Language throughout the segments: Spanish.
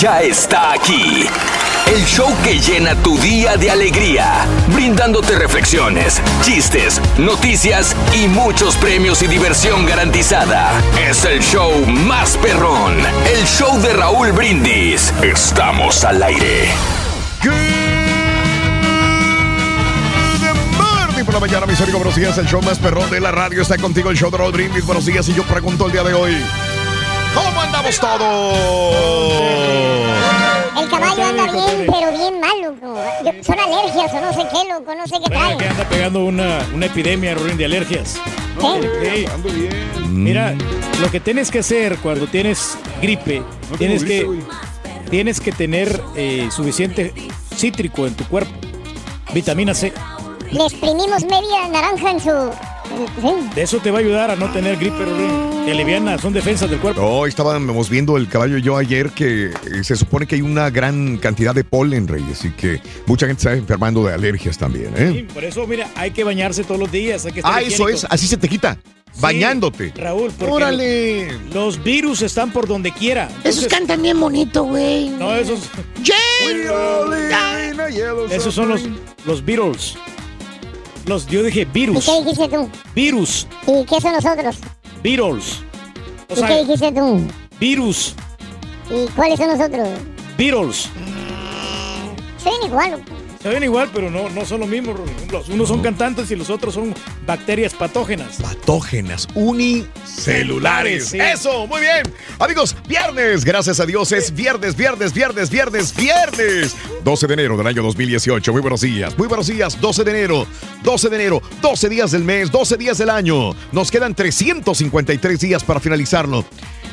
Ya está aquí. El show que llena tu día de alegría, brindándote reflexiones, chistes, noticias y muchos premios y diversión garantizada. Es el show más perrón, el show de Raúl Brindis. Estamos al aire. Martes por la mañana, mis amigos, buenos días. El show más perrón de la radio está contigo, el show de Raúl Brindis. Buenos días, y yo pregunto el día de hoy. ¿Cómo andamos todos? El caballo anda bien, pero bien mal, loco. Son alergias o no sé qué, loco, no sé qué Bueno, que trae. anda pegando una, una epidemia, Ruin, de alergias. ¿Qué? Sí. Mira, lo que tienes que hacer cuando tienes gripe, tienes que, tienes que tener eh, suficiente cítrico en tu cuerpo. Vitamina C. Le exprimimos media naranja en su... Sí. De eso te va a ayudar a no tener gripe. Te aliviana, son defensas del cuerpo. Hoy estábamos viendo el caballo y yo ayer que eh, se supone que hay una gran cantidad de polen, Reyes, y que mucha gente está enfermando de alergias también, Sí, ¿eh? por eso, mira, hay que bañarse todos los días. Hay que estar Ah, eso es, así se te quita, Sí, bañándote. Raúl, porque ¡Órale! los virus están por donde quiera. Esos cantan bien bonito, güey. No, esos, esos son los, los Beatles. Los, yo dije ¿Y virus. qué dijiste tú? Virus. ¿Y qué son nosotros? Beatles. O ¿Y qué dijiste tú? virus. ¿Y cuáles son nosotros? Beatles. Soy igual. Se ven igual, pero no, no son lo mismo. Los unos son cantantes y los otros son bacterias patógenas. Patógenas unicelulares. Sí. Eso, muy bien. Amigos, viernes, gracias a Dios, es viernes, viernes, viernes, viernes, viernes. 12 de enero del año 2018. Muy buenos días, muy buenos días. 12 de enero, 12 de enero, 12 días del mes, 12 días del año. Nos quedan 353 días para finalizarlo.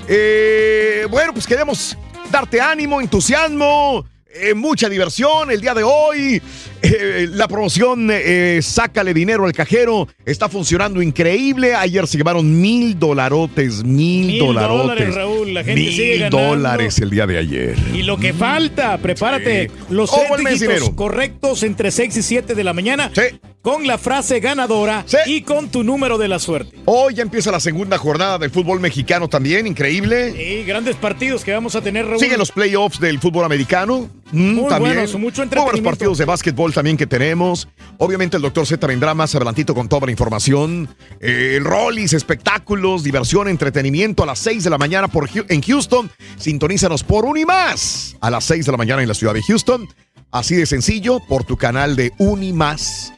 Eh, bueno, pues queremos darte ánimo, entusiasmo. Eh, mucha diversión el día de hoy. Eh, la promoción eh, Sácale dinero al cajero está funcionando increíble. Ayer se llevaron mil dolarotes, mil, Mil dolarotes. dólares, Raúl, la gente mil sigue ganando. dólares el día de ayer. Y lo que falta, prepárate. Los Oh, correctos entre 6 y 7 de la mañana. Sí. Con la frase ganadora Sí. y con tu número de la suerte. Hoy ya empieza la segunda jornada del fútbol mexicano también, increíble. Y grandes partidos que vamos a tener, Raúl. Siguen los playoffs del fútbol americano. Mm, Muy también. buenos, mucho Muy buenos entretenimiento. partidos de básquetbol también que tenemos. Obviamente el doctor Z vendrá más adelantito con toda la información. Eh, Rollis, espectáculos, diversión, entretenimiento a las 6 de la mañana por, en Houston. Sintonízanos por Unimás a las 6 de la mañana en la ciudad de Houston. Así de sencillo, por tu canal de Unimás.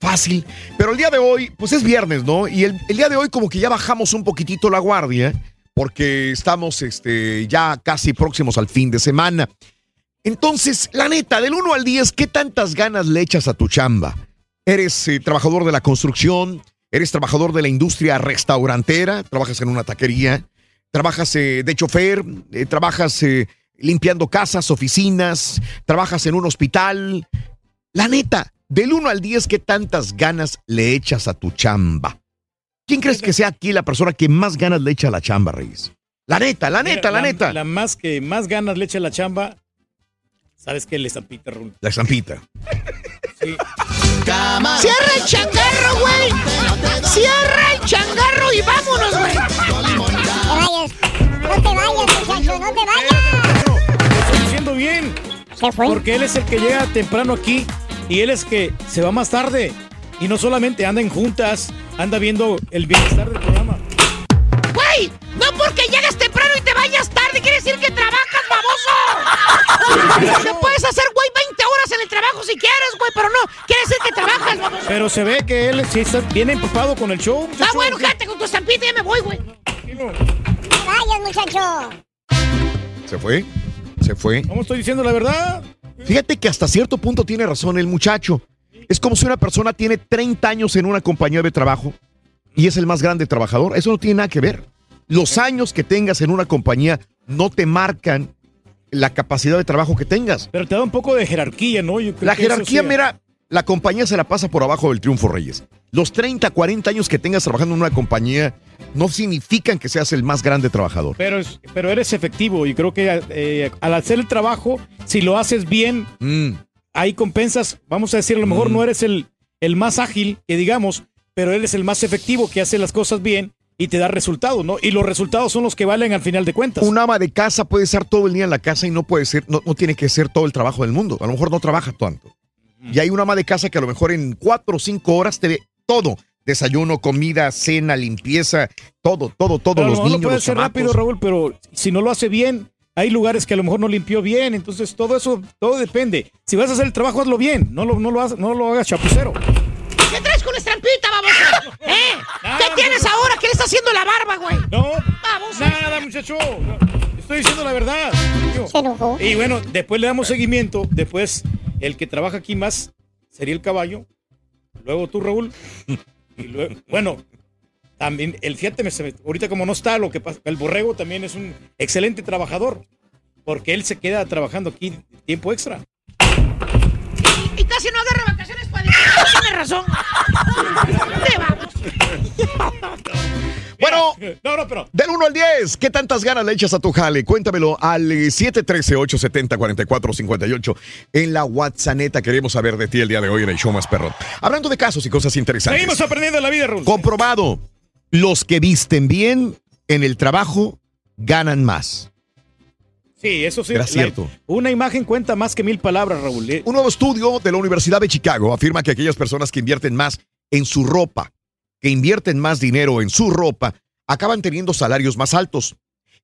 Fácil. Pero el día de hoy, pues es viernes, ¿no? Y el, día de hoy como que ya bajamos un poquitito la guardia porque estamos este, ya casi próximos al fin de semana. Entonces, la neta, del 1 al 10, ¿qué tantas ganas le echas a tu chamba? ¿Eres eh, trabajador de la construcción? ¿Eres trabajador de la industria restaurantera? ¿Trabajas en una taquería? ¿Trabajas eh, de chofer? Eh, ¿Trabajas limpiando casas, oficinas? ¿Trabajas en un hospital? La neta, del 1 al 10, ¿qué tantas ganas le echas a tu chamba? ¿Quién crees que sea aquí la persona que más ganas le echa a la chamba, Reyes? La neta, la neta, Mira, la, neta. La más que más ganas le echa la chamba. ¿Sabes qué? Le estampita, Raúl. La estampita. Sí. Cierra el changarro, güey. Cierra el changarro y vámonos, güey. No te vayas. No te vayas, muchacho. No te vayas. Lo estoy diciendo bien. Se fue. Porque él es el que llega temprano aquí y él es que se va más tarde. Y no solamente anda en juntas, anda viendo el bienestar del programa. Güey, no porque llegues temprano y te vayas tarde, quiere decir que trabajas, baboso. Te puedes hacer, güey, 20 horas en el trabajo si quieres, güey, pero no, quiere decir que trabajas, baboso. Pero se ve que él sí está bien empapado con el show. Está bueno, gente, con tu estampita ya me voy, güey. No vayas, muchacho. ¿Se fue? ¿Se fue? ¿Cómo estoy diciendo la verdad? Fíjate que hasta cierto punto tiene razón el muchacho. Es como si una persona tiene 30 años en una compañía de trabajo y es el más grande trabajador. Eso no tiene nada que ver. Los años que tengas en una compañía no te marcan la capacidad de trabajo que tengas. Pero te da un poco de jerarquía, ¿no? Yo creo La jerarquía, mira, la compañía se la pasa por abajo del triunfo Reyes. Los 30, 40 años que tengas trabajando en una compañía no significan que seas el más grande trabajador. Pero, pero eres efectivo y creo que eh, al hacer el trabajo, si lo haces bien, Mm. hay compensas. Vamos a decir, a lo mejor Mm. no eres el, el más ágil, que digamos, pero eres el más efectivo que hace las cosas bien y te da resultados, ¿no? Y los resultados son los que valen al final de cuentas. Un ama de casa puede estar todo el día en la casa y no puede ser, no, no tiene que ser todo el trabajo del mundo. A lo mejor no trabaja tanto. Y hay una ama de casa que a lo mejor en cuatro o cinco horas te ve todo. Desayuno, comida, cena, limpieza, todo, todo, todos Pero los niños, lo puede chamacos. rápido, Raúl, pero si no lo hace bien, hay lugares que a lo mejor no limpió bien, entonces todo eso, todo depende. Si vas a hacer el trabajo, hazlo bien, no lo, no lo, hagas- no lo hagas chapucero. ¿Qué traes con la estampita, baboso? ¿Eh? Nada, ¿Qué tienes muchacho. ahora? ¿Qué le está haciendo la barba, güey? No, Baboso. nada, muchacho. Estoy diciendo la verdad. Se enojó. Y bueno, después le damos seguimiento. Después, el que trabaja aquí más sería el caballo. Luego tú, Raúl. Y luego, bueno, también el fíjate, me- se me- ahorita como no está, lo que pasa, el borrego también es un excelente trabajador. Porque él se queda trabajando aquí tiempo extra. Y casi no agarra vacaciones para Tienes razón. Te vamos. Bueno, No, no, pero. del 1 al 10, ¿qué tantas ganas le echas a tu jale? Cuéntamelo al eh, 713-870-4458 en la WhatsApp. Queremos saber de ti el día de hoy en el show más perro. Hablando de casos y cosas interesantes. Seguimos aprendiendo de la vida, Raúl. Comprobado, los que visten bien en el trabajo ganan más. Sí, eso sí. Era la- cierto. una imagen cuenta más que mil palabras, Raúl. ¿eh? Un nuevo estudio de la Universidad de Chicago afirma que aquellas personas que invierten más en su ropa, que invierten más dinero en su ropa, acaban teniendo salarios más altos.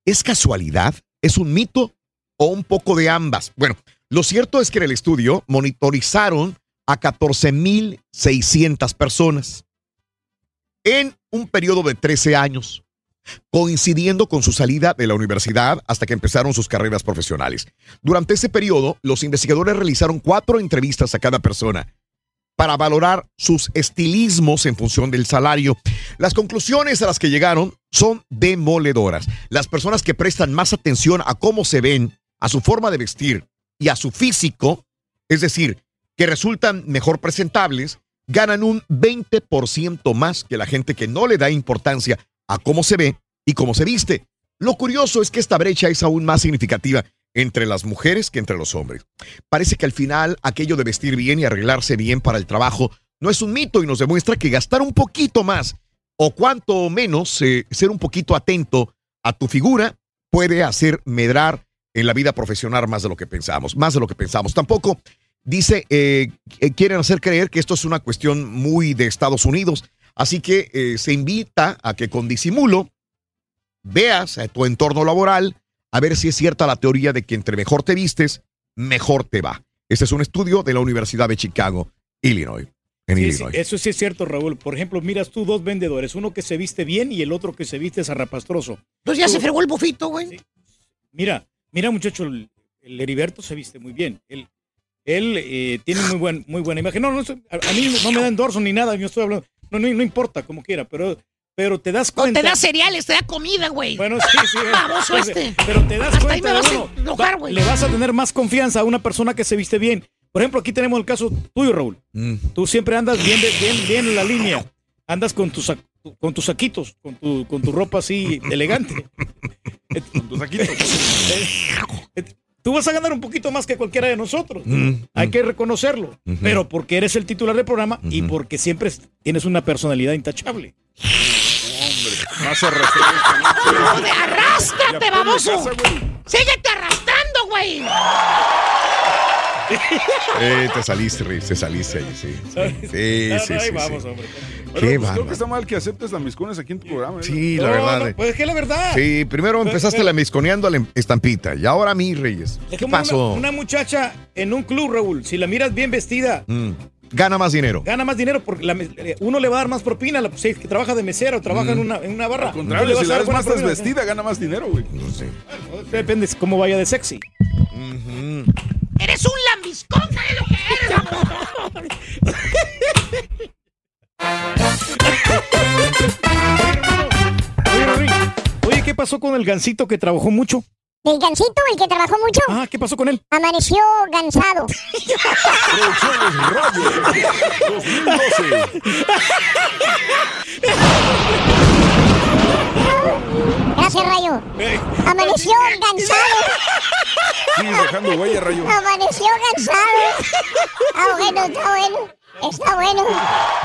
¿Es casualidad? ¿Es un mito? ¿O un poco de ambas? Bueno, lo cierto es que en el estudio monitorizaron a 14.600 personas en un periodo de 13 años coincidiendo con su salida de la universidad hasta que empezaron sus carreras profesionales. Durante ese periodo, los investigadores realizaron cuatro entrevistas a cada persona para valorar sus estilismos en función del salario. Las conclusiones a las que llegaron son demoledoras. Las personas que prestan más atención a cómo se ven, a su forma de vestir y a su físico, es decir, que resultan mejor presentables, ganan un 20% más que la gente que no le da importancia a cómo se ve y cómo se viste. Lo curioso es que esta brecha es aún más significativa entre las mujeres que entre los hombres. Parece que al final aquello de vestir bien y arreglarse bien para el trabajo no es un mito y nos demuestra que gastar un poquito más o cuanto menos eh, ser un poquito atento a tu figura puede hacer medrar en la vida profesional más de lo que pensamos, más de lo que pensamos. Tampoco dice, eh, eh, quieren hacer creer que esto es una cuestión muy de Estados Unidos, así que se invita a que con disimulo veas a tu entorno laboral a ver si es cierta la teoría de que entre mejor te vistes, mejor te va. Este es un estudio de la Universidad de Chicago, Illinois. En Sí, sí, Illinois. eso sí es cierto, Raúl. Por ejemplo, miras tú dos vendedores, uno que se viste bien y el otro que se viste zarrapastroso. Entonces ya se fregó el bufito, güey. Mira, mira muchacho, el, el Heriberto se viste muy bien. Él, él eh, tiene muy, buen, muy buena imagen. No, no, a, a mí no me da endorso ni nada, yo estoy hablando. No, no, no importa, como quiera, pero, pero te das O cuenta. te da cereales, te da comida, güey. Bueno, sí, sí. eh. Baboso este. Pero te das Hasta ahí cuenta me de vas a uno, enojar, va- güey. Le vas a tener más confianza a una persona que se viste bien. Por ejemplo, aquí tenemos el caso tuyo, Raúl. Mm. Tú siempre andas bien, bien, bien en la línea. Andas con tus, con tus saquitos, con tu, con tu ropa así elegante. Con tu saquito. Tú vas a ganar un poquito más que cualquiera de nosotros. Mm, Hay que reconocerlo. Pero porque eres el titular del programa y porque siempre tienes una personalidad intachable. Más se refresca. ¡Joder, ¡Arrástrate, baboso! ¡Síguete arrastrando, güey! Eh, te saliste, Riz, te saliste ahí, sí. Sí, sí, sí. ahí sí, vamos, sí. hombre. Bueno, Qué pues creo que está mal que aceptes las miscones aquí en tu programa. ¿eh? Sí, la No, verdad. no, eh. pues es que la verdad. Sí, primero empezaste la misconeando a la estampita y ahora a mí, Reyes. Es ¿Qué como pasó? Una, una muchacha en un club, Raúl. Si la miras bien vestida, Mm, Gana más dinero. gana más dinero porque la eh, uno le va a dar más propina. La, si es que trabaja de mesero, trabaja en, una, en una barra. Al tú le contrario, vas si a la dar ves más propina. desvestida, gana más dinero, güey. No sé. Depende cómo vaya de sexy. ¡Eres un lambiscón! ¿Sabes lo que eres? Oye, oye, ¿qué pasó con el gancito que trabajó mucho? El gancito, el que trabajó mucho, Ah, ¿qué pasó con él? amaneció cansado. Producciones Radio 2012. Gracias, Rayo. Amaneció cansado. Sigues dejando huella, Rayo. Amaneció cansado. Ah, bueno, está bueno. Está bueno.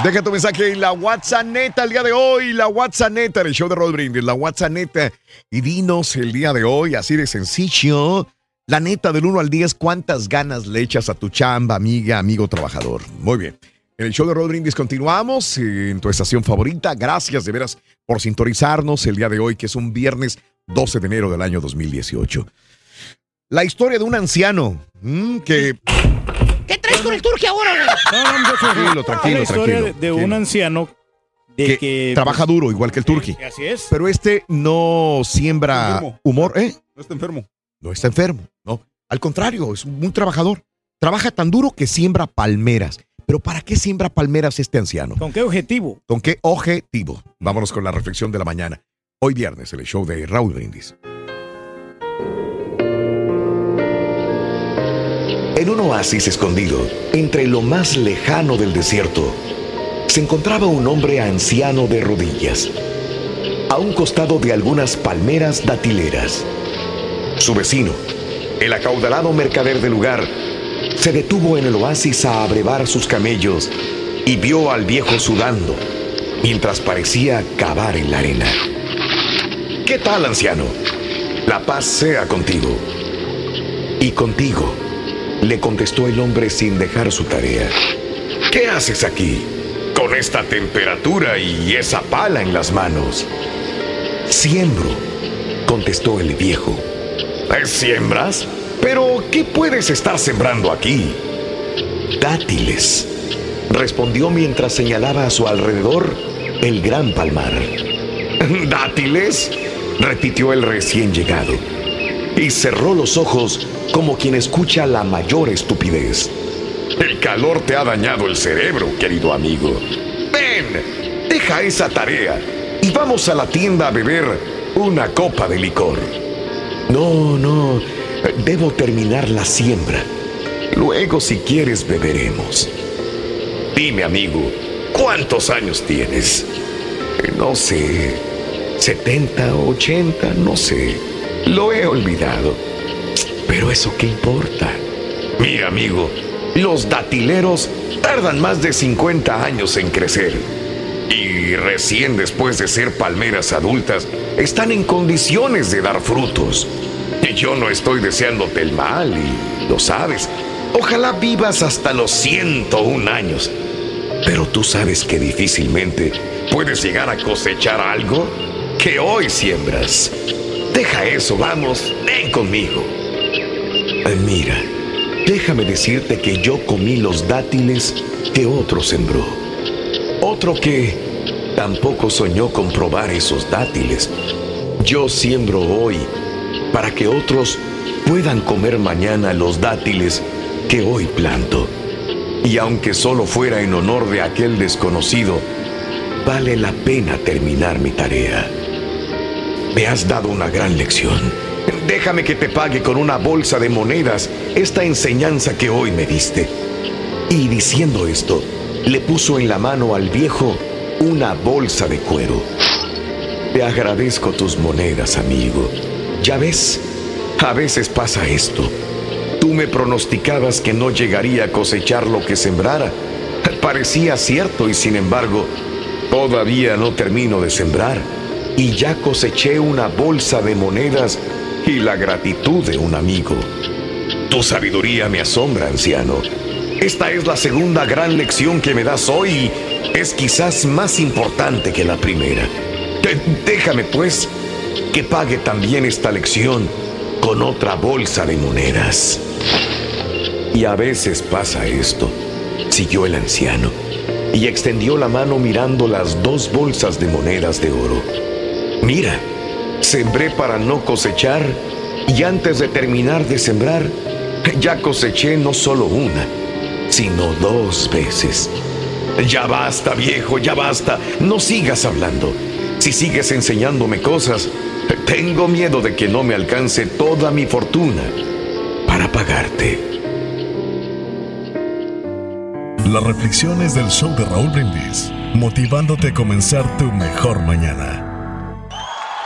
Deja tu mensaje en la WhatsApp neta el día de hoy, la WhatsApp neta, el show de Rod Brindis, la WhatsApp neta. Y dinos el día de hoy, así de sencillo, la neta del 1 al 10, ¿cuántas ganas le echas a tu chamba, amiga, amigo, trabajador? Muy bien. En el show de Rod Brindis continuamos eh, en tu estación favorita. Gracias de veras por sintonizarnos el día de hoy, que es un viernes 12 de enero del año 2018. La historia de un anciano mm, que... ¿Qué traes con el turque ahora, güey? No, Tranquilo, la tranquilo, historia tranquilo, de, un anciano de que que, trabaja pues, duro, igual que el turqui. sí, Así es. Pero este no siembra Enfermo. humor, ¿eh? No está enfermo. No está enfermo, ¿no? Al contrario, es muy trabajador. Trabaja tan duro que siembra palmeras. Pero ¿para qué siembra palmeras este anciano? ¿Con qué objetivo? ¿Con qué objetivo? Vámonos con la reflexión de la mañana. Hoy viernes, el show de Raúl Brindis. En un oasis escondido, entre lo más lejano del desierto, se encontraba un hombre anciano de rodillas, a un costado de algunas palmeras datileras. Su vecino, el acaudalado mercader del lugar, se detuvo en el oasis a abrevar sus camellos y vio al viejo sudando, mientras parecía cavar en la arena. ¿Qué tal, anciano? La paz sea contigo. Y contigo, le contestó el hombre sin dejar su tarea. ¿Qué haces aquí? Con esta temperatura y esa pala en las manos. Siembro, contestó el viejo. "¿Eh, ¿Siembras? Pero, ¿qué puedes estar sembrando aquí? Dátiles, respondió mientras señalaba a su alrededor el gran palmar. ¿Dátiles? repitió el recién llegado y cerró los ojos como quien escucha la mayor estupidez. El calor te ha dañado el cerebro, querido amigo. Ven, deja esa tarea y vamos a la tienda a beber una copa de licor. No, no, debo terminar la siembra. Luego, si quieres, beberemos. Dime, amigo, ¿cuántos años tienes? No sé, 70, 80, no sé. Lo he olvidado. Pero eso qué importa. Mira, amigo, los datileros tardan más de 50 años en crecer. Y recién después de ser palmeras adultas, están en condiciones de dar frutos. Y yo no estoy deseándote el mal, y lo sabes. Ojalá vivas hasta los 101 años. Pero tú sabes que difícilmente puedes llegar a cosechar algo que hoy siembras. Deja eso, vamos, ven conmigo. Mira, déjame decirte que yo comí los dátiles que otro sembró. Otro que tampoco soñó con probar esos dátiles. Yo siembro hoy para que otros puedan comer mañana los dátiles que hoy planto. Y aunque solo fuera en honor de aquel desconocido, vale la pena terminar mi tarea. Me has dado una gran lección. Déjame que te pague con una bolsa de monedas esta enseñanza que hoy me diste. Y diciendo esto, le puso en la mano al viejo una bolsa de cuero. Te agradezco tus monedas, amigo. Ya ves, a veces pasa esto. Tú me pronosticabas que no llegaría a cosechar lo que sembrara. Parecía cierto y sin embargo, todavía no termino de sembrar. Y ya coseché una bolsa de monedas y la gratitud de un amigo. Tu sabiduría me asombra, anciano. Esta es la segunda gran lección que me das hoy y es quizás más importante que la primera. Déjame, pues, que pague también esta lección con otra bolsa de monedas. Y a veces pasa esto, siguió el anciano, y extendió la mano mirando las dos bolsas de monedas de oro. Mira, sembré para no cosechar, y antes de terminar de sembrar, ya coseché no solo una, sino dos veces. Ya basta, viejo, ya basta. No sigas hablando. Si sigues enseñándome cosas, tengo miedo de que no me alcance toda mi fortuna para pagarte. Las reflexiones del show de Raúl Brindis, motivándote a comenzar tu mejor mañana.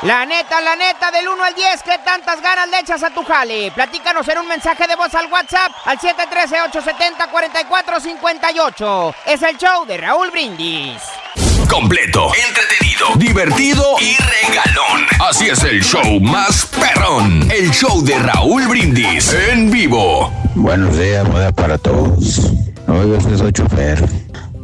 La neta, la neta, del 1 al 10, ¿qué tantas ganas le echas a tu jale? Platícanos en un mensaje de voz al WhatsApp al 713-870-4458. Es el show de Raúl Brindis. Completo, entretenido, divertido y regalón. Así es el show más perrón. El show de Raúl Brindis en vivo. Buenos días, buenos días para todos. Oiga, yo soy chofer.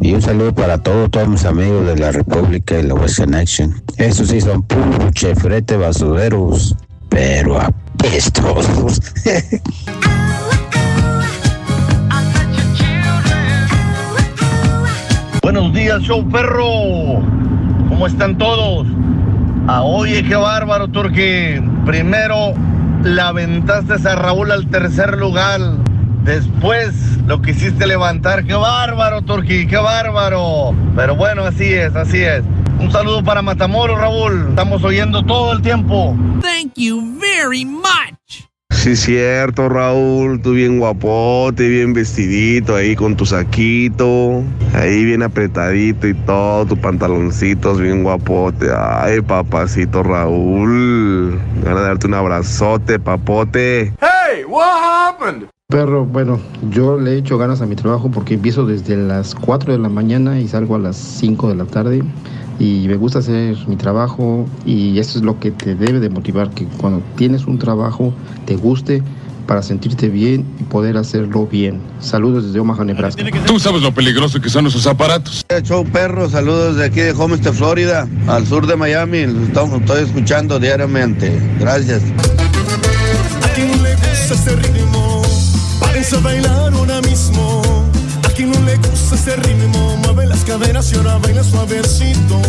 Y un saludo para todos, todos mis amigos de la República y la West Connection. Esos sí son puros chefrete basureros, pero apestosos. Buenos días, show perro. ¿Cómo están todos? Ah, oye, qué bárbaro, Turki. Primero la aventaste a Raúl al tercer lugar. Después lo quisiste levantar. Qué bárbaro, Turki, qué bárbaro. Pero bueno, así es, así es. Un saludo para Matamoros, Raúl. Estamos oyendo todo el tiempo. Thank you very much. Sí, cierto, Raúl, tú bien guapote, bien vestidito ahí con tu saquito, ahí bien apretadito y todo, tus pantaloncitos bien guapote. Ay, papacito Raúl, ganas de darte un abrazote, papote. Hey, what happened? Perro, bueno, yo le echo ganas a mi trabajo porque empiezo desde las 4 de la mañana y salgo a las 5 de la tarde y me gusta hacer mi trabajo y eso es lo que te debe de motivar, que cuando tienes un trabajo te guste para sentirte bien y poder hacerlo bien. Saludos desde Omaha, Nebraska. Tú sabes lo peligroso que son esos aparatos. Show perro, saludos de aquí de Homestead, Florida, al sur de Miami. Lo estamos- estoy escuchando diariamente. Gracias. ¿A quién le gusta ese ritmo? A bailar ahora mismo. ¿A quién no le gusta ese ritmo? Mueve las caderas y ahora baila suavecito.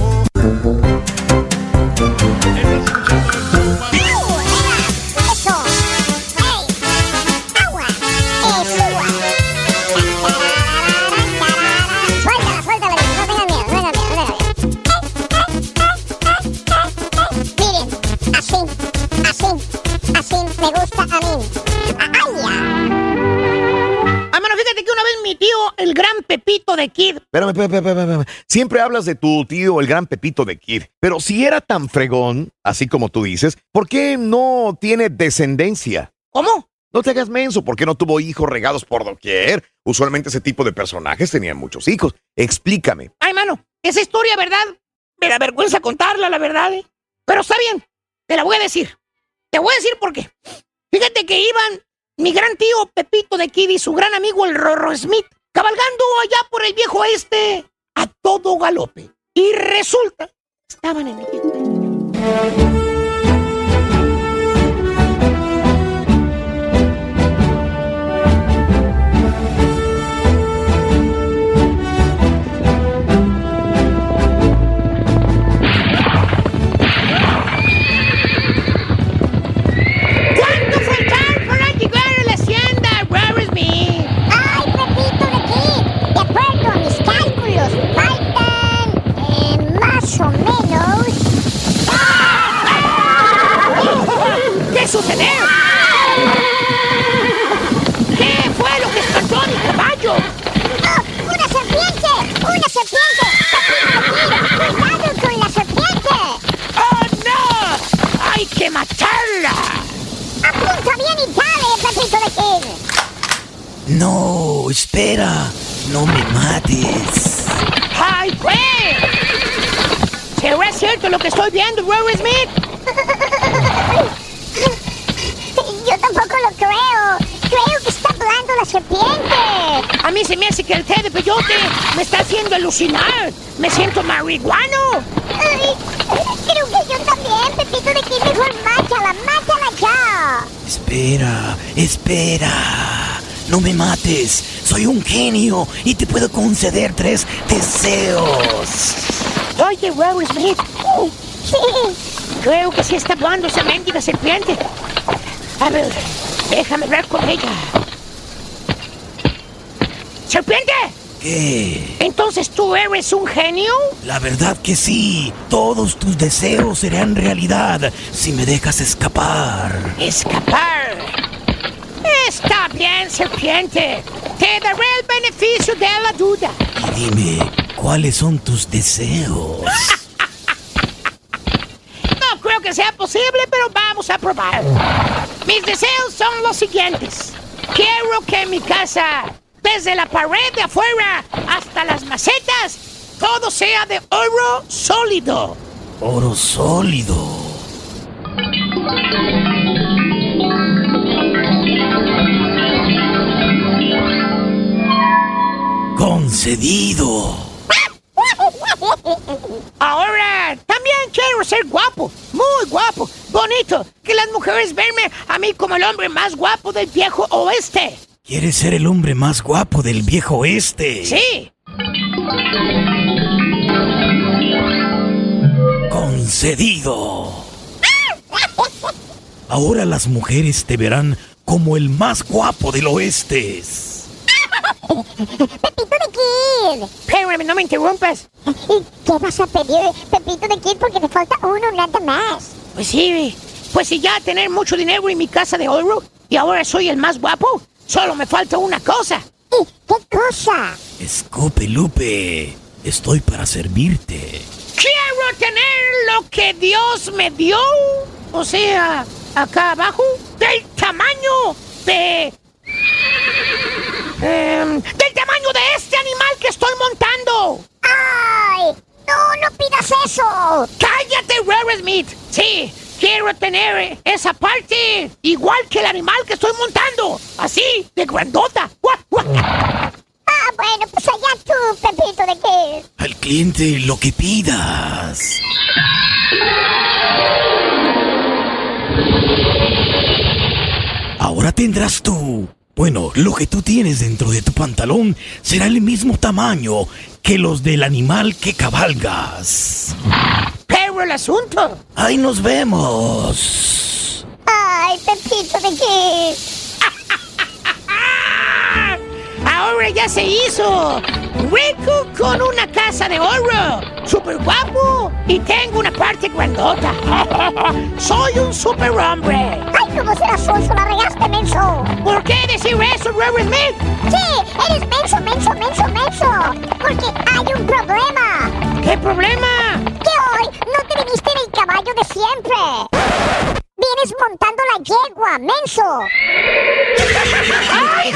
Pepito de Kid, Espérame, espérame, espérame, espérame. Siempre hablas de tu tío, el gran Pepito de Kid. Pero si era tan fregón, así como tú dices, ¿por qué no tiene descendencia? ¿Cómo? No te hagas menso, ¿por qué no tuvo hijos regados por doquier? Usualmente ese tipo de personajes tenían muchos hijos. Explícame. Ay, mano, esa historia, ¿verdad? Me da vergüenza contarla, la verdad, ¿eh? Pero está bien, te la voy a decir. Te voy a decir por qué. Fíjate que iban mi gran tío Pepito de Kid y su gran amigo el Rorro Smith cabalgando allá por el viejo este a todo galope. Y resulta, estaban en el más o menos. ¿Qué sucedió? ¿Qué fue lo que espantó mi caballo? Oh, ¡Una serpiente! ¡Una serpiente! ¡Papira, cuidado con la serpiente! ¡Oh, no! ¡Hay que matarla! ¡Apunta bien y dale, Pepito de Gil! No, espera, no me mates. ¡Ay, güey! ¿Será cierto lo que estoy viendo, Rory Smith? Yo tampoco lo creo. Creo que está hablando la serpiente. A mí se me hace que el té de peyote me está haciendo alucinar. Me siento marihuano. Ay, creo que yo también, Pepito de Kid. Mejor mátala, mátala ya. Espera, espera. No me mates. Soy un genio y te puedo conceder tres deseos. Oye, Rory Smith. Creo que sí está hablando esa mendiga serpiente. A ver, déjame ver con ella. ¡Serpiente! ¿Qué? ¿Entonces tú eres un genio? La verdad que sí. Todos tus deseos serán realidad si me dejas escapar. ¡Escapar! Está bien, serpiente. Te daré el beneficio de la duda. Y dime, ¿cuáles son tus deseos? No creo que sea posible, pero vamos a probar. Mis deseos son los siguientes. Quiero que en mi casa, desde la pared de afuera hasta las macetas, todo sea de oro sólido. Oro sólido. Concedido. Ahora, también quiero ser guapo, muy guapo, bonito, que las mujeres verme a mí como el hombre más guapo del viejo oeste. ¿Quieres ser el hombre más guapo del viejo oeste? Sí. Concedido. Ahora las mujeres te verán como el más guapo del oeste. Pepito de Kid. Espérame, no me interrumpas. ¿Y qué vas a pedir, Pepito de Kid? Porque te falta uno nada más. Pues sí, pues si ya tener mucho dinero en mi casa de oro y ahora soy el más guapo, solo me falta una cosa. ¿Y qué cosa? Escope Lupe, estoy para servirte. Quiero tener lo que Dios me dio, o sea, acá abajo, del tamaño de... em, del tamaño de este animal que estoy montando. ¡Ay! ¡No, no pidas eso! ¡Cállate, Rare Smith! Sí, quiero tener esa parte igual que el animal que estoy montando. Así, de grandota. Ah, bueno, pues allá tú, Pepito de Kid. Al cliente lo que pidas. Ahora tendrás tú. Bueno, lo que tú tienes dentro de tu pantalón será el mismo tamaño que los del animal que cabalgas. Pero el asunto. Ahí nos vemos. ¡Ay, Pepito de Kid! Ahora ya se hizo. Rico con una casa de oro. Super guapo. Y tengo una parte grandota. Soy un super hombre. ¡Ay, cómo serás sonso! ¡La regaste, menso! ¿Por qué decir eso, Robert Smith? Sí, eres menso, menso, menso, menso. Porque hay un problema. ¿Qué problema? Que hoy no te viniste en el caballo de siempre. Vienes montando la yegua, menso. ¡Ay.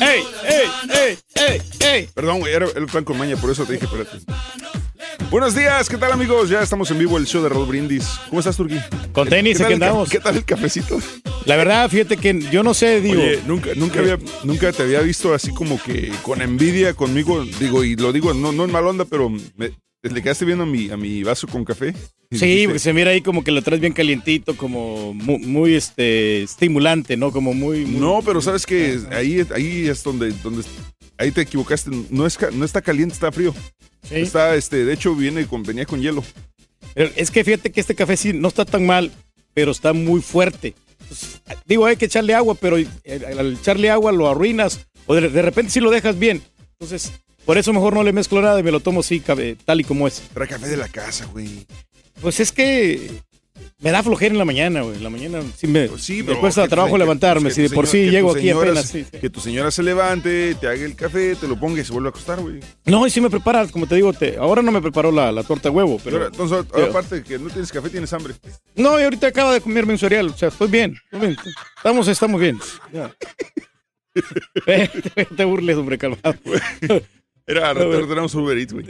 ¡Ey, ey, ey, ey, ey! Perdón, güey, era el plan con maña, por eso te dije, espérate. Buenos días, ¿qué tal amigos? Ya estamos en vivo el show de Raúl Brindis. ¿Cómo estás, Turquí? Con tenis, ¿Qué tal el andamos. ¿Qué tal el cafecito? La verdad, fíjate que yo no sé, digo. Oye, nunca, nunca, había, nunca te había visto así como que con envidia conmigo, digo, y lo digo no, no en mal onda, pero me, le quedaste viendo a mi, a mi vaso con café. Sí, porque se mira ahí como que lo traes bien calientito, como muy, muy, este, estimulante, ¿no? Como muy... muy- No, pero sabes que ahí, ahí es donde, donde ahí te equivocaste. No, es, no está caliente, está frío. Sí. Está, este, de hecho, viene con, venía con hielo. Pero Es que fíjate que este café sí no está tan mal, pero está muy fuerte. Entonces, digo, hay que echarle agua, pero eh, al echarle agua lo arruinas o de, de repente sí lo dejas bien. Entonces, por eso mejor no le mezclo nada y me lo tomo así, cabe- tal y como es. Trae café de la casa, güey. Pues es que Me da flojera en la mañana, güey. En la mañana sí me, me Pero cuesta trabajo levantarme. que Si de por señora- sí llego aquí apenas. se- sí. Que tu señora se levante, te haga el café, te lo ponga y se vuelve a acostar, güey. No, y sí me prepara, como te digo, te, ahora no me preparó la, la torta de huevo, pero... Pero, entonces, pero- aparte que no tienes café, tienes hambre. No, y ahorita acaba de comerme un cereal, o sea, estoy bien, estoy bien. Estamos, estamos bien. Ya. Te burles, hombre, calmado. Era, tenemos Uber Eats, güey.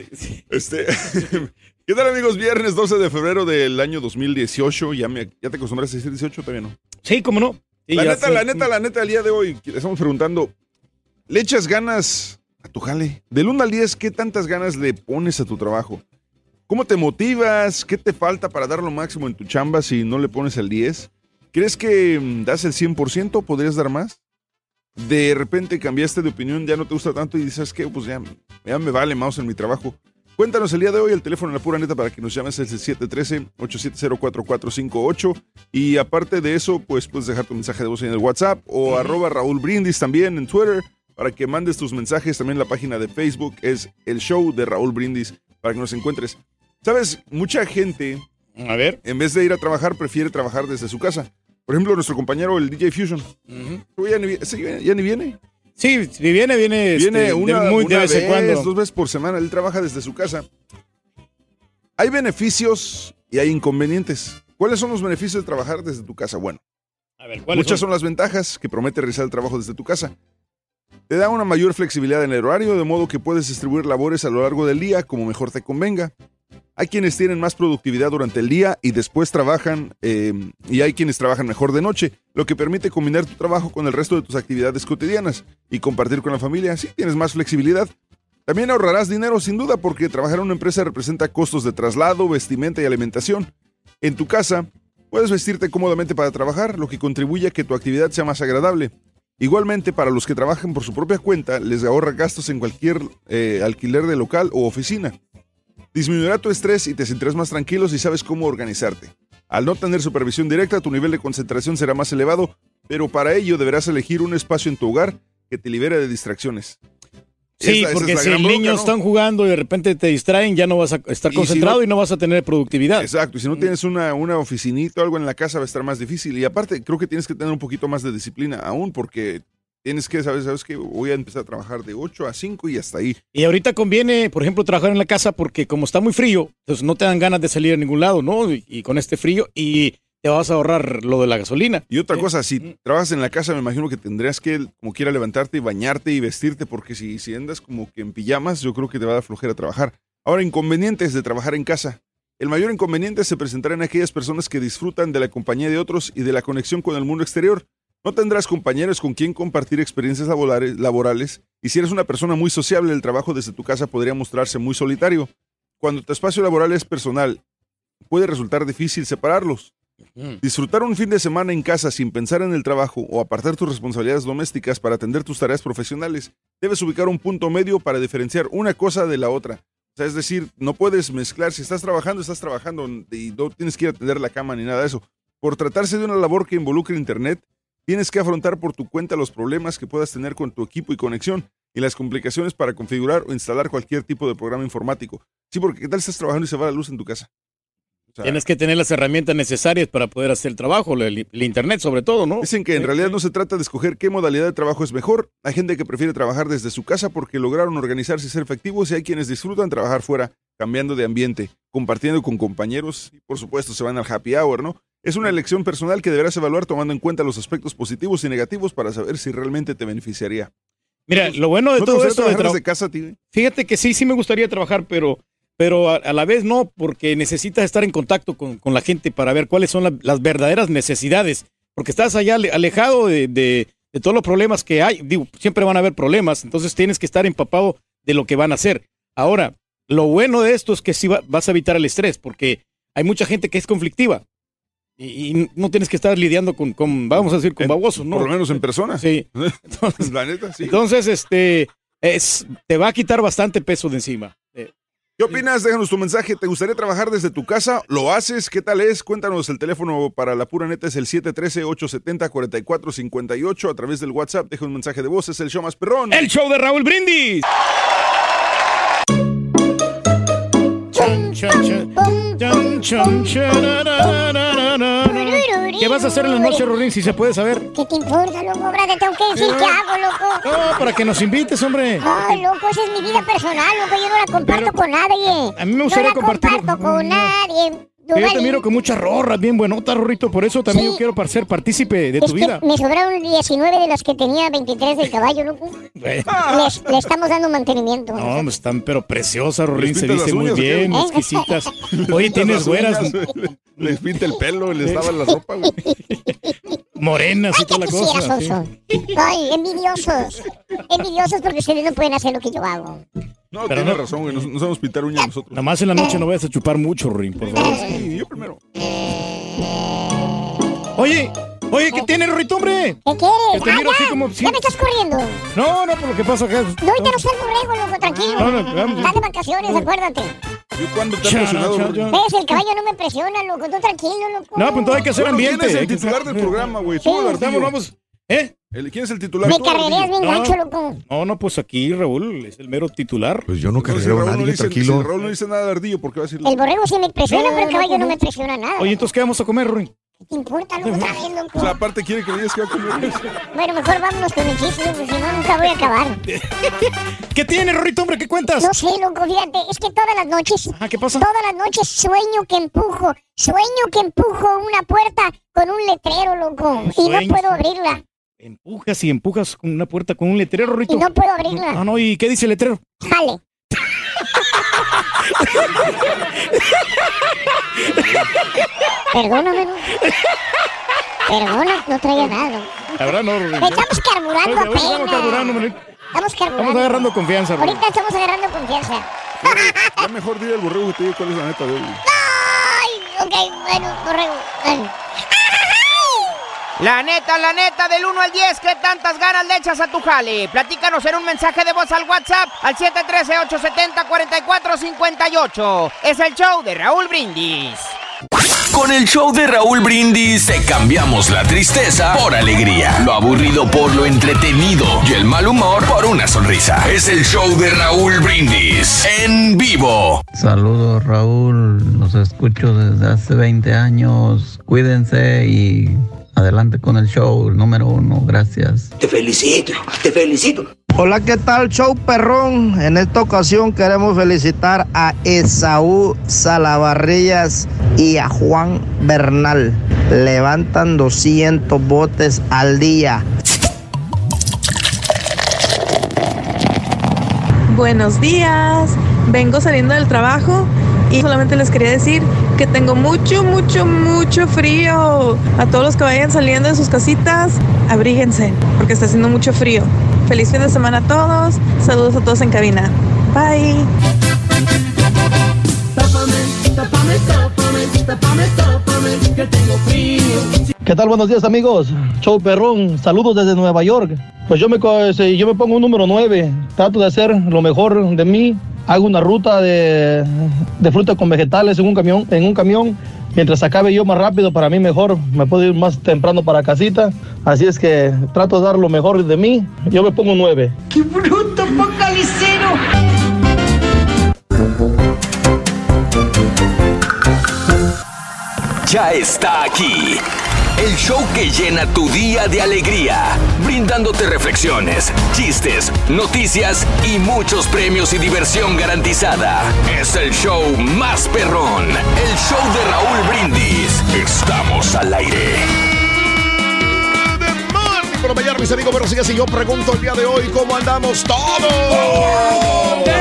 Este, ¿Qué tal, amigos? Viernes 12 de febrero del año 2018. ¿Ya, me, ya te acostumbraste a decir 18 todavía no? Sí, cómo no. Sí, la neta, la neta, la neta, el día de hoy estamos preguntando, ¿le echas ganas a tu jale? Del 1 al 10, ¿qué tantas ganas le pones a tu trabajo? ¿Cómo te motivas? ¿Qué te falta para dar lo máximo en tu chamba si no le pones el 10? ¿Crees que mm, das el 100%? ¿Podrías dar más? De repente cambiaste de opinión, ya no te gusta tanto y dices que pues ya, ya me vale más en mi trabajo. Cuéntanos el día de hoy el teléfono en la pura neta para que nos llames es el 713-870-4458 y aparte de eso pues puedes dejar tu mensaje de voz en el WhatsApp o arroba Raúl Brindis también en Twitter para que mandes tus mensajes también la página de Facebook es el show de Raúl Brindis para que nos encuentres. Sabes, mucha gente a ver en vez de ir a trabajar prefiere trabajar desde su casa. Por ejemplo, nuestro compañero el DJ Fusion. ya, ni, vi- sí, ya ni viene. Sí, si viene, viene, Viene este, una, de, muy, de una vez cuando. dos veces por semana. Él trabaja desde su casa. Hay beneficios y hay inconvenientes. ¿Cuáles son los beneficios de trabajar desde tu casa? Bueno, A ver, ¿cuáles muchas son? son las ventajas que promete realizar el trabajo desde tu casa. Te da una mayor flexibilidad en el horario, de modo que puedes distribuir labores a lo largo del día como mejor te convenga. Hay quienes tienen más productividad durante el día y después trabajan, eh, y hay quienes trabajan mejor de noche, lo que permite combinar tu trabajo con el resto de tus actividades cotidianas y compartir con la familia. Sí, tienes más flexibilidad. También ahorrarás dinero sin duda porque trabajar en una empresa representa costos de traslado, vestimenta y alimentación. En tu casa, puedes vestirte cómodamente para trabajar, lo que contribuye a que tu actividad sea más agradable. Igualmente, para los que trabajan por su propia cuenta, les ahorra gastos en cualquier eh, alquiler de local o oficina. Disminuirá tu estrés y te sentirás más tranquilo si sabes cómo organizarte. Al no tener supervisión directa, tu nivel de concentración será más elevado, pero para ello deberás elegir un espacio en tu hogar que te libere de distracciones. Sí, Esa- esa es porque si gran el bronca, niño ¿no? están jugando y de repente te distraen, ya no vas a estar Y si concentrado no- y no vas a tener productividad. Exacto, y si no tienes una, una oficinita o algo en la casa va a estar más difícil. Y aparte, creo que tienes que tener un poquito más de disciplina aún, porque tienes que saber, sabes que voy a empezar a trabajar de 8 a 5 y hasta ahí. Y ahorita conviene, por ejemplo, trabajar en la casa porque como está muy frío, entonces no te dan ganas de salir a ningún lado, ¿no? Y, y con este frío y te vas a ahorrar lo de la gasolina. Y otra cosa, si trabajas en la casa, me imagino que tendrías que, como quiera, levantarte y bañarte y vestirte, porque si, si andas como que en pijamas, yo creo que te va a dar flojera trabajar. Ahora, inconvenientes de trabajar en casa. El mayor inconveniente se presentará en aquellas personas que disfrutan de la compañía de otros y de la conexión con el mundo exterior. No tendrás compañeros con quien compartir experiencias laborales, y si eres una persona muy sociable, el trabajo desde tu casa podría mostrarse muy solitario. Cuando tu espacio laboral es personal, puede resultar difícil separarlos. Disfrutar un fin de semana en casa sin pensar en el trabajo o apartar tus responsabilidades domésticas para atender tus tareas profesionales, debes ubicar un punto medio para diferenciar una cosa de la otra. O sea, es decir, no puedes mezclar, si estás trabajando, estás trabajando y no tienes que ir a atender la cama ni nada de eso. Por tratarse de una labor que involucre Internet, tienes que afrontar por tu cuenta los problemas que puedas tener con tu equipo y conexión y las complicaciones para configurar o instalar cualquier tipo de programa informático. Sí, porque ¿qué tal estás trabajando y se va la luz en tu casa? O sea, Tienes que tener las herramientas necesarias para poder hacer el trabajo, el, el internet sobre todo, ¿no? Dicen que en realidad no se trata de escoger qué modalidad de trabajo es mejor. Hay gente que prefiere trabajar desde su casa porque lograron organizarse y ser efectivos y hay quienes disfrutan trabajar fuera, cambiando de ambiente, compartiendo con compañeros y por supuesto se van al happy hour, ¿no? Es una elección personal que deberás evaluar tomando en cuenta los aspectos positivos y negativos para saber si realmente te beneficiaría. Mira, lo bueno de ¿No te todo esto de desde casa, tío? Fíjate que sí, sí me gustaría trabajar, pero, pero a, a la vez no, porque necesitas estar en contacto con, con la gente para ver cuáles son la- las verdaderas necesidades, porque estás allá ale- alejado de, de- de todos los problemas que hay. Digo, siempre van a haber problemas, entonces tienes que estar empapado de lo que van a hacer. Ahora, lo bueno de esto es que sí va- vas a evitar el estrés, porque hay mucha gente que es conflictiva. Y, y no tienes que estar lidiando con, con, vamos a decir, con babosos, ¿no? Por lo menos en persona. Sí. la neta, sí. Entonces, este, es, te va a quitar bastante peso de encima. Eh, ¿Qué opinas? Déjanos tu mensaje. ¿Te gustaría trabajar desde tu casa? ¿Lo haces? ¿Qué tal es? Cuéntanos. El teléfono para la pura neta es el 713-870-4458. A través del WhatsApp, deja un mensaje de voz. Es el show más perrón. El show de Raúl Brindis. ¿Qué vas a hacer en la noche, Rorín, si se puede saber? ¿Qué te importa, loco? Ahora te tengo que decir qué hago, loco. No, para que nos invites, hombre. Ay, loco, esa es mi vida personal, loco. Yo no la comparto con nadie. A mí me gustaría no la compartirlo. comparto con nadie. Yo te miro con mucha rorra, bien buenota, Rorrito. Por eso también Sí. yo quiero ser partícipe de Es tu que vida. me sobraron 19 de las que tenía 23 del caballo, loco. Le estamos dando mantenimiento. No, están pero preciosas, Rorín. Se visten muy bien, ¿Eh? exquisitas. Oye, tienes güeras Les pinta el pelo, les lava la ropa, güey. morenas y toda la cosa. oso. Ay, envidiosos. Envidiosos porque ustedes no pueden hacer lo que yo hago. No, Pero tienes no- razón, güey. No, no sabemos pintar uñas nosotros. Nada más en la noche no vayas a chupar mucho, Rorín, por favor. Sí, yo primero. Oye, oye, ¿qué tiene, Rorrito, hombre? ¿Qué quieres? Que te miro así ya. como- Ya me estás corriendo. No, no, por lo que pasa acá. No, ahorita no soy borrego, loco, tranquilo. No, no, vamos. Estás de vacaciones, acuérdate. ¿Yo cuándo te he Cha, presionado, cha, Rorín? cha. ¿Ves? El caballo no me presiona, loco. Tú tranquilo, loco. No, pues todo hay que hacer Bueno, ambiente. ¿Quién es hay el titular del programa, güey? Vamos, vamos. ¿Eh? ¿Quién es el titular? Me Ardillo. bien No. gacho, loco. No, no, pues aquí Raúl es el mero titular. Pues yo no si carrero a Raúl no nadie, dice- tranquilo. Si Raúl no dice nada de Ardillo, ¿por qué va a decir? El borrego sí me presiona, No, pero el caballo no, me presiona nada. Oye, entonces, ¿qué vamos a comer? ¿Qué te importa, loco? Otra vez, loco. O sea, aparte quiere que le digas que va a comer. Bueno, mejor vámonos con el chiste, porque si no, nunca voy a acabar. ¿Qué tiene, Rorrito, hombre? ¿Qué cuentas? No sé, loco, fíjate, es que todas las noches, Ah, ¿qué pasa? todas las noches sueño que empujo, sueño que empujo una puerta con un letrero, loco, y no puedo abrirla, Empujas y empujas con una puerta con un letrero, Rorrito. y no puedo abrirla. Ah, no, ¿y qué dice el letrero? Jale. Perdóname, ¿no? Perdona, no traía nada. La verdad, no, Rorín. Estamos carburando Oye, ahorita estamos apenas. carburando, hombre. Estamos carburando. Estamos agarrando confianza, Rorín. Ahorita estamos agarrando confianza. Ya mejor dile al borrego que te diga cuál es la neta de hoy. Ay, ok, bueno, borrego. Bueno. La neta, la neta, del 1 al 10, ¿qué tantas ganas le echas a tu jale? Platícanos en un mensaje de voz al WhatsApp al 713-870-4458. Es el show de Raúl Brindis. Con el show de Raúl Brindis te cambiamos la tristeza por alegría, lo aburrido por lo entretenido y el mal humor por una sonrisa. Es el show de Raúl Brindis en vivo. Saludos Raúl, los escucho desde hace 20 años. Cuídense y adelante con el show número uno. Gracias. Te felicito, te felicito. Hola, ¿qué tal, show perrón? En esta ocasión queremos felicitar a Esaú Salavarrillas y a Juan Bernal. Levantan 200 botes al día. Buenos días, vengo saliendo del trabajo y solamente les quería decir que tengo mucho, mucho, mucho frío. A todos los que vayan saliendo de sus casitas, abríguense porque está haciendo mucho frío. Feliz fin de semana a todos, saludos a todos en cabina. Bye. ¿Qué tal? Buenos días amigos. Show Perrón, saludos desde Nueva York. Pues yo me, co- si yo me pongo un número 9, trato de hacer lo mejor de mí. Hago una ruta de, de fruta con vegetales en un camión, en un camión. Mientras acabe yo más rápido, para mí mejor. Me puedo ir más temprano para casita. Así es que trato de dar lo mejor de mí. Yo me pongo 9. ¡Qué bruto, focalicero! Ya está aquí. El show que llena tu día de alegría, brindándote reflexiones, chistes, noticias y muchos premios y diversión garantizada. Es el show más perrón, el show de Raúl Brindis. Estamos al aire. Por mis amigos, pero sigue así. Yo pregunto el día de hoy cómo andamos todos.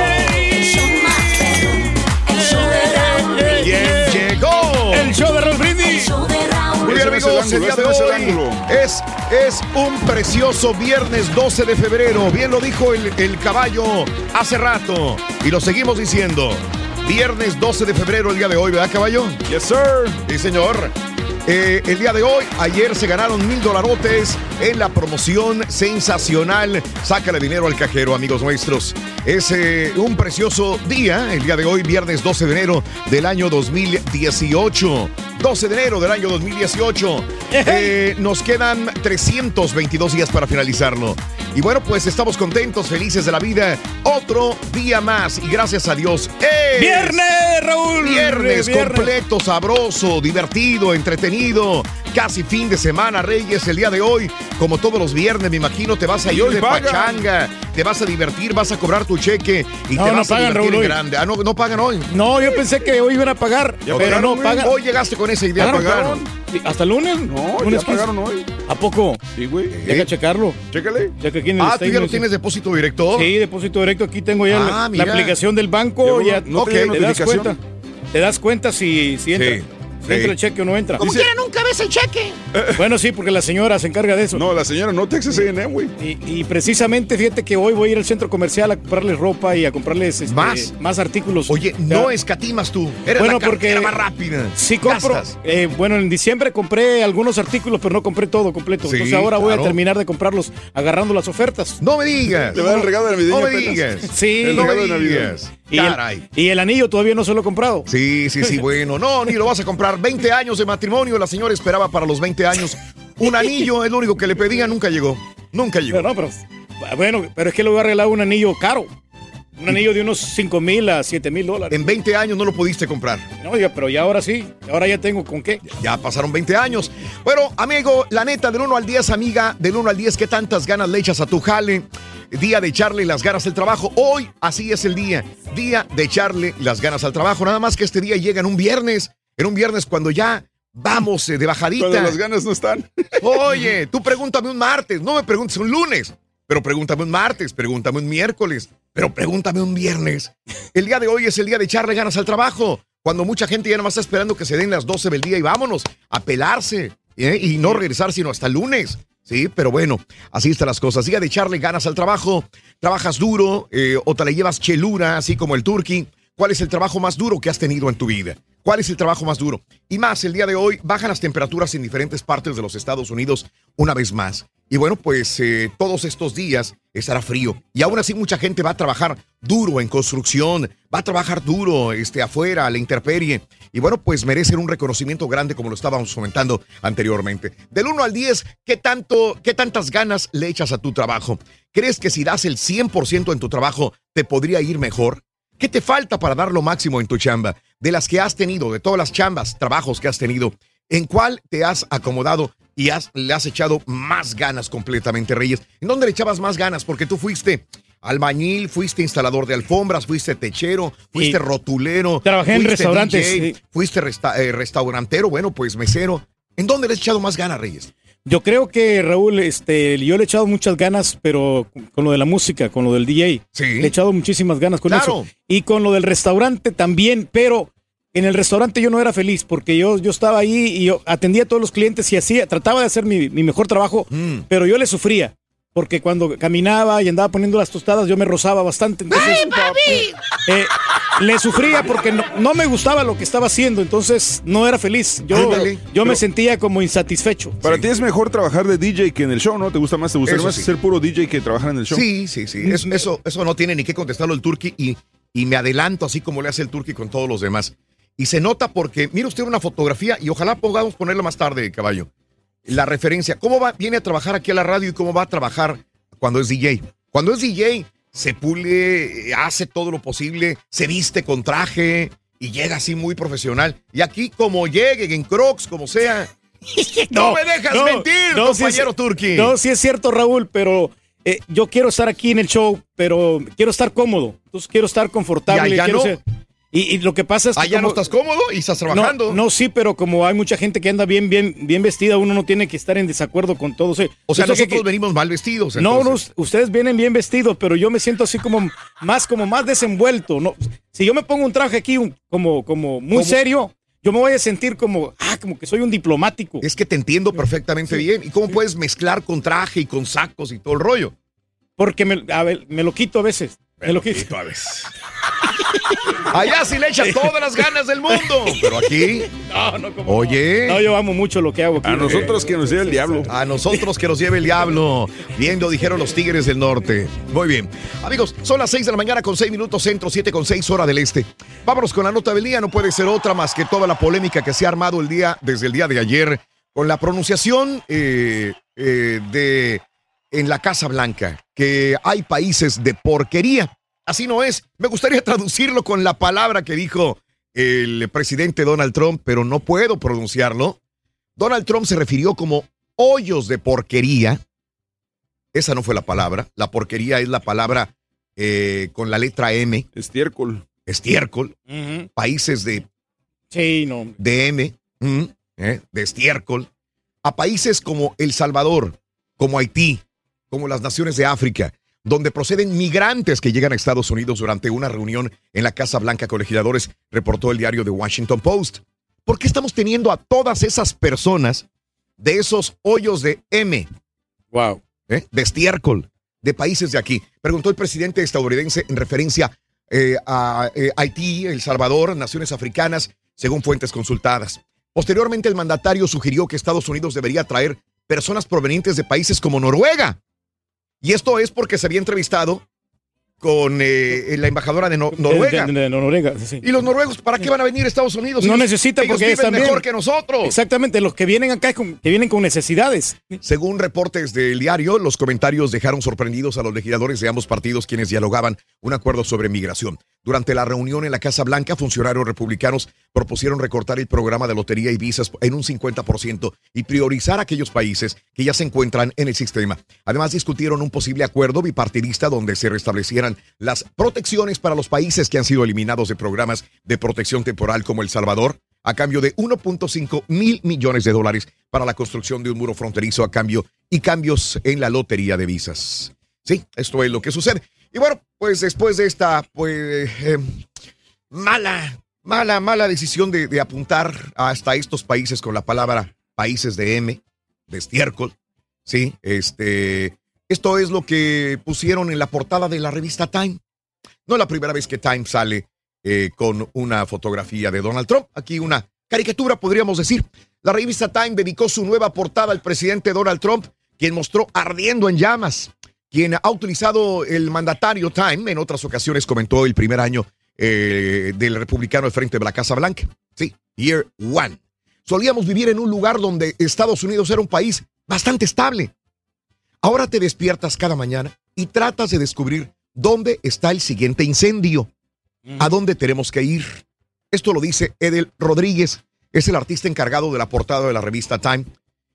El ángulo, día de ese es el hoy ángulo. es, es un precioso viernes 12 de febrero. Bien lo dijo el, el caballo hace rato. Y lo seguimos diciendo. Viernes 12 de febrero, el día de hoy, ¿verdad, caballo? Yes, sir. Sí, señor. Eh, el día de hoy, ayer se ganaron mil dolarotes en la promoción sensacional. Sácale dinero al cajero, amigos nuestros. Es eh, un precioso día, el día de hoy, viernes 12 de enero del año 2018. 12 de enero del año 2018. Eh, nos quedan 322 días para finalizarlo. Y bueno, pues estamos contentos, felices de la vida. Otro día más y gracias a Dios. ¡es ¡Viernes, Raúl! Viernes, Viernes. completo, sabroso, divertido, entretenido. Casi fin de semana, Reyes, el día de hoy. Como todos los viernes, me imagino, te vas a ir de pagan. pachanga, te vas a divertir, vas a cobrar tu cheque y No, te no vas pagan, a divertir Raúl, en grande. Ah, no, no pagan hoy. No, yo pensé que hoy iban a pagar, pero no pagan. Hoy llegaste con esa idea, ¿Pagaron? pagaron. Sí, ¿Hasta el lunes? No, ¿Lunes ya pagaron hoy. ¿A poco? Sí, güey. Deja checarlo. Chécale. Ya que aquí en el Ah, ¿tú ya sí. tienes depósito directo? Sí, depósito directo. Aquí tengo ya Ah, la- aplicación del banco. Ya, no te llega te das cuenta. Te das cuenta si, si entra, Sí, sí. entra el cheque o no entra. Como quiera, nunca ves el cheque. Bueno, sí, porque la señora se encarga de eso. No, la señora no Texas A&M, güey. Y, y precisamente, fíjate que hoy voy a ir al centro comercial a comprarles ropa y a comprarles este, Más. más artículos. Oye, no escatimas tú. Eres Bueno, la porque- más rápida. Sí, compro. Eh, bueno, en diciembre compré algunos artículos, pero no compré todo completo. Sí, Entonces ahora voy a terminar de comprarlos agarrando las ofertas. No me digas. Le va el regalo de navideño No me digas. Sí. El no me regalo de Navidad. digas. Y el, y el anillo todavía no se lo he comprado. Sí, sí, sí, bueno. No, ni lo vas a comprar. 20 años de matrimonio. La señora esperaba para los 20 años un anillo. Es lo único que le pedía. Nunca llegó. Nunca llegó. Pero no, pero bueno, pero es que le voy a regalar un anillo caro. Un anillo de unos 5 mil a 7 mil dólares. En 20 años no lo pudiste comprar. No, ya, pero ya ahora sí. Ahora ya tengo con qué. Ya pasaron 20 años. Bueno, amigo, la neta, del 1 al 10, amiga, del 1 al 10, ¿qué tantas ganas le echas a tu jale? Día de echarle las ganas al trabajo. Hoy, así es el día. Día de echarle las ganas al trabajo. Nada más que este día llega en un viernes. En un viernes cuando ya vamos eh, de bajadita. Cuando las ganas no están. Oye, tú pregúntame un martes, no me preguntes un lunes, pero pregúntame un martes, pregúntame un miércoles, pero pregúntame un viernes. El día de hoy es el día de echarle ganas al trabajo, cuando mucha gente ya nada más está esperando que se den las 12 del día y vámonos a pelarse ¿eh? y no regresar sino hasta el lunes. Sí, pero bueno, así están las cosas. Día de echarle ganas al trabajo. Trabajas duro eh, o te la llevas chelura, así como el turqui. ¿Cuál es el trabajo más duro que has tenido en tu vida? ¿Cuál es el trabajo más duro? Y más, el día de hoy bajan las temperaturas en diferentes partes de los Estados Unidos una vez más. Y bueno, pues eh, todos estos días estará frío. Y aún así mucha gente va a trabajar duro en construcción, va a trabajar duro este, afuera, a la intemperie. Y bueno, pues merecen un reconocimiento grande como lo estábamos comentando anteriormente. Del 1 al 10, ¿qué, tanto, ¿qué tantas ganas le echas a tu trabajo? ¿Crees que si das el 100% en tu trabajo te podría ir mejor? ¿Qué te falta para dar lo máximo en tu chamba? De las que has tenido, de todas las chambas, trabajos que has tenido, ¿en cuál te has acomodado y has, le has echado más ganas completamente, Reyes? ¿En dónde le echabas más ganas? Porque tú fuiste albañil, fuiste instalador de alfombras, fuiste techero, fuiste Y rotulero. trabajé en restaurantes, DJ, sí. Fuiste resta- eh, restaurantero, bueno, pues mesero. ¿En dónde le has echado más ganas, Reyes? Yo creo que Raúl, este, yo le he echado muchas ganas, pero con lo de la música, con lo del DJ, le he echado muchísimas ganas con Claro. eso. Y con lo del restaurante también, pero en el restaurante yo no era feliz porque yo, yo estaba ahí y yo atendía a todos los clientes y hacía, trataba de hacer mi, mi mejor trabajo, Mm. pero yo le sufría. Porque cuando caminaba y andaba poniendo las tostadas, yo me rozaba bastante. Entonces, ¡Ay, papi! eh, le sufría porque no, no me gustaba lo que estaba haciendo, entonces no era feliz. Yo, Ándale. yo me sentía como insatisfecho. Para ti es mejor trabajar de DJ que en el show, ¿no? ¿Te gusta más? ¿Te gustaría Eso más sí. ser puro DJ que trabajar en el show? Sí, sí, sí. Eso, eso, eso no tiene ni que contestarlo el turqui y, y me adelanto así como le hace el turqui con todos los demás. Y se nota porque, mire usted una fotografía y ojalá podamos ponerla más tarde, caballo. La referencia, cómo va, viene a trabajar aquí a la radio y cómo va a trabajar cuando es DJ. Cuando es DJ, se pule, eh, hace todo lo posible, se viste con traje y llega así muy profesional. Y aquí como llegue, en crocs, como sea. No, me dejas no, mentir, no, compañero Turqui. No, sí es cierto, Raúl, pero eh, yo quiero estar aquí en el show, pero quiero estar cómodo. Entonces quiero estar confortable. Y allá quiero no. ser- y, y lo que pasa es que. Allá no como- estás cómodo y estás No, trabajando. No, sí, pero como hay mucha gente que anda bien, bien, bien vestida, uno no tiene que estar en desacuerdo con todo. O sea, que- nosotros venimos mal vestidos. No, no, ustedes vienen bien vestidos, pero yo me siento así como más, como más desenvuelto. No, si yo me pongo un traje aquí un- como, como muy ¿Cómo? serio, yo me voy a sentir como, ah, como que soy un diplomático. Es que te entiendo perfectamente bien. ¿Y cómo puedes mezclar con traje y con sacos y todo el rollo? Porque me, a ver, me lo quito a veces. Me lo quito. a veces. Allá sí le echa todas las ganas del mundo. Pero aquí, No, no, como. oye. No, yo amo mucho lo que hago aquí. A nosotros que nos lleve el diablo. A nosotros que nos lleve el diablo. Bien lo dijeron los Tigres del Norte. Muy bien. Amigos, son las 6 de la mañana con 6 minutos centro, 7 con 6 hora del este. Vámonos con la nota del día. No puede ser otra más que toda la polémica que se ha armado el día, desde el día de ayer, con la pronunciación eh, eh, de en la Casa Blanca, que hay países de porquería. Así no es. Me gustaría traducirlo con la palabra que dijo el presidente Donald Trump, pero no puedo pronunciarlo. Donald Trump se refirió como hoyos de porquería. Esa no fue la palabra. La porquería es la palabra eh, con la letra M. Estiércol. Estiércol. Países de, Sí, no. de M, mm, eh, de estiércol. A países como El Salvador, como Haití, como las naciones de África, donde proceden migrantes que llegan a Estados Unidos durante una reunión en la Casa Blanca con legisladores, reportó el diario The Washington Post. ¿Por qué estamos teniendo a todas esas personas de esos hoyos de M? Wow. ¿eh? de estiércol de países de aquí. Preguntó el presidente estadounidense en referencia eh, a eh, Haití, El Salvador, naciones africanas, según fuentes consultadas. Posteriormente, el mandatario sugirió que Estados Unidos debería traer personas provenientes de países como Noruega. Y esto es porque se había entrevistado con eh, la embajadora de No- Noruega. De, de- de Noruega, sí. ¿Y los noruegos para qué van a venir a Estados Unidos? No necesitan ellos porque viven están bien. mejor que nosotros. Exactamente, los que vienen acá es con- que vienen con necesidades. Según reportes del diario, los comentarios dejaron sorprendidos a los legisladores de ambos partidos quienes dialogaban un acuerdo sobre migración. Durante la reunión en la Casa Blanca, funcionarios republicanos propusieron recortar el programa de lotería y visas en un 50% y priorizar aquellos países que ya se encuentran en el sistema. Además, discutieron un posible acuerdo bipartidista donde se restablecieran las protecciones para los países que han sido eliminados de programas de protección temporal como El Salvador, a cambio de 1.5 mil millones de dólares para la construcción de un muro fronterizo a cambio y cambios en la lotería de visas. Sí, esto es lo que sucede. Y bueno, pues después de esta, pues, eh, mala, mala, mala decisión de, de apuntar hasta estos países con la palabra países de M, de estiércol, sí, este, esto es lo que pusieron en la portada de la revista Time. No es la primera vez que Time sale eh, con una fotografía de Donald Trump. Aquí una caricatura, podríamos decir. La revista Time dedicó su nueva portada al presidente Donald Trump, quien mostró ardiendo en llamas. Quien ha utilizado el mandatario Time en otras ocasiones comentó el primer año eh, del republicano al frente de la Casa Blanca. Sí, year one. Solíamos vivir en un lugar donde Estados Unidos era un país bastante estable. Ahora te despiertas cada mañana y tratas de descubrir dónde está el siguiente incendio, a dónde tenemos que ir. Esto lo dice Edel Rodríguez, es el artista encargado de la portada de la revista Time.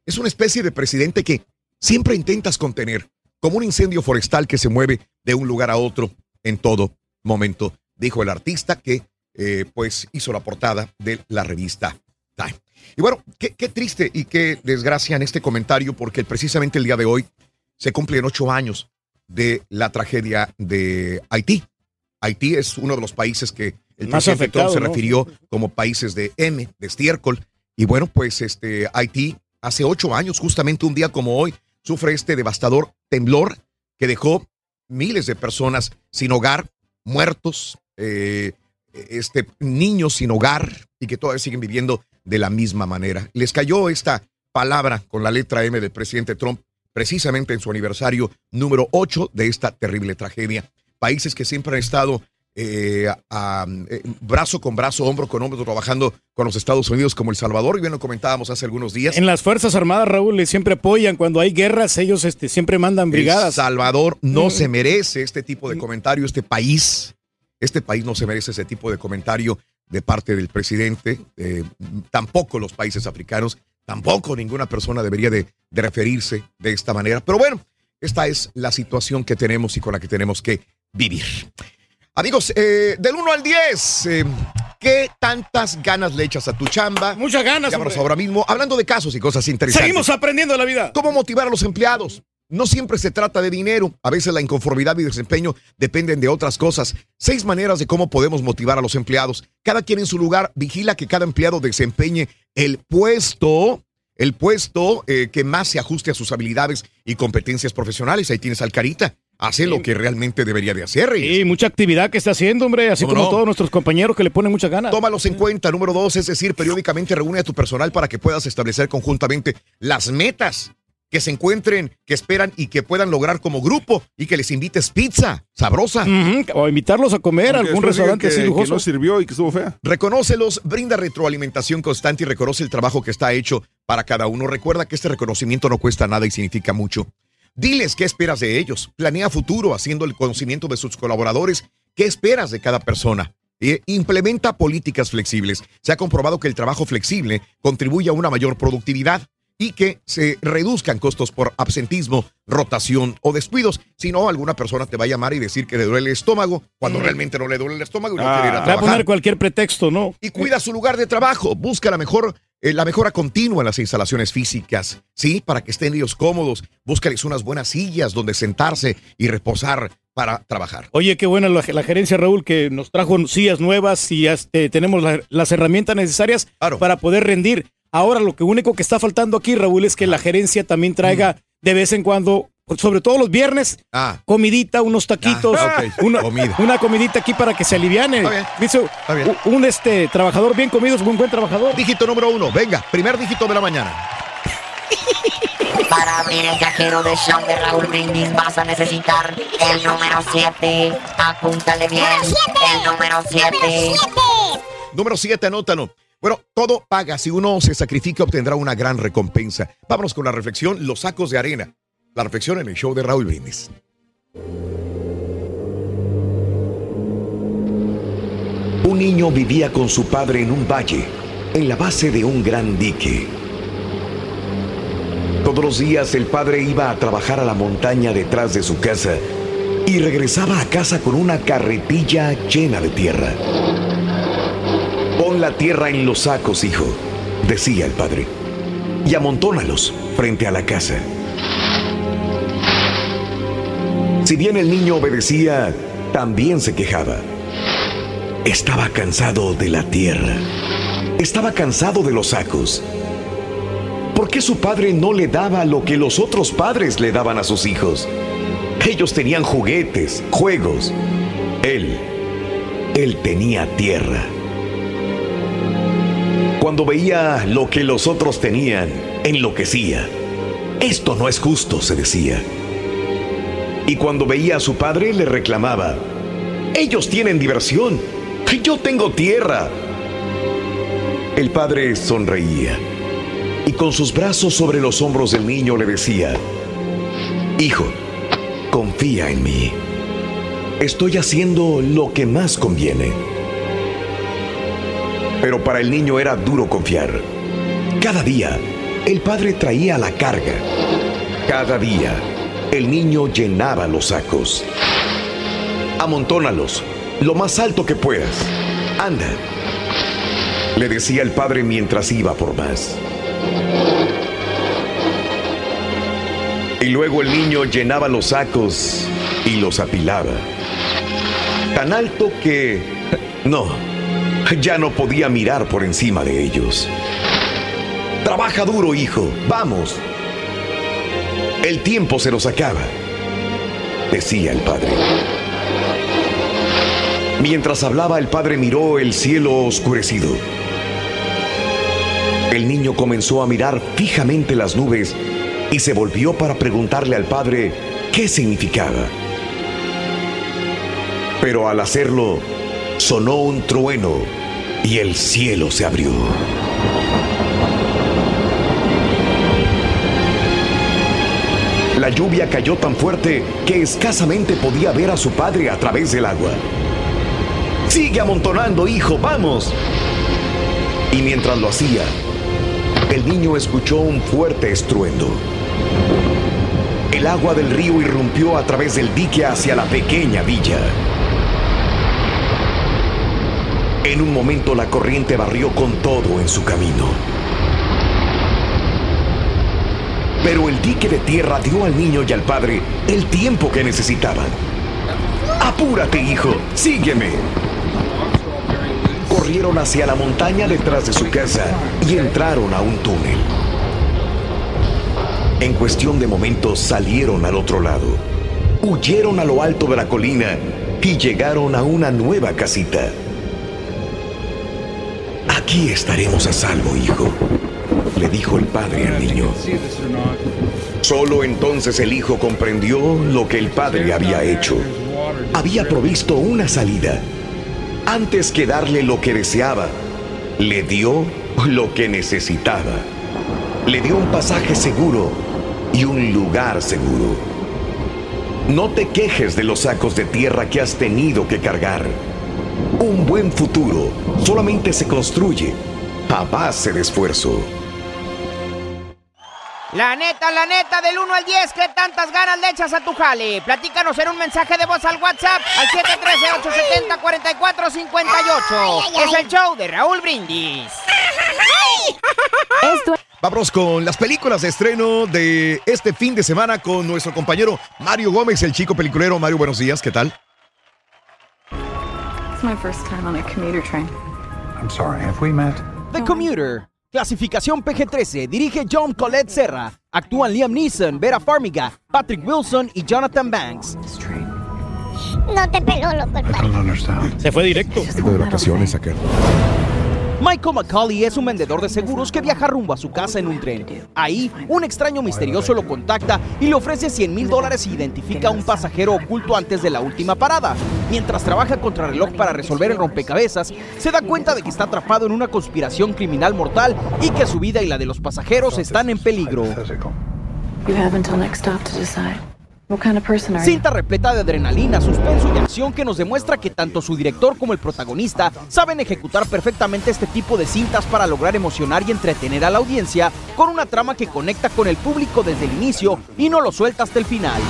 Es una especie de presidente que siempre intentas contener, como un incendio forestal que se mueve de un lugar a otro en todo momento, dijo el artista que eh, pues hizo la portada de la revista Time. Y bueno, qué, qué triste y qué desgracia en este comentario, porque precisamente el día de hoy se cumplen ocho años de la tragedia de Haití. Haití es uno de los países que el Más presidente Trump se ¿no? refirió como países de M, de estiércol. Y bueno, pues este Haití hace ocho años, justamente un día como hoy, sufre este devastador temblor que dejó miles de personas sin hogar, muertos, eh, este, niños sin hogar y que todavía siguen viviendo de la misma manera. Les cayó esta palabra con la letra M del presidente Trump precisamente en su aniversario número 8 de esta terrible tragedia. Países que siempre han estado eh, a- eh, brazo con brazo, hombro con hombro, trabajando con los Estados Unidos como El Salvador, y bien lo comentábamos hace algunos días. En las Fuerzas Armadas, Raúl, le siempre apoyan. Cuando hay guerras, ellos este, siempre mandan El brigadas. Salvador no Mm. se merece este tipo de comentario, este país, este país no se merece ese tipo de comentario de parte del presidente, eh, tampoco los países africanos, tampoco ninguna persona debería de, de referirse de esta manera. Pero bueno, esta es la situación que tenemos y con la que tenemos que vivir. Amigos, eh, del 1 al 10, eh, ¿qué tantas ganas le echas a tu chamba? Muchas ganas. Llámanos ahora mismo, hablando de casos y cosas interesantes. Seguimos aprendiendo de la vida. ¿Cómo motivar a los empleados? No siempre se trata de dinero. A veces la inconformidad y desempeño dependen de otras cosas. Seis maneras de cómo podemos motivar a los empleados. Cada quien en su lugar vigila que cada empleado desempeñe el puesto, el puesto eh, que más se ajuste a sus habilidades y competencias profesionales. Ahí tienes al Carita. hace lo que realmente debería de hacer. Reyes. Sí, mucha actividad que está haciendo, hombre, así ¿Cómo como no? todos nuestros compañeros que le ponen muchas ganas. Tómalos en cuenta. Número dos, es decir, periódicamente reúne a tu personal para que puedas establecer conjuntamente las metas que se encuentren, que esperan y que puedan lograr como grupo y que les invites pizza sabrosa. O invitarlos a comer a algún restaurante que- así que lujoso. no sirvió y que estuvo fea. Reconócelos, brinda retroalimentación constante y reconoce el trabajo que está hecho para cada uno. Recuerda que este reconocimiento no cuesta nada y significa mucho. Diles qué esperas de ellos. Planea futuro haciendo el conocimiento de sus colaboradores. ¿Qué esperas de cada persona? E implementa políticas flexibles. Se ha comprobado que el trabajo flexible contribuye a una mayor productividad y que se reduzcan costos por absentismo, rotación o descuidos. Si no, alguna persona te va a llamar y decir que le duele el estómago cuando realmente no le duele el estómago y no quiere ir a Va a trabajar poner cualquier pretexto, ¿no? y cuida su lugar de trabajo. Busca la mejor, eh, la mejora continua en las instalaciones físicas, ¿sí? Para que estén ellos cómodos. Búscales unas buenas sillas donde sentarse y reposar para trabajar. Oye, qué buena la, la gerencia, Raúl, que nos trajo sillas nuevas y este, tenemos la- las herramientas necesarias para poder rendir. Ahora, lo que único que está faltando aquí, Raúl, es que la gerencia también traiga de vez en cuando, sobre todo los viernes, Ah. comidita, unos taquitos, Ah, ok. una, Comida. una comidita aquí para que se aliviane. Está bien. Dice, bien. un, un, este trabajador bien comido es un buen trabajador. Dígito número uno, venga, primer dígito de la mañana. Para abrir el cajero de show de Raúl Brindis vas a necesitar el número 7. Apúntale bien. El número 7. Número siete, anótalo. Bueno, todo paga. Si uno se sacrifica, obtendrá una gran recompensa. Vámonos con la reflexión, los sacos de arena. La reflexión en el show de Raúl Brindis. Un niño vivía con su padre en un valle, en la base de un gran dique. Todos los días el padre iba a trabajar a la montaña detrás de su casa y regresaba a casa con una carretilla llena de tierra. Pon la tierra en los sacos, hijo, decía el padre, y amontónalos frente a la casa. Si bien el niño obedecía, también se quejaba. Estaba cansado de la tierra. Estaba cansado de los sacos. ¿Por qué su padre no le daba lo que los otros padres le daban a sus hijos? Ellos tenían juguetes, juegos. Él, él tenía tierra. Cuando veía lo que los otros tenían, enloquecía. Esto no es justo, se decía. Y cuando veía a su padre, le reclamaba. Ellos tienen diversión. Yo tengo tierra. El padre sonreía y con sus brazos sobre los hombros del niño le decía, Hijo, confía en mí. Estoy haciendo lo que más conviene. Pero para el niño era duro confiar. Cada día, el padre traía la carga. Cada día, el niño llenaba los sacos. Amontónalos, lo más alto que puedas. Anda, le decía el padre mientras iba por más. Y luego el niño llenaba los sacos y los apilaba. Tan alto que... No, ya no podía mirar por encima de ellos. Trabaja duro, hijo, vamos. El tiempo se nos acaba, decía el padre. Mientras hablaba, el padre miró el cielo oscurecido. El niño comenzó a mirar fijamente las nubes y se volvió para preguntarle al padre qué significaba. Pero al hacerlo, sonó un trueno y el cielo se abrió. La lluvia cayó tan fuerte que escasamente podía ver a su padre a través del agua. Sigue amontonando, hijo, vamos. Y mientras lo hacía, el niño escuchó un fuerte estruendo. El agua del río irrumpió a través del dique hacia la pequeña villa. En un momento la corriente barrió con todo en su camino. Pero el dique de tierra dio al niño y al padre el tiempo que necesitaban. Apúrate, hijo, sígueme. Corrieron hacia la montaña detrás de su casa y entraron a un túnel. En cuestión de momentos salieron al otro lado. huyeron a lo alto de la colina y llegaron a una nueva casita. Aquí estaremos a salvo, hijo, le dijo el padre al niño. Solo entonces el hijo comprendió lo que el padre había hecho. Había provisto una salida. Antes que darle lo que deseaba, le dio lo que necesitaba. Le dio un pasaje seguro y un lugar seguro. No te quejes de los sacos de tierra que has tenido que cargar. Un buen futuro solamente se construye a base de esfuerzo. La neta, la neta, del 1 al 10, ¿qué tantas ganas le echas a tu jale? Platícanos en un mensaje de voz al WhatsApp al 713-870-4458. Es el show de Raúl Brindis. Vamos con las películas de estreno de este fin de semana con nuestro compañero Mario Gómez, el chico peliculero. Mario, buenos días, ¿qué tal? My first time on a commuter train. I'm sorry, have we met? The Commuter. Clasificación PG-13. Dirige John Colette Serra. Actúan Liam Neeson, Vera Farmiga, Patrick Wilson y Jonathan Banks. No te peló, loco, padre. Se fue directo. de vacaciones acá. Michael McCauley es un vendedor de seguros que viaja rumbo a su casa en un tren. Ahí, un extraño misterioso lo contacta y le ofrece 100 mil dólares y identifica a un pasajero oculto antes de la última parada. Mientras trabaja contra reloj para resolver el rompecabezas, se da cuenta de que está atrapado en una conspiración criminal mortal y que su vida y la de los pasajeros están en peligro. You have until next stop to decide. Cinta repleta de adrenalina, suspenso y acción que nos demuestra que tanto su director como el protagonista saben ejecutar perfectamente este tipo de cintas para lograr emocionar y entretener a la audiencia con una trama que conecta con el público desde el inicio y no lo suelta hasta el final.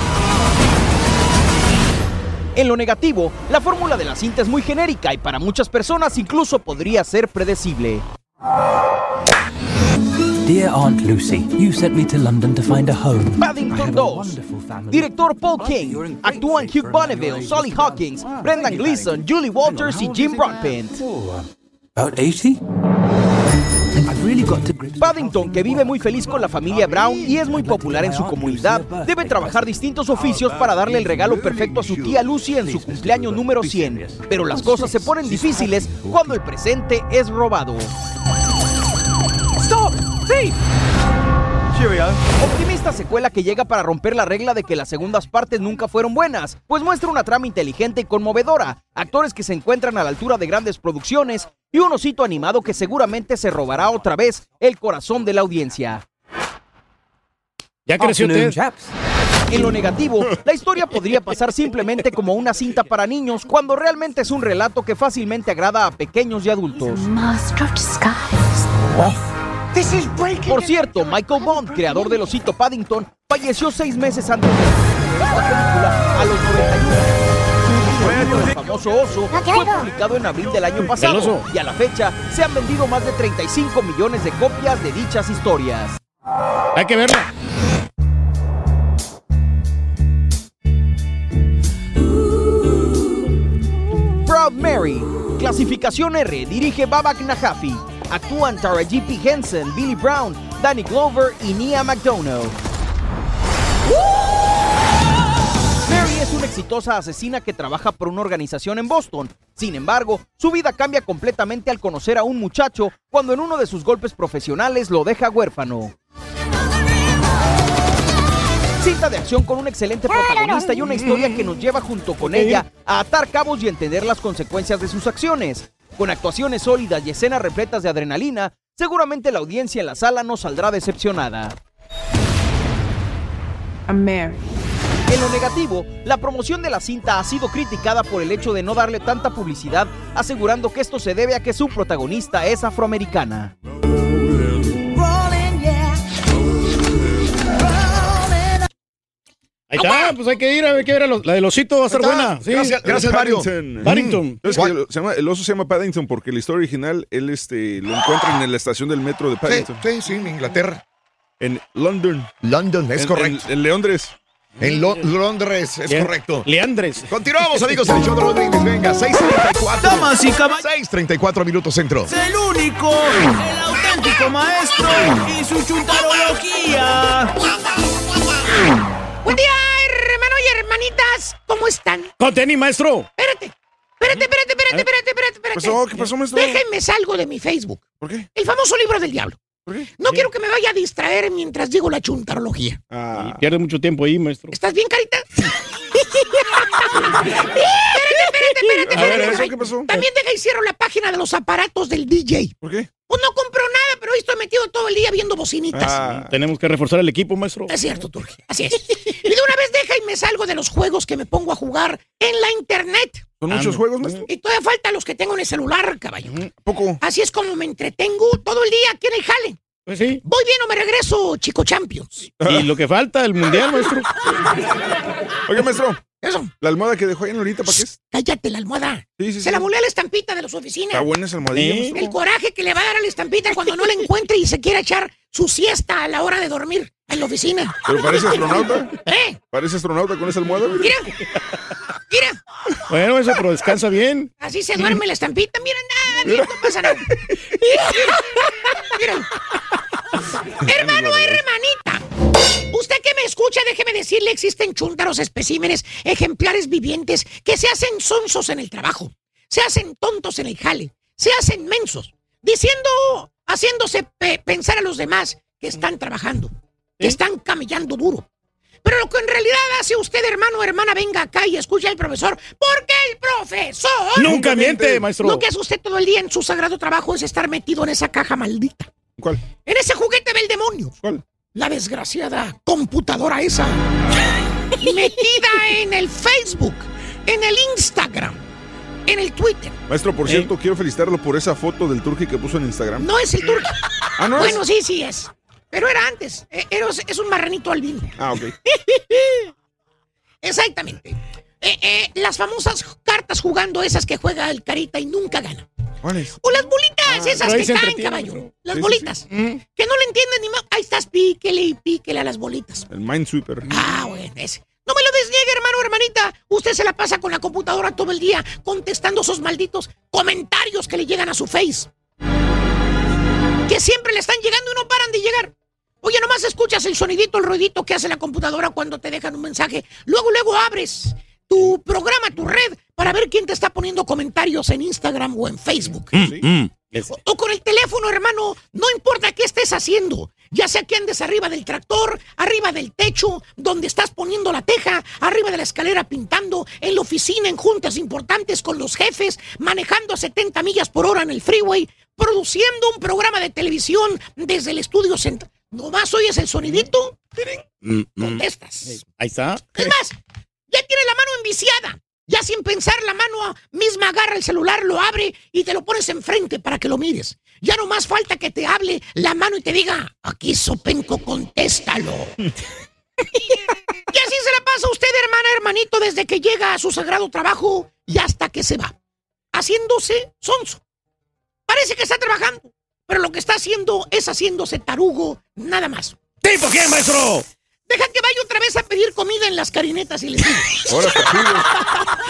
En lo negativo, la fórmula de la cinta es muy genérica y para muchas personas incluso podría ser predecible. Dear Aunt Lucy, you sent me to London to find a home. Paddington 2. Director Paul King. Actúan Hugh Bonneville, Solly Hawkins, Brendan Gleeson, Julie Walters y Jim Broadbent. About 80? I've really got to grips. Paddington, que vive muy feliz con la familia Brown y es muy popular en su comunidad, debe trabajar distintos oficios para darle el regalo perfecto a su tía Lucy en su cumpleaños número 100. Pero las cosas se ponen difíciles cuando el presente es robado. ¡Stop! ¡Sí! Optimista secuela que llega para romper la regla de que las segundas partes nunca fueron buenas, pues muestra una trama inteligente y conmovedora, actores que se encuentran a la altura de grandes producciones y un osito animado que seguramente se robará otra vez el corazón de la audiencia. Ya creció Afternoon, Ted. En lo negativo, la historia podría pasar simplemente como una cinta para niños cuando realmente es un relato que fácilmente agrada a pequeños y adultos. Por cierto, Michael Bond, creador del osito Paddington, falleció seis meses antes de esta película a los 91 años. El famoso oso fue publicado en abril del año pasado y a la fecha se han vendido más de 35 millones de copias de dichas historias. Hay que verla. Proud Mary, clasificación R, dirige Babak Najafi. Actúan Tara G.P. Henson, Billy Brown, Danny Glover y Nia McDonough. Mary es una exitosa asesina que trabaja por una organización en Boston. Sin embargo, su vida cambia completamente al conocer a un muchacho cuando en uno de sus golpes profesionales lo deja huérfano. Cinta de acción con un excelente protagonista y una historia que nos lleva junto con ella a atar cabos y entender las consecuencias de sus acciones. Con actuaciones sólidas y escenas repletas de adrenalina, seguramente la audiencia en la sala no saldrá decepcionada. En lo negativo, la promoción de la cinta ha sido criticada por el hecho de no darle tanta publicidad, asegurando que esto se debe a que su protagonista es afroamericana. Ahí está, pues hay que ir a ver qué era la del osito va a ser buena. Sí. Gracias, gracias, Mario. Paddington. Paddington. Es que lo- se llama- el oso se llama Paddington porque la historia original él este, lo encuentran en la estación del metro de Paddington. Sí, sí, en Inglaterra. En London. London, es En- correcto. En, en Londres. En Lo- Londres, es Bien. correcto. Leandres. Continuamos, amigos, el show de Rodríguez. Venga, 6.34. Damas y caballeros. 6.34 minutos centro. Es el único, el auténtico maestro y su chuntarología. Buen día, hermano y hermanitas, ¿cómo están? Con tenis, maestro. Espérate, espérate, espérate, espérate, espérate, espérate, espérate. pasó? ¿Qué pasó, maestro? Déjenme salgo de mi Facebook. ¿Por qué? El famoso libro del diablo. ¿Por qué? No quiero que me vaya a distraer mientras digo la chuntarología. Ah. Y pierde mucho tiempo ahí, maestro. ¿Estás bien, carita? espérate, espérate, espérate, A ver, espérate. ¿eso qué pasó? También deja y cierro la página de los aparatos del DJ. ¿Por qué? Pues no compro nada, pero ahí estoy metido todo el día viendo bocinitas. Ah. Tenemos que reforzar el equipo, maestro. Es cierto, Turki. Así es. Y de una vez deja y me salgo de los juegos que me pongo a jugar en la internet. ¿Son muchos Ando. juegos, maestro? Y todavía falta los que tengo en el celular, caballo. Poco. Así es como me entretengo todo el día aquí en el jale. Pues sí. Voy bien o me regreso, Chico Champions. Y lo que falta, el mundial, maestro. Oiga, maestro. Eso. ¿La almohada que dejó ahí en ahorita para qué es? Cállate la almohada. Sí, sí, Se sí. la volé a la estampita de su oficina. Está buena esa almohadilla. El coraje que le va a dar a la estampita cuando no la encuentre y se quiera echar su siesta a la hora de dormir en la oficina. Pero parece astronauta. ¿Eh? Parece astronauta con esa almohada. Mira. Mira. Bueno, maestro, pero descansa bien. Así se duerme la estampita. Mira, nada, mira, no pasa nada. Mira. Hermano, hermanita. Me escucha, déjeme decirle, existen chúntaros especímenes, ejemplares vivientes que se hacen sonsos en el trabajo, se hacen tontos en el jale, se hacen mensos, diciendo, haciéndose pe- pensar a los demás que están trabajando, que están camellando duro. Pero lo que en realidad hace usted, hermano o hermana, venga acá y escuche al profesor, porque el profesor... Nunca miente, maestro. Lo que hace usted todo el día en su sagrado trabajo es estar metido en esa caja maldita. ¿Cuál? En ese juguete del demonio. ¿Cuál? La desgraciada computadora esa. metida en el Facebook, en el Instagram, en el Twitter. Maestro, por cierto, quiero felicitarlo por esa foto del turqui que puso en Instagram. No es el turco. Ah, ¿no es? Bueno, sí, sí es. Pero era antes. Eh, era- es un marranito albino. Ah, ok. Exactamente. Eh, eh, las famosas cartas jugando esas que juega el carita y nunca gana. ¿Cuál es? O las bolitas, esas pero ahí que entretiene, caballo. Las Sí, sí, bolitas. sí. Que no le entienden ni más. Ahí estás, píquele y píquele a las bolitas. El Minesweeper. Ah, bueno, ese. No me lo desniegue, hermano, hermanita. Usted se la pasa con la computadora todo el día contestando esos malditos comentarios que le llegan a su face. Que siempre le están llegando y no paran de llegar. Oye, nomás escuchas el sonidito, el ruidito que hace la computadora cuando te dejan un mensaje. Luego, luego abres tu programa, tu red, para ver quién te está poniendo comentarios en Instagram o en Facebook. Mm, es- O con el teléfono, hermano, no importa qué estés haciendo. Ya sea que andes arriba del tractor, arriba del techo, donde estás poniendo la teja, arriba de la escalera pintando, en la oficina, en juntas importantes con los jefes, manejando a 70 millas por hora en el freeway, produciendo un programa de televisión desde el estudio central. Nomás oyes el sonidito, mm, mm. contestas. Ahí está. Es más, ya tiene la mano enviciada. Ya sin pensar, la mano misma agarra el celular, lo abre y te lo pones enfrente para que lo mires. Ya no más falta que te hable la mano y te diga, aquí Sopenco, contéstalo. y así se la pasa usted, hermana, hermanito, desde que llega a su sagrado trabajo y hasta que se va. Haciéndose sonso. Parece que está trabajando, pero lo que está haciendo es haciéndose tarugo, nada más. ¿Tipo quién, maestro? Deja que vaya otra vez a pedir comida en las carinetas y les digo. Ahora.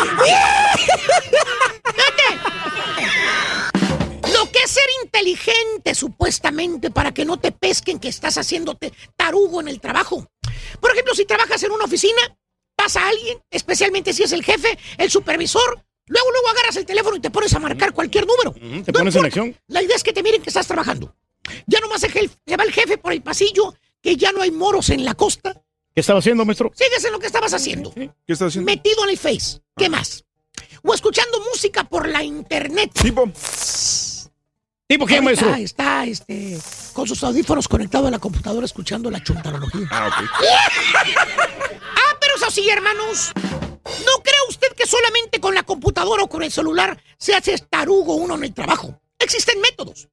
Lo que es ser inteligente, supuestamente, para que no te pesquen que estás haciéndote tarugo en el trabajo. Por ejemplo, si trabajas en una oficina, pasa alguien, especialmente si es el jefe, el supervisor, luego, luego agarras el teléfono y te pones a marcar cualquier número. Te pones en acción. La idea es que te miren que estás trabajando. Ya nomás se jel- se va el jefe por el pasillo, que ya no hay moros en la costa. ¿Qué estaba haciendo, maestro? Sigues en lo que estabas haciendo. ¿Qué estás haciendo? Metido en el Face. ¿Qué más? O escuchando música por la internet. Tipo. ¿Tipo Ahorita maestro? Está, este, con sus audífonos conectados a la computadora escuchando la chuntarología. Ah, ok. Ah, pero eso sí, hermanos. ¿No cree usted que solamente con la computadora o con el celular se hace tarugo uno en el trabajo? Existen métodos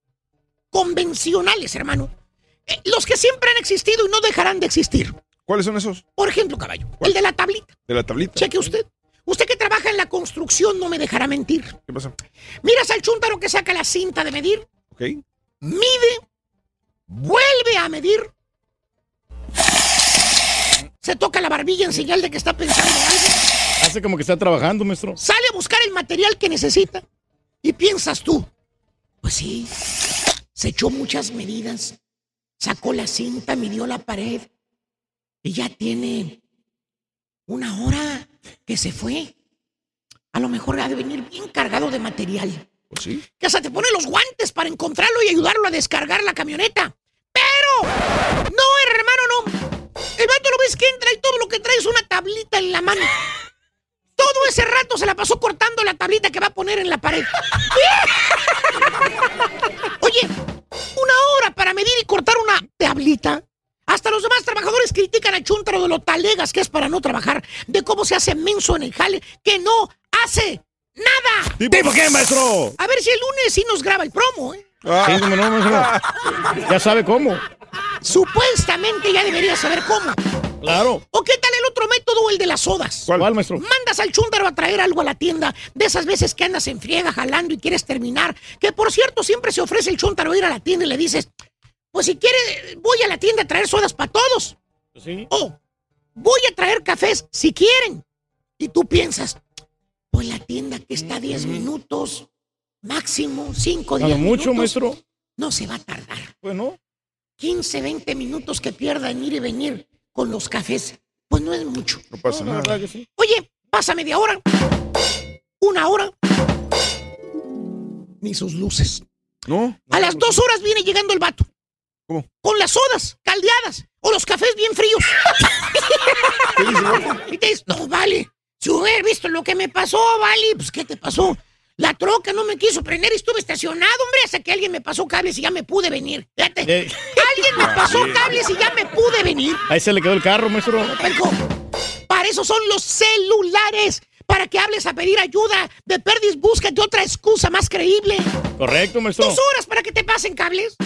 convencionales, hermano. Eh, los que siempre han existido y no dejarán de existir. ¿Cuáles son esos? Por ejemplo, caballo, el de la tablita. De la tablita. Cheque usted. Usted que trabaja en la construcción no me dejará mentir. ¿Qué pasa? Miras al chúntaro que saca la cinta de medir, Ok. mide, vuelve a medir, se toca la barbilla en señal de que está pensando algo, Hace como que está trabajando, maestro. sale a buscar el material que necesita y piensas tú, pues sí, se echó muchas medidas, sacó la cinta, midió la pared y ya tiene una hora que se fue. A lo mejor ha de venir bien cargado de material. Pues sí. Que hasta te pone los guantes para encontrarlo y ayudarlo a descargar la camioneta. Pero, no, hermano, no. El vato lo ves que entra y todo lo que trae es una tablita en la mano. Todo ese rato se la pasó cortando la tablita que va a poner en la pared. Oye, una hora para medir y cortar una tablita. Hasta los demás trabajadores critican a Chuntaro de lo talegas que es para no trabajar, de cómo se hace menso en el jale, que no hace nada. ¿Tipo qué, maestro? A ver si el lunes sí nos graba el promo, ¿eh? Sí, cómo no, maestro. Ya sabe cómo. Supuestamente ya debería saber cómo. Claro. ¿O qué tal el otro método, el de las sodas? ¿Cuál, maestro? Mandas al chúndaro a traer algo a la tienda, de esas veces que andas en friega jalando y quieres terminar, que por cierto siempre se ofrece el chúndaro ir a la tienda y le dices, pues si quiere, voy a la tienda a traer sodas para todos. Sí. O voy a traer cafés si quieren. Y tú piensas, pues la tienda que está a 10 minutos, máximo 5, 10 ¿A lo minutos. mucho, maestro? No se va a tardar. Bueno. 15, 20 minutos que pierda en ir y venir con los cafés. Pues no es mucho. No pasa nada. verdad que sí. Oye, pasa media hora. Una hora. Ni sus luces. ¿No? A las dos horas viene llegando el vato. ¿Cómo? Con las sodas caldeadas o los cafés bien fríos. y te dices, no, vale. Si hubiera visto lo que me pasó, vale, pues ¿qué te pasó? La troca no me quiso prender y estuve estacionado, hombre, hasta que alguien me pasó cables y ya me pude venir. Fíjate. Eh. Alguien me pasó cables y ya me pude venir. Ahí se le quedó el carro, maestro. Para eso son los celulares. Para que hables a pedir ayuda. De perdis, búscate otra excusa más creíble. Correcto, maestro. ¿Dos horas para que te pasen cables?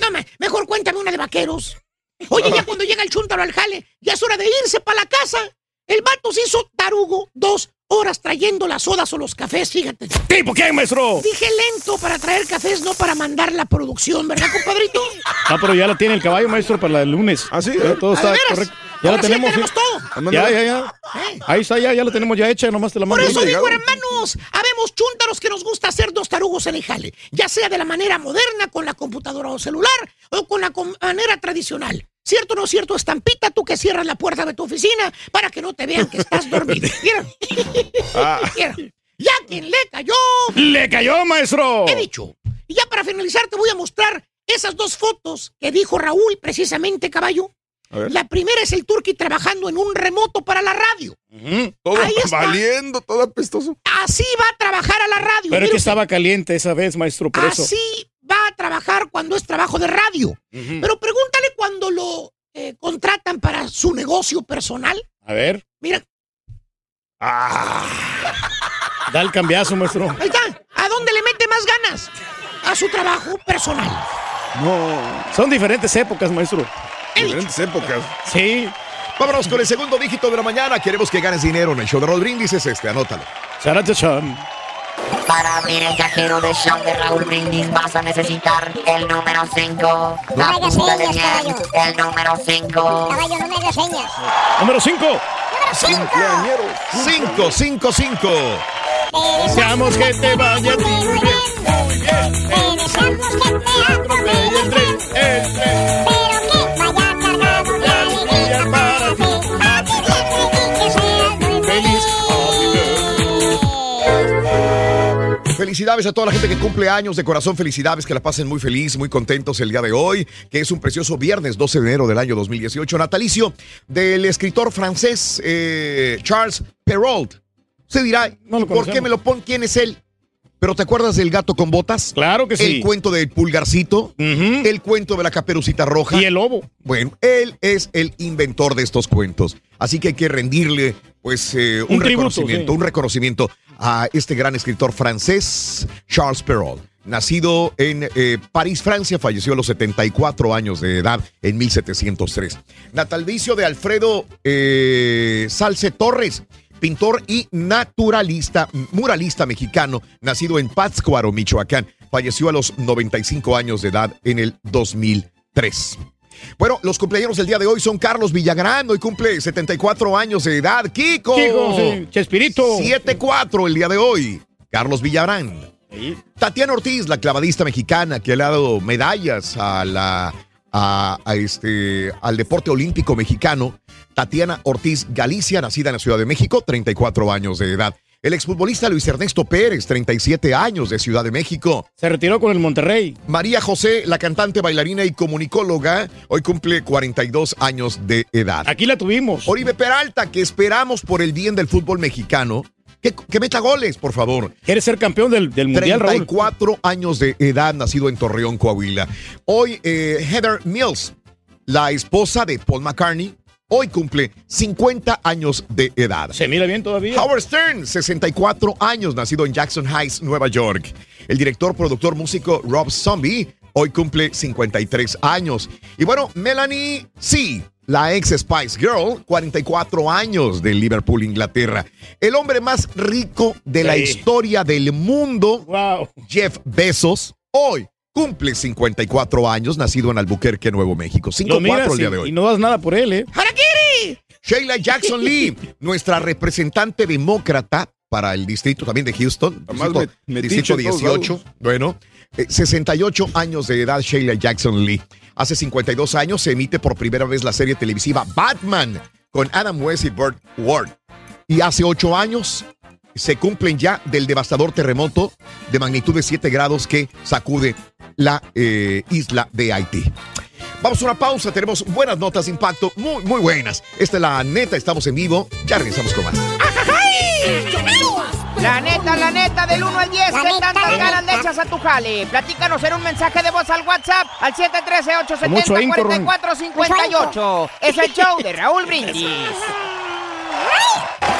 No, me- mejor cuéntame una de vaqueros. Oye, ya cuando llega el chúntaro al jale, ya es hora de irse para la casa. El vato se hizo tarugo dos horas trayendo las sodas o los cafés, fíjate. ¿Tipo qué, maestro? Dije lento para traer cafés, no para mandar la producción, ¿verdad, compadrito? Ah, pero ya la tiene el caballo, maestro, para el lunes. Ah, sí. Ya todo ¿A está correcto. Ya Ahora la sí tenemos. tenemos sí. todo. Ya, ya, ya. ¿Eh? Ahí está, ya, ya la tenemos ya hecha, nomás te la Por mando. eso ahorita. digo, hermanos, habemos chúntaros que nos gusta hacer dos tarugos en el jale, ya sea de la manera moderna, con la computadora o celular, o con la manera tradicional. ¿Cierto o no cierto, estampita, tú que cierras la puerta de tu oficina para que no te vean que estás dormido? Mira, Ah. mira. Ya quien le cayó, ¡Le cayó, maestro! he dicho. Y ya para finalizar te voy a mostrar esas dos fotos que dijo Raúl precisamente, caballo. A ver. La primera es el Turqui trabajando en un remoto para la radio. Ujú. Todo Ahí está. valiendo, todo apestoso. Así va a trabajar a la radio. Pero es que usted. estaba caliente esa vez, maestro, por eso. Va a trabajar cuando es trabajo de radio. Pero pregúntale cuando lo eh, contratan para su negocio personal. A ver. Mira, Da el cambiazo, maestro. ahí está. ¿A dónde le mete más ganas? A su trabajo personal. No. Son diferentes épocas, maestro. Diferentes épocas. Sí. Vámonos con el segundo dígito de la mañana. Queremos que ganes dinero en el show de Brindis. Es este, anótalo. Charachachán. Para abrir el cajero de show de Raúl Brindis vas a necesitar el número 5. No me hagas señas, caballo. El número 5. Caballo, no me hagas señas. Número 5. Cumpleañeros. 5, 5, 5. Deseamos que te vaya muy bien. Muy bien. Te deseamos que te atropelle el tren. Pero que Felicidades a toda la gente que cumple años de corazón. Felicidades, que la pasen muy feliz, muy contentos el día de hoy, que es un precioso viernes 12 de enero del año 2018. Natalicio del escritor francés eh, Charles Perrault. Se dirá, No ¿por qué me lo pon? ¿Quién es él? ¿Pero te acuerdas del gato con botas? Claro que sí. El cuento del pulgarcito. El cuento de la caperucita roja. Y el lobo. Bueno, él es el inventor de estos cuentos. Así que hay que rendirle, pues, eh, un, Un tributo, reconocimiento, sí. un reconocimiento a este gran escritor francés, Charles Perrault. Nacido en eh, París, Francia, falleció a los 74 años de edad en 1703. Natalicio de Alfredo eh, Salce Torres, pintor y naturalista, muralista mexicano, nacido en Pátzcuaro, Michoacán. Falleció a los 95 años de edad en el 2003. Bueno, los cumpleaños del día de hoy son Carlos Villagrán, hoy cumple 74 años de edad. Kiko. Kiko, sí. Chespirito. 7-4 el día de hoy. Carlos Villagrán. Sí. Tatiana Ortiz, la clavadista mexicana que le ha dado medallas a la, a, a este, al deporte olímpico mexicano. Tatiana Ortiz Galicia, nacida en la Ciudad de México, 34 años de edad. El exfutbolista Luis Ernesto Pérez, 37 años de Ciudad de México. Se retiró con el Monterrey. María José, la cantante, bailarina y comunicóloga, hoy cumple 42 años de edad. Aquí la tuvimos. Oribe Peralta, que esperamos por el bien del fútbol mexicano. Que, que meta goles, por favor. Quiere ser campeón del, del Mundial, Raúl. 34 años de edad, nacido en Torreón, Coahuila. Hoy, eh, Heather Mills, la esposa de Paul McCartney, hoy cumple 50 años de edad. Se mira bien todavía. Howard Stern, 64 años, nacido en Jackson Heights, Nueva York. El director, productor, músico Rob Zombie, hoy cumple 53 años. Y bueno, Melanie C., la ex Spice Girl, 44 años de Liverpool, Inglaterra. El hombre más rico de la historia del mundo, Wow. Jeff Bezos, hoy cumple 54 años, nacido en Albuquerque, Nuevo México. Lo 54 miras el día de hoy. y no das nada por él, ¿eh? Sheila Jackson Lee, nuestra representante demócrata para el distrito también de Houston, Además, distrito, me- distrito metiche en todos 18, lados. bueno, eh, 68 años de edad Sheila Jackson Lee. Hace 52 años se emite por primera vez la serie televisiva Batman con Adam West y Burt Ward. Y hace 8 años se cumplen ya del devastador terremoto de magnitud de 7 grados que sacude la eh, isla de Haití. Vamos a una pausa, tenemos buenas notas de impacto, muy, muy buenas. Esta es la neta, estamos en vivo, ya regresamos con más. La neta, la neta, del 1 al 10, La ¿qué tantas ganas le echas a tu jale? Platícanos en un mensaje de voz al WhatsApp al Mucho ahínco, Ron. 713-870-4458. Es el show de Raúl Brindis.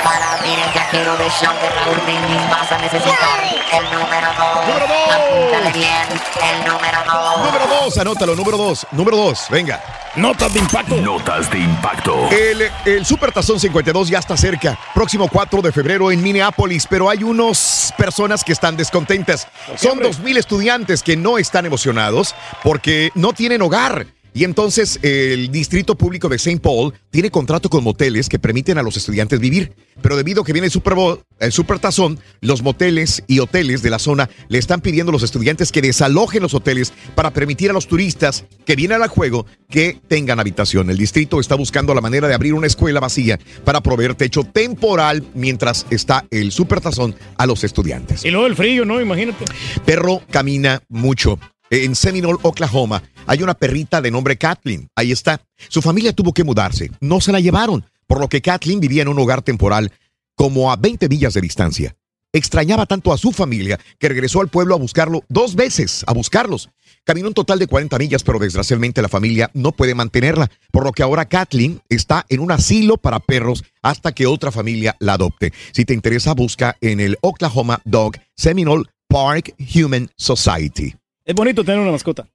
Para abrir el cajero de show de Raúl Brindis vas a necesitar el número 2. Número dos. Apúntale bien, el número 2. Número 2, anótalo, número 2, número 2, venga. Notas de impacto. Notas de impacto. El, el Super Tazón 52 ya está cerca, próximo 4 de febrero en Minneapolis, pero hay unas personas que están descontentas. Son 2.000 estudiantes que no están emocionados porque no tienen hogar. Y entonces el Distrito Público de St. Paul tiene contrato con moteles que permiten a los estudiantes vivir. Pero debido a que viene el Super Bowl, el Super Tazón, los moteles y hoteles de la zona le están pidiendo a los estudiantes que desalojen los hoteles para permitir a los turistas que vienen al juego que tengan habitación. El distrito está buscando la manera de abrir una escuela vacía para proveer techo temporal mientras está el Super Tazón a los estudiantes. Y luego el frío, ¿no? Imagínate. Perro camina mucho. En Seminole, Oklahoma, hay una perrita de nombre Kathleen. Ahí está. Su familia tuvo que mudarse. No se la llevaron, por lo que Kathleen vivía en un hogar temporal como a 20 millas de distancia. Extrañaba tanto a su familia que regresó al pueblo a buscarlo dos veces, a buscarlos. Caminó un total de 40 millas, pero desgraciadamente la familia no puede mantenerla, por lo que ahora Kathleen está en un asilo para perros hasta que otra familia la adopte. Si te interesa, busca en el Oklahoma Dog Seminole Park Human Society. Es bonito tener una mascota.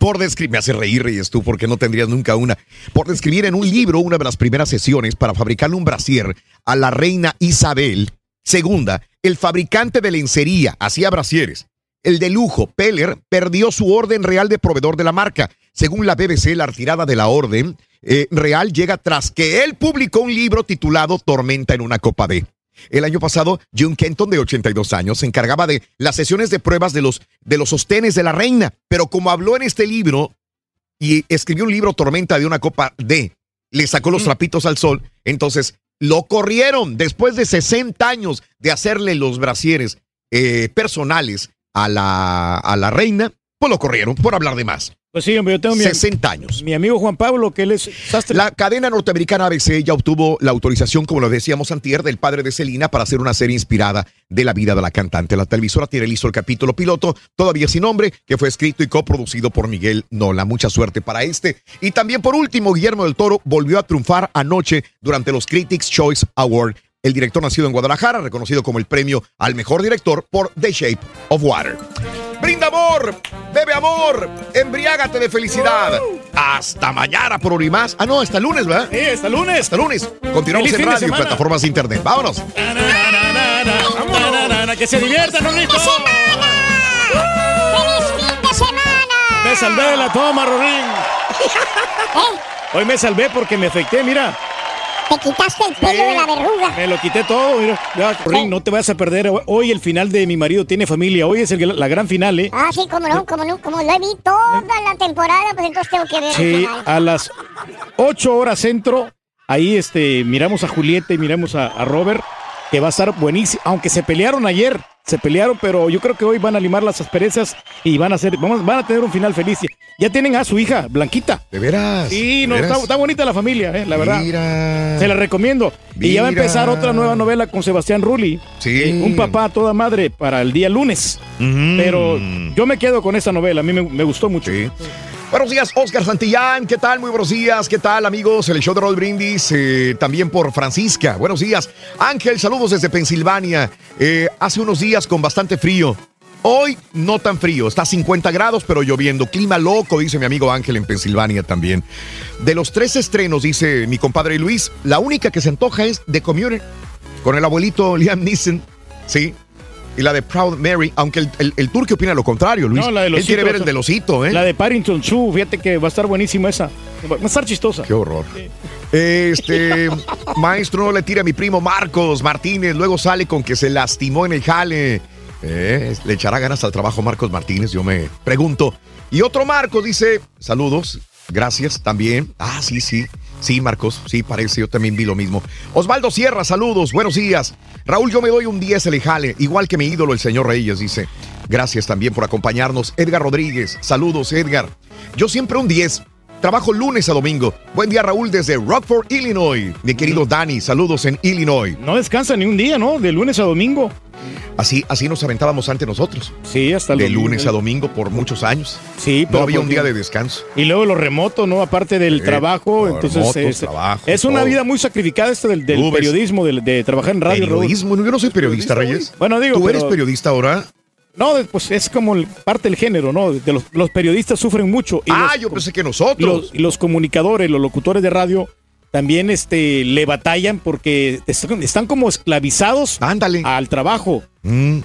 Por describir, me hace reír, Reyes, tú, porque no tendrías nunca una. Por describir en un libro una de las primeras sesiones para fabricarle un brasier a la reina Isabel II, el fabricante de lencería hacía brasieres. El de lujo, Peller, perdió su orden real de proveedor de la marca. Según la BBC, la retirada de la orden eh, real llega tras que él publicó un libro titulado Tormenta en una copa de. El año pasado, June Kenton, de 82 años, se encargaba de las sesiones de pruebas de los, de los sostenes de la reina. Pero como habló en este libro y escribió un libro Tormenta de una copa D, le sacó los trapitos al sol, entonces lo corrieron después de 60 años de hacerle los brasieres eh, personales a la, a la reina, pues lo corrieron por hablar de más. Pues sí, hombre, yo tengo mi, 60 años. mi amigo Juan Pablo, que él es sastre. La cadena norteamericana ABC ya obtuvo la autorización, como lo decíamos antier, del padre de Selena para hacer una serie inspirada de la vida de la cantante. La televisora tiene listo el capítulo piloto, todavía sin nombre, que fue escrito y coproducido por Miguel Nola. Mucha suerte para este. Y también, por último, Guillermo del Toro volvió a triunfar anoche durante los Critics Choice Award. El director nacido en Guadalajara, reconocido como el premio al mejor director por The Shape of Water. Brinda amor, bebe amor, embriágate de felicidad. Hasta mañana por un y más. Ah, no, hasta el lunes, ¿verdad? Sí, hasta el lunes. Hasta el lunes. Continuamos Feliz en de radio y semana. plataformas de internet. Vámonos. Que se diviertan, Rorrito. ¡Feliz fin de semana! Me salvé de la toma, Rorín. ¿Eh? Hoy me salvé porque me afecté, mira. Te quitaste el pelo de la verruga. Me lo quité todo, mira. Ya, Rorín, no te vayas a perder. Hoy el final de Mi marido tiene familia. Hoy es el- la gran final, ¿eh? Ah, sí, como no, como no, como lo he visto toda la temporada, pues entonces tengo que ver el Sí, final. a las 8 horas centro. Ahí este, miramos a Julieta y miramos a, a Robert, que va a estar buenísimo. Aunque se pelearon ayer, se pelearon, pero yo creo que hoy van a limar las asperezas y van a hacer, vamos, van a tener un final feliz. Ya tienen a su hija, Blanquita. ¿De veras? Sí, ¿De no, está, está bonita la familia, eh, la verdad. Mira. Se la recomiendo. Y ya va a empezar otra nueva novela con Sebastián Rulli. Sí. Eh, un papá a toda madre para el día lunes. Pero yo me quedo con esa novela, a mí me, me gustó mucho. Buenos días, Oscar Santillán. ¿Qué tal? Muy buenos días. ¿Qué tal, amigos? El show de Roll Brindis. eh, también por Francisca. Buenos días. Ángel, saludos desde Pensilvania. Eh, hace unos días con bastante frío. Hoy no tan frío, está a 50 grados, pero lloviendo. Clima loco, dice mi amigo Ángel en Pensilvania también. De los tres estrenos, dice mi compadre Luis, la única que se antoja es The Community, con el abuelito Liam Neeson, ¿sí? Y la de Proud Mary, aunque el, el, el turque opina lo contrario, Luis. No, la de Él quiere ver el esa. del osito, ¿eh? La de Paddington 2, fíjate que va a estar buenísima esa. Va a estar chistosa. Qué horror. Este, maestro, no le tira a mi primo Marcos Martínez, luego sale con que se lastimó en el jale. Eh, ¿Le echará ganas al trabajo Marcos Martínez? Yo me pregunto. Y otro Marcos dice, saludos, gracias también. Ah, sí, sí, sí, Marcos, sí, parece, yo también vi lo mismo. Osvaldo Sierra, saludos, buenos días. Raúl, yo me doy un 10 el jale, igual que mi ídolo, el señor Reyes, dice. Gracias también por acompañarnos. Edgar Rodríguez, saludos, Edgar. Yo siempre un 10. Trabajo lunes a domingo. Buen día, Raúl, desde Rockford, Illinois. Mi querido Dani, saludos en Illinois. No descansa ni un día, ¿no? De lunes a domingo. Así, así nos aventábamos ante nosotros. Sí, hasta el De domingo. lunes a domingo por muchos años. Sí, No pero había un porque- día de descanso. Y luego lo remoto, ¿no? Aparte del trabajo. Entonces, remoto, es, trabajo, es una todo. vida muy sacrificada esto del, periodismo, de, trabajar en radio. Raúl. Periodismo, yo no soy periodista, Reyes. Bueno, digo, ¿Tú eres periodista ahora? No, pues es como parte del género, ¿no? De los, los periodistas sufren mucho. Y Ah, los- yo pensé que nosotros. los, y los comunicadores, los locutores de radio, también este, le batallan porque están, están como esclavizados al trabajo.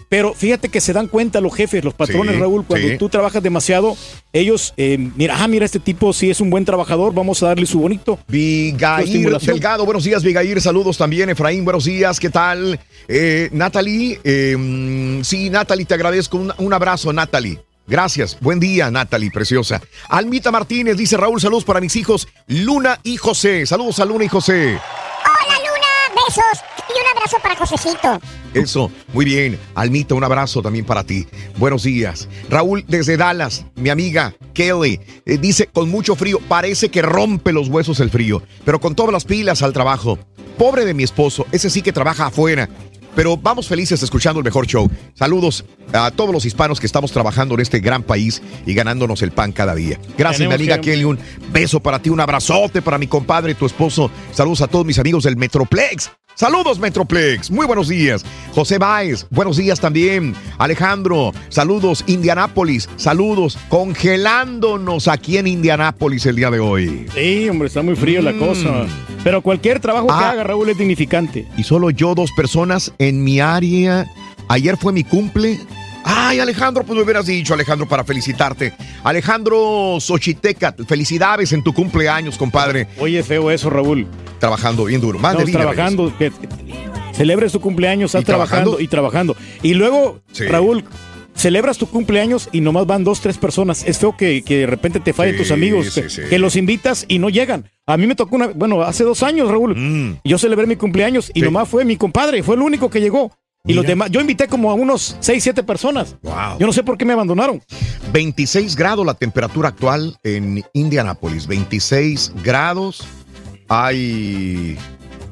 Pero fíjate que se dan cuenta los jefes, los patrones, Mm. Sí, Raúl, cuando sí. tú trabajas demasiado, ellos, eh, mira, ah, mira, este tipo sí es un buen trabajador, vamos a darle su bonito. Vigair. Delgado, buenos días, Vigair. Saludos también, Efraín, buenos días, ¿qué tal? Eh, Natalie, eh, mm, sí, Natalie, te agradezco. Un, un abrazo, Natalie. Gracias, buen día, Natalie, preciosa. Almita Martínez dice Raúl, saludos para mis hijos Luna y José. Saludos a Luna y José. Hola, Luna. Besos. Y un abrazo para Josecito. Eso, muy bien. Almita, un abrazo también para ti. Buenos días. Raúl, desde Dallas, mi amiga Kelly, eh, dice con mucho frío, parece que rompe los huesos el frío, pero con todas las pilas al trabajo. Pobre de mi esposo, ese sí que trabaja afuera. Pero vamos felices escuchando el mejor show. Saludos a todos los hispanos que estamos trabajando en este gran país y ganándonos el pan cada día. Gracias, Tenemos mi amiga que- Kelly. Un beso para ti, un abrazote para mi compadre, tu esposo. Saludos a todos mis amigos del Metroplex. Saludos, Metroplex. Muy buenos días. José Báez, buenos días también. Alejandro, saludos. Indianápolis, saludos. Congelándonos aquí en Indianápolis el día de hoy. Sí, hombre, está muy frío la Mm. cosa. Pero cualquier trabajo que Ah. haga, Raúl, es dignificante. Y solo yo, dos personas en mi área. Ayer fue mi cumple. Ay, Alejandro, pues me hubieras dicho, Alejandro, para felicitarte. Alejandro Xochiteca, felicidades en tu cumpleaños, compadre. Oye, feo eso, Raúl. Trabajando bien duro. Más de Estamos dime, trabajando. que- celebres tu cumpleaños, estás ¿Y trabajando? trabajando y trabajando. Y luego, Sí. Raúl, celebras tu cumpleaños y nomás van dos, tres personas. Es feo que, que de repente te fallen Sí, tus amigos, sí, que, los invitas y no llegan. A mí me tocó una, bueno, hace dos años, Raúl. Yo celebré mi cumpleaños y Mm. Nomás fue mi compadre, fue el único que llegó. Y los demás, yo invité como a unos seis, siete personas. Wow. Yo no sé por qué me abandonaron. 26 grados la temperatura actual en Indianápolis. 26 grados. Hay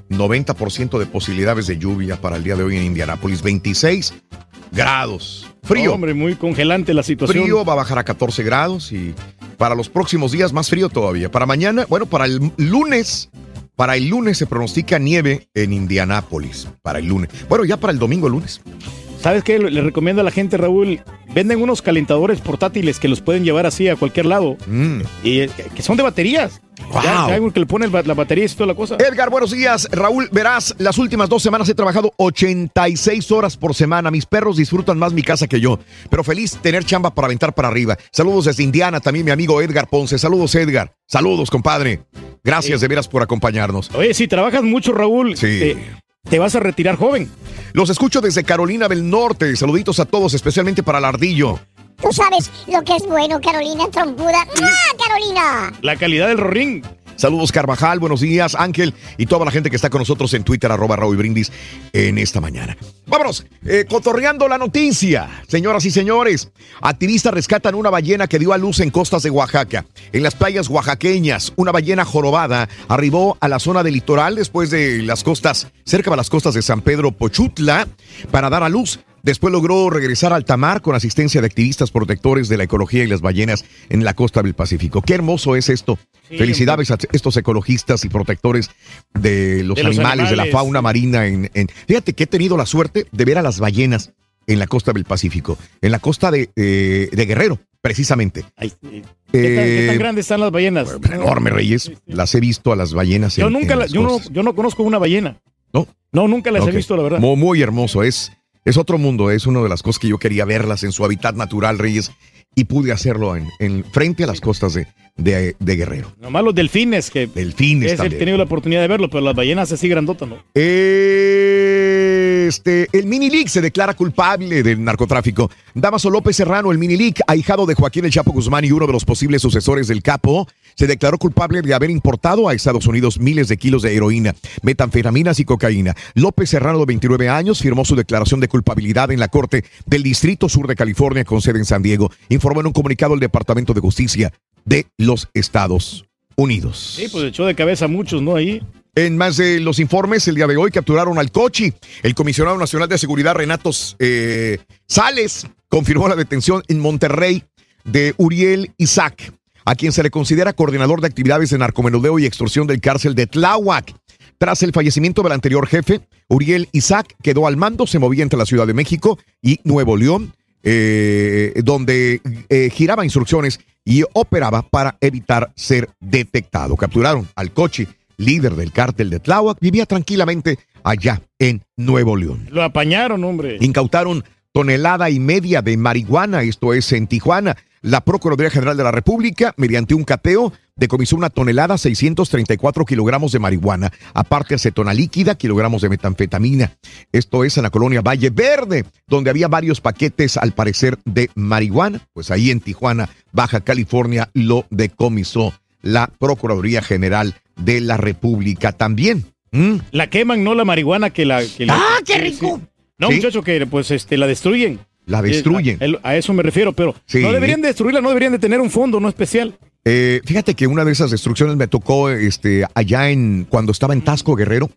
90% de posibilidades de lluvia para el día de hoy en Indianápolis. 26 grados. Frío. Hombre, muy congelante la situación. Frío va a bajar a 14 grados y para los próximos días más frío todavía. Para mañana, bueno, para el lunes, para el lunes se pronostica nieve en Indianápolis. Para el lunes. Bueno, ya para el domingo lunes. ¿Sabes qué? Le recomiendo a la gente, Raúl, venden unos calentadores portátiles que los pueden llevar así a cualquier lado. Y eh, que son de baterías. Wow. Ya, hay que le pone la batería y toda la cosa. Edgar, buenos días. Raúl, verás, las últimas dos semanas he trabajado 86 horas por semana. Mis perros disfrutan más mi casa que yo. Pero feliz tener chamba para aventar para arriba. Saludos desde Indiana, también mi amigo Edgar Ponce. Saludos, Edgar. Saludos, compadre. Gracias de veras por acompañarnos. Oye, si trabajas mucho, Raúl, te, te vas a retirar joven. Los escucho desde Carolina del Norte. Saluditos a todos, especialmente para el ardillo. Tú sabes lo que es bueno, Carolina Trompuda. ¡Ah, Carolina! La calidad del rorín. Saludos Carvajal, buenos días, Ángel y toda la gente que está con nosotros en Twitter, arroba Raúl Brindis en esta mañana. Vámonos, eh, cotorreando la noticia, señoras y señores. Activistas rescatan una ballena que dio a luz en costas de Oaxaca. En las playas oaxaqueñas, una ballena jorobada arribó a la zona del litoral después de las costas, cerca de las costas de San Pedro Pochutla, para dar a luz. Después logró regresar al Tamar con asistencia de activistas protectores de la ecología y las ballenas en la costa del Pacífico. Qué hermoso es esto. Sí, Felicidades a estos ecologistas y protectores de los, De los animales, de la fauna marina. En, en- Fíjate que he tenido la suerte de ver a las ballenas en la costa del Pacífico, en la costa de, eh, de Guerrero, precisamente. ¿Qué tan, qué tan Eh, grandes están las ballenas? enorme, Reyes. Las he visto a las ballenas. Yo en- nunca, en la- las yo, no, yo no conozco una ballena. ¿No? No, nunca las he visto, la verdad. Muy, muy hermoso. Es, es otro mundo. Es una de las cosas que yo quería verlas en su hábitat natural, Reyes. Y pude hacerlo en, en frente a las costas de, de- de Guerrero. Nomás los delfines, que Delfines he también. tenido la oportunidad de verlo, pero las ballenas así grandotas, ¿no? Este, el Mini League se declara culpable del narcotráfico. Damaso López Serrano, el Mini League, ahijado de Joaquín El Chapo Guzmán y uno de los posibles sucesores del capo, se declaró culpable de haber importado a Estados Unidos miles de kilos de heroína, metanfetaminas y cocaína. López Serrano, de 29 años, firmó su declaración de culpabilidad en la Corte del Distrito Sur de California con sede en San Diego, informó en un comunicado el Departamento de Justicia de los Estados Unidos. Sí, pues echó de cabeza a muchos, ¿no? Ahí. En más de los informes, el día de hoy capturaron al Cochi. El comisionado nacional de seguridad, Renato eh, Sales, confirmó la detención en Monterrey de Uriel Isaac, a quien se le considera coordinador de actividades de narcomenudeo y extorsión del cárcel de Tláhuac. Tras el fallecimiento del anterior jefe, Uriel Isaac quedó al mando, se movía entre la Ciudad de México y Nuevo León, eh, donde eh, giraba instrucciones y operaba para evitar ser detectado. Capturaron al Cochi, líder del cártel de Tláhuac, vivía tranquilamente allá en Nuevo León. Lo apañaron, hombre. Incautaron tonelada y media de marihuana, esto es en Tijuana. La Procuraduría General de la República, mediante un cateo, decomisó una tonelada, 634 kilogramos de marihuana, aparte acetona líquida, kilogramos de metanfetamina. Esto es en la colonia Valle Verde, donde había varios paquetes, al parecer, de marihuana. Pues ahí en Tijuana, Baja California, lo decomisó la Procuraduría General de la República también. ¿Mm? La queman, no la marihuana que la... Que la- ¡Ah, qué rico! sí. No, ¿Sí? muchacho, que pues este, la destruyen. La destruyen. Eh, A, a eso me refiero, pero Sí. no deberían destruirla, no deberían de tener un fondo no especial. Eh, fíjate que una de esas destrucciones me tocó este, allá en cuando estaba en Tasco Guerrero.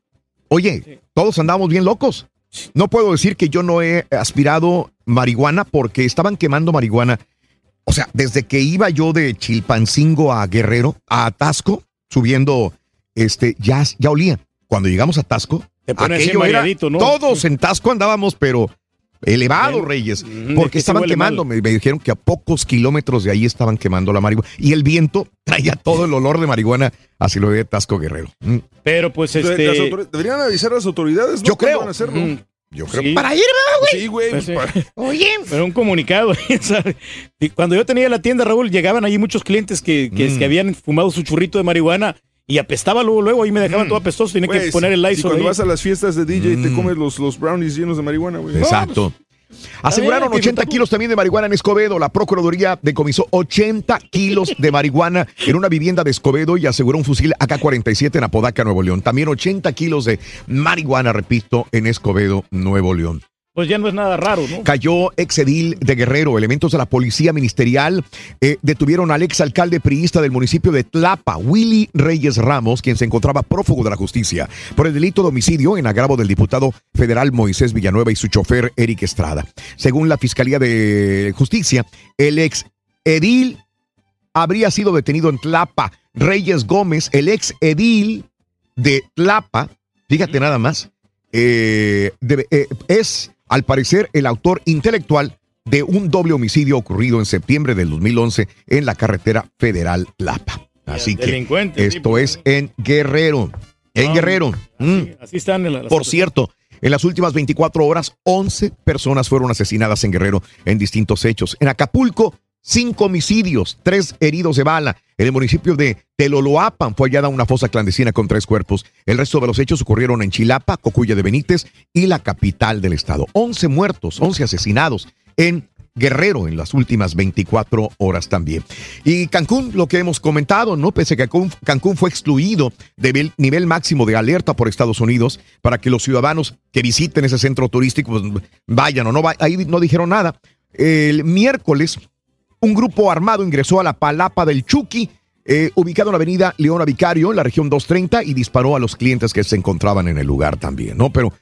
Oye, todos andábamos bien locos. No puedo decir que yo no he aspirado marihuana porque estaban quemando marihuana. O sea, desde que iba yo de Chilpancingo a Guerrero, a Tasco, subiendo, este, ya, ya olía. Cuando llegamos a Tasco, aquello era, todos en Tasco andábamos, pero elevados, Bien. Reyes, porque estaban quemando. Me, me dijeron que a pocos kilómetros de ahí estaban quemando la marihuana. Y el viento traía todo el olor de marihuana hacia lo de Tasco Guerrero. Mm, Pero pues este... Deberían avisar a las autoridades. ¿no? Yo ¿Cuándo creo. van a hacerlo? Ujú. Yo creo Sí. Para ir, ¿verdad, güey? Sí, güey. Pues, para- Oye, Pero un comunicado. ¿sabes? Y Cuando yo tenía la tienda, Raúl, llegaban ahí muchos clientes que, que, Mm. que habían fumado su churrito de marihuana y apestaba luego, luego, ahí me dejaban todo apestoso, tenía que poner el Lysol cuando ahí. vas a las fiestas de DJ te Mm. comes los, los brownies llenos de marihuana, güey. Exacto. Aseguraron hay que 80 disfrutarlo. kilos también de marihuana en Escobedo. La Procuraduría decomisó 80 kilos de marihuana en una vivienda de Escobedo y aseguró un fusil AK-47 en Apodaca, Nuevo León. También 80 kilos de marihuana, repito, en Escobedo, Nuevo León. Pues ya no es nada raro, ¿no? Cayó exedil de Guerrero. Elementos de la policía ministerial eh, detuvieron al exalcalde priista del municipio de Tlapa, Willy Reyes Ramos, quien se encontraba prófugo de la justicia por el delito de homicidio en agravo del diputado federal Moisés Villanueva y su chofer Eric Estrada. Según la Fiscalía de Justicia, el ex edil habría sido detenido en Tlapa. Reyes Gómez, el ex edil de Tlapa, fíjate nada más, eh, eh, es al parecer el autor intelectual de un doble homicidio ocurrido en septiembre del 2011 en la carretera federal Tlapa. Así que esto es en Guerrero. En Guerrero. Mm. Así, así están en la- Por cosas. cierto, en las últimas 24 horas, 11 personas fueron asesinadas en Guerrero en distintos hechos. En Acapulco, cinco homicidios, tres heridos de bala. En el municipio de Teloloapan fue hallada una fosa clandestina con tres cuerpos. El resto de los hechos ocurrieron en Chilapa, Cocuya de Benítez y la capital del estado. 11 muertos, 11 asesinados en Guerrero en las últimas 24 horas también. Y Cancún, lo que hemos comentado, ¿no? Pese a que Cancún, fue excluido del nivel máximo de alerta por Estados Unidos para que los ciudadanos que visiten ese centro turístico pues, vayan o no. Ahí no dijeron nada. El miércoles, un grupo armado ingresó a la Palapa del Chucky, eh, ubicado en la avenida Leona Vicario, en la región 230, y disparó a los clientes que se encontraban en el lugar también, ¿no? Pero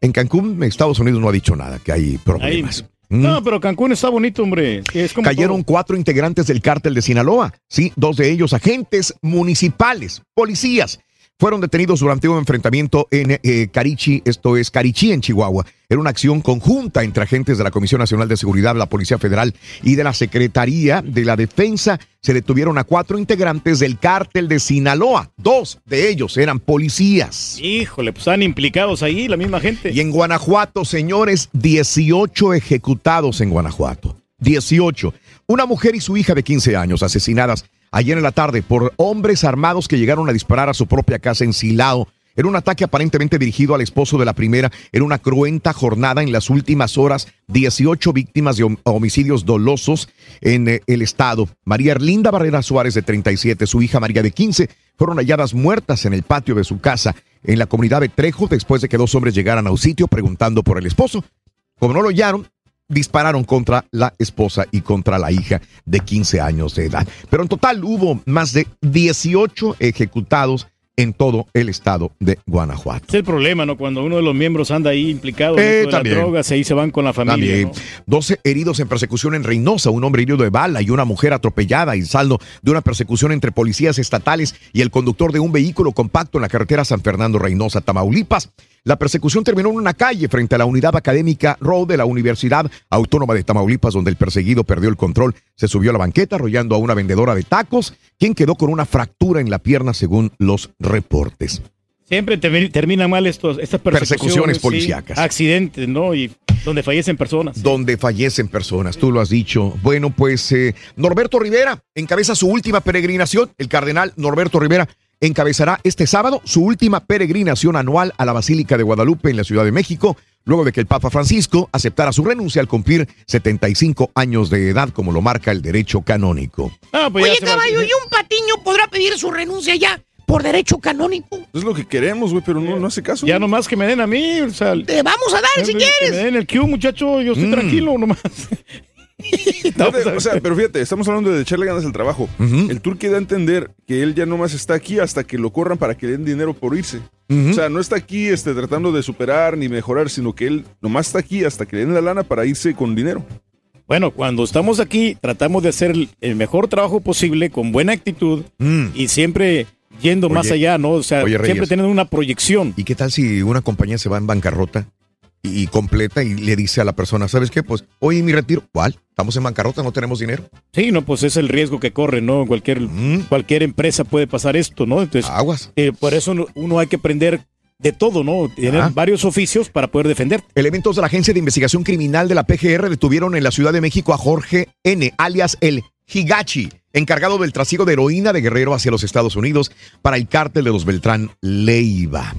en Cancún, Estados Unidos no ha dicho nada, que hay problemas. Ahí- No, pero Cancún está bonito, hombre. Es como Cayeron cuatro integrantes del cártel de Sinaloa. Sí, dos de ellos agentes municipales, policías. Fueron detenidos durante un enfrentamiento en eh, Carichi, esto es Carichi, en Chihuahua. Era una acción conjunta entre agentes de la Comisión Nacional de Seguridad, la Policía Federal y de la Secretaría de la Defensa. Se detuvieron a cuatro integrantes del cártel de Sinaloa. Dos de ellos eran policías. Híjole, pues están implicados ahí la misma gente. Y en Guanajuato, señores, 18 ejecutados en Guanajuato. 18. Una mujer y su hija de 15 años asesinadas ayer en la tarde por hombres armados que llegaron a disparar a su propia casa en Silao. Era un ataque aparentemente dirigido al esposo de la primera. Era una cruenta jornada en las últimas horas. 18 víctimas de hom- homicidios dolosos en eh, el estado. María Erlinda Barrera Suárez, de 37, su hija María, de 15, fueron halladas muertas en el patio de su casa en la comunidad de Trejo después de que dos hombres llegaran a un sitio preguntando por el esposo. Como no lo hallaron, dispararon contra la esposa y contra la hija de 15 años de edad. Pero en total hubo más de 18 ejecutados en todo el estado de Guanajuato. Es el problema, ¿no? Cuando uno de los miembros anda ahí implicado en Eh, de las drogas, ahí se van con la familia. También. 12 heridos en persecución en Reynosa, un hombre herido de bala y una mujer atropellada y saldo de una persecución entre policías estatales y el conductor de un vehículo compacto en la carretera San Fernando Reynosa, Tamaulipas. La persecución terminó en una calle frente a la unidad académica Road de la Universidad Autónoma de Tamaulipas, donde el perseguido perdió el control, se subió a la banqueta arrollando a una vendedora de tacos, quien quedó con una fractura en la pierna según los reportes. Siempre termi- terminan mal estos, estas persecuciones. Persecuciones sí, policíacas. accidentes, ¿no? Y donde fallecen personas. donde fallecen personas, tú lo has dicho. Bueno, pues eh, Norberto Rivera encabeza su última peregrinación. El cardenal Norberto Rivera encabezará este sábado su última peregrinación anual a la Basílica de Guadalupe en la Ciudad de México, luego de que el Papa Francisco aceptara su renuncia al cumplir 75 años de edad, como lo marca el derecho canónico. Ah, pues Oye, caballo, ¿y un patiño podrá pedir su renuncia ya por derecho canónico? Es lo que queremos, güey, pero no, no hace caso. Ya nomás que me den a mí, o sea... Te vamos a dar si que quieres. me den el Q, muchacho, yo estoy Mm. tranquilo nomás. Fíjate, o sea, pero fíjate, estamos hablando de echarle ganas al trabajo. El Turque da a entender que él ya nomás está aquí hasta que lo corran para que le den dinero por irse. O sea, no está aquí este, tratando de superar ni mejorar, sino que él nomás está aquí hasta que le den la lana para irse con dinero. Bueno, cuando estamos aquí, tratamos de hacer el- mejor trabajo posible, con buena actitud y siempre yendo más Mm. Allá, ¿no? O sea, oye, siempre teniendo una proyección. ¿Y qué tal si una compañía se va en bancarrota y, completa y le dice a la persona, ¿sabes qué? Pues, oye, mi retiro, ¿cuál? Estamos en bancarrota, no tenemos dinero. Sí, no, pues es el riesgo que corre, ¿no? Cualquier, cualquier empresa puede pasar esto, ¿no? Entonces. Aguas. eh, por eso uno- hay que aprender de todo, ¿no? Tener Ah. varios oficios para poder defender. Elementos de la Agencia de Investigación Criminal de la PGR detuvieron en la Ciudad de México a Jorge N., alias el Higachi, encargado del trasiego de heroína de Guerrero hacia los Estados Unidos para el cártel de los Beltrán Leiva.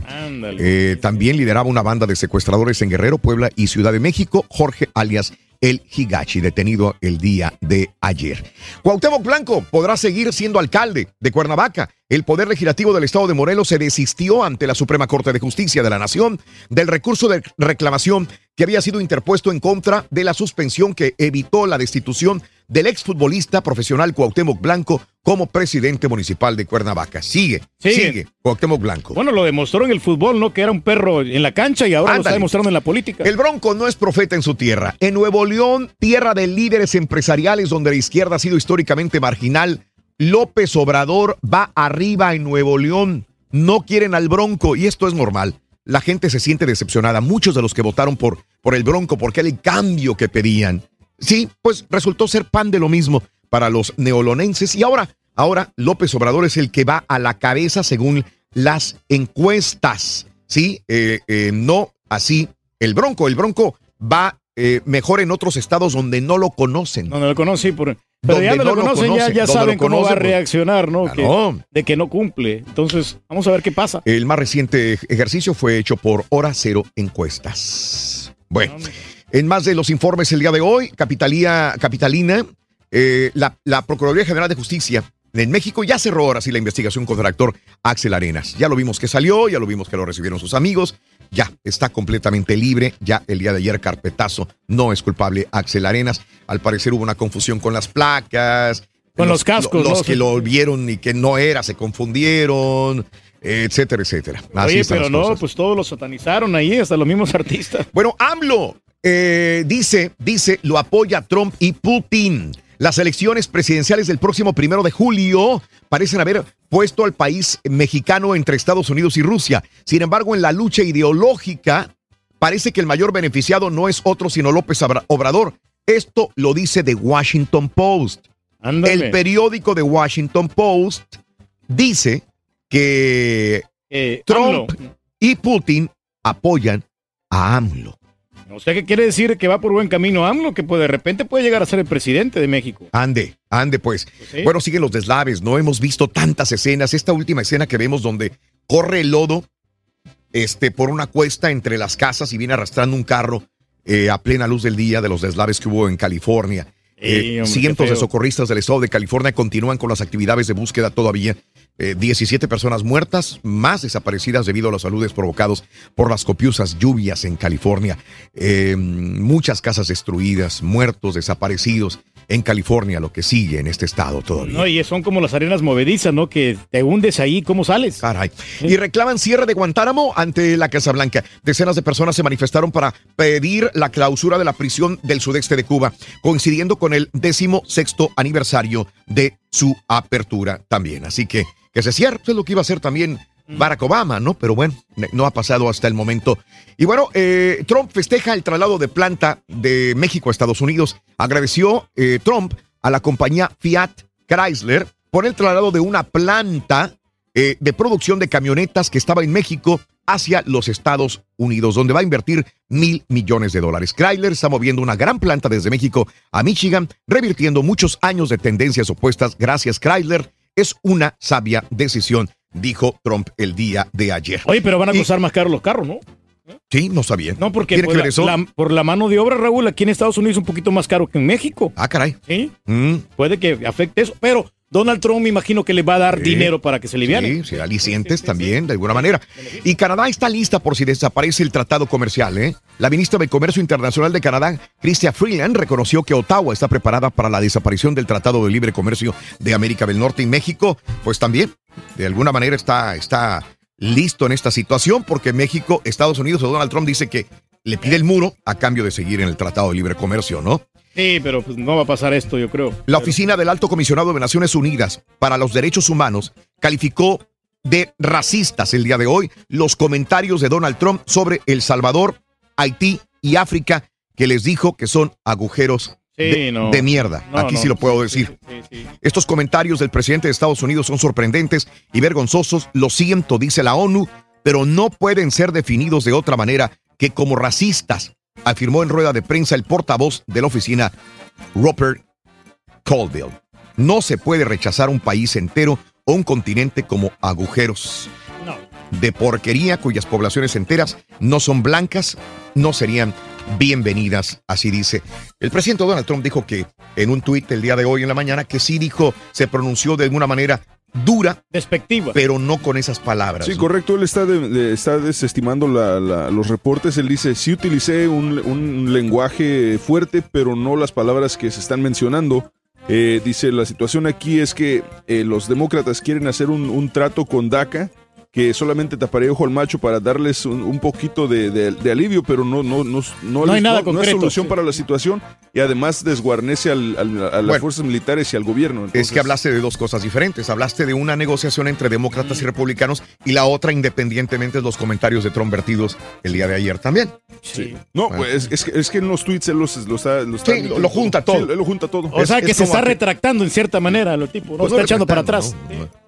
Eh, también lideraba una banda de secuestradores en Guerrero, Puebla y Ciudad de México, Jorge alias el Higachi, detenido el día de ayer. Cuauhtémoc Blanco podrá seguir siendo alcalde de Cuernavaca. El Poder Legislativo del Estado de Morelos se desistió ante la Suprema Corte de Justicia de la Nación del recurso de reclamación que había sido interpuesto en contra de la suspensión que evitó la destitución del exfutbolista profesional Cuauhtémoc Blanco como presidente municipal de Cuernavaca. Sigue, Sigue. sigue, Cuauhtémoc Blanco. Bueno, lo demostró en el fútbol, ¿no? Que era un perro en la cancha y ahora lo está demostrando en la política. El Bronco no es profeta en su tierra. En Nuevo León, tierra de líderes empresariales donde la izquierda ha sido históricamente marginal, López Obrador va arriba en Nuevo León. No quieren al Bronco y esto es normal. La gente se siente decepcionada. Muchos de los que votaron por, por el Bronco porque era el cambio que pedían. Sí, pues resultó ser pan de lo mismo para los neolonenses y ahora, ahora López Obrador es el que va a la cabeza según las encuestas. Sí, Eh, eh, no así el Bronco. El Bronco va eh, mejor en otros estados donde no lo conocen. No, no lo conocí, por... pero Donde ya no, lo conocen, ya, conocen, ya donde saben cómo va a conocen, reaccionar, ¿no? Que- de que no cumple. Entonces, vamos a ver qué pasa. El más reciente ejercicio fue hecho por Hora Cero Encuestas. Bueno, En más de los informes el día de hoy, Capitalía, Capitalina, eh, la, la Procuraduría General de Justicia en México ya cerró ahora sí la investigación contra el actor Axel Arenas. Ya lo vimos que salió, ya lo vimos que lo recibieron sus amigos, ya está completamente libre, ya el día de ayer carpetazo, no es culpable Axel Arenas. Al parecer hubo una confusión con las placas. Con los cascos, Los ¿no? que lo vieron y que no era, se confundieron, etcétera, etcétera. Así Oye, pero no, cosas. pues todos lo satanizaron ahí, hasta los mismos artistas. Bueno, AMLO eh, dice, dice, lo apoya Trump y Putin. Las elecciones presidenciales del próximo primero de julio parecen haber puesto al país mexicano entre Estados Unidos y Rusia. Sin embargo, en la lucha ideológica, parece que el mayor beneficiado no es otro sino López Obrador. Esto lo dice The Washington Post. El periódico The Washington Post dice que Trump y Putin apoyan a AMLO. O sea, ¿qué quiere decir que va por buen camino AMLO? Que pues, de repente puede llegar a ser el presidente de México. Ande, ande pues. sí. Bueno, siguen los deslaves, no hemos visto tantas escenas. Esta última escena que vemos donde corre el lodo este, por una cuesta entre las casas y viene arrastrando un carro eh, a plena luz del día de los deslaves que hubo en California. Ey, Eh, hombre, cientos de socorristas del estado de California continúan con las actividades de búsqueda todavía. Eh, 17 personas muertas, más desaparecidas debido a los saludes provocados por las copiosas lluvias en California. Eh, muchas casas destruidas, muertos, desaparecidos en California, lo que sigue en este estado todavía. No, y son como las arenas movedizas, ¿no? Que te hundes ahí, ¿cómo sales? Caray. Y reclaman cierre de Guantánamo ante la Casa Blanca. Decenas de personas se manifestaron para pedir la clausura de la prisión del sudeste de Cuba, coincidiendo con el décimo sexto aniversario de su apertura también. Así que que se cierre, es lo que iba a hacer también Barack Obama, ¿no? Pero bueno, no ha pasado hasta el momento. Y bueno, eh, Trump festeja el traslado de planta de México a Estados Unidos. Agradeció eh, Trump a la compañía Fiat Chrysler por el traslado de una planta eh, de producción de camionetas que estaba en México hacia los Estados Unidos, donde va a invertir mil millones de dólares. Chrysler está moviendo una gran planta desde México a Michigan, revirtiendo muchos años de tendencias opuestas. Gracias, Chrysler. Es una sabia decisión, dijo Trump el día de ayer. Oye, pero van a costar más caros los carros, ¿no? Sí, no sabía. No, porque ¿Tiene por que la, ver eso? la- por la mano de obra, Raúl, aquí en Estados Unidos es un poquito más caro que en México. Ah, caray. Sí, Mm. puede que afecte eso, pero Donald Trump me imagino que le va a dar Sí. dinero para que se liviane. Sí, sí, alicientes también, de alguna manera. Y Canadá está lista por si desaparece el tratado comercial. ¿eh? La ministra de Comercio Internacional de Canadá, Chrystia Freeland, reconoció que Ottawa está preparada para la desaparición del Tratado de Libre Comercio de América del Norte y México, pues también, de alguna manera, está, está listo en esta situación porque México, Estados Unidos o Donald Trump dice que le pide el muro a cambio de seguir en el Tratado de Libre Comercio, ¿no? Sí, pero pues no va a pasar esto, yo creo. La oficina del Alto Comisionado de Naciones Unidas para los Derechos Humanos calificó de racistas el día de hoy los comentarios de Donald Trump sobre El Salvador, Haití y África, que les dijo que son agujeros de, no. de mierda. No, Aquí no, sí lo puedo decir. Estos comentarios del presidente de Estados Unidos son sorprendentes y vergonzosos. Lo siento, dice la ONU, pero no pueden ser definidos de otra manera que como racistas, afirmó en rueda de prensa el portavoz de la oficina, Robert Colville. No se puede rechazar un país entero o un continente como agujeros de porquería cuyas poblaciones enteras no son blancas, no serían bienvenidas, así dice. El presidente Donald Trump dijo que en un tuit el día de hoy en la mañana que sí dijo, se pronunció de alguna manera dura, despectiva, pero no con esas palabras. Sí, ¿no? correcto. Él está, de- de- está desestimando la- la- los reportes. Él dice, sí utilicé un, un lenguaje fuerte, pero no las palabras que se están mencionando. Eh, dice, la situación aquí es que eh, los demócratas quieren hacer un, un trato con DACA que solamente taparía ojo al macho para darles un, un poquito de, de- de alivio, pero no, no, no, no, No hay nada es concreto, solución sí. para la situación y además desguarnece al- al- a las Bueno. fuerzas militares y al gobierno. Es que hablaste de dos cosas diferentes. Hablaste de una negociación entre demócratas y republicanos y la otra independientemente de los comentarios de Trump vertidos el día de ayer también. Sí. No, pues, es, es que, es que en los tweets él los, los está, los está- Sí, lo- lo junta todo. Lo junta todo. O sea, Es- que es se está que- retractando en cierta manera, lo tipo, no Pues está no echando para atrás.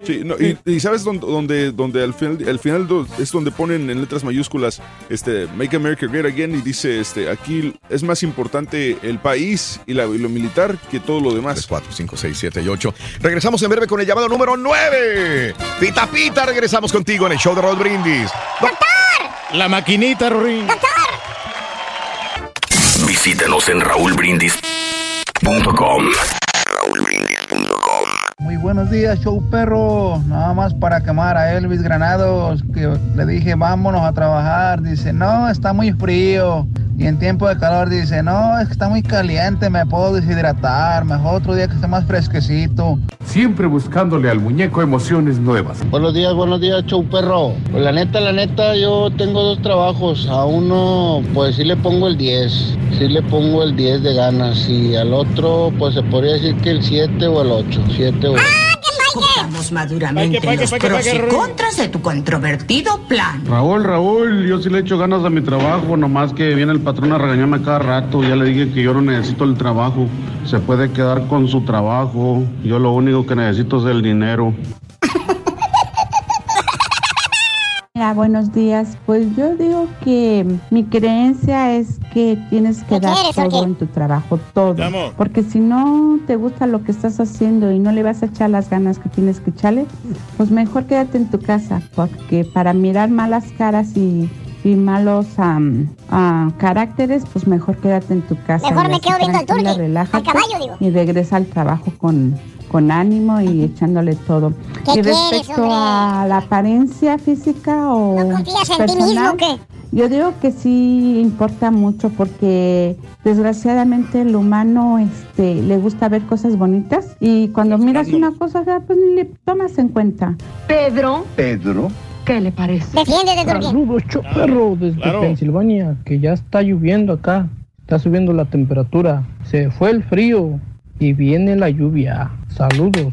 Sí, no, y, y sabes dónde, dónde, dónde al final, al final do- es donde ponen en letras mayúsculas este Make America Great Again y dice este aquí es más importante el país y, la, y lo militar que todo lo demás. 4, 5, 6, 7 y 8. Regresamos en breve con el llamado número 9. Pita Pita, regresamos contigo en el show de Rod Brindis. La maquinita, Rorín. Visítanos en raúlbrindis.com. Buenos días, show perro. Nada más para quemar a Elvis Granados, que le dije vámonos a trabajar. Dice, no, está muy frío. Y en tiempo de calor dice, no, es que está muy caliente, me puedo deshidratar. Mejor otro día que esté más fresquecito. Siempre buscándole al muñeco emociones nuevas. Buenos días, buenos días, show perro. Pues la neta, la neta, yo tengo dos trabajos. A uno, pues sí le pongo el 10. Sí le pongo el 10 de ganas. Y al otro, pues se podría decir que el 7 o el 8. 7 o 8. Maduramente Paque, los paque, pros paque, y contras de tu controvertido plan. Raúl, Raúl, yo sí le echo ganas a mi trabajo, nomás que viene el patrón a regañarme cada rato. Ya le dije que yo no necesito el trabajo. Se puede quedar con su trabajo. Yo lo único que necesito es el dinero. Mira, buenos días. Pues yo digo que mi creencia es que tienes que dar quieres todo en tu trabajo, todo. Porque si no te gusta lo que estás haciendo y no le vas a echar las ganas que tienes que echarle, pues mejor quédate en tu casa, porque para mirar malas caras y, y malos am, ah, caracteres, pues mejor quédate en tu casa. Mejor y me quedo viendo al relájate al caballo, digo. Y regresa al trabajo con, con ánimo y echándole todo. ¿Qué y quieres, respecto hombre? a la apariencia física o confías en ti mismo personal, o qué? yo digo que sí importa mucho porque desgraciadamente el humano este le gusta ver cosas bonitas y cuando miras una cosa ya, pues ni le tomas en cuenta. Pedro. Pedro. ¿Qué le parece? Defiéndete, Turquía. Saludos, perro, desde Claro. Pensilvania, que ya está lloviendo acá. Está subiendo la temperatura. Se fue el frío y viene la lluvia. Saludos.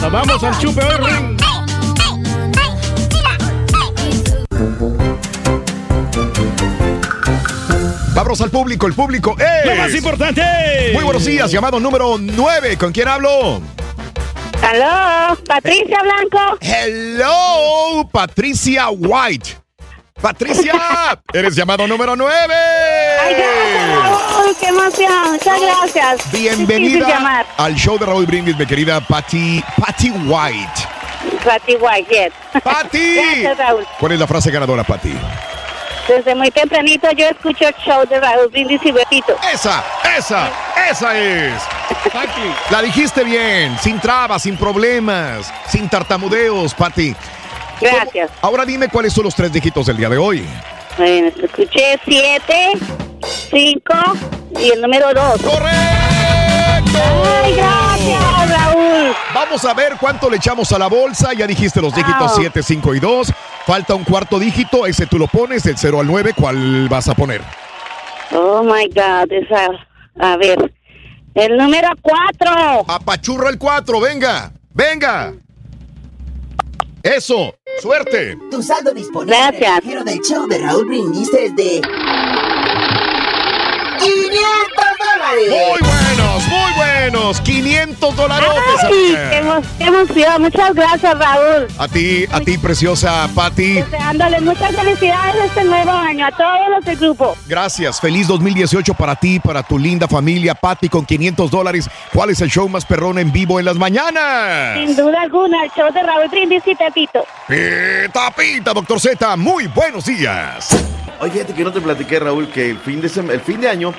Nos vamos al chupe hoy. Vamos al público, el público es... Lo más importante. Muy buenos días, llamado número 9. ¿Con quién hablo? Aló, Patricia Blanco. Hello, Patricia White. Patricia, eres llamado número 9. Ay, gracias, qué emoción. Muchas gracias. Bienvenida al show de Raúl Brindis, mi querida Patty, Patty White. Patty White, yes. Patty. Gracias, Raúl. ¿Cuál es la frase ganadora, Patty? Desde muy tempranito yo escucho el show de Raúl Brindis y Betito. Esa, esa, esa es. La dijiste bien, sin trabas, sin problemas, sin tartamudeos, Patty. Gracias. Ahora dime cuáles son los tres dígitos del día de hoy. Bueno, escuché siete, cinco y el número dos. ¡Correcto! Ay, gracias, Raúl. Vamos a ver cuánto le echamos a la bolsa. Ya dijiste los dígitos Wow. 7, 5 y 2. Falta un cuarto dígito. Ese tú lo pones, del 0 al 9. ¿Cuál vas a poner? Oh my God, esa. A ver. El número cuatro. Apachurra el 4, venga, venga. Eso, suerte. Tu saldo disponible Gracias. financiero del show de Raúl Brindis es de 500 dólares. Muy buenos, muy buenos. 500 dolarotes. Ay, amiga. qué, emo- qué emoción. Muchas gracias, Raúl. A ti, a ti, preciosa Patty. Deseándole muchas felicidades este nuevo año a todos los del grupo. Gracias. Feliz 2018 para ti, para tu linda familia, Patty, con 500 dólares. ¿Cuál es el show más perrón en vivo en las mañanas? Sin duda alguna, el show de Raúl Brindis y Pepito. Pita, pita, doctor Z. Muy buenos días. Oye, fíjate que no te platiqué, Raúl, que el fin de, el fin de año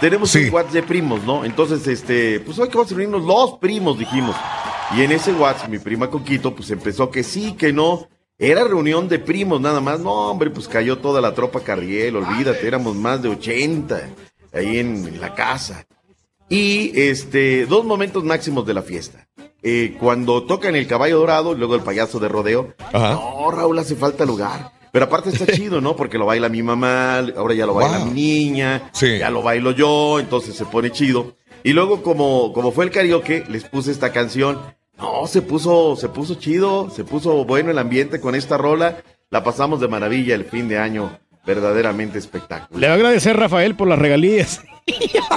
tenemos un WhatsApp de primos, ¿no? Entonces, este, pues hoy que vamos a reunirnos los primos, dijimos. Y en ese WhatsApp, mi prima Coquito, pues empezó que sí, que no. Era reunión de primos nada más. No, hombre, pues cayó toda la tropa Carriel, olvídate, éramos más de 80 ahí en, en la casa. Y este, dos momentos máximos de la fiesta. Eh, cuando tocan el caballo dorado, luego el payaso de rodeo. No, Raúl, hace falta lugar. Pero aparte está chido, ¿no? Porque lo baila mi mamá, ahora ya lo baila mi niña, ya lo bailo yo, entonces se pone chido. Y luego, como, como fue el karaoke, les puse esta canción. No, se puso, se puso chido, se puso bueno el ambiente con esta rola. La pasamos de maravilla el fin de año, verdaderamente espectacular. Le va a agradecer Rafael por las regalías.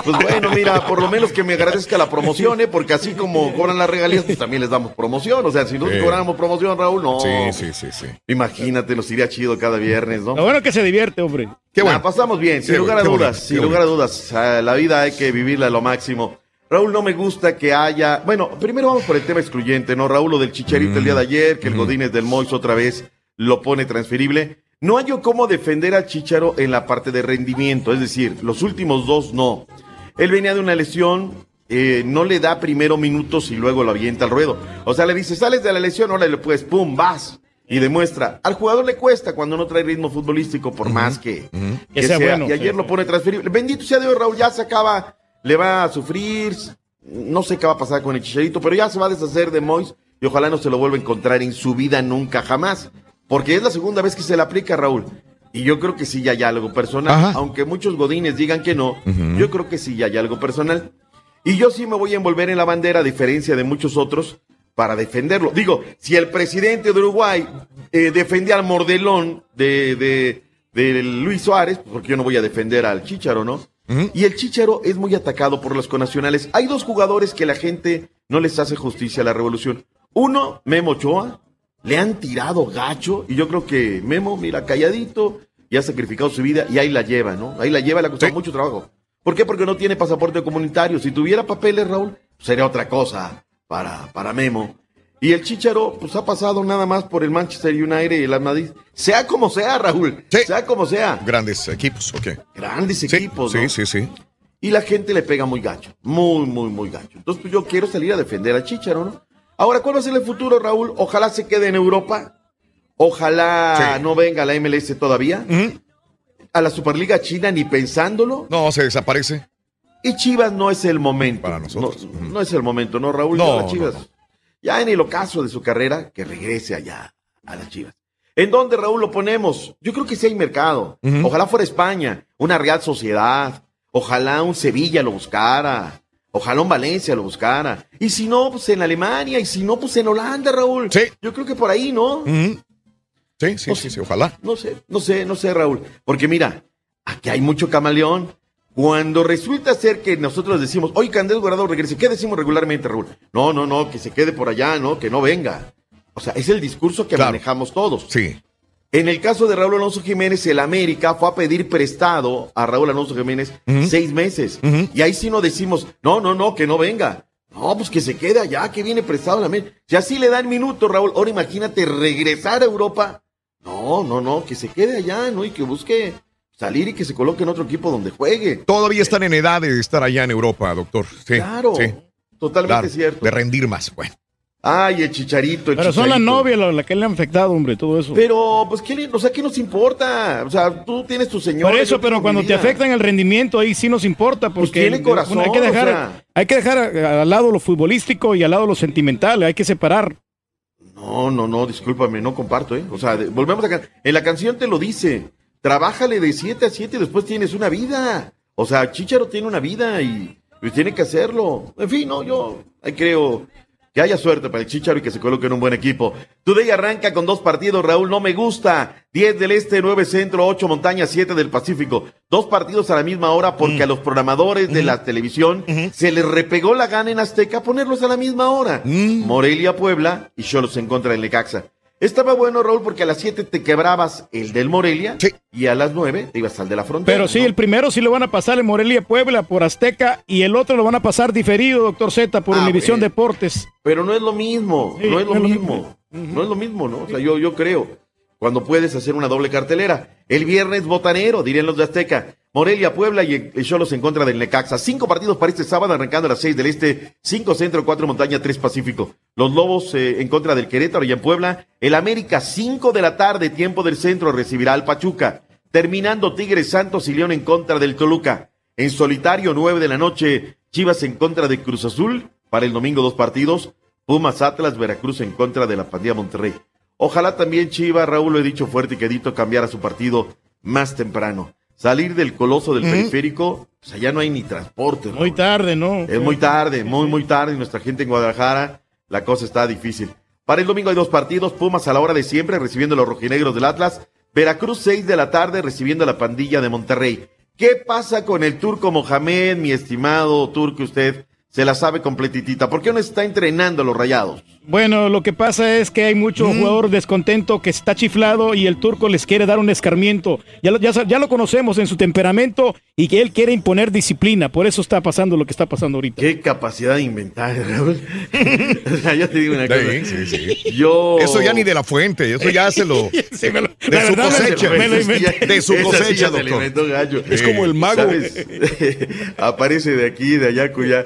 Pues bueno, mira, por lo menos que me agradezca la promoción, ¿eh? porque así como cobran las regalías, pues también les damos promoción. O sea, si no Sí. cobráramos promoción, Raúl, no. Sí, sí, sí, sí. Imagínate, nos iría chido cada viernes, ¿no? Lo bueno que se divierte, hombre. La pasamos bien, sin Qué lugar bueno, a qué dudas, sin qué lugar a dudas. La vida hay que vivirla a lo máximo. Raúl, no me gusta que haya. Bueno, primero vamos por el tema excluyente, ¿no? Raúl, lo del chicharito el día de ayer, que el Godínez del Mois otra vez lo pone transferible. No hay cómo defender a Chicharo en la parte de rendimiento, es decir, los últimos dos no. Él venía de una lesión, eh, no le da primero minutos y luego lo avienta al ruedo. O sea, le dice, sales de la lesión, ahora le puedes, pum, vas. Y demuestra. Al jugador le cuesta cuando no trae ritmo futbolístico, por más que, que Que sea sea. bueno, y ayer sí, lo pone transferible. Bendito sea Dios, Raúl, ya se acaba, le va a sufrir. No sé qué va a pasar con el Chicharito, pero ya se va a deshacer de Mois y ojalá no se lo vuelva a encontrar en su vida nunca jamás. Porque es la segunda vez que se le aplica, Raúl. Y yo creo que sí ya hay algo personal. Aunque muchos godines digan que no, yo creo que sí ya hay algo personal. Y yo sí me voy a envolver en la bandera, a diferencia de muchos otros, para defenderlo. Digo, si el presidente de Uruguay eh, defendía al mordelón de, de, de Luis Suárez, pues, porque yo no voy a defender al Chícharo, ¿no? Y el Chícharo es muy atacado por los conacionales. Hay dos jugadores que la gente no les hace justicia a la revolución. Uno, Memo Ochoa, le han tirado gacho y yo creo que Memo, mira, calladito, y ha sacrificado su vida y ahí la lleva, ¿no? Ahí la lleva, le ha costado mucho trabajo. ¿Por qué? Porque no tiene pasaporte comunitario. Si tuviera papeles, Raúl, sería otra cosa para, para Memo. Y el Chicharo, pues ha pasado nada más por el Manchester United y el Madrid. Sea como sea, Raúl. Sea como sea. Grandes equipos, ok. Grandes equipos, Sí, ¿no? sí, sí. Y la gente le pega muy gacho. Muy, muy, muy gacho. Entonces, pues yo quiero salir a defender al Chicharo, ¿no? Ahora, ¿cuál va a ser el futuro, Raúl? Ojalá se quede en Europa. Ojalá no venga a la MLS todavía. A la Superliga China ni pensándolo. No, se desaparece. Y Chivas no es el momento. Para nosotros. No, no es el momento, ¿no, Raúl? No, Chivas. Ya en el ocaso de su carrera, que regrese allá a las Chivas. ¿En dónde, Raúl, lo ponemos? Yo creo que sí hay mercado. Ojalá fuera España, una Real Sociedad. Ojalá un Sevilla lo buscara. Ojalá un Valencia lo buscara. Y si no, pues en Alemania. Y si no, pues en Holanda, Raúl. Sí. Yo creo que por ahí, ¿no? Sí, sí, sí, sí, ojalá. No sé, no sé, no sé, Raúl. Porque mira, aquí hay mucho camaleón. Cuando resulta ser que nosotros decimos, oye, Candel Guardado regrese, ¿qué decimos regularmente, Raúl? No, no, no, que se quede por allá, ¿no? Que no venga. O sea, es el discurso que manejamos todos. Sí. En el caso de Raúl Alonso Jiménez, el América fue a pedir prestado a Raúl Alonso Jiménez seis meses. Y ahí sí no decimos, no, no, no, que no venga. No, pues que se quede allá, que viene prestado la América. Si así le dan minutos, Raúl, ahora imagínate regresar a Europa. No, no, no, que se quede allá, ¿no? Y que busque salir y que se coloque en otro equipo donde juegue. Todavía están en edad de estar allá en Europa, doctor. Sí, Claro, sí. totalmente Claro, cierto. De rendir más. Bueno. Ay, el chicharito, el Pero son las chicharito. novias las la que le han afectado, hombre, todo eso. Pero, pues, ¿qué, le- o sea, ¿qué nos importa? O sea, tú tienes tu señor. Por eso, pero cuando te afectan el rendimiento, ahí sí nos importa, porque tiene corazón, hay que dejar, o sea. hay que dejar a- al lado lo futbolístico y al lado lo sentimental, hay que separar. No, no, no, discúlpame, no comparto, ¿eh? O sea, de- volvemos acá. En la canción te lo dice. Trabájale de 7 a 7 y después tienes una vida. O sea, Chicharo tiene una vida y, y tiene que hacerlo. En fin, no, yo ahí creo que haya suerte para el Chicharo y que se coloque en un buen equipo. Today arranca con dos partidos, Raúl, no me gusta. 10 del Este, 9 Centro, 8 Montaña, 7 del Pacífico. Dos partidos a la misma hora porque a los programadores de la televisión se les repegó la gana en Azteca ponerlos a la misma hora. Morelia, Puebla y Cholos en contra del Necaxa. Estaba bueno, Raúl, porque a las 7 te quebrabas el del Morelia y a las 9 te ibas al de la frontera. Pero sí, el primero sí lo van a pasar en Morelia, Puebla, por Azteca, y el otro lo van a pasar diferido, doctor Z, por Ah, Univisión. Deportes. Pero no es lo mismo, Sí, no es lo no es lo mismo. No es lo mismo, ¿no? O sea, yo, yo creo. Cuando puedes hacer una doble cartelera. El viernes botanero, dirían los de Azteca. Morelia, Puebla y Cholos en contra del Necaxa. Cinco partidos para este sábado, arrancando a las seis del Este, cinco Centro, cuatro Montaña, tres Pacífico. Los Lobos eh, en contra del Querétaro y en Puebla. El América, cinco de la tarde, tiempo del centro, recibirá al Pachuca. Terminando Tigres Santos y León en contra del Toluca. En solitario, nueve de la noche, Chivas en contra de Cruz Azul. Para el domingo, dos partidos. Pumas Atlas, Veracruz en contra de la pandilla Monterrey. Ojalá también Chivas, Raúl lo he dicho fuerte y quedito, cambiara su partido más temprano. Salir del coloso del periférico, pues allá no hay ni transporte. Muy tarde, ¿no? Es muy tarde, muy, muy tarde. Y nuestra gente en Guadalajara, la cosa está difícil. Para el domingo hay dos partidos. Pumas a la hora de siempre, recibiendo a los rojinegros del Atlas. Veracruz, 6 de la tarde, recibiendo a la pandilla de Monterrey. ¿Qué pasa con el turco Mohamed, mi estimado turco? Usted se la sabe completitita. ¿Por qué no está entrenando a los rayados? Bueno, lo que pasa es que hay mucho Mm. jugador descontento que está chiflado y el turco les quiere dar un escarmiento. Ya lo, ya, sa- ya lo conocemos en su temperamento y que él quiere imponer disciplina. Por eso está pasando lo que está pasando ahorita. Qué capacidad de inventar, Raúl. o sea, yo te digo una cosa. Sí, sí, sí. Yo. Eso ya ni de la fuente, eso ya se lo. de su verdad, cosecha. me lo. De su Esa cosecha, doctor. inventó gallo. Es como el mago. ¿Sabes? Aparece de aquí, de allá, cuya.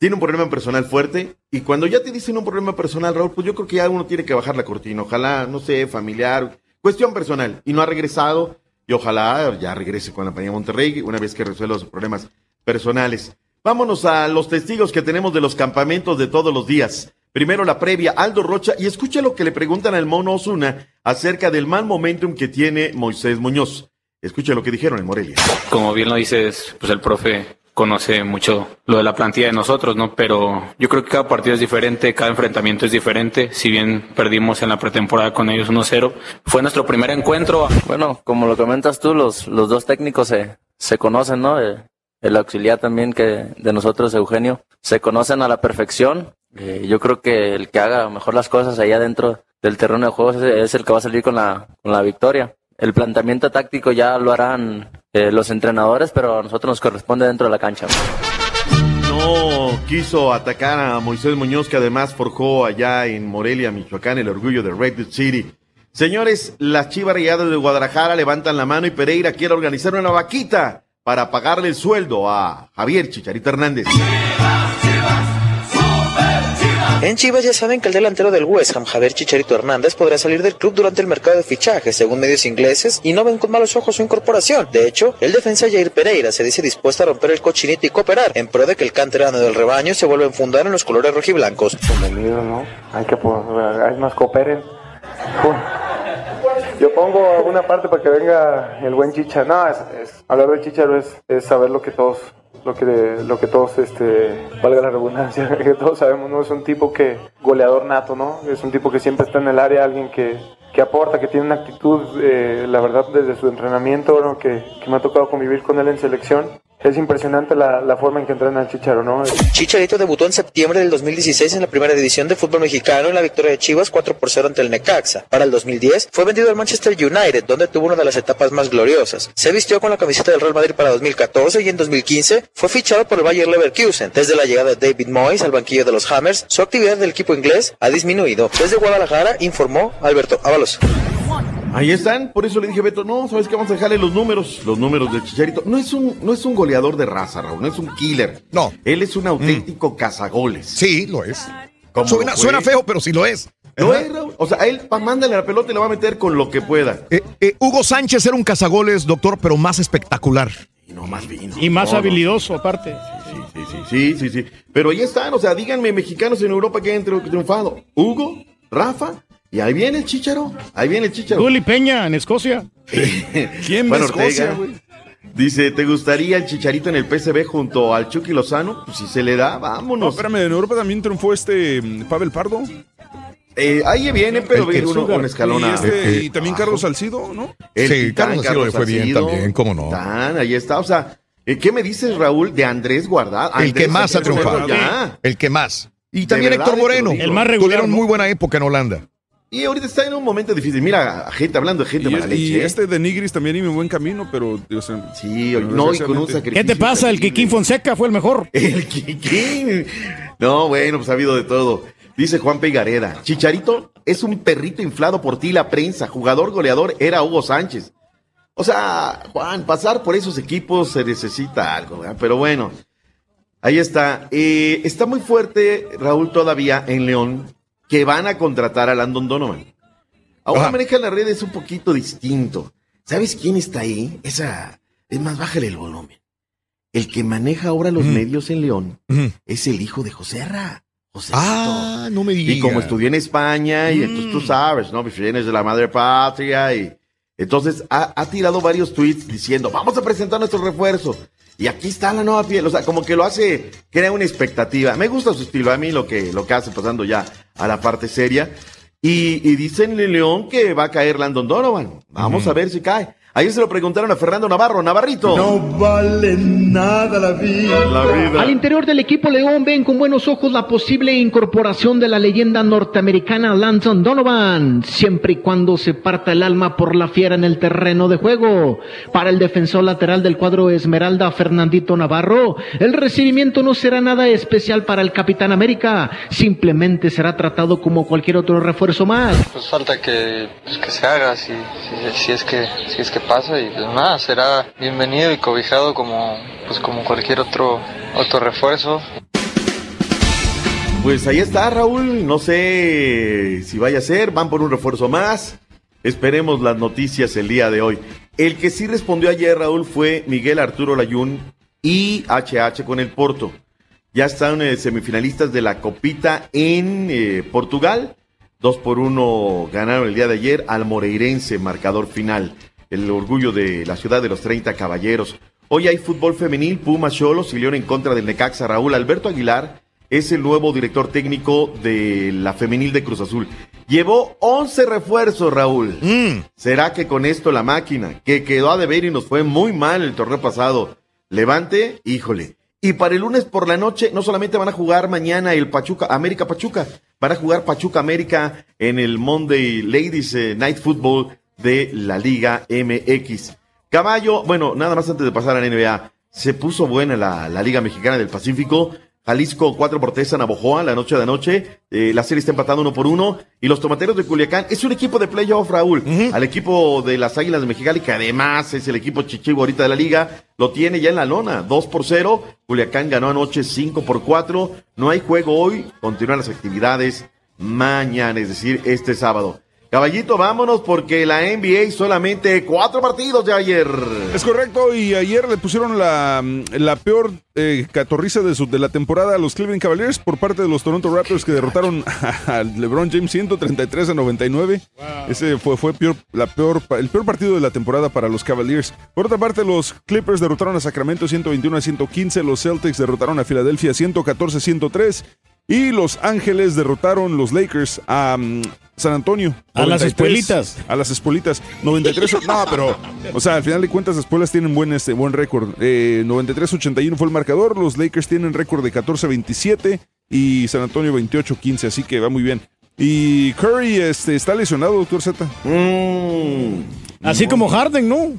Tiene un problema personal fuerte. Y cuando ya te dicen un problema personal, Raúl, pues yo creo que ya uno tiene que bajar la cortina. Ojalá, no sé, familiar, cuestión personal. Y no ha regresado. Y ojalá ya regrese con la compañía Monterrey una vez que resuelva sus problemas personales. Vámonos a los testigos que tenemos de los campamentos de todos los días. Primero la previa, Aldo Rocha, y escucha lo que le preguntan al mono Osuna acerca del mal momentum que tiene Moisés Muñoz. Escucha lo que dijeron en Morelia. Como bien lo dices, pues el profe conoce mucho lo de la plantilla de nosotros, ¿no? Pero yo creo que cada partido es diferente, cada enfrentamiento es diferente. Si bien perdimos en la pretemporada con ellos 1-0, fue nuestro primer encuentro. Bueno, como lo comentas tú, los, los dos técnicos se, se conocen, ¿no? Eh, El, auxiliar también que de nosotros, Eugenio, se conocen a la perfección. Eh, yo creo que el que haga mejor las cosas allá dentro del terreno de juegos es, es el que va a salir con la, con la victoria. El planteamiento táctico ya lo harán eh, los entrenadores, pero a nosotros nos corresponde dentro de la cancha. No quiso atacar a Moisés Muñoz, que además forjó allá en Morelia, Michoacán, el orgullo de Red City. Señores, las Chivas de Guadalajara levantan la mano y Pereira quiere organizar una vaquita para pagarle el sueldo a Javier Chicharito Hernández. En Chivas ya saben que el delantero del West Ham, Javier Chicharito Hernández, podría salir del club durante el mercado de fichajes, según medios ingleses, y no ven con malos ojos su incorporación. De hecho, el defensa Jair Pereira se dice dispuesto a romper el cochinito y cooperar, en pro de que el canterano del rebaño se vuelva a enfundar en los colores rojiblancos. Bienvenido, ¿no? Hay que, pues, hay más cooperen. Yo pongo alguna parte para que venga el buen Chicha. No, es, es- hablar de Chicharo es, es saber lo que todos, lo que, lo que todos, este, valga la redundancia, que todos sabemos, ¿no? Es un tipo que, goleador nato, ¿no? Es un tipo que siempre está en el área, alguien que, que aporta, que tiene una actitud, eh, la verdad, desde su entrenamiento, ¿no? Que, que me ha tocado convivir con él en selección. Es impresionante la, forma en que entrena el Chicharo, ¿no? Chicharito debutó en septiembre del 2016 en la primera división de fútbol mexicano en la victoria de Chivas 4 por 0 ante el Necaxa. Para el 2010 fue vendido al Manchester United, donde tuvo una de las etapas más gloriosas. Se vistió con la camiseta del Real Madrid para 2014 y en 2015 fue fichado por el Bayer Leverkusen. Desde la llegada de David Moyes al banquillo de los Hammers, su actividad del equipo inglés ha disminuido. Desde Guadalajara informó Alberto Ábalos. Ahí están, por eso le dije a Beto, no, ¿sabes qué? Vamos a dejarle los números, los números de Chicharito. No es un, no es un goleador de raza, Raúl, no es un killer. No. Él es un auténtico cazagoles. Sí, lo es. Como Suena, lo fue. suena feo, pero sí lo es. Lo es, Raúl. O sea, él mándale la pelota y le va a meter con lo que pueda. Eh, eh, Hugo Sánchez era un cazagoles, doctor, pero más espectacular. Y no más vino. Y más No, no. habilidoso, aparte. Sí, sí, sí, sí, sí. Pero ahí están, o sea, díganme mexicanos en Europa que han tri- triunfado. Hugo, Rafa, y ahí viene el Chicharo. Ahí viene el Chicharo. Gulli Peña en Escocia. ¿Quién Ortega, Escocia, güey? Dice, ¿te gustaría el Chicharito en el PSV junto al Chucky Lozano? Pues si se le da, No, vámonos. espérame, en Europa también triunfó este mm, Pavel Pardo. Eh, ahí viene, pero viene uno con escalón Y, a- este- eh, y también abajo. Carlos Salcido, ¿no? El Sí, titán Carlos Salcido le fue bien también, cómo no. Titán, ahí está, o sea, eh, ¿qué me dices, Raúl, de Andrés Guardado? El que más ha triunfado. Ya. El que más. Y también verdad, Héctor Moreno. El más regular, Tuvieron ¿no? muy buena época en Holanda. Y ahorita está en un momento difícil. Mira, gente hablando de gente Y, mala es- y leche. ¿eh? este de Nigris también iba en buen camino, pero... Dios, sí, no, y con un sacrificio. ¿Qué te pasa? El Kikín Fonseca fue el mejor. El Kikín. No, bueno, pues ha habido de todo. Dice Juan Pegareda. Chicharito es un perrito inflado por ti la prensa. Jugador goleador era Hugo Sánchez. O sea, Juan, pasar por esos equipos se necesita algo, ¿verdad? Pero bueno, ahí está. Eh, está muy fuerte, Raúl, todavía en León, que van a contratar a Landon Donovan. Ahora maneja la red es un poquito distinto. ¿Sabes quién está ahí? Esa, es más, bájale el volumen. El que maneja ahora los medios en León es el hijo de José Arra. José Ah, no me digas. Y como estudió en España, y entonces tú sabes, ¿no? Pues vienes de la madre patria y entonces ha, ha tirado varios tweets diciendo, vamos a presentar nuestro refuerzo. Y aquí está la nueva piel. O sea, como que lo hace, crea una expectativa. Me gusta su estilo, a mí lo que, lo que hace pasando ya a la parte seria. Y, y dicen en León que va a caer Landon Donovan. Vamos a ver si cae. Ayer se lo preguntaron a Fernando Navarro. Navarrito. No vale nada la vida. La vida. Al interior del equipo León ven con buenos ojos la posible incorporación de la leyenda norteamericana Lanson Donovan, siempre y cuando se parta el alma por la fiera en el terreno de juego. Para el defensor lateral del cuadro Esmeralda, Fernandito Navarro, el recibimiento no será nada especial para el Capitán América, simplemente será tratado como cualquier otro refuerzo más. Pues falta que, pues, que se haga, si, si, si es que, si es que pasa y pues nada, será bienvenido y cobijado como, pues como cualquier otro, otro refuerzo. Pues ahí está, Raúl. No sé si vaya a ser. Van por un refuerzo más. Esperemos las noticias el día de hoy. El que sí respondió ayer, Raúl, fue Miguel Arturo Layún y HH con el Porto. Ya están eh, semifinalistas de la Copita en eh, Portugal. Dos por uno ganaron el día de ayer al Moreirense, marcador final. El orgullo de la ciudad de los 30 caballeros. Hoy hay fútbol femenil, Pumas Cholos y León en contra del Necaxa. Raúl Alberto Aguilar es el nuevo director técnico de la femenil de Cruz Azul. Llevó 11 refuerzos, Raúl. ¿Será que con esto la máquina, que quedó a deber y nos fue muy mal el torneo pasado, levante? Híjole. Y para el lunes por la noche, no solamente van a jugar mañana el Pachuca, América Pachuca, van a jugar Pachuca América en el Monday Ladies eh, Night Football de la Liga MX. Caballo, bueno, nada más antes de pasar a la NBA, se puso buena la, la Liga Mexicana del Pacífico. Jalisco 4 por 3 a Navojoa la noche de anoche. Eh, la serie está empatada uno por uno. Y los tomateros de Culiacán es un equipo de playoff, Raúl. Al equipo de las Águilas de Mexicali, que además es el equipo chichivo ahorita de la liga, lo tiene ya en la lona. 2 por 0. Culiacán ganó anoche 5 por 4. No hay juego hoy. Continúan las actividades mañana, es decir, este sábado. Caballito, vámonos porque la NBA solamente cuatro partidos de ayer. Es correcto, y ayer le pusieron la, la peor eh, catorriza de, su, de la temporada a los Cleveland Cavaliers por parte de los Toronto Raptors que derrotaron a LeBron James 133 a 99. Ese fue, fue peor, la peor, el peor partido de la temporada para los Cavaliers. Por otra parte, los Clippers derrotaron a Sacramento 121 a 115, los Celtics derrotaron a Filadelfia 114 a 103 y Los Ángeles derrotaron los Lakers a mm, San Antonio. A las espuelitas. A las espuelitas. 93. no, pero, o sea, al final de cuentas, las espuelas tienen buen, este, buen récord. Eh, 93-81 fue el marcador. Los Lakers tienen récord de 14-27 y San Antonio 28-15, así que va muy bien. Y Curry este, está lesionado, doctor Z. Así como Harden, ¿no?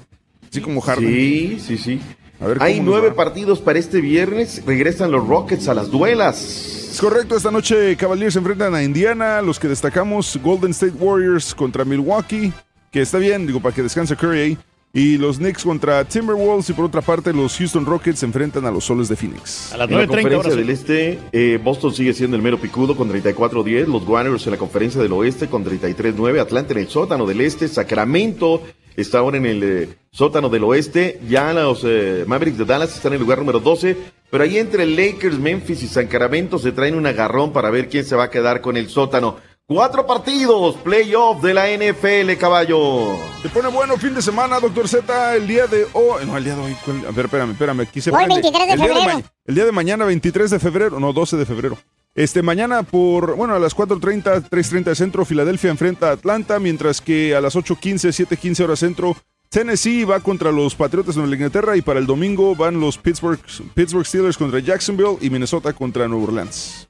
Así como Harden. Sí, sí, sí. A ver Hay nueve va. partidos para este viernes. Regresan los Rockets a las duelas. Es correcto, esta noche Cavaliers se enfrentan a Indiana, los que destacamos Golden State Warriors contra Milwaukee, que está bien, digo, para que descanse Curry ahí, y los Knicks contra Timberwolves, y por otra parte los Houston Rockets se enfrentan a los Soles de Phoenix. A las En la 9.30 conferencia horas. del Este, eh, Boston sigue siendo el mero picudo con 34-10. Los Warriors en la conferencia del Oeste con 33-9. Atlanta en el sótano del Este. Sacramento está ahora en el eh, sótano del Oeste. Ya los eh, Mavericks de Dallas están en el lugar número 12. Pero ahí entre Lakers, Memphis y Sacramento se traen un agarrón para ver quién se va a quedar con el sótano. Cuatro partidos, playoff de la NFL, caballo. Se pone bueno fin de semana, doctor Z, el día de hoy. No, el día de hoy. ¿cuál? A ver, espérame, espérame. Aquí se Hoy, prende. 23 de el día febrero. ma- el día de mañana, 23 de febrero. No, 12 de febrero. Este, mañana por, bueno, a las 4.30, 3.30 de centro, Filadelfia enfrenta a Atlanta, mientras que a las 8.15, 7.15 horas centro, Tennessee va contra los Patriotas de Nueva Inglaterra y para el domingo van los Pittsburgh, Pittsburgh Steelers contra Jacksonville y Minnesota contra Nueva Orleans.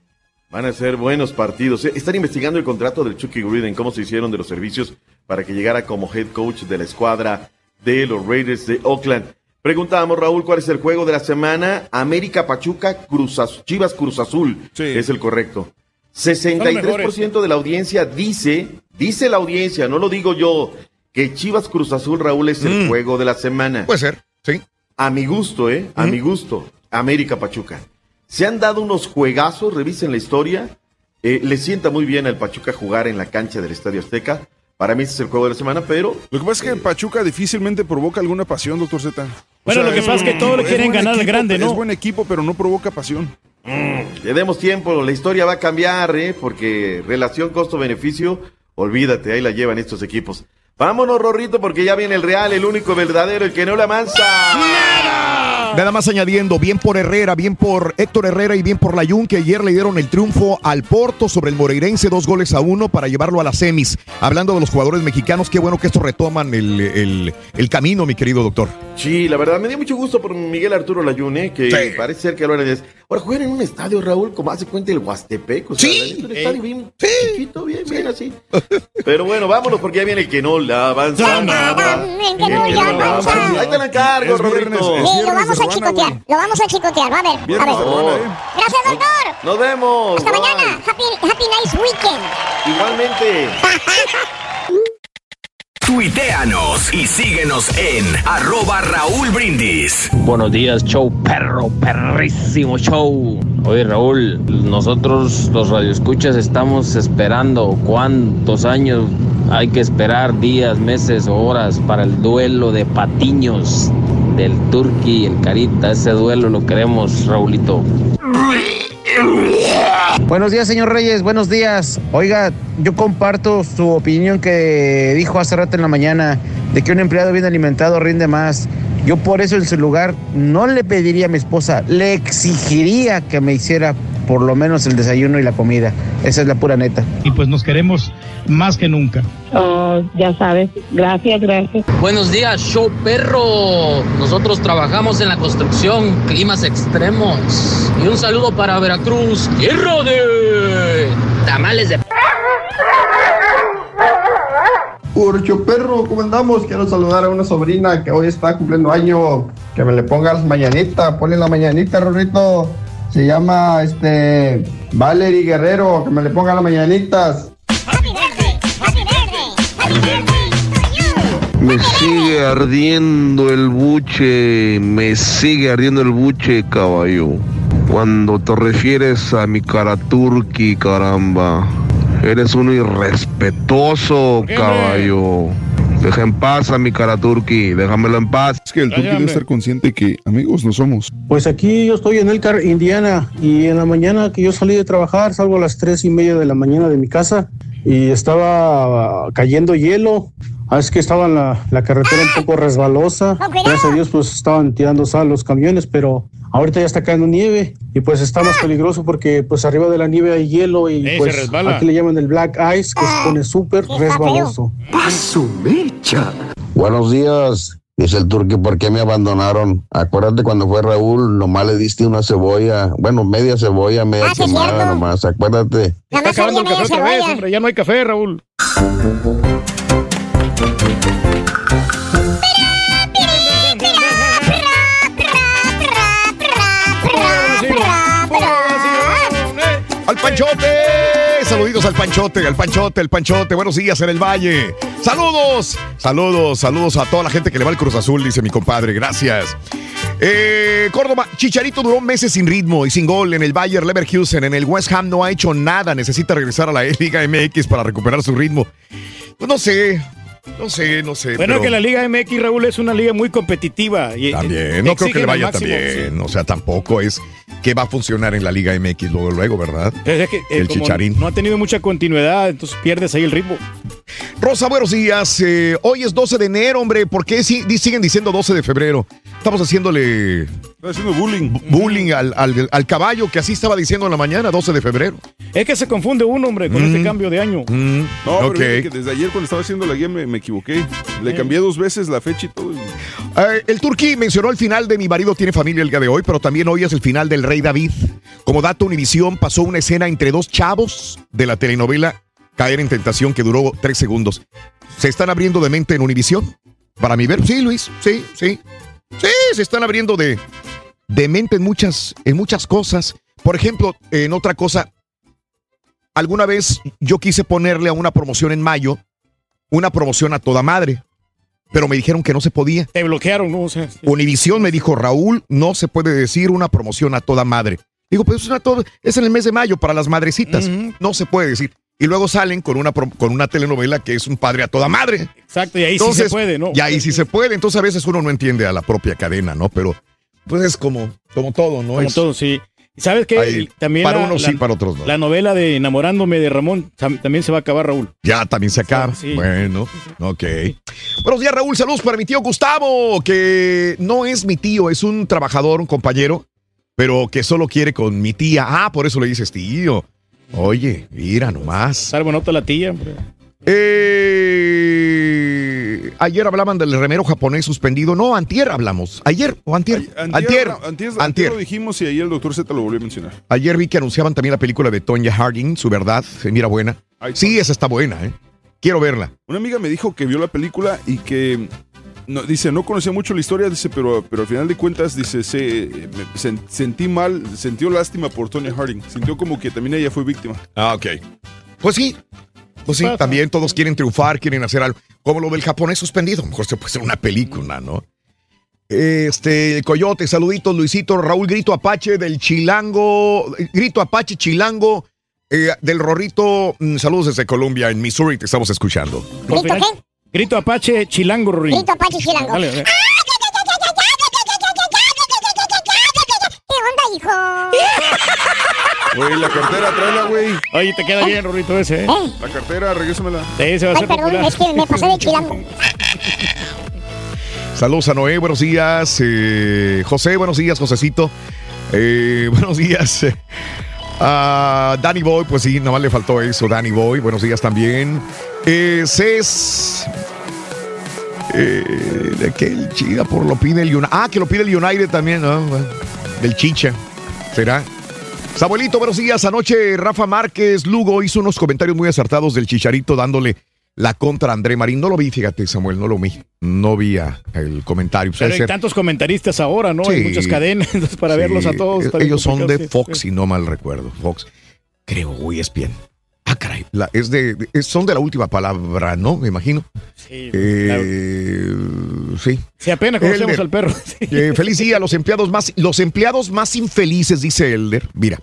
Van a ser buenos partidos. Eh, Están investigando el contrato del Chucky Gruden, cómo se hicieron de los servicios para que llegara como head coach de la escuadra de los Raiders de Oakland. Preguntábamos, Raúl, ¿cuál es el juego de la semana? América Pachuca, Cruz Az- Chivas Cruz Azul. Es el correcto. 63% de la audiencia dice, dice la audiencia, no lo digo yo, que Chivas Cruz Azul, Raúl, es el juego de la semana. Puede ser, sí. A mi gusto, ¿eh? A mi gusto. América Pachuca. Se han dado unos juegazos, revisen la historia. Eh, le sienta muy bien al Pachuca jugar en la cancha del Estadio Azteca. Para mí ese es el juego de la semana, pero Lo que pasa es que Pachuca difícilmente provoca alguna pasión, doctor Z. O Bueno, lo que pasa es que todos le quieren ganar al grande, ¿no? Es buen equipo, pero no provoca pasión. le demos tiempo. La historia va a cambiar, ¿eh? Porque relación costo-beneficio, olvídate, ahí la llevan estos equipos. Vámonos, Rorrito, porque ya viene el Real, el único verdadero, el que no la mansa. Nada más añadiendo, bien por Herrera, bien por Héctor Herrera y bien por Layún, que ayer le dieron el triunfo al Porto sobre el Moreirense, dos goles a uno para llevarlo a las semis. Hablando de los jugadores mexicanos, qué bueno que estos retoman el, el- el camino, mi querido doctor. Sí, la verdad, me dio mucho gusto por Miguel Arturo Layún, ¿eh? que parece ser que ahora es. Ahora juegan en un estadio, Raúl, como hace cuenta el Huastepec. O sea, Sí. un estadio bien chiquito, bien, bien así. Pero bueno, vámonos porque ya viene el que no la avanza nada. El que no la avanza. Ahí te la viernes, Roberto. Sí, lo vamos a chicotear. Lo vamos a chicotear. A ver. A ver. ¿eh? Gracias, doctor. Nos vemos. Hasta bye. mañana. Happy, happy nice weekend. Igualmente. Tuiteanos y síguenos en arroba Raúl Brindis. Buenos días, show perro, perrísimo show. Oye, Raúl, nosotros los radioescuchas estamos esperando cuántos años hay que esperar, días, meses o horas para el duelo de patiños del Turqui y el Carita. Ese duelo lo queremos, Raulito. Buenos días, señor Reyes. Buenos días. Oiga, yo comparto su opinión que dijo hace rato en la mañana de que un empleado bien alimentado rinde más. Yo por eso en su lugar no le pediría a mi esposa, le exigiría que me hiciera por lo menos el desayuno y la comida. Esa es la pura neta. y pues nos queremos más que nunca. Oh, ya sabes. Gracias, gracias. Buenos días, show perro. Nosotros trabajamos en la construcción, climas extremos. Y un saludo para Veracruz, tierra de tamales de Urcho perro, ¿cómo andamos? Quiero saludar a una sobrina que hoy está cumpliendo año. Que me le ponga las mañanitas. Ponle la mañanita, Rorrito. Se llama este Valerie Guerrero. Que me le ponga las mañanitas. Me sigue ardiendo el buche, me sigue ardiendo el buche, caballo. Cuando te refieres a mi cara turqui, caramba. Eres un irrespetuoso, caballo. Deja en paz a mi cara turqui, déjamelo en paz. Es que el turqui debe estar consciente que amigos no somos. Pues aquí yo estoy en Elcar, Indiana, y en la mañana que yo salí de trabajar, salgo a las tres y media de la mañana de mi casa y estaba cayendo hielo. Ah, es que estaba en la, la carretera un poco resbalosa. Gracias a Dios, pues estaban tirando sal los camiones, pero ahorita ya está cayendo nieve y pues está más peligroso porque pues arriba de la nieve hay hielo y se pues resbala. aquí le llaman el black ice que se pone súper resbaloso. ¡Paso mecha! Buenos días. Dice el turqui, ¿por qué me abandonaron? Acuérdate cuando fue Raúl, nomás le diste una cebolla, bueno, media cebolla, media Ah, quemada nomás, acuérdate. Está acabando el café otra vez, hombre. Ya no hay café, Raúl. Panchote, al Panchote, el Panchote. Buenos días en el Valle. Saludos, saludos, saludos a toda la gente que le va al Cruz Azul, dice mi compadre. Gracias. Eh, Córdoba, Chicharito duró meses sin ritmo y sin gol en el Bayer Leverkusen. En el West Ham no ha hecho nada. Necesita regresar a la Liga MX para recuperar su ritmo. Pues no sé, no sé, no sé. Bueno, pero que la Liga MX, Raúl, es una liga muy competitiva. Y, También, no creo que le vaya máximo, también. O sea, tampoco es que va a funcionar en la Liga MX luego, luego, ¿verdad? Es que, eh, el Chicharín. No ha tenido mucha continuidad, entonces pierdes ahí el ritmo. Rosa, buenos días. Eh, hoy es 12 de enero, hombre. ¿Por qué si- siguen diciendo 12 de febrero? Estamos haciéndole haciendo bullying. bullying al, al- al caballo que así estaba diciendo en la mañana, 12 de febrero. Es que se confunde uno, hombre, con Mm. este cambio de año. No, pero ok. fíjate que desde ayer cuando estaba haciendo la guía me, me equivoqué. Le cambié dos veces la fecha y todo. Eh, el Turquí mencionó el final de Mi marido tiene familia el día de hoy, pero también hoy es el final Rey David. Como dato, Univisión pasó una escena entre dos chavos de la telenovela Caer en Tentación que duró tres segundos. ¿Se están abriendo de mente en Univisión? Para mi ver, sí, Luis, sí, sí. Sí, se están abriendo de, de mente en muchas, en muchas cosas. Por ejemplo, en otra cosa, alguna vez yo quise ponerle a una promoción en mayo una promoción a toda madre, pero me dijeron que no se podía. Te bloquearon, ¿no? O sea, Univisión me dijo, Raúl, no se puede decir una promoción a toda madre. Digo, pues es, una to- es en el mes de mayo para las madrecitas. No se puede decir. Y luego salen con una, con una telenovela que es un padre a toda madre. Exacto, y ahí sí se puede, ¿no? Y ahí sí se puede. Entonces a veces uno no entiende a la propia cadena, ¿no? Pero pues es como, como todo, ¿no? Como Es- todo, sí. ¿Y sabes qué? Ahí, también para la- unos la- sí, para otros no. La novela de Enamorándome de Ramón tam- también se va a acabar, Raúl. Ya también se acaba. Sí. Bueno, ok. Buenos días, Raúl. Saludos para mi tío Gustavo, que no es mi tío, es un trabajador, un compañero, pero que solo quiere con mi tía. Ah, por eso le dices tío. Oye, mira nomás. Salvo nota la tía, hombre. Eh, ayer hablaban del remero japonés suspendido. No, antier hablamos. Ayer o antier. Antier, Antier. antier, Antier. antier lo dijimos y ahí el doctor Z lo volvió a mencionar. Ayer vi que anunciaban también la película de Tonya Harding, su verdad. Se mira buena. Sí, esa está buena, ¿eh? Quiero verla. Una amiga me dijo que vio la película y que no, dice, no conocía mucho la historia, dice, pero, pero al final de cuentas, dice, se, me sen- sentí mal, sintió lástima por Tonya Harding. Sintió como que también ella fue víctima. Ah, ok. Pues sí. Pues sí, también todos quieren triunfar, quieren hacer algo. Como lo del japonés suspendido. Mejor se puede hacer una película, ¿no? Este, Coyote, saluditos, Luisito, Raúl Grito Apache del Chilango, Grito Apache Chilango, eh, del Rorrito, mm, saludos desde Colombia, en Missouri, te estamos escuchando. ¿Grito qué? Grito Apache Chilango, Rorín. Grito Apache Chilango. Dale, dale. ¿Qué onda, hijo? Güey, la cartera, tráela, güey. Oye, te queda bien, Rorrito, ese, ¿eh? La cartera, regrésamela. Sí, se va a Ay, hacer perdón, popular. es que me pasé de chilango. Saludos a Noé, buenos días. eh, José, buenos días, Josecito. Eh, buenos días. eh, a Danny Boy, pues sí, nada más le faltó eso. Danny Boy, buenos días también. Eh, Cés. Eh, de que el Chida por lo pide el United. Ah, que lo pide el United también, ¿no? Bueno, Del Chicha. ¿Será? Samuelito, buenos días. Anoche Rafa Márquez Lugo hizo unos comentarios muy acertados del Chicharito dándole la contra a André Marín. No lo vi, fíjate, Samuel, no lo vi. No vi el comentario. Pero hay ser- tantos comentaristas ahora, ¿no? Hay muchas cadenas para verlos a todos. Ellos son de. Fox, si no mal recuerdo. Fox. Creo, uy, es bien. Ah, caray. la- es de, son de la última palabra, ¿no? Me imagino. Sí, Eh, sí. Sí, apenas conocemos Elder. al perro. Eh, feliz día a los empleados más, los empleados más infelices, dice Elder. Mira,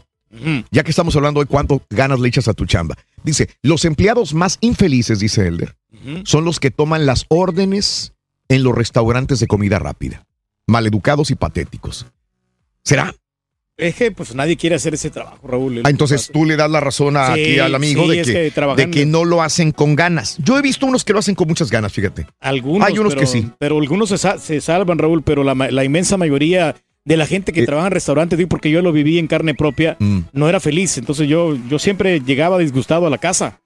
ya que estamos hablando de cuánto ganas le echas a tu chamba. Dice, los empleados más infelices, dice Elder, son los que toman las órdenes en los restaurantes de comida rápida. Maleducados y patéticos. ¿Será? Es que pues nadie quiere hacer ese trabajo, Raúl. Ah, entonces tú le das la razón a- Sí, aquí al amigo sí, de, es que, de no lo hacen con ganas. Yo he visto unos que lo hacen con muchas ganas, fíjate. Algunos, Hay unos pero- que sí. Pero algunos se, se salvan, Raúl, pero la, la inmensa mayoría de la gente Eh. que trabaja en restaurantes, porque yo lo viví en carne propia, Mm. no era feliz. Entonces yo, yo siempre llegaba disgustado a la casa,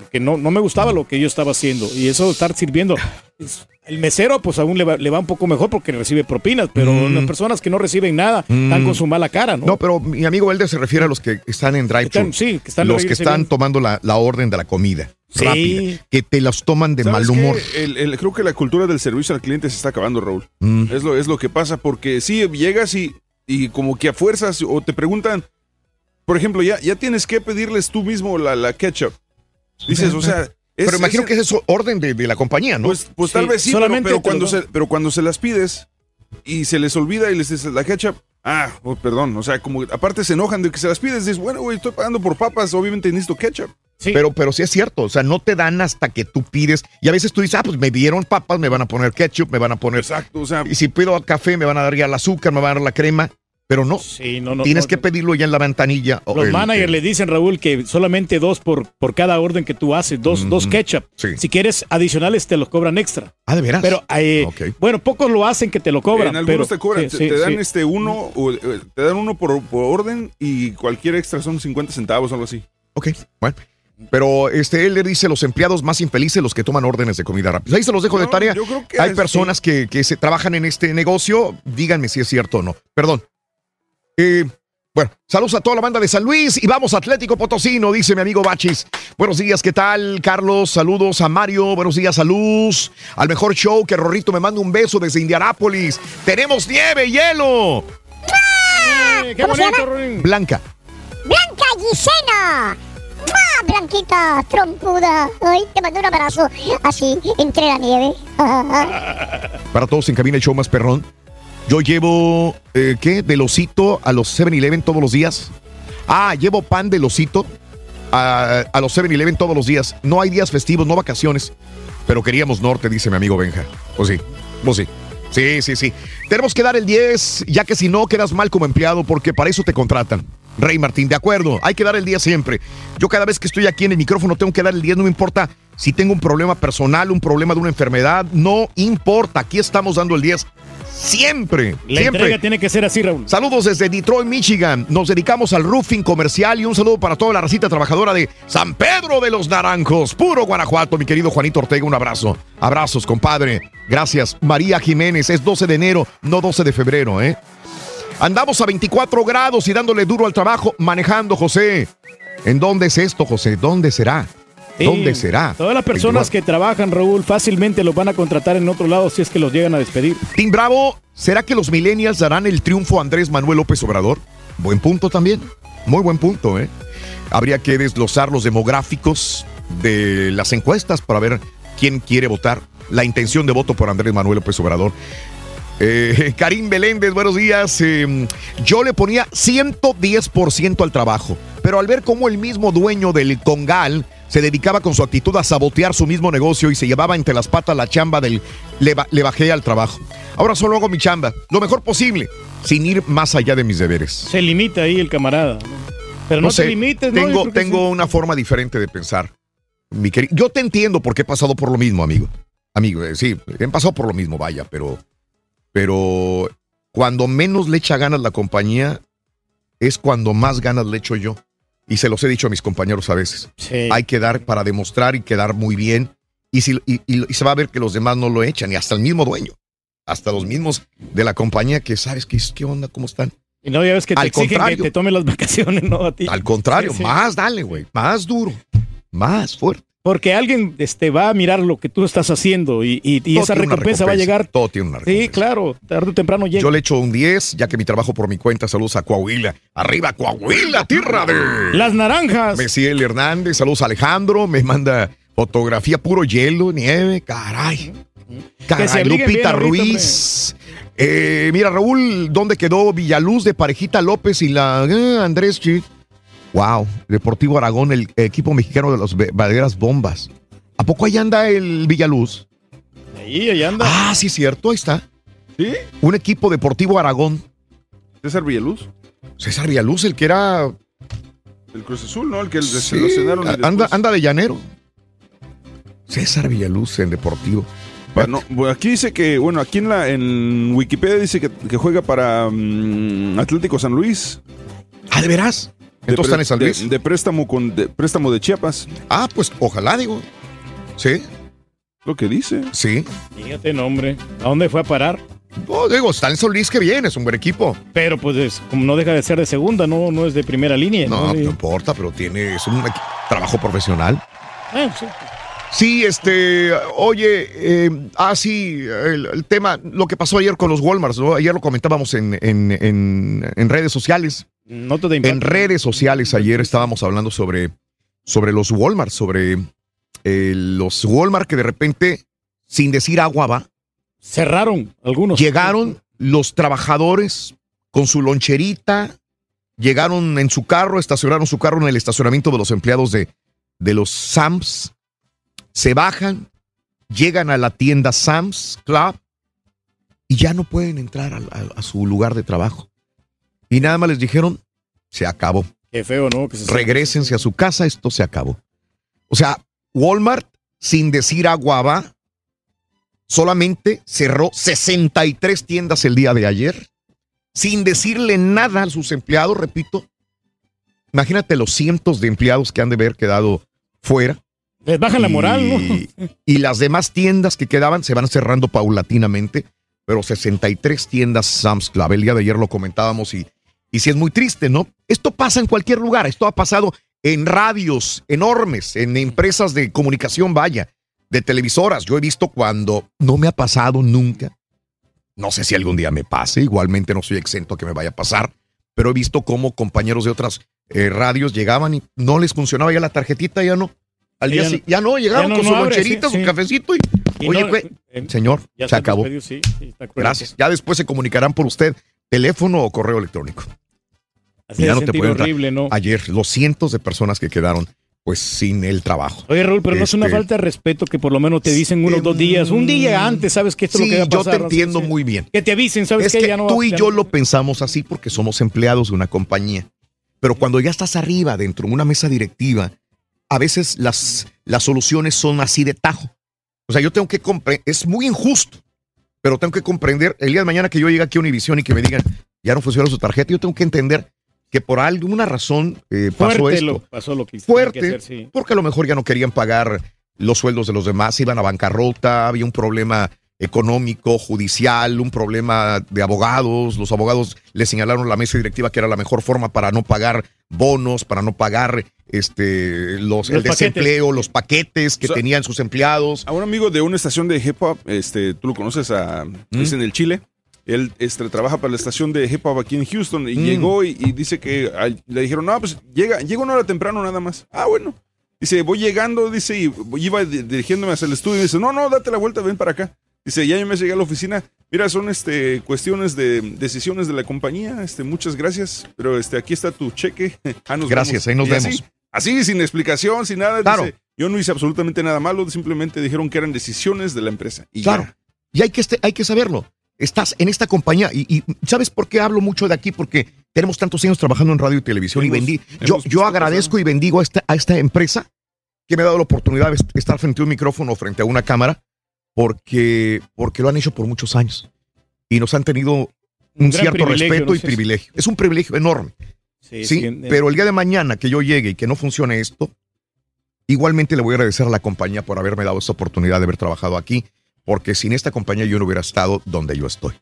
porque no, no me gustaba lo que yo estaba haciendo. Y eso de estar sirviendo. es- El mesero, pues aún le va, le va un poco mejor porque recibe propinas, pero Mm. las personas que no reciben nada están Mm. con su mala cara, ¿no? No, pero mi amigo Elder se refiere a los que están en drive Están- sí, que están Los que están tomando la, la orden de la comida Sí. rápida. Que te los toman de mal ¿Sabes humor. El- el- creo que la cultura del servicio al cliente se está acabando, Raúl. Mm. Es, lo, es lo que pasa, porque sí, llegas y, y como que a fuerzas o te preguntan, por ejemplo, ya, ya tienes que pedirles tú mismo la, la ketchup. Dices, o sea... es- pero imagino es- que ese es orden de, de la compañía, ¿no? Pues, pues tal vez sí, pero, pero cuando se, pero cuando se las pides y se les olvida y les dices la ketchup, ah, oh, perdón, o sea, como aparte se enojan de que se las pides, dices, bueno, güey, estoy pagando por papas, obviamente necesito ketchup. Pero, pero sí es cierto, o sea, no te dan hasta que tú pides. Y a veces tú dices, ah, pues me dieron papas, me van a poner ketchup, me van a poner. Exacto, o sea. Y si pido café, me van a dar ya el azúcar, me van a dar la crema. Pero no. Sí, no, no, Tienes no, que pedirlo ya en la ventanilla. Los el- managers el- le dicen, Raúl, que solamente dos por, por cada orden que tú haces, dos, dos ketchup. Si quieres adicionales, te los cobran extra. Ah, de veras. Pero, eh, bueno, pocos lo hacen que te lo cobran. en algunos pero, te cobran, sí, te, sí, te dan sí. este uno, o, eh, te dan uno por, por orden y cualquier extra son 50 centavos o algo así. Ok, bueno. Pero este, él le dice los empleados más infelices, los que toman órdenes de comida rápida. Ahí se los dejo de tarea. yo creo que Hay es- personas que, que se trabajan en este negocio. Díganme si es cierto o no. Perdón. Eh, bueno, saludos a toda la banda de San Luis y vamos a Atlético Potosino, dice mi amigo Bachis. Buenos días, ¿qué tal, Carlos? Saludos a Mario, buenos días a Luz, al mejor show, que Rorrito me manda un beso desde Indianápolis. Tenemos nieve, hielo. qué ¿Cómo se bonito, llama? Blanca. Blanca Gisena. ¡Ah, Blanquita, trompuda! Ay, te mando un abrazo así, entre la nieve. Para todos en cabina el show más perrón. Yo llevo, eh, ¿qué? Del osito a los 7-Eleven todos los días. Ah, llevo pan del osito a, a los 7-Eleven todos los días. No hay días festivos, no vacaciones. Pero queríamos norte, dice mi amigo Benja. Pues sí, pues sí. Sí, sí, sí. Tenemos que dar el 10, ya que si no quedas mal como empleado, porque para eso te contratan. Rey Martín, de acuerdo, hay que dar el 10 siempre. Yo cada vez que estoy aquí en el micrófono tengo que dar el 10, no me importa si tengo un problema personal, un problema de una enfermedad, no importa, aquí estamos dando el 10 siempre. La siempre. entrega tiene que ser así, Raúl. Saludos desde Detroit, Michigan. Nos dedicamos al roofing comercial y un saludo para toda la racita trabajadora de San Pedro de los Naranjos, puro Guanajuato, mi querido Juanito Ortega. Un abrazo. Abrazos, compadre. Gracias. María Jiménez, es 12 de enero, no 12 de febrero, ¿eh? Andamos a 24 grados y dándole duro al trabajo, manejando, José. ¿En dónde es esto, José? ¿Dónde será? ¿Dónde será? Todas las personas que trabajan, Raúl, fácilmente los van a contratar en otro lado si es que los llegan a despedir. Team Bravo, ¿será que los millennials darán el triunfo a Andrés Manuel López Obrador? Buen punto también. Muy buen punto, ¿eh? Habría que desglosar los demográficos de las encuestas para ver quién quiere votar. La intención de voto por Andrés Manuel López Obrador. Eh, Karim Beléndez, buenos días. Eh, yo le ponía 110% al trabajo, pero al ver cómo el mismo dueño del Congal se dedicaba con su actitud a sabotear su mismo negocio y se llevaba entre las patas la chamba del le, ba- le bajé al trabajo. Ahora solo hago mi chamba, lo mejor posible, sin ir más allá de mis deberes. Se limita ahí el camarada. ¿no? Pero no, te sé, limites, ¿no? Yo Tengo, una forma diferente de pensar. Mi queri- Yo te entiendo porque he pasado por lo mismo, amigo. Amigo, eh, sí, he pasado por lo mismo, vaya, pero, pero cuando menos le echa ganas la compañía es cuando más ganas le echo yo. Y se los he dicho a mis compañeros a veces. Sí. Hay que dar para demostrar y quedar muy bien. Y, si, y, y- y se va a ver que los demás no lo echan, y hasta el mismo dueño, hasta los mismos de la compañía que sabes qué, qué onda, cómo están. Y no, ya ves que te Al exigen contrario. que te tomen las vacaciones, ¿no? A ti. Al contrario, Sí, sí. más dale, güey, más duro, más fuerte. Porque alguien este, va a mirar lo que tú estás haciendo y, y- y Todo esa recompensa va a recompensa, llegar. Todo tiene una Sí, claro, tarde o temprano llega. Yo le echo un 10, ya que mi trabajo por mi cuenta. Saludos a Coahuila. Arriba, Coahuila, tierra de. Las naranjas. Mesiel Hernández. Saludos a Alejandro. Me manda fotografía, puro hielo, nieve. Caray. Caray, Lupita ahorita, Ruiz. Eh, mira, Raúl, ¿dónde quedó Villaluz de Parejita López y la eh, Andrés Chi? Wow, Deportivo Aragón, el equipo mexicano de los Ve- Valderas Bombas. ¿A poco ahí anda el Villaluz? Ahí, ahí anda. Ah, sí, cierto, ahí está. ¿Sí? Un equipo Deportivo Aragón. César Villaluz. César Villaluz, el que era. El Cruz Azul, ¿no? El que se lo y anda, después- anda de llanero. César Villaluz en Deportivo. Bueno, aquí dice que, bueno, aquí en la en Wikipedia dice que, que juega para mm, Atlético San Luis. Ah, ¿de veras? De Entonces están en San de- Luis. De, préstamo con de préstamo de Chiapas. Ah, pues ojalá, digo. Sí. Lo que dice. Sí. Fíjate, nombre. ¿A dónde fue a parar? No, digo, está en San Luis que bien, es un buen equipo. Pero pues es- como no deja de ser de segunda, no, no es de primera línea. No, No, importa, pero tiene, es un trabajo profesional. Ah, sí. Sí, este, oye, eh, ah, sí, el, el tema, lo que pasó ayer con los Walmarts, ¿no? Ayer lo comentábamos en, en- en- en redes sociales. En redes sociales ayer estábamos hablando sobre, sobre los Walmart, sobre eh, los Walmart que de repente, sin decir agua va, Cerraron algunos. llegaron los trabajadores con su loncherita, llegaron en su carro, estacionaron su carro en el estacionamiento de los empleados de, de los Sams, se bajan, llegan a la tienda Sam's Club y ya no pueden entrar a, a- a su lugar de trabajo. Y nada más les dijeron, se acabó. Qué feo, ¿no? Que se Regrésense a su casa, esto se acabó. O sea, Walmart, sin decir agua va, solamente cerró 63 tiendas el día de ayer, sin decirle nada a sus empleados, repito. Imagínate los cientos de empleados que han de haber quedado fuera. Les bajan la moral, ¿no? Y, y las demás tiendas que quedaban se van cerrando paulatinamente, pero 63 tiendas Sam's Club. El día de ayer lo comentábamos y, y sí es muy triste, ¿no? Esto pasa en cualquier lugar, esto ha pasado en radios enormes, en empresas de comunicación, vaya, de televisoras. Yo he visto cuando no me ha pasado nunca. No sé si algún día me pase, igualmente no soy exento a que me vaya a pasar, pero he visto cómo compañeros de otras eh, radios llegaban y no les funcionaba ya la tarjetita, ya no. Al día Ya si- ya no, llegaron ya no- con no su abre, loncherita, sí, su sí. cafecito y, Y oye, no- eh, señor, ya se acabó. sí, sí. Gracias. Ya después se comunicarán por usted teléfono o correo electrónico. Así ya no te pueden horrible, ¿no? Ayer, los cientos de personas que quedaron pues sin el trabajo. Oye, Raúl, pero no es una Este, falta de respeto que por lo menos te dicen unos dos días, un día antes, sabes que esto es Sí, lo que va a yo te no sé, entiendo muy bien. Que te avisen, sabes es que que ya no tú y yo lo pensamos así porque somos empleados de una compañía. Pero cuando ya estás arriba, dentro de una mesa directiva, a veces las, las soluciones son así de tajo. O sea, yo tengo que comprender, es muy injusto, pero tengo que comprender, el día de mañana que yo llegue aquí a Univision y que me digan, ya no funciona su tarjeta, yo tengo que entender que por alguna razón eh, pasó Fuerte esto lo pasó lo que fuerte, que hacer, sí. porque a lo mejor ya no querían pagar los sueldos de los demás, iban a bancarrota, había un problema económico, judicial, un problema de abogados, los abogados le señalaron a la mesa directiva que era la mejor forma para no pagar bonos, para no pagar este los, el Los paquetes. desempleo, los paquetes que O sea, tenían sus empleados. A un amigo de una estación de hip hop, este, tú lo conoces, a, Mm. es en el Chile. Él este, trabaja para la estación de hip hop aquí en Houston y Mm. llegó y, y dice que le dijeron, no, pues llega, llega una hora temprano nada más. Ah, bueno. Dice, voy llegando, dice, y iba di- dirigiéndome hacia el estudio y dice, no, no, date la vuelta, ven para acá. Dice, ya yo me llegué a la oficina. Mira, son este, cuestiones de decisiones de la compañía. Este, muchas gracias. Pero este, aquí está tu cheque. Ah, nos Gracias, ahí nos Y vemos. Así, sin explicación, sin nada. Claro. Dice, yo no hice absolutamente nada malo, simplemente dijeron que eran decisiones de la empresa. Y Claro. ya. Y hay que, este- hay que saberlo. Estás en esta compañía y, y ¿sabes por qué hablo mucho de aquí? Porque tenemos tantos años trabajando en radio y televisión y bendí. Yo, yo agradezco y bendigo a esta, a esta empresa que me ha dado la oportunidad de est- estar frente a un micrófono, frente a una cámara, porque, porque lo han hecho por muchos años y nos han tenido un, cierto respeto ¿no? y privilegio. Es un privilegio enorme. Sí, Sí, sí, pero el día de mañana que yo llegue y que no funcione esto, igualmente le voy a agradecer a la compañía por haberme dado esta oportunidad de haber trabajado aquí, porque sin esta compañía yo no hubiera estado donde yo estoy.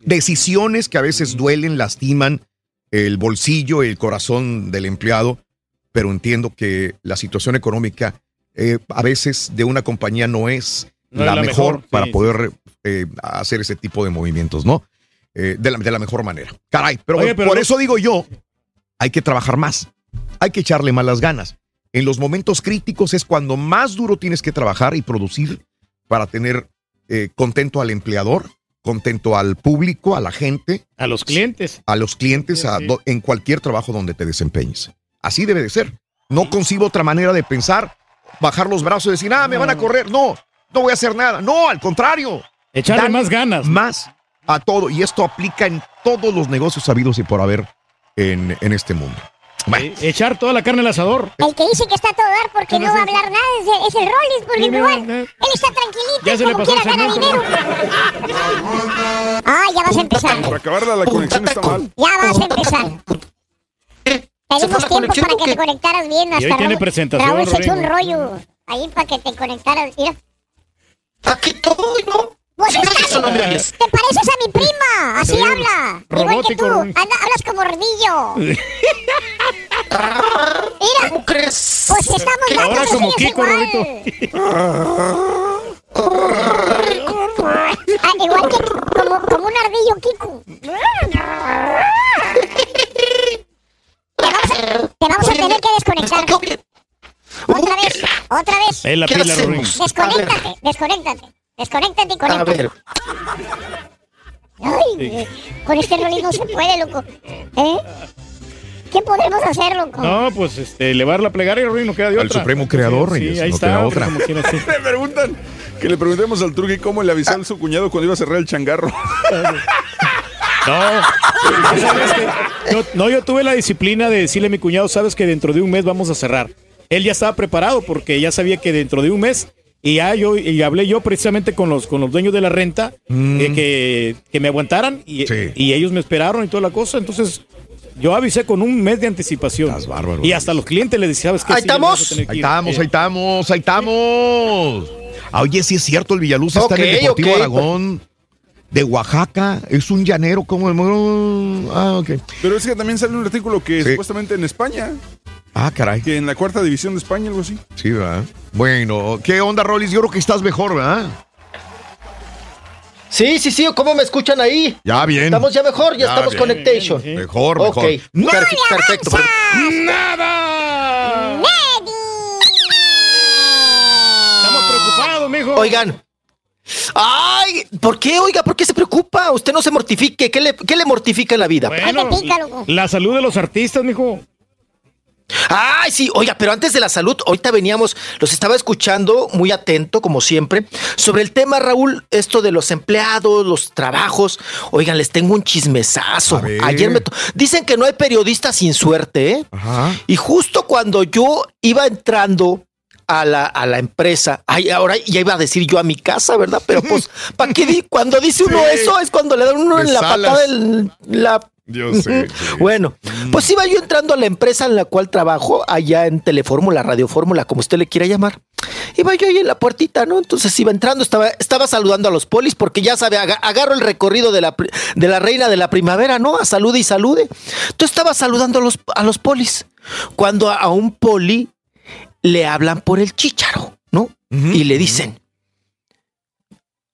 Decisiones que a veces duelen, lastiman el bolsillo, el corazón del empleado, pero entiendo que la situación económica eh, a veces de una compañía no es No es la, la mejor, mejor, para sí, poder eh, hacer ese tipo de movimientos, ¿no? Eh, de, la, de la mejor manera. Caray, pero, Oye, pero por no- eso digo yo, hay que trabajar más, hay que echarle más las ganas. En los momentos críticos es cuando más duro tienes que trabajar y producir para tener eh, contento al empleador, contento al público, a la gente, A los clientes. a los clientes, a do- en cualquier trabajo donde te desempeñes. Así debe de ser. No concibo otra manera de pensar, bajar los brazos y decir, ah, me van a correr. No, no voy a hacer nada. No, al contrario. Echarle más ganas. Más a todo. Y esto aplica en todos los negocios habidos y por haber en, en este mundo. Eh, Echar toda la carne al asador. El que dice que está a todo dar porque no va a hablar nada es el, es el porque Sí, igual, no. él está tranquilito Ya y se le como pasó el quiera gana dinero. Ah, ya vas a empezar. Para acabarla, la conexión está mal. Ya vas a empezar. Pedimos tiempo para que te conectaras bien. Y Hasta hoy tiene Raúl- presentación, Raúl se echó un rollo ahí para que te conectaras. Mira. Aquí estoy, ¿no? Pues estás- no te pareces a mi prima, así Sí, habla. Igual que tú. Anda- hablas como ardillo. Mira. ¿Cómo crees? Pues estamos Ahora dando como Kiko, igual. Ah, igual que como, como un ardillo Kiko. Te vamos, a, te vamos a tener que desconectar. Otra vez, otra vez. Es la ¿Qué pila. Desconéctate, desconéctate. Desconéctate y conéctate. ver. Ay, con este rolling no se puede, loco. ¿Eh? ¿Qué podemos hacer, loco? No, pues este, elevar la plegaria, Rodrigo, no queda de Al otra. Supremo Creador, Sí, Reyes, ahí no está. queda hombre, otra. sí. Me preguntan que le preguntemos al Truqui cómo le avisó a su cuñado cuando iba a cerrar el changarro. No. Yo- no, yo tuve la disciplina de decirle a mi cuñado, sabes que dentro de un mes vamos a cerrar. Él ya estaba preparado porque ya sabía que dentro de un mes y ya yo y hablé yo precisamente con los con los dueños de la renta Mm. eh, que, que me aguantaran y, y ellos me esperaron y toda la cosa. Entonces yo avisé con un mes de anticipación. Y hasta los clientes les decía, ¿sabes qué? Ahí Sí, a estamos. Ahí ir". estamos, Eh, ahí estamos, ahí estamos. Ah, Oye, sí es cierto, el Villaluz está en el Deportivo. Aragón de Oaxaca. Es un llanero como el... Ah, ok. Pero es que también sale un artículo que supuestamente en España, Ah, caray. que en la cuarta división de España, algo así. Sí, ¿verdad? Bueno, ¿qué onda, Rolis? Yo creo que estás mejor, ¿verdad? Sí, sí, sí, ¿cómo me escuchan ahí? Ya bien. Estamos ya mejor, ya, Ya estamos bien. conectation. Mejor, mejor. perfe- perfecto. ¡Nada! Estamos preocupados, mijo. Oigan. Ay, ¿por qué, oiga? ¿Por qué se preocupa? Usted no se mortifique. ¿Qué le, qué le mortifica en la vida? Bueno, la salud de los artistas, mijo. Ay, sí, oiga, pero antes de la salud, ahorita veníamos, los estaba escuchando muy atento, como siempre, sobre el tema, Raúl, esto de los empleados, los trabajos. Oigan, les tengo un chismesazo. Ayer me... Dicen que no hay periodistas sin suerte, ¿eh? Y justo cuando yo iba entrando a la, a la empresa, ay, ahora ya iba a decir yo a mi casa, ¿verdad? Pero pues, ¿para qué? di- Cuando dice uno Sí. eso es cuando le dan uno en la patada en la Yo sé. sí. bueno, pues iba yo entrando a la empresa en la cual trabajo, allá en Telefórmula, Radiofórmula, como usted le quiera llamar. Iba yo ahí en la puertita, ¿no? Entonces iba entrando, estaba, estaba saludando a los polis, porque ya sabe, aga- agarro el recorrido de la, de la reina de la primavera, ¿no? A salude y salude. Entonces estaba saludando a los, a los polis. Cuando a, a un poli le hablan por el chícharo, ¿no? Y le dicen,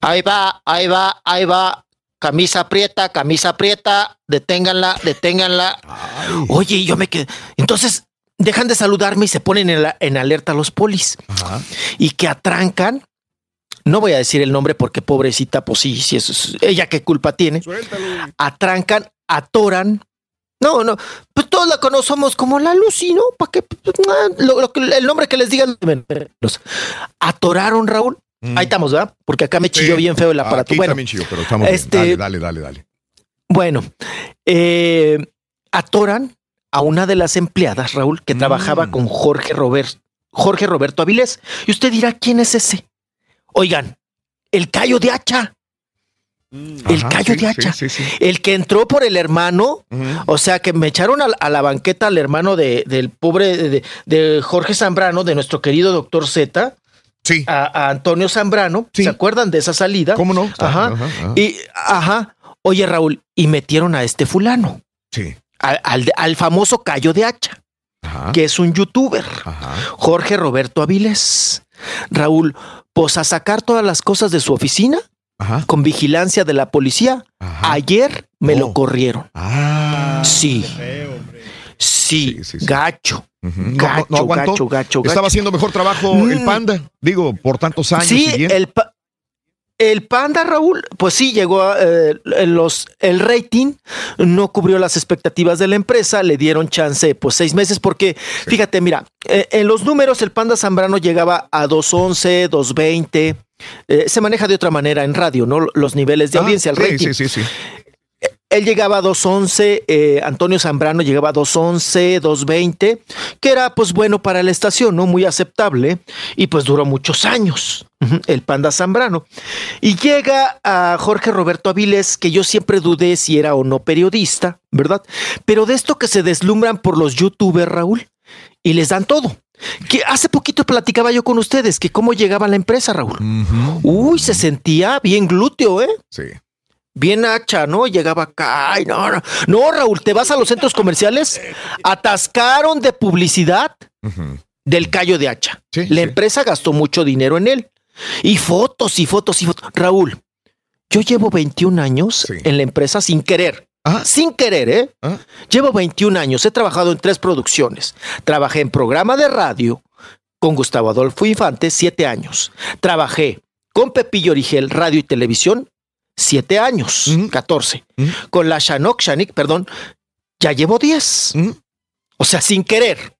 ahí va, ahí va, ahí va, camisa aprieta, camisa aprieta, deténganla, deténganla. Oye, yo me quedé. Entonces dejan de saludarme y se ponen en, la- en alerta los polis. Y que atrancan. No voy a decir el nombre porque pobrecita, pues sí, sí, eso es, ella qué culpa tiene. Atrancan, atoran. No, no, pues todos la conocemos como la Lucy, ¿no? ¿Para qué? Pues, ah, lo- lo que- el nombre que les digan. Atoraron, Raúl. Ahí estamos, ¿verdad? Porque acá me chilló Sí. bien feo el aparato. Aquí bueno, también chilló, pero estamos bien. este- Dale, dale, dale, dale. bueno, eh, atoran a una de las empleadas, Raúl, que trabajaba con Jorge Robert, Jorge Roberto Avilés. Y usted dirá, ¿quién es ese? Oigan, el callo de hacha. El Ajá, callo sí, de hacha. sí, sí. El que entró por el hermano, o sea, que me echaron a, a la banqueta al hermano de, del pobre de, de Jorge Zambrano, de nuestro querido doctor Z. Sí. A, a Antonio Zambrano. ¿Se acuerdan de esa salida? ¿Cómo no? Ajá. Ajá, ajá. Y, ajá. Oye, Raúl, y metieron a este fulano. Sí. Al, al- al famoso Callo de Hacha, que es un youtuber. Jorge Roberto Aviles. Raúl, pues a sacar todas las cosas de su oficina con vigilancia de la policía. Ayer me Oh. lo corrieron. Ah. Sí. Sí, gacho. No, Gacho, no gacho, gacho, gacho. Estaba haciendo mejor trabajo el Mm. panda, digo, por tantos años. Sí, el, pa- el panda, Raúl, pues sí, llegó a, eh, los, el rating, no cubrió las expectativas de la empresa, le dieron chance, pues seis meses, porque fíjate, mira, eh, en los números el panda Zambrano llegaba a 211, 220, eh, se maneja de otra manera en radio, ¿no? Los niveles de Ah, audiencia, el sí, rating. sí, sí, sí. Él llegaba a 211, eh, Antonio Zambrano llegaba a 211, 220, que era pues bueno para la estación, ¿no? Muy aceptable y pues duró muchos años, el Panda Zambrano. Y llega a Jorge Roberto Aviles, que yo siempre dudé si era o no periodista, ¿verdad? Pero de esto que se deslumbran por los youtubers, Raúl, y les dan todo. Que hace poquito platicaba yo con ustedes que cómo llegaba la empresa, Raúl. Uy, se sentía bien glúteo, ¿eh? Sí. Bien hacha, ¿no? Llegaba acá. Ay, no, no. No, Raúl, te vas a los centros comerciales, atascaron de publicidad del callo de hacha. la empresa gastó mucho dinero en él. Y fotos y fotos y fotos. Raúl, yo llevo 21 años en la empresa sin querer. Sin querer, ¿eh? Llevo 21 años, he trabajado en tres producciones. Trabajé en programa de radio con Gustavo Adolfo Infante, siete años. Trabajé con Pepillo Origel, radio y televisión, siete años, 14. Con la Shanok Shanik, perdón, ya llevo 10. O sea, sin querer.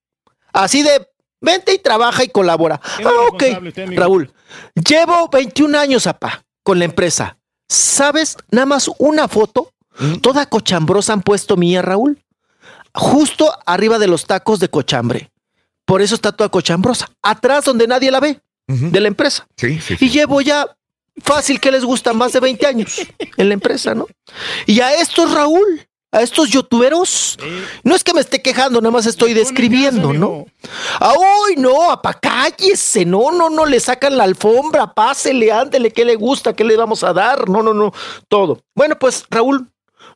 Así de, vente y trabaja y colabora. Ah, ok. usted. Raúl, llevo 21 años, apá, con la empresa. ¿Sabes? Nada más una foto, toda cochambrosa han puesto mía, Raúl. Justo arriba de los tacos de cochambre. Por eso está toda cochambrosa. Atrás donde nadie la ve, de la empresa. Sí, sí. Y llevo ya fácil que les gusta más de 20 años en la empresa, ¿no? Y a estos, Raúl, a estos youtuberos, no es que me esté quejando, nada más estoy describiendo, ¿no? ¡Ay, no! ¡Apa, cállese! No, no, no, le sacan la alfombra, pásele, ándele, ¿qué le gusta? ¿Qué le vamos a dar? No, no, no, todo. Bueno, pues, Raúl,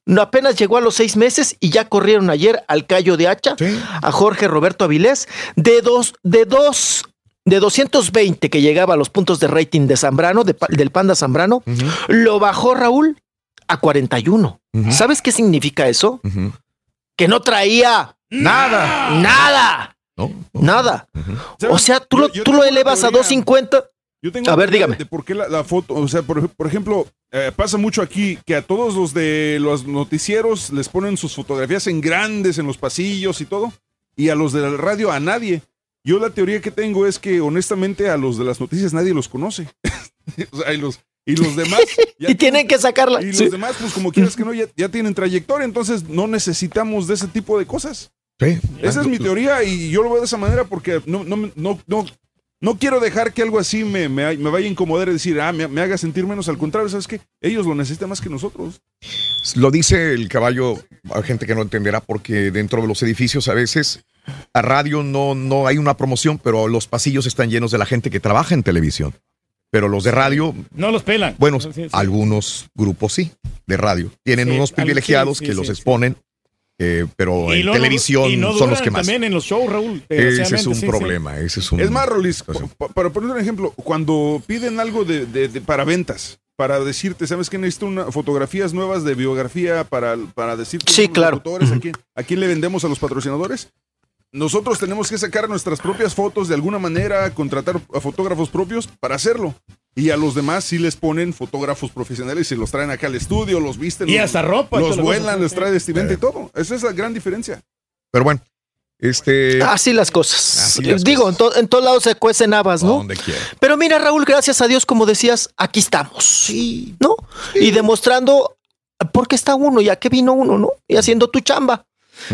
no apenas llegó a los seis meses y ya corrieron ayer al Callo de Hacha, a Jorge Roberto Avilés, de dos, de dos, de 220 que llegaba a los puntos de rating de Zambrano, de del Panda Zambrano, lo bajó Raúl a 41. ¿Sabes qué significa eso? Que no traía nada, nada, nada. O sea, tú lo, tú lo elevas a 250. Yo tengo A ver, dígame. De por qué la, la foto, o sea, por, por ejemplo, eh, pasa mucho aquí que a todos los de los noticieros les ponen sus fotografías en grandes en los pasillos y todo. y a los de la radio a nadie. Yo la teoría que tengo es que honestamente a los de las noticias nadie los conoce. o sea, y los, y los demás... y tienen que sacarla. Y los demás, pues como quieras que no, ya, ya tienen trayectoria, entonces no necesitamos de ese tipo de cosas. Sí. Esa es mi teoría y yo lo veo de esa manera porque no, no, no, no, no quiero dejar que algo así me, me, me vaya a incomodar y decir, ah, me, me haga sentir menos. Al contrario, ¿sabes qué? Ellos lo necesitan más que nosotros. Lo dice el caballo, hay gente que no entenderá porque dentro de los edificios a veces a radio no, no hay una promoción, pero los pasillos están llenos de la gente que trabaja en televisión. Pero los de radio, No los pelan. bueno, Sí, sí. algunos grupos sí, de radio. Tienen Sí, unos privilegiados sí, que sí, los sí. exponen, eh, pero Y en no- televisión y no son los que más. También en los shows, Raúl. Ese es un sí, sí. problema, ese es un... Es más, Rolis, pa- pa- para poner un ejemplo, cuando piden algo de, de- de- para ventas, para decirte, ¿sabes qué? Necesito una, fotografías nuevas de biografía para, para decirte Sí, los claro. locutores, ¿a, quién, ¿a quién le vendemos a los patrocinadores? Nosotros tenemos que sacar nuestras propias fotos de alguna manera, contratar a fotógrafos propios para hacerlo. Y a los demás sí les ponen fotógrafos profesionales y los traen acá al estudio, los visten. Y los- hasta ropa, Los vuelan, cosas, les sí. trae vestimenta y todo. Esa es la gran diferencia. Pero bueno, este... Así las cosas. Así las Digo, en, to- en todos lados se cuecen habas, ¿no? Donde quiera. Pero mira, Raúl, gracias a Dios, como decías, aquí estamos. Sí. ¿No? Y demostrando por qué está uno y a qué vino uno, ¿no? Y haciendo tu chamba.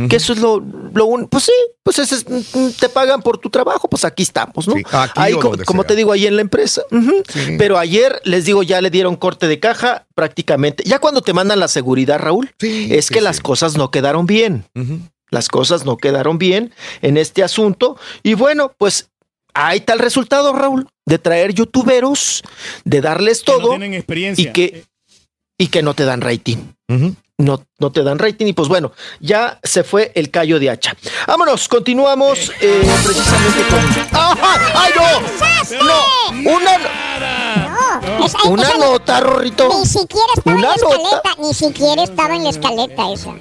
Que eso es lo, lo un, pues sí, pues ese es, mm, te pagan por tu trabajo, pues aquí estamos, ¿no? Sí, aquí ahí, o co- donde como sea. te digo, ahí en la empresa. Sí. Pero ayer, les digo, ya le dieron corte de caja prácticamente. Ya cuando te mandan la seguridad, Raúl, es sí, que sí. las cosas no quedaron bien. Las cosas no quedaron bien en este asunto. Y bueno, pues ahí está el resultado, Raúl, de traer youtuberos, de darles Que no todo tienen experiencia. y que, y que no te dan rating. No, no te dan rating y pues bueno, ya se fue el callo de hacha. Vámonos, continuamos eh, precisamente con... ¡Ajá! ¡Ay, no! No, una, No, es- una esa- nota, Rorrito. Ni siquiera estaba en Una la nota. escaleta, ni siquiera estaba en la escaleta esa.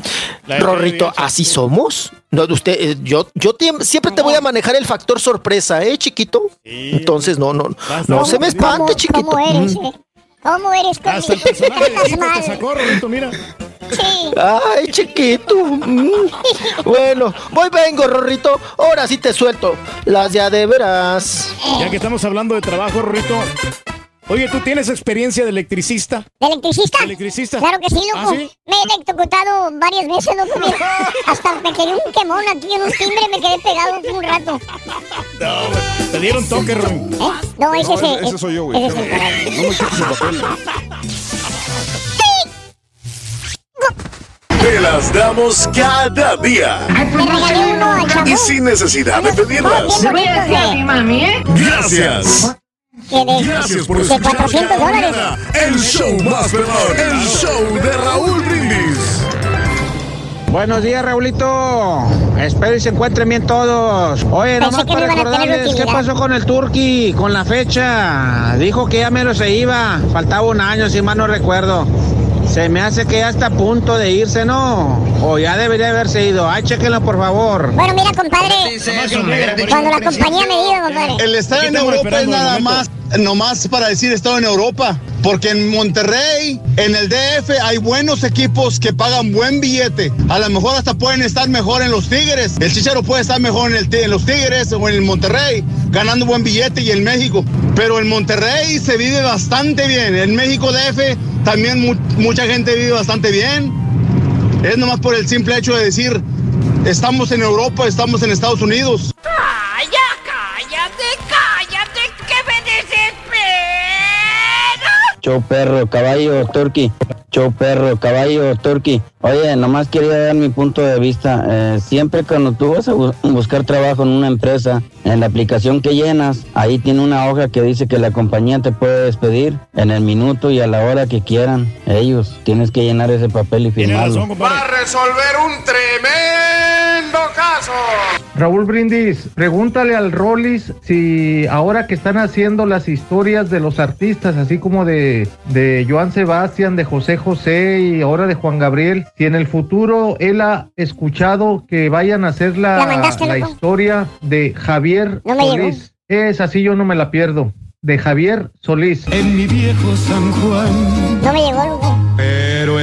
Rorrito, así somos. No, usted, eh, yo, yo siempre te voy a manejar el factor sorpresa, ¿eh, chiquito? Entonces, no, no, no se me espante, ¿Cómo, chiquito. ¿Cómo eres? Mm. eh? ¿Cómo eres conmigo? Hasta el personaje de Estás Sí. Ay, chiquito. Mm. Bueno, voy, vengo, Rorrito. Ahora sí te suelto. Las ya de veras. Ya que estamos hablando de trabajo, Rorrito. Oye, ¿tú tienes experiencia de electricista? ¿De electricista? ¿De electricista? Claro que sí, loco. ¿Ah, sí? Me he electrocutado varias veces, loco. mira. Hasta me quedé un quemón aquí en un timbre, me quedé pegado un rato. No, te dieron toque, Rorrito. ¿Eh? No, ese, No, es ese, ese soy yo, güey. ese es el. No me quites el papel. Te las damos cada día. Chavo. Y sin necesidad de pedirlas. ¿eh? Gracias. Gracias por escuchar 400 cada El show más. El show de Raúl Brindis. Buenos días, Raulito. Espero y se encuentren bien todos. Oye, Pensé nomás para recordarles qué pasó con el Turqui, con la fecha. Dijo que ya me lo se iba. Faltaba un año, si mal no recuerdo. Se me hace que ya está a punto de irse, ¿no? O ya debería haberse ido. Ay, chéquenlo, por favor. Bueno, mira, compadre. Cuando la compañía me diga, compadre. El estar en Europa es nada más, nomás para decir estado en Europa. Porque en Monterrey, en el DF, hay buenos equipos que pagan buen billete. A lo mejor hasta pueden estar mejor en los Tigres. El Chicharo puede estar mejor en, el, los Tigres o en el Monterrey, ganando buen billete y en México. Pero en Monterrey se vive bastante bien. En México DF también mu- mucha gente vive bastante bien. Es nomás por el simple hecho de decir, estamos en Europa, estamos en Estados Unidos. Show perro, caballo, turkey. Show perro, caballo, turkey. Oye, nomás quería dar mi punto de vista. Eh, siempre cuando tú vas a bu- buscar trabajo en una empresa, en la aplicación que llenas, ahí tiene una hoja que dice que la compañía te puede despedir en el minuto y a la hora que quieran. Ellos, tienes que llenar ese papel y Tiene razón, firmarlo. compadre. resolver un tremendo caso. Raúl Brindis, pregúntale al Rollis si ahora que están haciendo las historias de los artistas, así como de, de Joan Sebastián, de José José y ahora de Juan Gabriel, si en el futuro él ha escuchado que vayan a hacer la, ¿La mandaste, la loco? historia de Javier No me llegó. Solís. Es así, yo no me la pierdo. De Javier Solís. En mi viejo San Juan, No me llegó,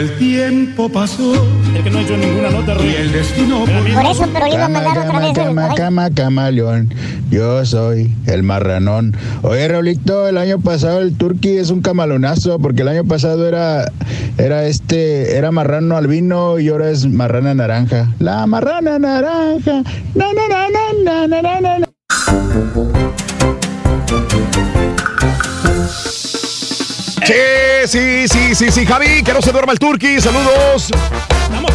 el tiempo pasó. Es que no he hecho ninguna nota, Y el destino. Por eso, pero iba a mandar otra vez. Cama, cama, camaleón. Yo soy el marranón. Oye, Raulito, el año pasado el Turqui es un camalonazo porque el año pasado era, era este, era marrano albino y ahora es marrana naranja. La marrana naranja. Na, na, na, na, na, na, na, na. Sí, sí, sí, sí, sí, Javi, que no se duerma el turqui, saludos.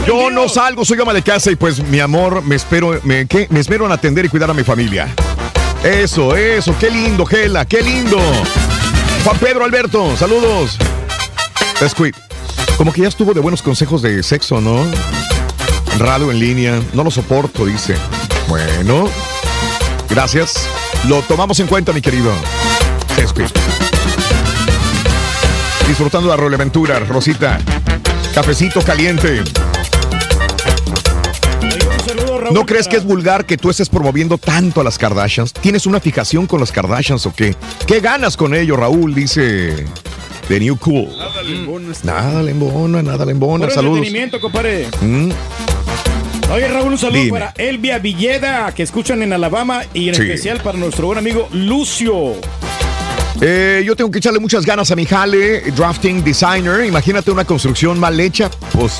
Yo no salgo, soy ama de casa y pues mi amor, me espero, me, ¿qué? me espero en atender y cuidar a mi familia. Eso, eso, qué lindo, Gela, qué lindo. Juan Pedro Alberto, saludos. Escuid, como que ya estuvo de buenos consejos de sexo, ¿no? Radio en línea, no lo soporto, dice. Bueno, gracias. Lo tomamos en cuenta, mi querido. Escuid. Disfrutando la roleventura, Rosita. Cafecito caliente. ¿No crees que es vulgar que tú estés promoviendo tanto a las Kardashians? ¿Tienes una fijación con las Kardashians o qué? ¿Qué ganas con ello, Raúl? Dice The New Cool. Nada le embona Nada le embona, nada le embona. Saludos. compadre. Mm, Oye, Raúl, un saludo Dime. para Elvia Villeda, que escuchan en Alabama, y en Sí. especial para nuestro buen amigo Lucio. Eh, yo tengo que echarle muchas ganas a mi jale, drafting designer. Imagínate una construcción mal hecha, pues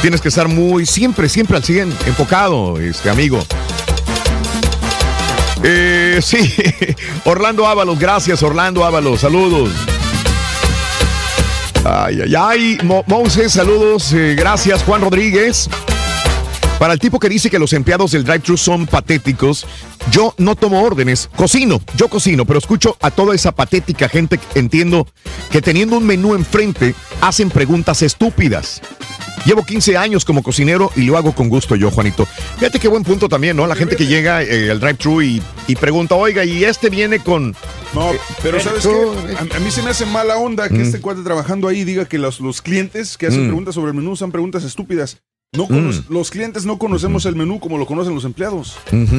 tienes que estar muy, siempre, siempre al 100, enfocado, este amigo. Eh, sí, Orlando Ábalos, gracias Orlando Ábalos, saludos. Ay, ay, ay, Mo- Moses, saludos, eh, gracias Juan Rodríguez. Para el tipo que dice que los empleados del drive-thru son patéticos, yo no tomo órdenes, cocino, yo cocino, pero escucho a toda esa patética gente, que entiendo que teniendo un menú enfrente hacen preguntas estúpidas. Llevo 15 años como cocinero y lo hago con gusto yo, Juanito. Fíjate qué buen punto también, ¿no? La gente que llega eh, al drive-thru y, y pregunta, oiga, ¿y este viene con...? No, pero eh, ¿sabes tú- qué? A, a mí se me hace mala onda que Mm. este cuate trabajando ahí diga que los, los clientes que hacen Mm. preguntas sobre el menú son preguntas estúpidas. No Mm. Los clientes no conocemos el menú como lo conocen los empleados.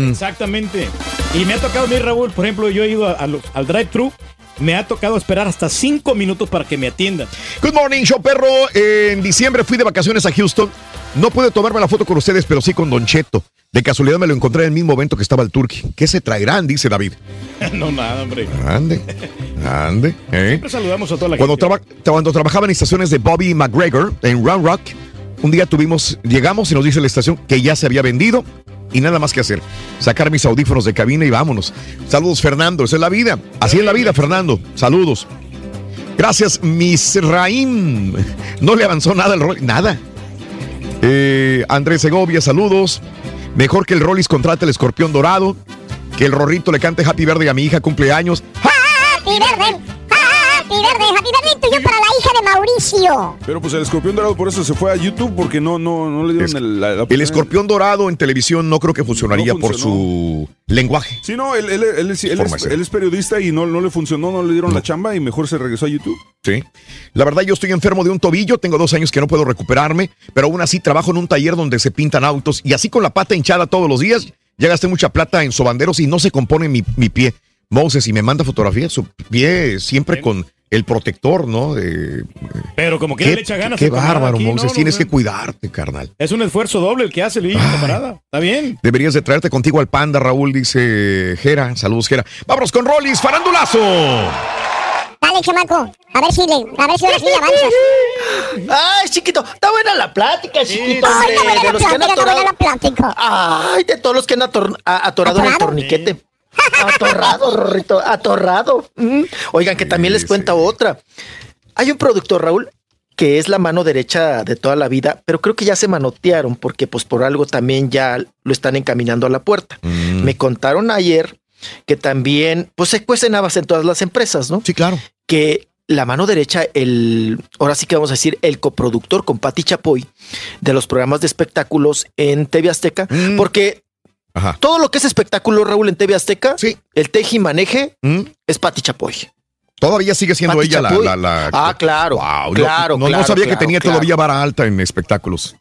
Exactamente. Y me ha tocado a mí, Raúl, por ejemplo, yo he ido a- a los- al drive-thru, me ha tocado esperar hasta cinco minutos para que me atiendan. Good morning, show perro. En diciembre fui de vacaciones a Houston. No pude tomarme la foto con ustedes, pero sí con Don Cheto. De casualidad me lo encontré en el mismo evento que estaba el Turkey. ¿Qué se traerán? Dice David. no, nada, hombre. Ande, ande. ¿eh? Siempre saludamos a toda la Cuando, gente. traba- cuando trabajaba en estaciones de Bobby McGregor en Round Rock, un día tuvimos, llegamos y nos dice la estación que ya se había vendido y nada más que hacer. Sacar mis audífonos de cabina y vámonos. Saludos, Fernando. Esa es la vida. Así es la vida, Fernando. Saludos. Gracias, Misraim. No le avanzó nada el rol. Nada. Eh, Andrés Segovia, saludos. Mejor que el Rollis contrate el escorpión dorado. Que el Rorrito le cante Happy Verde a mi hija cumpleaños. Happy verde, happy verde, happy verde tuyo para la hija de Mauricio. Pero pues el escorpión dorado por eso se fue a YouTube porque no, no, no le dieron el, la, la- El escorpión dorado en televisión no creo que funcionaría No por su lenguaje. Sí, no, él, él- es- él es periodista y no, no le funcionó, no le dieron la chamba y mejor se regresó a YouTube. Sí. La verdad, yo estoy enfermo de un tobillo, tengo dos años que no puedo recuperarme, pero aún así trabajo en un taller donde se pintan autos y así con la pata hinchada todos los días, ya gasté mucha plata en sobanderos y no se compone mi, mi pie. Moses, y me manda fotografías, su pie siempre con el protector, ¿no? De, Pero como que qué le echa ganas. qué camarada bárbaro, aquí, Moses, ¿no? tienes No, que cuidarte, carnal. Es un esfuerzo doble el que hace el camarada. Está bien. Deberías de traerte contigo al panda, Raúl, dice Jera. Saludos, Jera. Vámonos con Rollis, farandulazo. Dale, chamaco. A ver si le, a ver si ahora sí avanzas. Ay, chiquito, está buena la plática, chiquito. Ay, hombre, está buena de la plática, está buena la plática. Ay, de todos los que han ator- a- atorado en el torniquete. Atorrado, Rorrito, atorrado. Mm. Oigan, que también les cuenta otra. Hay un productor, Raúl, que es la mano derecha de toda la vida, pero creo que ya se manotearon porque pues por algo también ya lo están encaminando a la puerta. Me contaron ayer que también pues se cuecen habas en todas las empresas, ¿no? Sí, claro. Que la mano derecha, el, ahora sí que vamos a decir, el coproductor con Patti Chapoy de los programas de espectáculos en TV Azteca, porque Ajá. todo lo que es espectáculo, Raúl, en TV Azteca, el teje y maneje Mm. es Patti Chapoy. Todavía sigue siendo Pati ella la, la, la- Ah, claro. Wow, claro, no, no claro, sabía que tenía claro. todavía vara alta en espectáculos.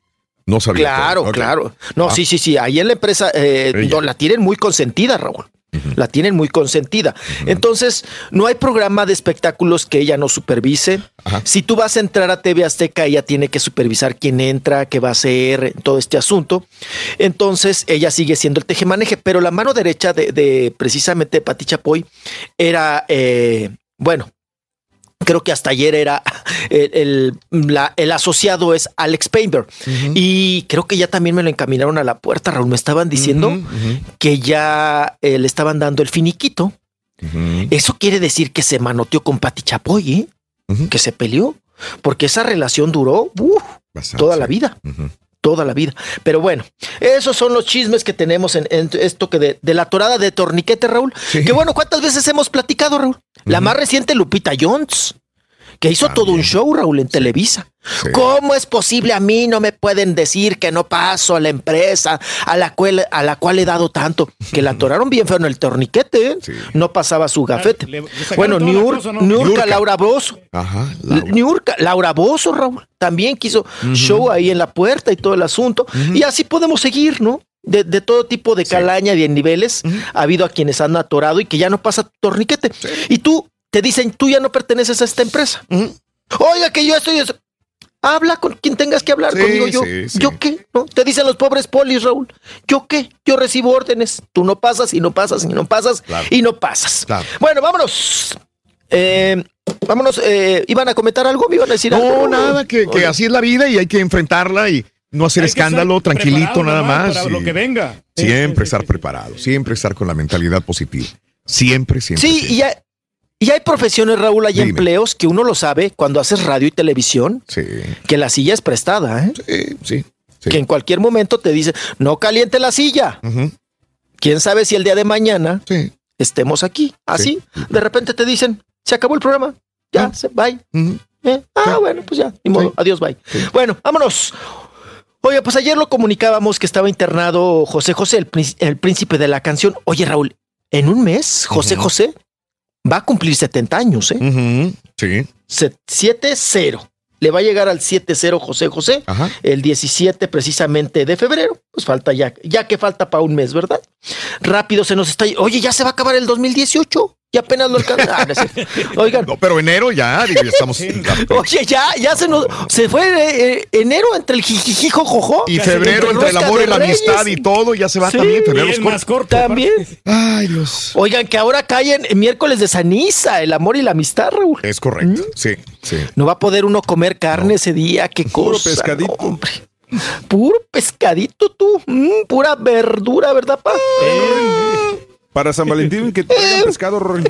No sabía. Claro, claro. No, Ah. sí, sí, sí. Ahí en la empresa eh, no, la tienen muy consentida, Raúl. La tienen muy consentida. Entonces, no hay programa de espectáculos que ella no supervise. Si tú vas a entrar a TV Azteca, ella tiene que supervisar quién entra, qué va a hacer, todo este asunto. Entonces, ella sigue siendo el tejemaneje, pero la mano derecha de, de precisamente Pati Chapoy era, eh, bueno, creo que hasta ayer era el, el- la- el asociado es Alex Painter y creo que ya también me lo encaminaron a la puerta, Raúl, me estaban diciendo que ya eh, le estaban dando el finiquito. Eso quiere decir que se manoteó con Pati Chapoy, ¿eh? que se peleó, porque esa relación duró toda la vida. Toda la vida. Pero bueno, esos son los chismes que tenemos en, en esto que de, de la torada de torniquete, Raúl. Que bueno, ¿cuántas veces hemos platicado, Raúl? La más reciente, Lupita Jones, que hizo todo un show, Raúl, en Televisa. ¿Cómo es posible a mí no me pueden decir que no paso a la empresa a la cual, a la cual he dado tanto? Que la atoraron bien feo en el torniquete, ¿eh? No pasaba su gafete. Bueno. Niurka Niurka. Laura Bozo. Ajá. Niurka, Laura Bozo, Raúl, también quiso show ahí en la puerta y todo el asunto. Y así podemos seguir, ¿no? De, de todo tipo de calaña y de niveles ha habido a quienes han atorado y que ya no pasa torniquete. Y tú te dicen, tú ya no perteneces a esta empresa. Oiga, que yo estoy. Habla con quien tengas que hablar Sí, conmigo. Yo, sí, sí. ¿yo qué? ¿No? Te dicen los pobres polis, Raúl. ¿Yo qué? Yo recibo órdenes. Tú no pasas y no pasas y no pasas y no pasas. Bueno, vámonos. Eh, vámonos. eh, ¿Iban a comentar algo? ¿Me iban a decir algo? No, nada, que, que así es la vida y hay que enfrentarla y no hacer Hay escándalo, tranquilito nada más. para lo que venga. Siempre estar preparado, siempre estar con la mentalidad positiva. Siempre, siempre. Sí, y hay, y hay profesiones, Raúl, hay empleos que uno lo sabe cuando haces radio y televisión, que la silla es prestada, ¿eh? Sí, Que en cualquier momento te dice, no caliente la silla. Quién sabe si el día de mañana estemos aquí. Así, de repente te dicen, se acabó el programa. Ya, se, bye. Eh, Ah, bueno, pues ya, ni modo, adiós, bye. Bueno, vámonos. Oye, pues ayer lo comunicábamos que estaba internado José José, el príncipe de la canción. Oye, Raúl, en un mes, José José va a cumplir 70 años, ¿eh? Sí. 7-0. Le va a llegar al 7-0 José José el 17 precisamente de febrero. Pues falta ya, ya que falta para un mes, ¿verdad? Rápido se nos está. Oye, ya se va a acabar el 2018 y apenas lo alcanza. Ah, no. Oigan. No, pero enero ya, digo, ya estamos. Oye, ya, ya se nos se fue eh, eh, enero entre el jijijijo jojo Y febrero entre el amor y la amistad y todo, ya se va Sí. también. Febrero es corto. más corto, También. Ay, Dios. Oigan, que ahora caen en miércoles de ceniza, el amor y la amistad, Raúl. Es correcto, sí, sí. No va a poder uno comer carne ese día, qué cosa. Puro pescadito. no, hombre. Puro pescadito tú, mm, pura verdura, ¿verdad, pa? Para San Valentín, que Eh. traigan pescado, Rory.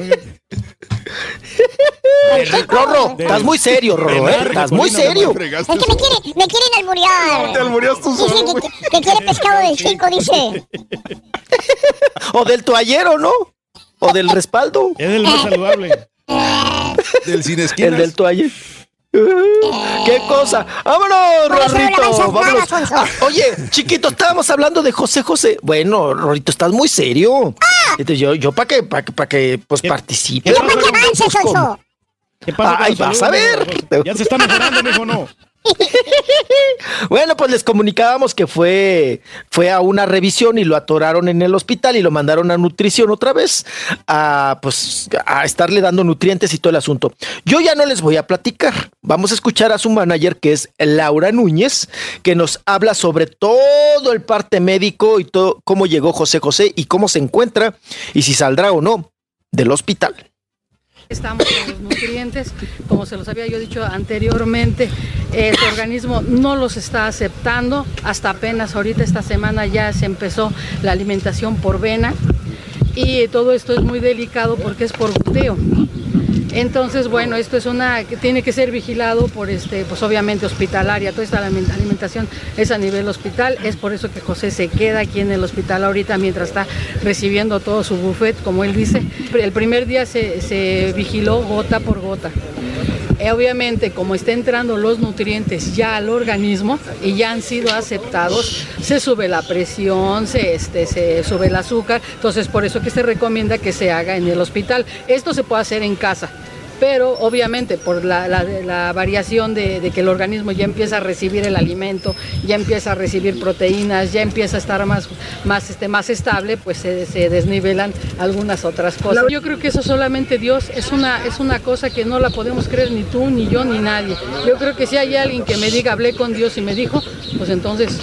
Rorro, estás muy serio, Rorro, ¿eh? Estás muy serio. Es que me quieren, me quieren alburear. No, te albureas tú Dicen solo, que, que- que quiere pescado del chico, dice. O del toallero, ¿no? O del respaldo. Es el más saludable. Del sin El del toallero. ¿Qué cosa? ¡Vámonos, Rorrito! ¡Vámonos! Ah, oye, chiquito, estábamos hablando de José José. Bueno, Rorrito, estás muy serio. Entonces, yo, yo para que, para que, pa' que, pues, participe. Para que avances, Sonso. ¿Qué pasa Ay, vas a ver. Ya se está mejorando, mijo, no. Bueno, pues les comunicábamos que fue, fue a una revisión y lo atoraron en el hospital y lo mandaron a nutrición otra vez a, pues, a estarle dando nutrientes y todo el asunto. Yo ya no les voy a platicar. Vamos a escuchar a su manager, que es Laura Núñez, que nos habla sobre todo el parte médico y todo, cómo llegó José José y cómo se encuentra y si saldrá o no del hospital. Estamos con los nutrientes, como se los había yo dicho anteriormente, eh, su organismo no los está aceptando, hasta apenas ahorita esta semana ya se empezó la alimentación por vena. Y todo esto es muy delicado porque es por goteo. Entonces, bueno, esto es una que tiene que ser vigilado por este, pues obviamente hospitalaria, toda esta aliment- alimentación es a nivel hospital, es por eso que José se queda aquí en el hospital ahorita mientras está recibiendo todo su buffet, como él dice. El primer día se, se vigiló gota por gota. Eh, obviamente, como está entrando los nutrientes ya al organismo y ya han sido aceptados, se sube la presión, se, este, se sube el azúcar, entonces por eso que se recomienda que se haga en el hospital. Esto se puede hacer en casa. Pero obviamente por la, la- la variación de, de que el organismo ya empieza a recibir el alimento, ya empieza a recibir proteínas, ya empieza a estar más, más, este, más estable, pues se, se desnivelan algunas otras cosas. Yo creo que eso solamente Dios es una, es una cosa que no la podemos creer ni tú, ni yo, ni nadie. Yo creo que si hay alguien que me diga, hablé con Dios y me dijo, pues entonces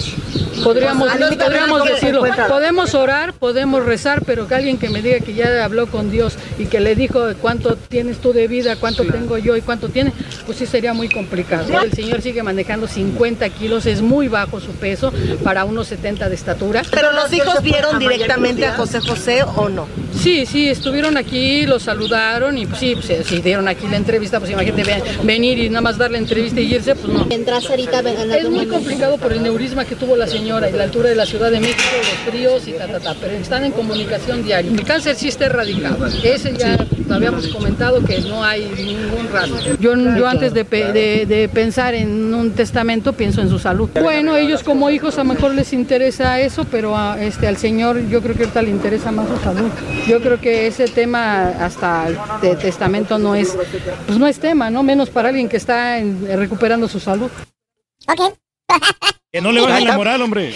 podríamos, podríamos decirlo. Podemos orar, podemos rezar, pero que alguien que me diga que ya habló con Dios y que le dijo cuánto tienes tú de vida, cuánto tengo yo y cuánto tiene, pues sí sería muy complicado. El señor sigue manejando 50 kilos, es muy bajo su peso para unos 70 de estatura. ¿Pero los hijos vieron directamente a José José o no? Sí, sí, estuvieron aquí, los saludaron y pues, sí, pues, sí, dieron aquí la entrevista, pues imagínate ve- venir y nada más dar la entrevista y irse, pues no. Ahorita Es muy complicado por el neurisma que tuvo la señora y la altura de la Ciudad de México, los fríos y ta, ta, ta, pero están en comunicación diaria. El cáncer sí está erradicado. Ese ya lo habíamos comentado que no hay ningún rastro. Yo, yo antes de, pe- de- de pensar en un testamento pienso en su salud. Bueno, ellos como hijos a lo mejor les interesa eso, pero a, este, al señor yo creo que ahorita le interesa más su salud. Yo creo que ese tema hasta el de testamento no es, pues no es tema, ¿no? Menos para alguien que está en- recuperando su salud. Que no le bajen la moral, hombre.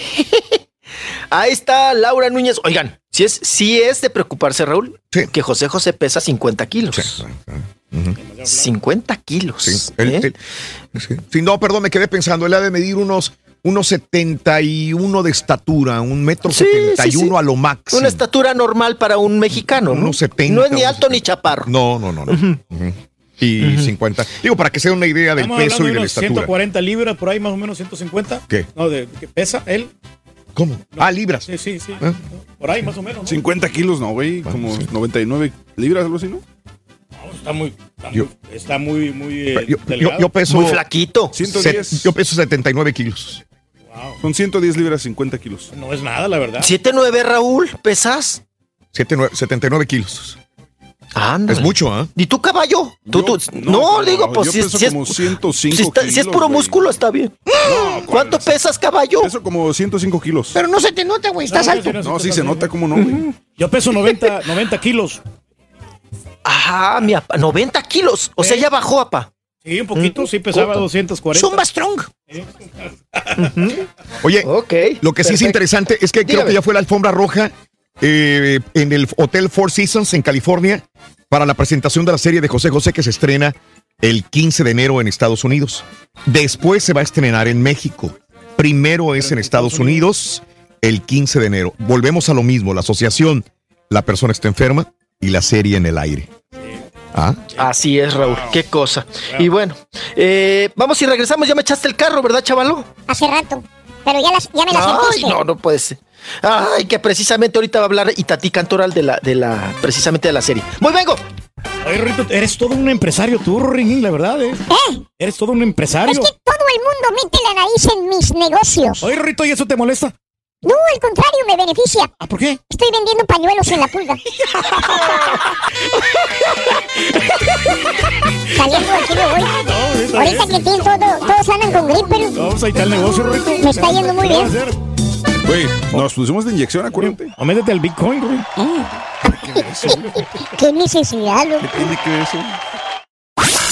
Ahí está Laura Núñez. Oigan, si es, sí es de preocuparse, Raúl, que José José pesa 50 kilos. 50 kilos. Sí, él- ¿eh? él- sí. Sí, no, perdón, me quedé pensando. Él ha de medir unos, unos 71 de estatura, un metro Sí, 71 sí, sí. a lo máximo. Una estatura normal para un mexicano, ¿no? Unos 70, No es ni alto ni chaparro. No, no, no. no. Ujú. Y 50. Digo, para que sea una idea del Estamos peso y de de la estatura. 140 libras, por ahí más o menos 150. ¿Qué? No, de que pesa él. ¿Cómo? Ah, libras. Sí, sí, sí. ¿Eh? Por ahí más o menos. ¿no? 50 kilos, no, güey. Como 99 libras, algo así, ¿no? Está muy, está Yo- muy, está muy, muy eh, Yo, yo- delgado. yo peso. Muy flaquito. 110. se- yo peso 79 kilos. Son 110 libras, 50 kilos. No es nada, la verdad. 7-9, Raúl, ¿pesas? 79, 79 kilos. Ándale. Es mucho, ¿ah? ¿Y tú, caballo? ¿Tú, tú- no, no, digo, pues yo si, es- peso si es, como 105 si, está- si es puro güey. músculo, está bien. ¿Cuánto pesas, caballo? Peso como 105 kilos. Pero no se te nota, güey, estás No, alto. No, sí se nota, ¿cómo no, güey? Yo peso 90, 90 kilos. Ajá, mi apa, 90 kilos. O sea, ya bajó, apa. Sí, un poquito, sí pesaba ¿Cómo? 240. Zumba Strong. Oye, lo que sí es interesante es que creo que ya fue la alfombra roja eh, en el Hotel Four Seasons en California para la presentación de la serie de José José que se estrena el 15 de enero en Estados Unidos. Después se va a estrenar en México. Primero es en Estados Unidos el 15 de enero. Volvemos a lo mismo, la asociación, la persona está enferma y la serie en el aire. ¿Ah? Así es, Raúl. Qué cosa. Y bueno, eh, vamos y regresamos. Ya me echaste el carro, ¿verdad, chavalo? Hace rato. Pero ya, las, ya me las Ay, no, no puede ser. Ay, que precisamente ahorita va a hablar Itatí Cantoral de la, de la, precisamente de la serie. ¡Muy vengo! Oye, Rito, eres todo un empresario tú, Ringín, la verdad, ¿eh? Eres todo un empresario. Es que todo el mundo mete la nariz en mis negocios. Oye, Rito, ¿y eso te molesta? No, al contrario, me beneficia. ¿Ah, por qué? Estoy vendiendo pañuelos en la pulga. Saliendo de aquí me voy. Ahorita bien. que tienen todo, todos andan con gripe. Pues ahí está el negocio, Rito. Me está yendo muy ¿Qué bien. hacer? Güey, nos pusimos de inyección, acuérdate. O métete al Bitcoin, güey. Qué necesidad, loco. Tiene que ver eso.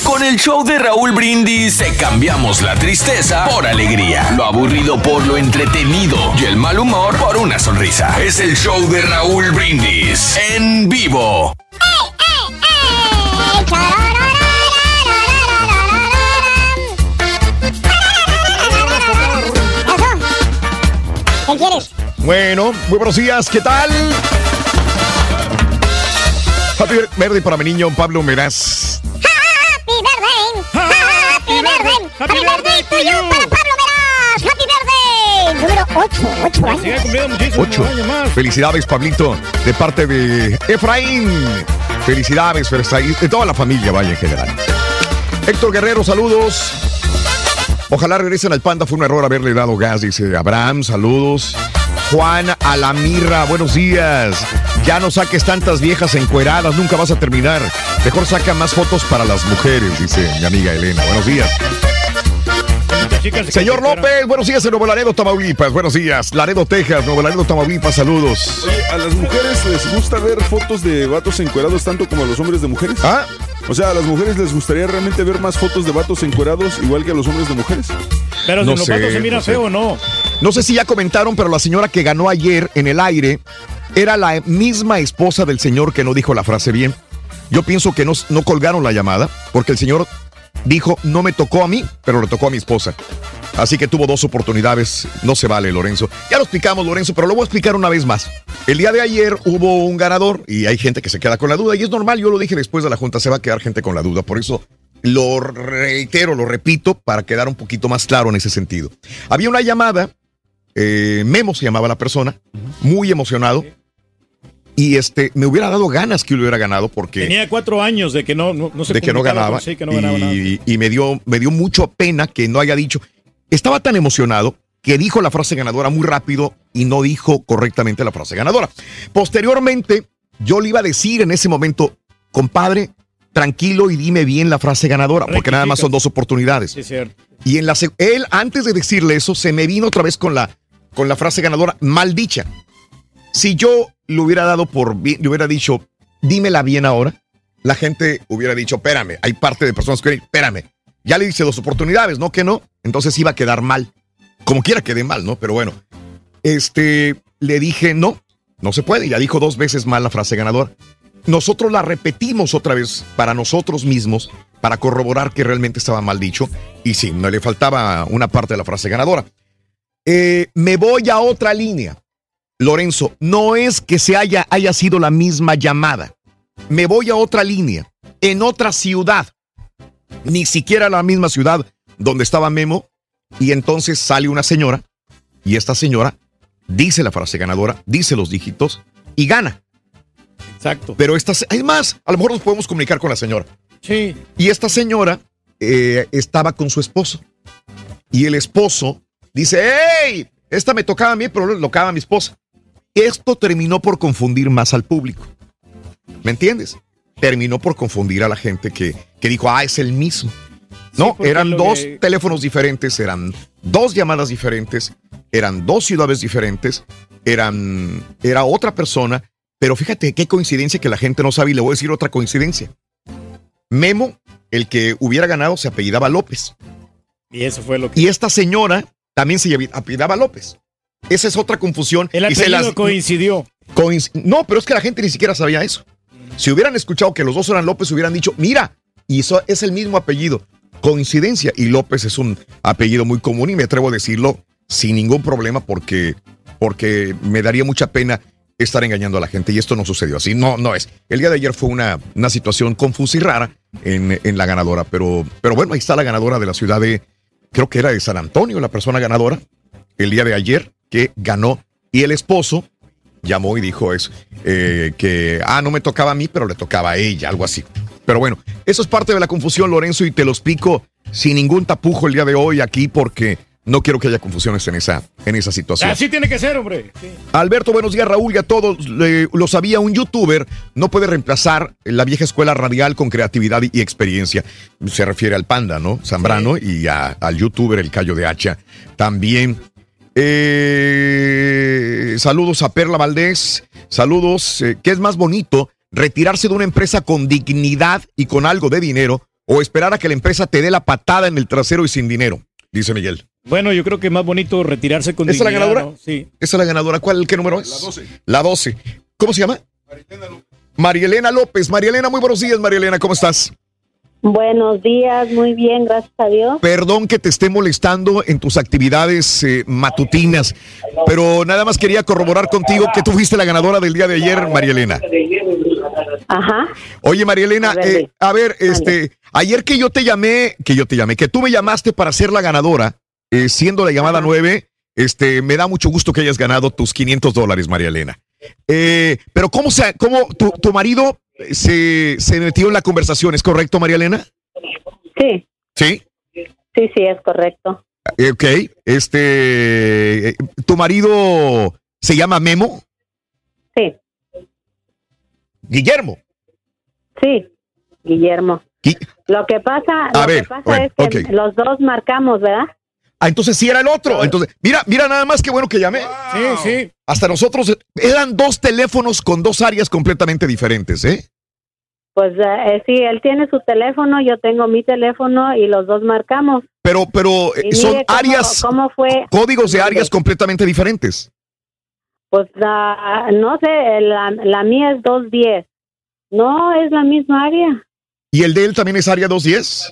Con el show de Raúl Brindis te cambiamos la tristeza por alegría, lo aburrido por lo entretenido y el mal humor por una sonrisa. Es el show de Raúl Brindis en vivo. ¿Qué quieres? Bueno, buenos días, ¿qué tal? Happy Verde para mi niño Pablo Meraz. Happy. Happy birthday. Birthday to you para Pablo Meraz. Happy birthday. Número 8, 8 años. Más. Felicidades, Pablito, de parte de Efraín. Felicidades, Efraín, de toda la familia, vaya en general. Héctor Guerrero, saludos. Ojalá regresen al Panda, fue un error haberle dado gas, dice Abraham, saludos. Juan Alamirra, buenos días. Ya no saques tantas viejas encueradas, nunca vas a terminar. Mejor saca más fotos para las mujeres, dice mi amiga Elena. Buenos días. Chicas Señor López, buenos días en Nuevo Laredo, Tamaulipas. Buenos días. Laredo, Texas, Nuevo Laredo, Tamaulipas, saludos. Oye, ¿a las mujeres les gusta ver fotos de vatos encuerados tanto como a los hombres de mujeres? ¿Ah? O sea, a las mujeres les gustaría realmente ver más fotos de vatos encuerados, igual que a los hombres de mujeres. Pero si No los sé, vatos se mira no feo o no. No sé si ya comentaron, pero la señora que ganó ayer en el aire era la misma esposa del señor que no dijo la frase bien. Yo pienso que no, no colgaron la llamada porque el señor dijo, no me tocó a mí, pero le tocó a mi esposa. Así que tuvo dos oportunidades. No se vale, Lorenzo. Ya lo explicamos, Lorenzo, pero lo voy a explicar una vez más. El día de ayer hubo un ganador y hay gente que se queda con la duda y es normal. Yo lo dije después de la junta, se va a quedar gente con la duda. Por eso lo reitero, lo repito, para quedar un poquito más claro en ese sentido. Había una llamada, eh, Memo se llamaba la persona, muy emocionado. Y este, me hubiera dado ganas que lo hubiera ganado porque Tenía cuatro años de que no, no, no se de que no ganaba. Sí, que no ganaba nada. y y me, dio, me dio mucho pena que no haya dicho. Estaba tan emocionado que dijo la frase ganadora muy rápido y no dijo correctamente la frase ganadora. Posteriormente, yo le iba a decir en ese momento, compadre, tranquilo y dime bien la frase ganadora, porque nada más son dos oportunidades. Sí, cierto. Y en la él, antes de decirle eso, se me vino otra vez con la, con la frase ganadora mal dicha. Si yo le hubiera dado por bien, le hubiera dicho, dímela bien ahora, la gente hubiera dicho, espérame, hay parte de personas que, espérame, ya le hice dos oportunidades, ¿no? Que no, entonces iba a quedar mal. Como quiera quede mal, ¿no? Pero bueno, este, le dije, no, no se puede, ya dijo dos veces mal la frase ganadora. Nosotros la repetimos otra vez para nosotros mismos, para corroborar que realmente estaba mal dicho. Y sí, no le faltaba una parte de la frase ganadora. Eh, me voy a otra línea. Lorenzo, no es que se haya, haya sido la misma llamada. Me voy a otra línea, en otra ciudad. Ni siquiera la misma ciudad donde estaba Memo. Y entonces sale una señora y esta señora dice la frase ganadora, dice los dígitos y gana. Exacto. Pero esta, se- es más, a lo mejor nos podemos comunicar con la señora. Sí. Y esta señora eh, estaba con su esposo. Y el esposo dice, ¡Ey! Esta me tocaba a mí, pero lo tocaba a mi esposa. Esto terminó por confundir más al público. ¿Me entiendes? Terminó por confundir a la gente que, que dijo, ah, es el mismo. No, eran dos que- teléfonos diferentes, eran dos llamadas diferentes, eran dos ciudades diferentes, eran, era otra persona. Pero fíjate qué coincidencia que la gente no sabe y le voy a decir otra coincidencia. Memo, el que hubiera ganado, se apellidaba López. Y eso fue lo que. Y esta señora también se apellidaba López. Esa es otra confusión. El Y se apellido las- coincidió. coinc- no, pero es que la gente ni siquiera sabía eso. Si hubieran escuchado que los dos eran López, hubieran dicho, mira, y eso es el mismo apellido. Coincidencia. Y López es un apellido muy común y me atrevo a decirlo sin ningún problema porque, porque me daría mucha pena estar engañando a la gente y esto no sucedió así. No, no es. El día de ayer fue una, una situación confusa y rara en, en la ganadora, pero, pero bueno, ahí está la ganadora de la ciudad de, creo que era de San Antonio, la persona ganadora, el día de ayer que ganó y el esposo llamó y dijo eso, eh, que, ah, no me tocaba a mí, pero le tocaba a ella, algo así. Pero bueno, eso es parte de la confusión, Lorenzo, y te lo explico sin ningún tapujo el día de hoy aquí porque no quiero que haya confusiones en esa, en esa situación. Así tiene que ser, hombre. Sí. Alberto, buenos días, Raúl, y a todos. Lo sabía, un youtuber no puede reemplazar la vieja escuela radial con creatividad y, experiencia. Se refiere al panda, ¿no? Zambrano y a- al youtuber, el callo de hacha. También. Eh, saludos a Perla Valdés. Saludos. eh, ¿Qué es más bonito? ¿Retirarse de una empresa con dignidad y con algo de dinero? ¿O esperar a que la empresa te dé la patada en el trasero y sin dinero? Dice Miguel. Bueno, yo creo que es más bonito retirarse con ¿Esa es la dignidad, ganadora? ¿no? Sí. ¿Esa es la ganadora? ¿Cuál, qué número es? La 12. La 12. ¿Cómo se llama? María Elena López. María Elena, muy buenos días, María Elena, ¿cómo estás? Buenos días, muy bien, gracias a Dios. Perdón que te esté molestando en tus actividades eh, matutinas, pero nada más quería corroborar contigo que tú fuiste la ganadora del día de ayer, María Elena. Ajá. Oye, María Elena, A ver, eh, a ver, este, ayer que yo te llamé, que yo te llamé, que tú me llamaste para ser la ganadora, eh, siendo la llamada 9, este, me da mucho gusto que hayas ganado tus 500 dólares, María Elena. Eh, pero ¿cómo, se, cómo tu, tu marido se, se metió en la conversación? ¿Es correcto, María Elena? Sí, Sí. sí, sí, es correcto. Eh, Ok, este, eh, ¿tu marido se llama Memo? Sí, Guillermo. sí, Guillermo. Lo que pasa, A lo ver, que pasa bueno, es que los dos marcamos, ¿verdad? Ah, entonces sí era el otro. Entonces, mira, mira nada más que bueno que llamé. Sí, sí. Hasta nosotros eran dos teléfonos con dos áreas completamente diferentes, ¿eh? Pues eh, sí, él tiene su teléfono, yo tengo mi teléfono y los dos marcamos. Pero, pero eh, Y son cómo- áreas, ¿Cómo fue? códigos de áreas completamente diferentes. Pues la- no sé, la, la mía es 210. No, es la misma área. ¿Y el de él también es área 210?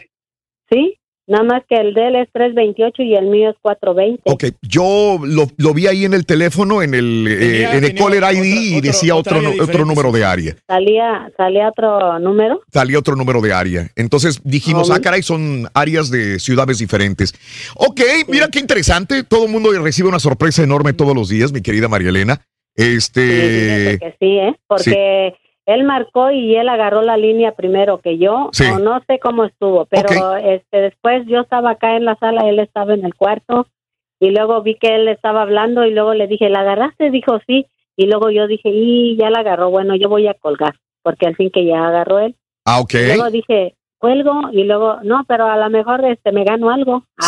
Sí, nada más que el de él es 328 y el mío es 420. Ok, yo lo, lo vi ahí en el teléfono, en el, eh, en el caller ID y decía otro, otro diferente, número de área. Salía, salía otro número. Salía otro número de área. Entonces dijimos, Ah, ah, caray, son áreas de ciudades diferentes. Ok, mira qué interesante. Todo el mundo recibe una sorpresa enorme todos los días, mi querida María Elena. Este. Fíjate que sí, ¿eh? Porque él marcó y él agarró la línea primero que yo. Sí. O no sé cómo estuvo, pero este después yo estaba acá en la sala, él estaba en el cuarto y luego vi que él estaba hablando y luego le dije, ¿la agarraste? Dijo sí. Y luego yo dije, y ya la agarró. Bueno, yo voy a colgar porque al fin que ya agarró él. Ah, ok. Y luego dije, cuelgo y luego, no, pero a lo mejor este me gano algo. Ah,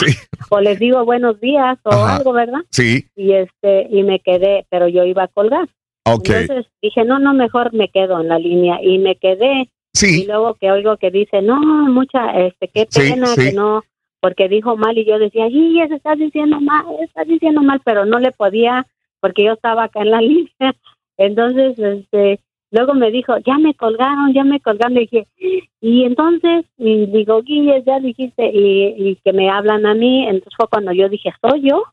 O les digo buenos días o Ajá. algo, ¿verdad? Sí, Y este y me quedé, pero yo iba a colgar. Ok. Entonces dije, no, no, mejor me quedo en la línea y me quedé. Sí. Y luego que oigo que dice, no, mucha, este, qué pena sí. que no, porque dijo mal y yo decía, sí, se está diciendo mal, estás diciendo mal, pero no le podía porque yo estaba acá en la línea. Entonces, este, luego me dijo, ya me colgaron, ya me colgaron. Le dije, y entonces, y digo, Guille, ya dijiste, y, y que me hablan a mí. Entonces fue cuando yo dije, ¿soy yo?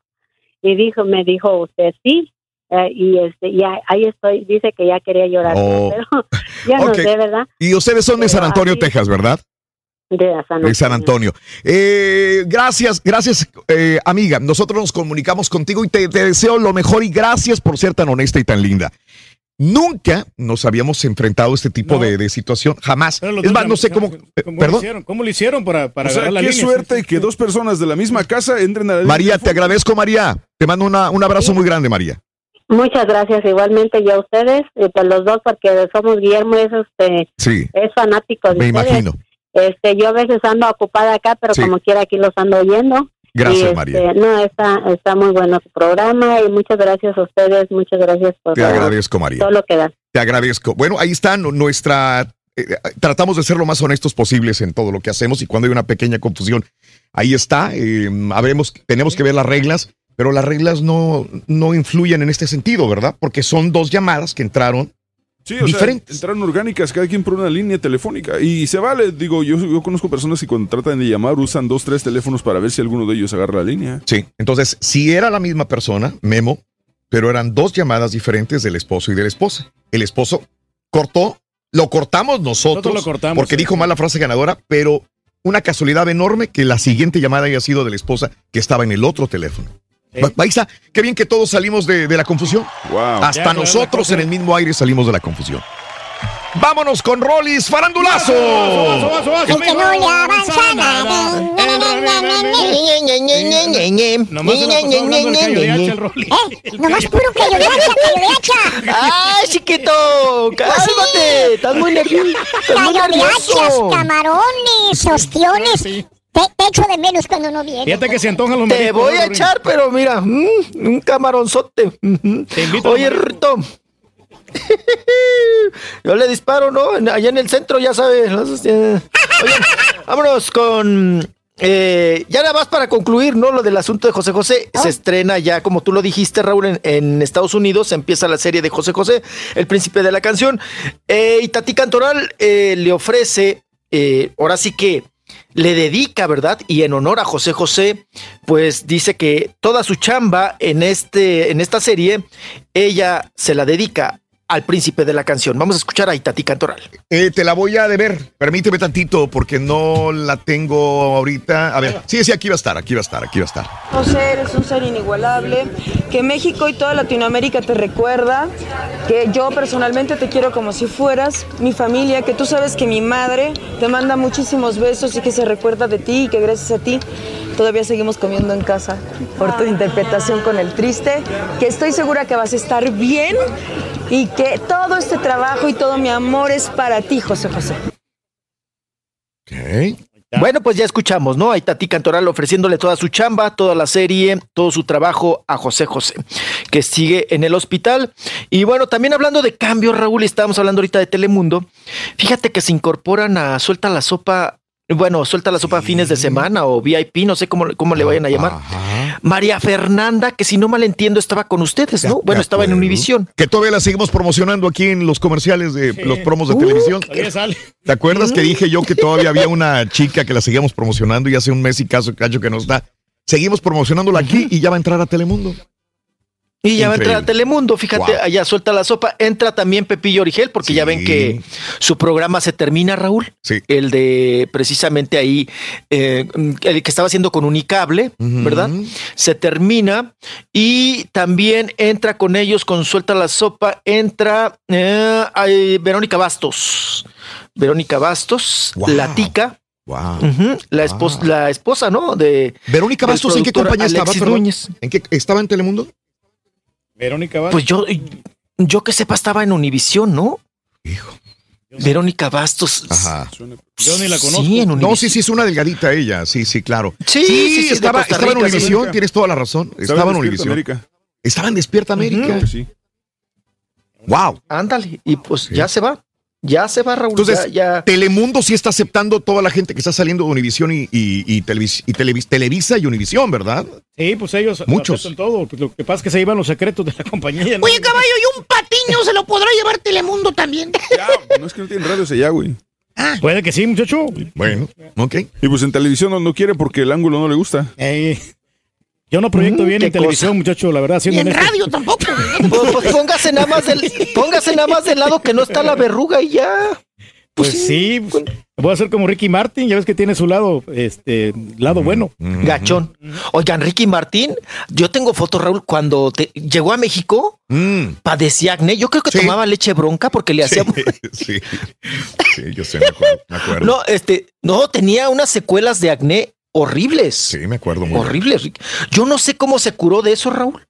Y dijo, me dijo usted, sí. Eh, y este, ya ahí estoy, dice que ya quería llorar, Oh. pero ya no Ok. sé, ¿verdad? Y ustedes son de San Antonio, Texas, ¿verdad? De San De San Antonio. Eh, gracias, gracias, eh, amiga. Nosotros nos comunicamos contigo y te, te deseo lo mejor y gracias por ser tan honesta y tan linda. Nunca nos habíamos enfrentado a este tipo de, de situación, jamás. Pero Es más, no sé cómo. eh, ¿Cómo, perdón. Lo hicieron? ¿Cómo lo hicieron para, para o sea, agarrar la qué línea? suerte que dos personas de la misma casa entren a la línea María, te agradezco, María. Te mando una- un abrazo muy grande, María. Muchas gracias igualmente y a ustedes, y pues los dos, porque somos Guillermo, es, este, Sí, es fanático de me ustedes. imagino. Este, yo a veces ando ocupada acá, pero Sí. como quiera aquí los ando oyendo. Gracias, este, María. No, está, está muy bueno su programa y muchas gracias a ustedes, muchas gracias por Te todo- agradezco, María. todo lo que dan. Te agradezco. Bueno, ahí está nu- nuestra. eh, tratamos de ser lo más honestos posibles en todo lo que hacemos y cuando hay una pequeña confusión, ahí está. eh, habremos- tenemos que ver las reglas, pero las reglas no, no influyen en este sentido, ¿verdad? Porque son dos llamadas que entraron. Sí, o Diferentes. sea, entraron orgánicas, cada quien por una línea telefónica. Y se vale, digo, yo, yo conozco personas que cuando tratan de llamar usan dos, tres teléfonos para ver si alguno de ellos agarra la línea. Sí. Entonces, si era la misma persona, Memo, pero eran dos llamadas diferentes del esposo y de la esposa. El esposo cortó, lo cortamos nosotros, Nosotros lo cortamos, porque sí. dijo mal la frase ganadora, pero una casualidad enorme que la siguiente llamada haya sido de la esposa que estaba en el otro teléfono. Ahí está. Qué bien que todos salimos de, de la confusión. Wow. Hasta Ya, nosotros en el mismo aire salimos de la confusión. Vámonos con Rollis Farandulazo. Nomás. Eh, puro. ¡Ay, chiquito! ¡Cálmate! ¡Estás muy nervioso! camarones, ostiones. Te, te echo de menos cuando no vienes. Fíjate que se antojan los Te mariscos, voy a echar, pero mira, mm, un camaronzote. Ujú. Te invito Oye, Rito. Yo le disparo, ¿no? Allá en el centro, ya sabes. eh. Oye, vámonos con. eh, ya nada más para concluir, ¿no? Lo del asunto de José José. Se estrena ya, como tú lo dijiste, Raúl, en, en Estados Unidos. Empieza la serie de José José, el príncipe de la canción. Eh, y Tati Cantoral eh, le ofrece, eh, ahora sí que le dedica, ¿verdad? Y en honor a José José, pues dice que toda su chamba en, este, en esta serie, ella se la dedica al príncipe de la canción. Vamos a escuchar a Itati Cantoral. Eh, te la voy a deber. Permíteme tantito porque no la tengo ahorita. A ver, sí, sí, aquí va a estar, aquí va a estar, aquí va a estar. José, eres un ser inigualable, que México y toda Latinoamérica te recuerda, que yo personalmente te quiero como si fueras mi familia, que tú sabes que mi madre te manda muchísimos besos y que se recuerda de ti y que gracias a ti todavía seguimos comiendo en casa por tu interpretación con el triste, que estoy segura que vas a estar bien y que todo este trabajo y todo mi amor es para ti, José José. Ok. Bueno, pues ya escuchamos, ¿no? Ahí Tati Cantoral ofreciéndole toda su chamba, toda la serie, todo su trabajo a José José, que sigue en el hospital. Y bueno, también hablando de cambios, Raúl, y estábamos hablando ahorita de Telemundo. Fíjate que se incorporan a Suelta la Sopa, bueno, Suelta la Sopa fines de semana o VIP, no sé cómo, cómo le vayan a llamar. María Fernanda, que si no mal entiendo estaba con ustedes, ¿no? Bueno, estaba en Univisión. Que todavía la seguimos promocionando aquí en los comerciales de los promos de Uh, televisión. Sale. ¿Te acuerdas que dije yo que todavía había una chica que la seguíamos promocionando y hace un mes y caso cacho que no está? Seguimos promocionándola aquí y ya va a entrar a Telemundo. Y ya va a entrar a Telemundo, fíjate, Wow. allá suelta la sopa. Entra también Pepillo Origel, porque ya ven que su programa se termina, Raúl. Sí. El de precisamente ahí, eh, el que estaba haciendo con Unicable, ¿verdad? Se termina y también entra con ellos con Suelta la Sopa, entra eh, Verónica Bastos. Verónica Bastos, la tica. Wow. La, esposa, la esposa, ¿no? De Verónica Bastos, ¿en qué compañía estaba? Alexis perdón? Núñez. ¿En qué estaba en Telemundo? Verónica Bastos. Pues yo, yo que sepa, estaba en Univisión, ¿no? Verónica Bastos. Ajá. Yo ni la conozco. Sí, en No, sí, sí, es una delgadita ella. Sí, sí, claro. Sí, sí, sí, estaba, estaba en. Univisión, tienes toda la razón. Estaba, en Despierta Univisión. América. Estaba en Despierta América. Ujú. Sí. Wow. Ándale, y pues ya se va. Ya se va, Raúl. Entonces, ya, ya. Telemundo sí está aceptando toda la gente que está saliendo de Univisión y, y, y Televis- y Televis- Televisa y Univisión, ¿verdad? Sí, pues ellos Muchos. aceptan todo. Pues lo que pasa es que se llevan los secretos de la compañía. ¿no? Oye, caballo, ¿y un patiño se lo podrá llevar Telemundo también? No es que no tienen radios allá, güey. Puede que sí, muchacho. Bueno, ok. Y pues en televisión no, no quiere porque el ángulo no le gusta. Eh, yo no proyecto Mm, bien en televisión, muchacho, la verdad. Y siendo en honesto. radio tampoco. Pues, pues póngase nada más del, póngase nada más del lado que no está la verruga y ya. Pues sí, pues, voy a hacer como Ricky Martin, ya ves que tiene su lado, este, lado bueno. Gachón. Oigan, Ricky Martín, yo tengo fotos, Raúl, cuando te- llegó a México, Mm. padecía acné. Yo creo que Sí. tomaba leche bronca porque le hacía. Sí, sí, yo sé, me acuerdo. Me acuerdo. No, este, no, tenía unas secuelas de acné horribles. Sí, me acuerdo muy. Horribles. Yo no sé cómo se curó de eso, Raúl.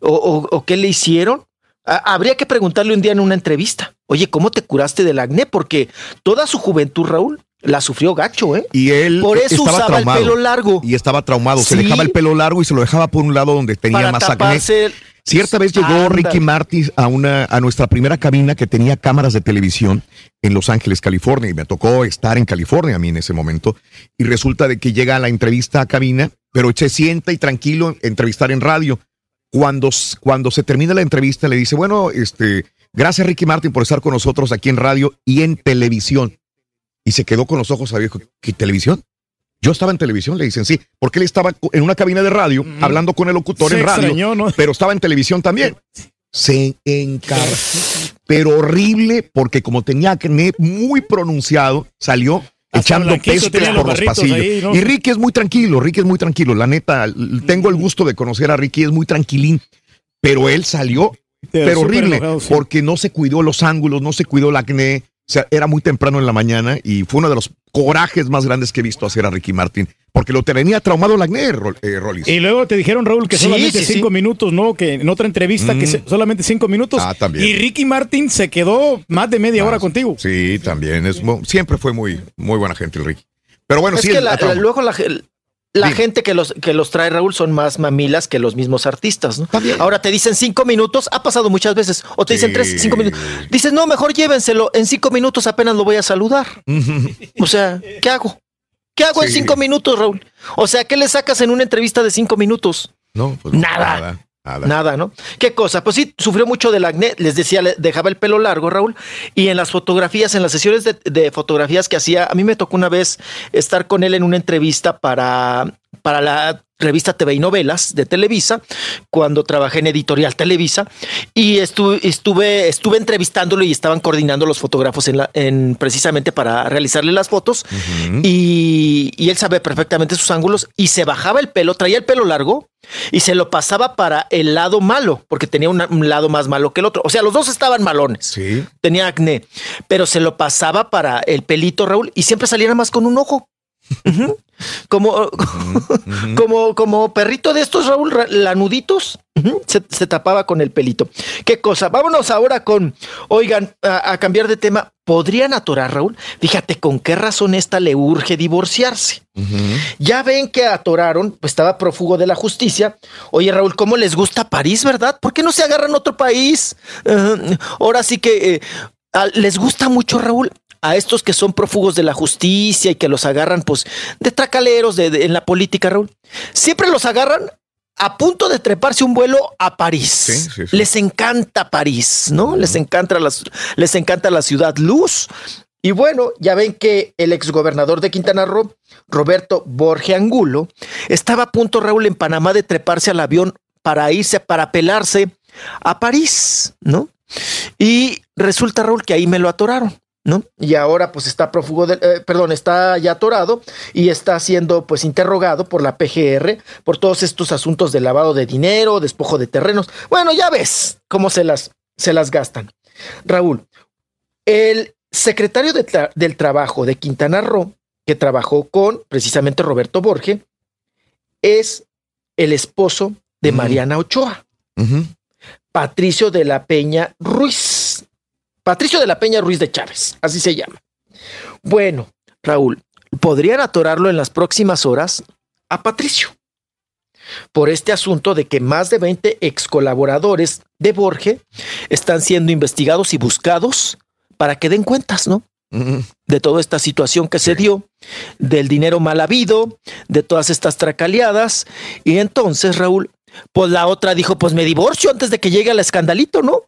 O, o- o qué le hicieron. Ha- habría que preguntarle un día en una entrevista. Oye, ¿cómo te curaste del acné? Porque toda su juventud, Raúl, la sufrió gacho, ¿eh? Y él Por eso estaba usaba traumado. el pelo largo. Y estaba traumado. Se dejaba el pelo largo y se lo dejaba por un lado donde tenía Para más taparse acné. Cierta vez llegó. Ricky Martin a una a nuestra primera cabina que tenía cámaras de televisión en Los Ángeles, California, y me tocó estar en California a mí en ese momento. Y resulta de que llega a la entrevista a cabina, pero se sienta y tranquilo entrevistar en radio. Cuando, cuando se termina la entrevista le dice, bueno, este, gracias Ricky Martin por estar con nosotros aquí en radio y en televisión. Y se quedó con los ojos abiertos. ¿Qué televisión? Yo estaba en televisión, le dicen sí, porque él estaba en una cabina de radio hablando con el locutor Se en radio, extrañó, ¿no? pero estaba en televisión también. Se encargó, pero horrible, porque como tenía acné muy pronunciado, salió Hasta echando pestes los por los pasillos. ahí, ¿no? Y Ricky es muy tranquilo, Ricky es muy tranquilo, la neta, tengo el gusto de conocer a Ricky, es muy tranquilín, pero él salió, Pero horrible, enojado, sí. porque no se cuidó los ángulos, no se cuidó el acné, o sea, era muy temprano en la mañana y fue uno de los corajes más grandes que he visto hacer a Ricky Martin, porque lo tenía traumado Rol- eh, Rolis. Y luego te dijeron, Raúl, que Sí, solamente sí, sí. cinco minutos, ¿no? Que en otra entrevista, que Mm. se- solamente cinco minutos. Ah, también. Y Ricky Martin se quedó más de media hora contigo. Sí, también, es, siempre fue muy, muy buena gente el Ricky. Pero bueno, es sí, que la- la luego la, la Dime. gente que los, que los trae, Raúl, son más mamilas que los mismos artistas, ¿no? Ahora te dicen cinco minutos, ha pasado muchas veces, o te dicen tres, cinco minutos. Dices, no, mejor llévenselo, en cinco minutos apenas lo voy a saludar. O sea, ¿qué hago? ¿Qué hago en cinco minutos, Raúl? O sea, ¿qué le sacas en una entrevista de cinco minutos? No, pues Nada. Nada. Nada. ¿no? ¿Qué cosa? Pues sí, sufrió mucho del acné. Les decía, le dejaba el pelo largo, Raúl. Y en las fotografías, en las sesiones de, de fotografías que hacía, a mí me tocó una vez estar con él en una entrevista para, para la revista TV y Novelas de Televisa, cuando trabajé en Editorial Televisa. Y estuve, estuve, estuve entrevistándolo y estaban coordinando los fotógrafos en la, en, precisamente para realizarle las fotos. y, y él sabe perfectamente sus ángulos y se bajaba el pelo, traía el pelo largo y se lo pasaba para el lado malo, porque tenía un lado más malo que el otro. O sea, los dos estaban malones. Sí. Tenía acné, pero se lo pasaba para el pelito, Raúl, y siempre nada más con un ojo. Como, como, como perrito de estos, Raúl, ra- lanuditos, se, se tapaba con el pelito. Qué cosa. Vámonos ahora con, oigan, a, a cambiar de tema. ¿Podrían atorar, Raúl? Fíjate con qué razón esta le urge divorciarse. Ya ven que atoraron, pues estaba prófugo de la justicia. Oye, Raúl, ¿cómo les gusta París, verdad? ¿Por qué no se agarran otro país? Ahora sí que eh, a- les gusta mucho, Raúl, a estos que son prófugos de la justicia y que los agarran, pues, de tracaleros de, de- en la política, Raúl. Siempre los agarran a punto de treparse un vuelo a París. Les encanta París, ¿no? Les encanta las, les encanta la ciudad luz. Y bueno, ya ven que el exgobernador de Quintana Roo, Roberto Borge Angulo, estaba a punto, Raúl, en Panamá de treparse al avión para irse, para pelarse a París, ¿no? Y resulta, Raúl, que ahí me lo atoraron. ¿No? Y ahora pues está prófugo de, eh, perdón, está ya atorado y está siendo pues interrogado por la PGR por todos estos asuntos de lavado de dinero, despojo de terrenos. Bueno, ya ves cómo se las, se las gastan. Raúl, el secretario de tra- del Trabajo de Quintana Roo, que trabajó con precisamente Roberto Borge, es el esposo de Mariana Ochoa, Patricio de la Peña Ruiz. Patricio de la Peña Ruiz de Chávez, así se llama. Bueno, Raúl, podrían atorarlo en las próximas horas a Patricio por este asunto de que más de 20 ex colaboradores de Borge están siendo investigados y buscados para que den cuentas, ¿no? De toda esta situación que se dio, del dinero mal habido, de todas estas tracaleadas. Y entonces, Raúl, pues la otra dijo, pues me divorcio antes de que llegue el escandalito, ¿no?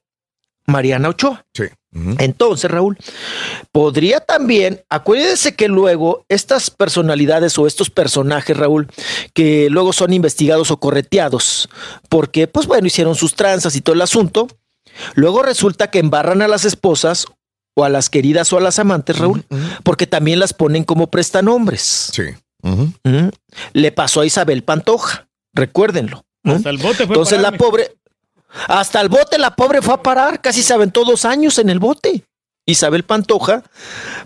Mariana Ochoa. Sí. Entonces, Raúl, podría también, acuérdense que luego estas personalidades o estos personajes, Raúl, que luego son investigados o correteados, porque, pues bueno, hicieron sus tranzas y todo el asunto, luego resulta que embarran a las esposas o a las queridas o a las amantes, Raúl, porque también las ponen como prestanombres. Sí. Le pasó a Isabel Pantoja, recuérdenlo. ¿no? Hasta el bote fue Entonces la pobre, hasta el bote la pobre fue a parar, casi se aventó dos años en el bote. Isabel Pantoja,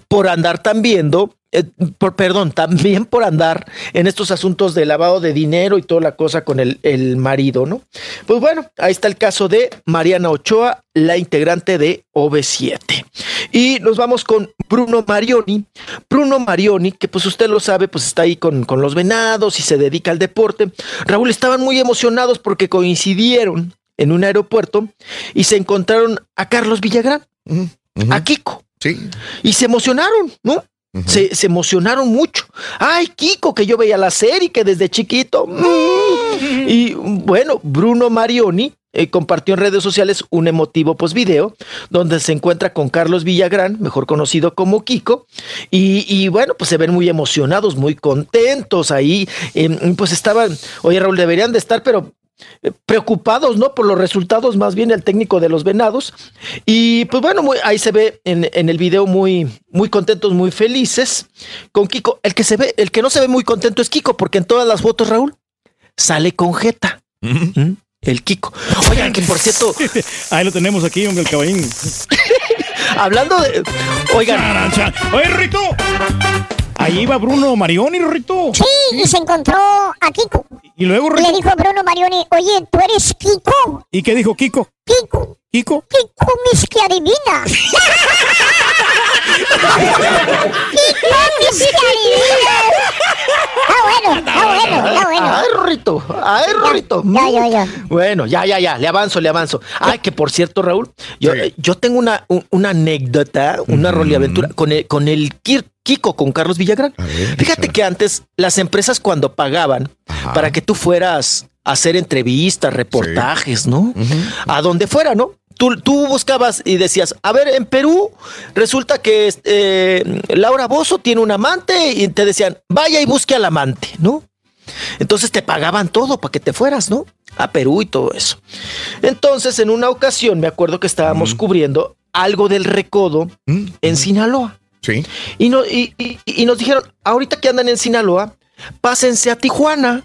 por andar también viendo, eh, por, perdón, también por andar en estos asuntos de lavado de dinero y toda la cosa con el, el marido, ¿no? Pues bueno, ahí está el caso de Mariana Ochoa, la integrante de OV7. Y nos vamos con Bruno Marioni. Bruno Marioni, que pues usted lo sabe, pues está ahí con, con los venados y se dedica al deporte. Raúl, estaban muy emocionados porque coincidieron en un aeropuerto y se encontraron a Carlos Villagrán, a Kiko. Sí. Y se emocionaron, ¿no? Se, se emocionaron mucho. Ay, Kiko, que yo veía la serie, que desde chiquito. mm. Y bueno, Bruno Marioni eh, compartió en redes sociales un emotivo pues video donde se encuentra con Carlos Villagrán, mejor conocido como Kiko, y, y, bueno, pues se ven muy emocionados, muy contentos ahí, eh, pues estaban, oye Raúl, deberían de estar, pero preocupados, ¿no? Por los resultados, más bien el técnico de los venados. Y pues bueno, muy- ahí se ve en, en el video muy, muy contentos, muy felices con Kiko. El que se ve, el que no se ve muy contento es Kiko, porque en todas las fotos, Raúl, sale con Jeta. ¿Mm? El Kiko. Oigan, que por cierto. Ahí lo tenemos aquí, hombre, el caballín. Hablando de. Oigan. Oye, Rito. Ahí iba Bruno Marioni, Rito. Sí, y se encontró a Kiko. Y luego, Le Rito. dijo a Bruno Marioni, oye, ¿tú eres Kiko? ¿Y qué dijo Kiko? Kiko. Kiko. Kiko mis que adivina. Kiko mis que adivina. Está bueno, está bueno, está bueno. Ay, Rorrito, ay, Rorrito. Ya, ya, ya. Bueno, ya, ya, ya, le avanzo, le avanzo. Ay, que por cierto, Raúl, yo, yo tengo una, un- una anécdota, una roliaventura con el, con el Kir- Kiko, con Carlos Villagrán. Fíjate que antes las empresas cuando pagaban para que tú fueras a hacer entrevistas, reportajes, ¿no? A donde fuera, ¿no? Tú, tú buscabas y decías, a ver, en Perú resulta que eh, Laura Bozo tiene un amante y te decían, vaya y busque al amante, ¿no? Entonces te pagaban todo para que te fueras, ¿no? A Perú y todo eso. Entonces, en una ocasión, me acuerdo que estábamos cubriendo algo del recodo en Sinaloa. Sí. Y, no, y, y- y nos dijeron, ahorita que andan en Sinaloa, pásense a Tijuana.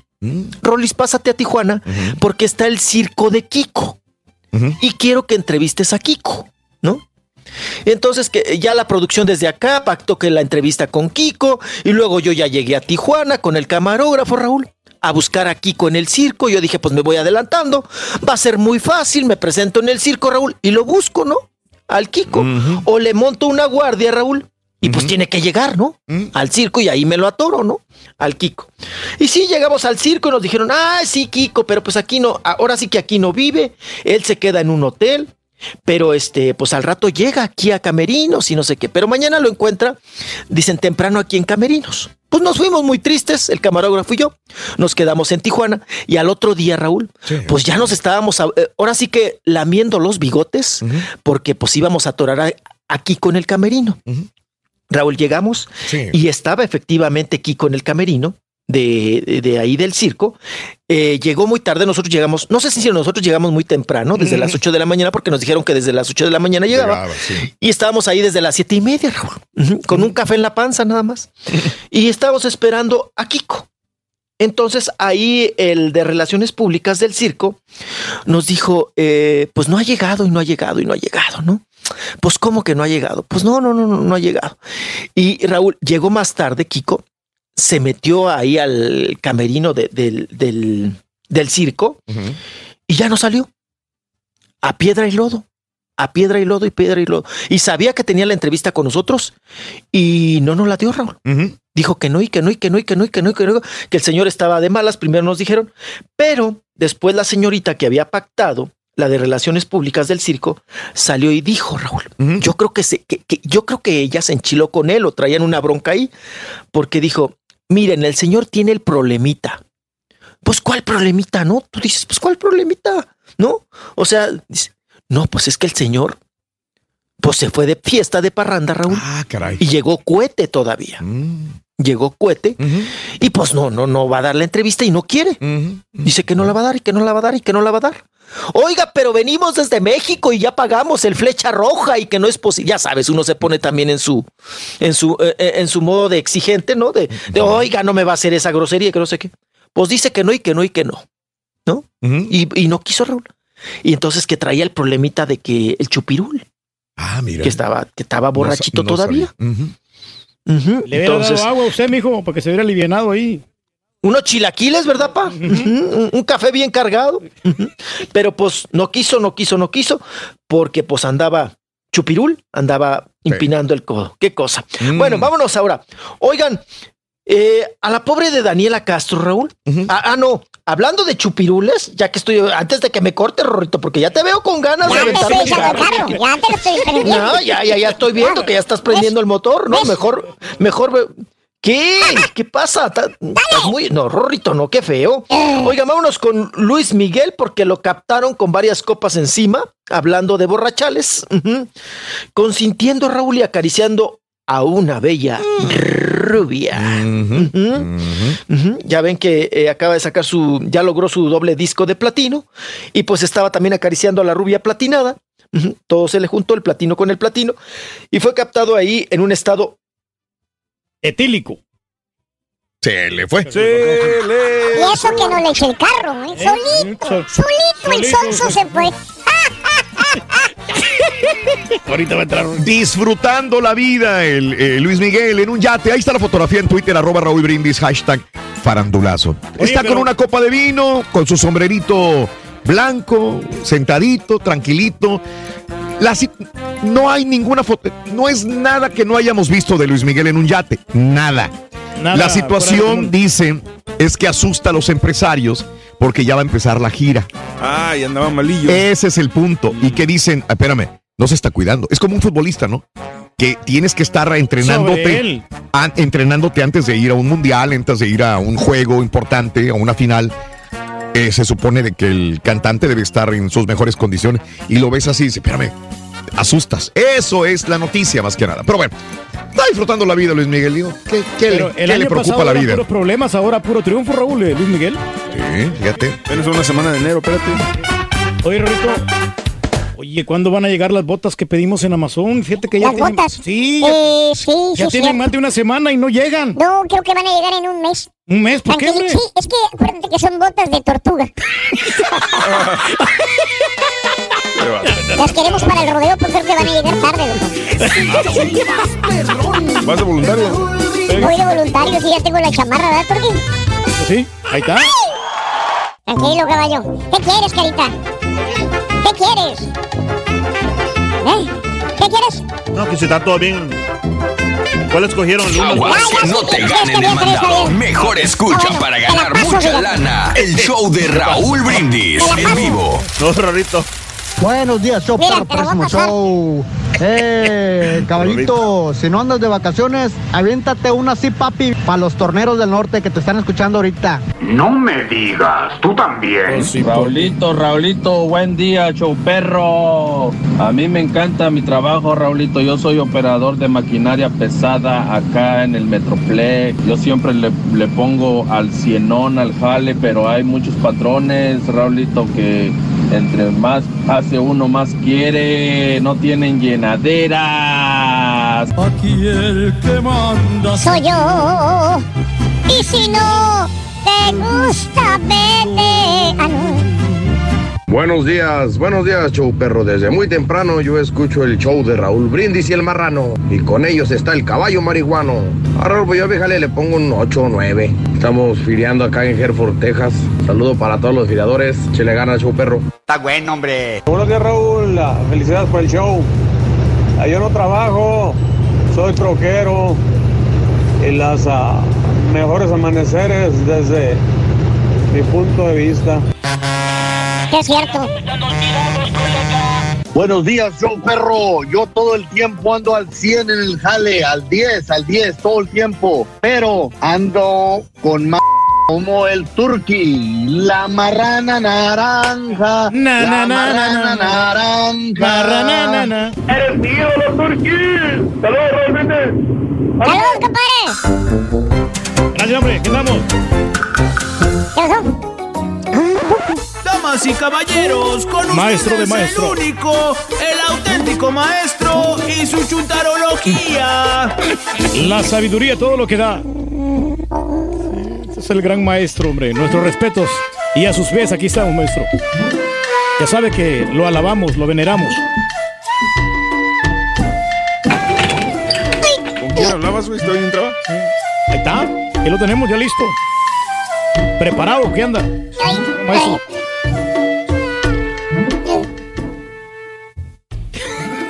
Rolis, pásate a Tijuana, porque está el circo de Kiko. Y quiero que entrevistes a Kiko, ¿no? Entonces que ya la producción desde acá pactó que la entrevista con Kiko y luego yo ya llegué a Tijuana con el camarógrafo Raúl a buscar a Kiko en el circo. Yo dije, pues me voy adelantando, va a ser muy fácil, me presento en el circo Raúl y lo busco, ¿no? Al Kiko. O le monto una guardia Raúl y pues tiene que llegar, ¿no? Al circo y ahí me lo atoro, ¿no? Al Kiko. Y sí, llegamos al circo y nos dijeron, ah, sí, Kiko, pero pues aquí no, ahora sí que aquí no vive, él se queda en un hotel. Pero este, pues al rato llega aquí a Camerinos y no sé qué. Pero mañana lo encuentra, dicen temprano aquí en Camerinos. Pues nos fuimos muy tristes, el camarógrafo y yo. Nos quedamos en Tijuana. Y al otro día, Raúl, pues ya nos estábamos, a- eh, ahora sí que lamiendo los bigotes, porque pues íbamos a atorar a- aquí con el camerino. Raúl, llegamos y estaba efectivamente Kiko en el camerino de, de- de ahí del circo. Eh, llegó muy tarde, nosotros llegamos, no sé si nosotros llegamos muy temprano, desde las 8 de la mañana, porque nos dijeron que desde las 8 de la mañana llegaba. Y estábamos ahí desde las siete y media, Raúl, con un café en la panza nada más. Y estábamos esperando a Kiko. Entonces ahí el de Relaciones Públicas del circo nos dijo, eh, pues no ha llegado y no ha llegado y no ha llegado, ¿no? Pues ¿cómo que no ha llegado? Pues no, no, no, no, no ha llegado. Y Raúl llegó más tarde, Kiko, se metió ahí al camerino de- del, del, del circo y ya no salió. A piedra y lodo. A piedra y lodo y piedra y lodo. Y sabía que tenía la entrevista con nosotros y no nos la dio, Raúl. Dijo que no y que no y que no y que no y que no y que no, que el señor estaba de malas, primero nos dijeron, pero después la señorita que había pactado, la de relaciones públicas del circo, salió y dijo, Raúl, yo creo que, se, que, que- yo creo que ella se enchiló con él o traían una bronca ahí, porque dijo, miren, el señor tiene el problemita. Pues cuál problemita, ¿no? Tú dices, pues cuál problemita, ¿no? O sea, dice, no, pues es que el señor pues se fue de fiesta de parranda, Raúl. Ah, caray. Y llegó cohete todavía. Llegó cohete y pues no, no, no va a dar la entrevista y no quiere. Dice que no la va a dar y que no la va a dar y que no la va a dar. Oiga, pero venimos desde México y ya pagamos el flecha roja y que no es posible. Ya sabes, uno se pone también en su, en su, eh, eh, en su modo de exigente, ¿no? De, de, oiga, no me va a hacer esa grosería, que no sé qué. Pues dice que no y que no y que no, ¿no? y, y no quiso Raúl. Y entonces que traía el problemita de que el chupirul. Ah, mira. Que estaba, que estaba borrachito No sa- no todavía. Le hubiera Entonces, dado agua a usted, mijo, para que se hubiera alivianado ahí. Unos chilaquiles, ¿verdad, pa? Un, un café bien cargado. Pero pues no quiso, no quiso, no quiso, porque pues andaba chupirul, andaba empinando el codo. Qué cosa. Bueno, vámonos ahora. Oigan, eh, a la pobre de Daniela Castro, Raúl. ah, ah, no. Hablando de chupirules, ya que estoy, antes de que me corte, Rorrito, porque ya te veo con ganas de Ya aventarme estoy el echando carro. el carro, ya te lo estoy prendiendo. No, ya, ya, ya estoy viendo que ya estás prendiendo el motor, ¿no? Mejor, mejor. ¿Qué? ¿Qué pasa? Estás muy. No, Rorrito, no, qué feo. Oiga, vámonos con Luis Miguel porque lo captaron con varias copas encima, hablando de borrachales, consintiendo a Raúl y acariciando a una bella rubia. Ya ven que eh, acaba de sacar su, ya logró su doble disco de platino y pues estaba también acariciando a la rubia platinada. Todo se le juntó el platino con el platino y fue captado ahí en un estado etílico. Se le fue. Y eso que no le eché el carro, ¿eh? Solito, solito el sonso se fue. Ahorita va a entrar. Disfrutando la vida, el, eh, Luis Miguel en un yate. Ahí está la fotografía en Twitter, arroba Raúl Brindis, hashtag farandulazo. está pero- con una copa de vino, con su sombrerito blanco, sentadito, tranquilito. La no hay ninguna foto, no es nada que no hayamos visto de Luis Miguel en un yate, nada. Nada la situación, dice, es que asusta a los empresarios porque ya va a empezar la gira. Ay, andaba malillo. Ese es el punto. Y que dicen, "Ah, espérame, no se está cuidando. Es como un futbolista, ¿no? Que tienes que estar entrenándote, entrenándote antes de ir a un mundial, antes de ir a un juego importante, a una final. Eh, se supone de que el cantante debe estar en sus mejores condiciones y lo ves así y dices, espérame, asustas. Eso es la noticia más que nada. Pero bueno, está disfrutando la vida Luis Miguel. Digo, ¿qué, qué le- Pero qué el le, preocupa pasado la vida? puros problemas, ahora puro triunfo, Raúl, eh, Luis Miguel. Sí, fíjate. Apenas una semana de enero, espérate. Oye, Rorito. Oye, ¿cuándo van a llegar las botas que pedimos en Amazon? Fíjate que ya ¿Las tienen, botas? Sí, ya, Eh, sí, ya sí, tienen cierto. más de una semana y no llegan. No, creo que van a llegar en un mes. ¿Un mes? ¿Por qué? Sí, es que acuérdate que son botas de tortuga. Las queremos para el rodeo, pues creo que van a llegar tarde, loco. ¿Vas de voluntario? Voy de voluntario, si ya tengo la chamarra, ¿verdad, Turki? Sí, ahí está. Tranquilo, caballo. ¿Qué quieres, carita? ¿Qué quieres? ¿Eh? ¿Qué quieres? No, que si está todo bien. ¿Cuál escogieron? Aguas que no te ganen el mandado. Mejor escucha para ganar mucha lana. El show de Raúl Brindis en vivo. No, Rorito. Buenos días, show, Mira, perro, próximo show. Eh, caballito, si no andas de vacaciones, aviéntate una así, papi, para los torneros del norte que te están escuchando ahorita. No me digas, tú también. Raulito, Raulito, buen día, show perro. A mí me encanta mi trabajo, Raulito. Yo soy operador de maquinaria pesada acá en el Metroplex. Yo siempre le, le pongo al cienón, al jale, pero hay muchos patrones, Raulito, que entre más hace uno, más quiere. No tienen llenaderas. Aquí el que manda Soy yo. Y si no te gusta, vete. Ah, no. Buenos días, buenos días, show perro. Desde muy temprano yo escucho el show de Raúl Brindis y el Marrano. Y con ellos está el caballo marihuano. A Raúl, pues yo fíjale, le pongo un 8 o 9. Estamos filiando acá en Hereford, Texas. Saludo para todos los filiadores. Se le gana, show perro. Está bueno, hombre. Buenos días, Raúl. Felicidades por el show. Ah, Yo no trabajo, soy troquero. Y las ah, mejores amaneceres desde mi punto de vista. Que es cierto. Buenos días, show perro. Yo todo el tiempo ando al 100 en el jale, al 10, al 10, todo el tiempo. Pero ando con más como el turqui, la marrana naranja, Na, la na, na, marrana na, na. naranja. ¡Eres mi ídolo, Turquí! ¡Saludos, Raúl ¡Saludos, compadre! Gracias, hombre. ¿Qué estamos? ¿Qué pasó? Damas y caballeros, con Maestro de ustedes maestro. el único, el auténtico maestro y su chuntarología. La sabiduría, todo lo que da. Este es el gran maestro, hombre. Nuestros respetos. Y a sus pies, aquí estamos, maestro. Ya sabe que lo alabamos, lo veneramos. ¿Con quién hablabas, güey? ¿Estoy entraba? Ahí está. Aquí lo tenemos ya listo. Preparado, ¿qué anda? Maestro.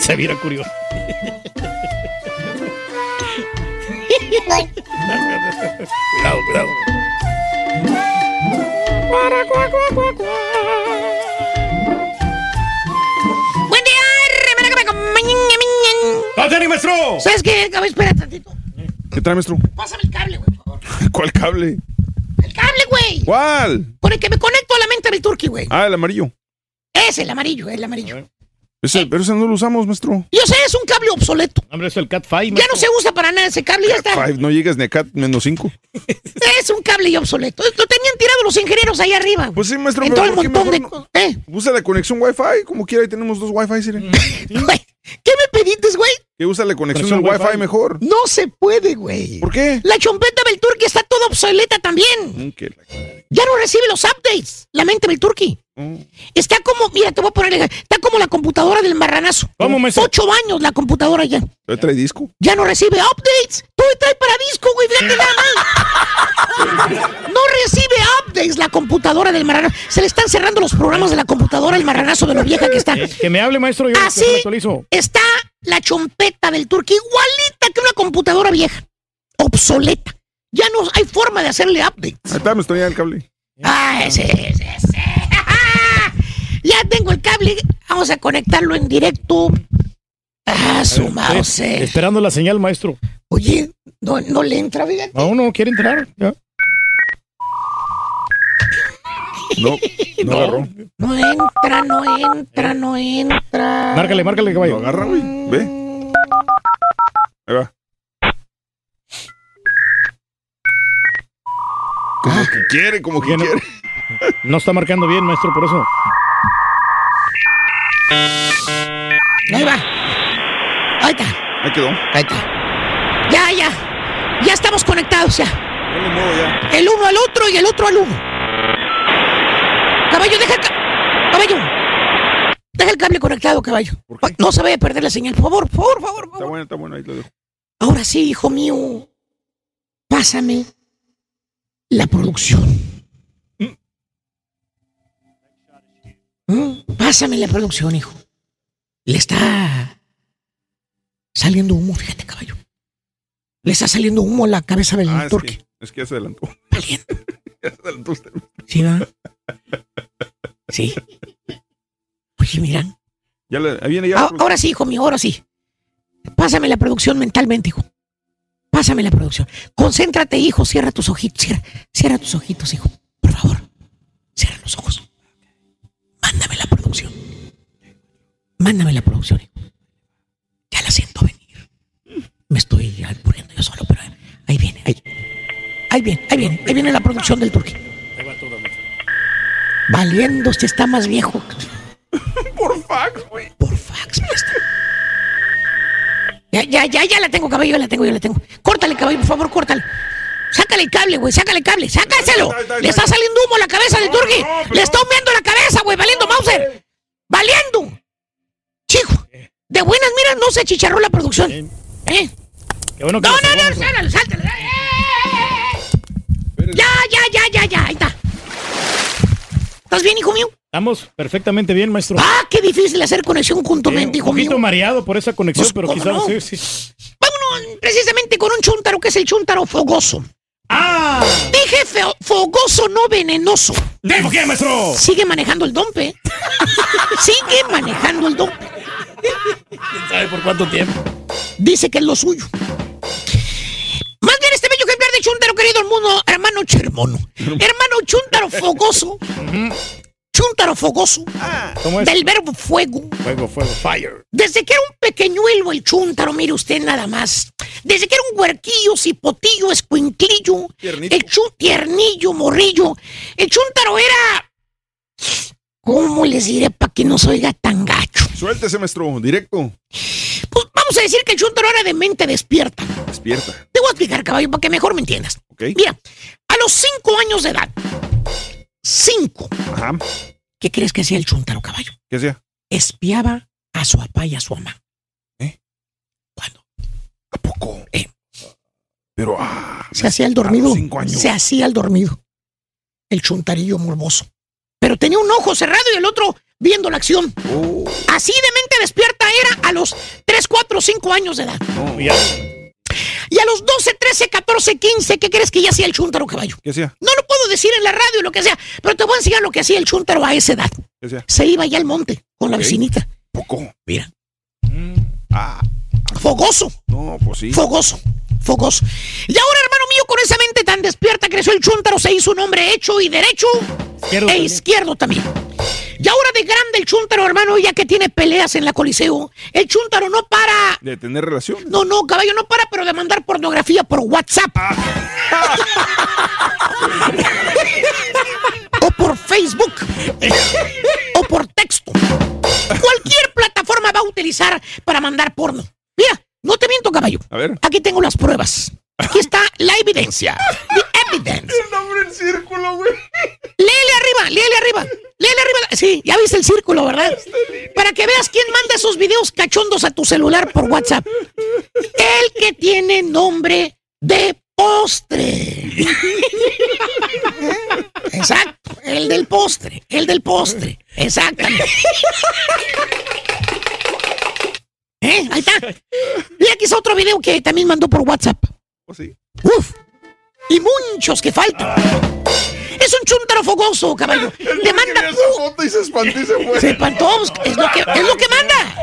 Se viera curioso. cuidado, cuidado. Buen día, remera que me acompañan. ¡Pásale, maestro! ¿Sabes qué? Cabrón, espera tantito. ¿Qué trae, maestro? Pásame el cable, güey. ¿Cuál cable? El cable, güey. ¿Cuál? Con el que me conecto a la mente del turqui, güey. Ah, el amarillo. Es el amarillo, el amarillo. Ese, pero ese no lo usamos, maestro. Yo sé, es un cable obsoleto. Hombre, es el Cat 5. Ya no se usa para nada ese cable, ya está. Five, no llegas ni a cat menos 5. Es un cable ya obsoleto. Lo tenían tirado los ingenieros ahí arriba. Pues sí, maestro. En todo el ¿por qué montón de. ¿Eh? Usa la conexión Wi-Fi, como quiera, ahí tenemos dos Wi-Fi, Sire. ¿Qué me pediste, güey? Que usa la conexión del Wi-Fi, Wi-Fi. mejor. No se puede, güey. ¿Por qué? La chompeta del turqui está toda obsoleta también. Mm, Ya no recibe los updates. La mente del turqui. Mm. Está como, mira, te voy a poner, está como la computadora del marranazo. ¿Cómo, maestro? Ocho años la computadora ya. ¿Todavía trae disco? Ya no recibe updates. Todo trae para disco, güey. Fíjate nada más. No recibe updates la computadora del marranazo. Se le están cerrando los programas de la computadora del marranazo de lo vieja que está. Que me hable, maestro, yo Así me actualizo. está la chompeta del turqui, igualita que una computadora vieja. Obsoleta. Ya no hay forma de hacerle updates. Ahí está, me estoy el cable. Ah, ese, ese, ese. Ya tengo el cable. Vamos a conectarlo en directo. Ah, su Eh, mouse. Esperando la señal, maestro. Oye, no, no le entra, fíjate. Aún no quiere entrar. Ya. No, no, agarró. No entra, no entra, no entra. Márcale, márcale, caballo. Lo agarra, güey. Ve. Ahí va. Como que quiere, como que no- quiere. No está marcando bien, maestro, por eso. Ahí va. Ahí está. Ahí quedó. Ahí está. Ya, ya. Ya estamos conectados. No ya. El uno al otro y el otro al uno. Caballo, deja. ca- Caballo. Deja el cable conectado, caballo. No se vaya a perder la señal. Por favor, por favor, por favor. Está bueno, está bueno, ahí lo dejo. Ahora sí, hijo mío. Pásame la producción. ¿Mm? Pásame la producción, hijo. Le está saliendo humo, fíjate, caballo. Le está saliendo humo a la cabeza del Ah, es que, es que ya se adelantó. ya se adelantó usted. ¿Sí, va? Sí. Oye, miran. Ya le, ahí viene ya. Ah, ahora sí, hijo mío, ahora sí. Pásame la producción mentalmente, hijo. Pásame la producción. Concéntrate, hijo. Cierra tus ojitos. Cierra, cierra tus ojitos, hijo. Por favor. Cierra los ojos. Mándame la producción. Mándame la producción, hijo. Ya la siento venir. Me estoy poniendo yo solo, pero ahí viene. Ahí, ahí viene, ahí viene. Ahí viene la producción del turqui. Valiendo, usted está más viejo. Por fax, güey. Por fax, maestro. Ya, ya, ya, ya la tengo, caballo, ya la tengo, ya la tengo. Córtale, caballo, por favor, córtale. Sácale el cable, güey, sácale el cable, sácaselo. Le está saliendo humo a la cabeza del turqui. Le está humeando la cabeza, güey, valiendo Mauser. Valiendo. Chico, de buenas miras no se chicharró la producción. ¿Eh? Qué bueno que No, no, no. Ya, ya, ya, ya, ya, ahí está. ¿Estás bien, hijo mío? Estamos perfectamente bien, maestro. Ah, qué difícil hacer conexión con tu mente, un hijo mío. poquito mareado por esa conexión, Pues, pero ¿cómo quizás no? sí, sí. Vámonos precisamente con un chúntaro que es el chúntaro fogoso. ¡Ah! Dije feo- fogoso, no venenoso. ¿Por qué, maestro? Sigue manejando el dompe. Sigue manejando el dompe. ¿Quién sabe por cuánto tiempo? Dice que es lo suyo. Chúntaro, querido el mundo, hermano Chermono. hermano chúntaro fogoso. Chúntaro fogoso. ¿Cómo es? Del verbo fuego. Fuego, fuego, fire. Desde que era un pequeñuelo el chúntaro, mire usted nada más. Desde que era un huerquillo, cipotillo, escuinclillo, Tiernito. el chu tiernillo, morrillo. El chúntaro era. ¿Cómo les diré para que no se oiga tan gacho? Suéltese, maestro, directo. Vamos a decir que el chúntaro era de mente despierta. Despierta. Te voy a explicar, caballo, para que mejor me entiendas. ¿Ok? Mira, a los cinco años de edad, cinco, Ajá. ¿qué crees que hacía el chúntaro, caballo? ¿Qué sea? Espiaba a su papá y a su mamá. ¿A poco? Eh. Pero, ah, Se hacía el dormido. cinco años. Se hacía el dormido. El chuntarillo morboso. Pero tenía un ojo cerrado y el otro viendo la acción. Oh. Así de mente despierta era a los 3, 4, 5 años de edad. Ya. Y a los 12, 13, 14, 15, ¿qué crees que ya hacía el chuntaro caballo? ¿Qué sea? No lo puedo decir en la radio lo que sea, pero te voy a enseñar lo que hacía el chuntaro a esa edad. Se iba ya al monte con la vecinita. Poco. Mira. Ah, Fogoso. no, pues sí. Fogoso, fogoso. Y ahora, hermano mío, con esa mente tan despierta, creció el chúntaro, se hizo un hombre hecho y derecho Izquierdo e también. izquierdo también. Y ahora de grande el chúntaro, hermano, ya que tiene peleas en la coliseo, el chúntaro no para. De tener relación. No, no, caballo, no para, pero de mandar pornografía por WhatsApp. o por Facebook. o por texto. Cualquier plataforma va a utilizar para mandar porno. Mira, no te miento, caballo. A ver. Aquí tengo las pruebas. Aquí está la evidencia. The evidence. El nombre del círculo, güey. Léele arriba, léele arriba. Léele arriba. Sí, ya viste el círculo, ¿verdad? Para que veas quién manda esos videos cachondos a tu celular por WhatsApp. El que tiene nombre de postre. Exacto, el del postre, el del postre. Exactamente. ¿Eh? Ahí está. Y aquí está otro video que también mandó por WhatsApp. Pues sí. Uf. Y muchos que faltan. Es un chuntaro fogoso, caballo. Te manda foto y se espantó y se fue. se espantó, es lo que, es lo que manda.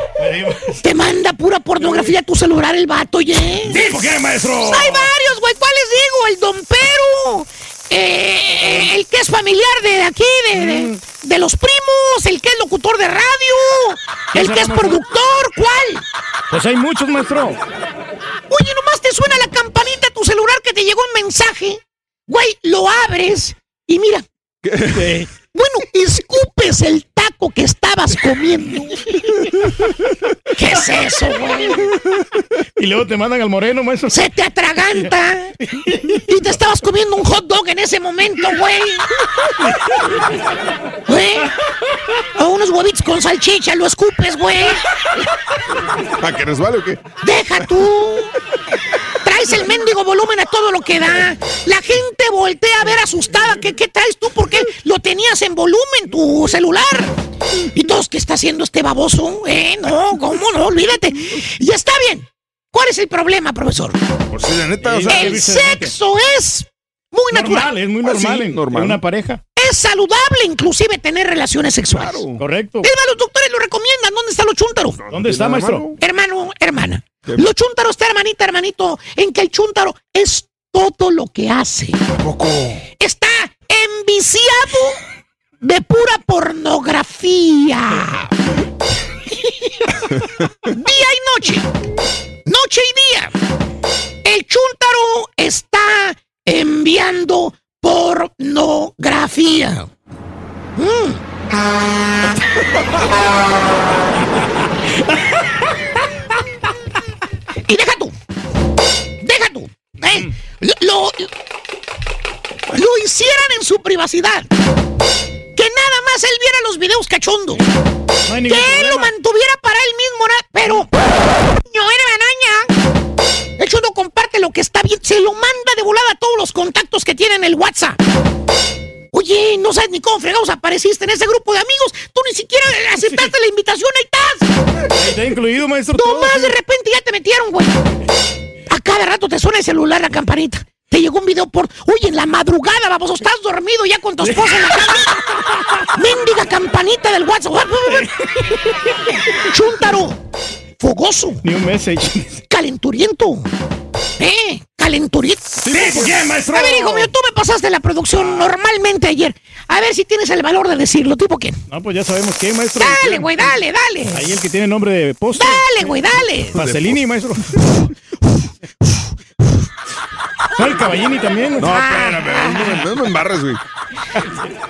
Te manda pura pornografía a tu celular el vato, oye. ¿Por qué, maestro? Hay varios, güey. ¿Cuál les digo? El Don Pero. Eh, el que es familiar de aquí, de, de- de los primos. El que es locutor de radio. El que es productor. ¿Cuál? Pues hay muchos, maestro. Oye, nomás te suena la campanita a tu celular que te llegó un mensaje. Güey, lo abres y mira. ¿Qué? Bueno, escupes el taco que estabas comiendo. ¿Qué es eso, güey? Y luego te mandan al moreno, maestro. Se te atraganta. Y te estabas comiendo un hot dog en ese momento, güey. ¿Güey? O unos huevitos con salchicha, lo escupes, güey. ¿Para que resbale o qué? Deja tú. Traes el mendigo volumen a todo lo que da. La gente voltea a ver asustada. ¿Qué, qué traes tú? Porque lo tenías en volumen tu celular. Y todos, ¿qué está haciendo este baboso? Eh, no, ¿cómo no? Olvídate. Y está bien. ¿Cuál es el problema, profesor? Por si la neta, o sea, el sexo es muy natural. Normal, es muy normal, sí, en, normal. en una pareja. Es saludable inclusive tener relaciones sexuales. Correcto. Es más, los doctores lo recomiendan. ¿Dónde está lo chúntaro? ¿Dónde está, maestro? Hermano, hermana. Lo chúntaro está, hermanita, hermanito, en que el chúntaro es todo lo que hace. Está enviciado de pura pornografía. día y noche. Noche y día. El chúntaro está enviando pornografía. Mm. Y deja tú. Deja tú. ¿eh? Lo, lo- lo hicieran en su privacidad. Que nada más él viera los videos cachondos. que él lo mantuviera para él mismo. Pero. No. El chundo comparte lo que está bien. Se lo manda de volada a todos los contactos que tiene en el WhatsApp. Oye, no sabes ni cómo fregados apareciste en ese grupo de amigos. Tú ni siquiera aceptaste la invitación. Ahí estás. Está incluido, maestro. todo. Nomás de repente ya te metieron, güey. A cada rato te suena el celular la campanita. Te llegó un video por. Oye, en la madrugada, baboso, estás dormido ya con tu esposa en la cama. Mendiga campanita del WhatsApp. Chúntaro. Fogoso. Ni un message. Calenturiento. ¿Eh? Calenturiento. ¿por qué, maestro? A ver, hijo mío, tú me pasaste la producción normalmente ayer. A ver si tienes el valor de decirlo. ¿Tipo quién? No, pues ya sabemos quién, maestro. Dale, güey, dale, dale. Ahí el que tiene nombre de postre. Dale, güey, dale. Vaselini, maestro. No, el caballini también. No, espérame, no me, no me embarres, güey.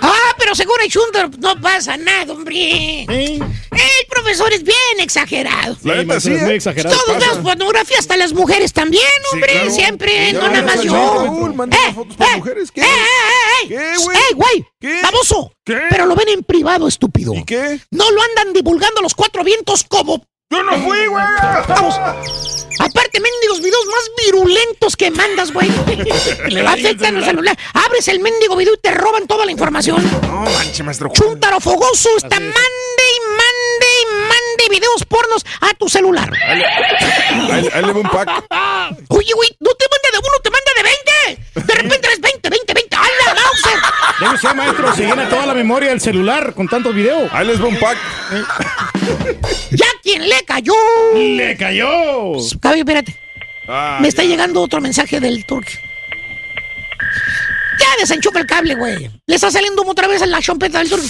Ah, pero según el Chunder no pasa nada, hombre. El profesor es bien exagerado. La neta, sí, es muy ¿eh? exagerado. Todos pasa. vemos pornografía, hasta las mujeres también, hombre. claro. Siempre, Ya no nada más yo. Raúl, manda Eh, fotos para eh, mujeres, ¿qué? eh, eh, eh, ¿Qué, eh, güey? ¡Ey, güey! ¿Qué? ¡Baboso! ¿Qué? Pero lo ven en privado, estúpido. ¿Y qué? No lo andan divulgando a los cuatro vientos como... ¡Yo no fui, güey! Vamos. Aparte, mendigos videos más virulentos que mandas, güey. Afectan el celular. Abres el mendigo video y te roban toda la información. No, manche, maestro. Chúntaro fogoso está mande y mande y mande videos pornos a tu celular. Ahí, le va un pack. Oye, güey, no te manda de uno, te manda de 20. De repente eres 20, 20, 20. ¡Hala, Mauser! Debe ser, maestro. Se llena toda la memoria del celular con tantos videos. Ahí les va un pack. ¡Ya quien le cayó! ¡Le cayó! Cabe, espérate. Ah, Me está ya. llegando otro mensaje del Turk. Ya desenchufa el cable, güey. Le está saliendo otra vez en la chompeta del Turk.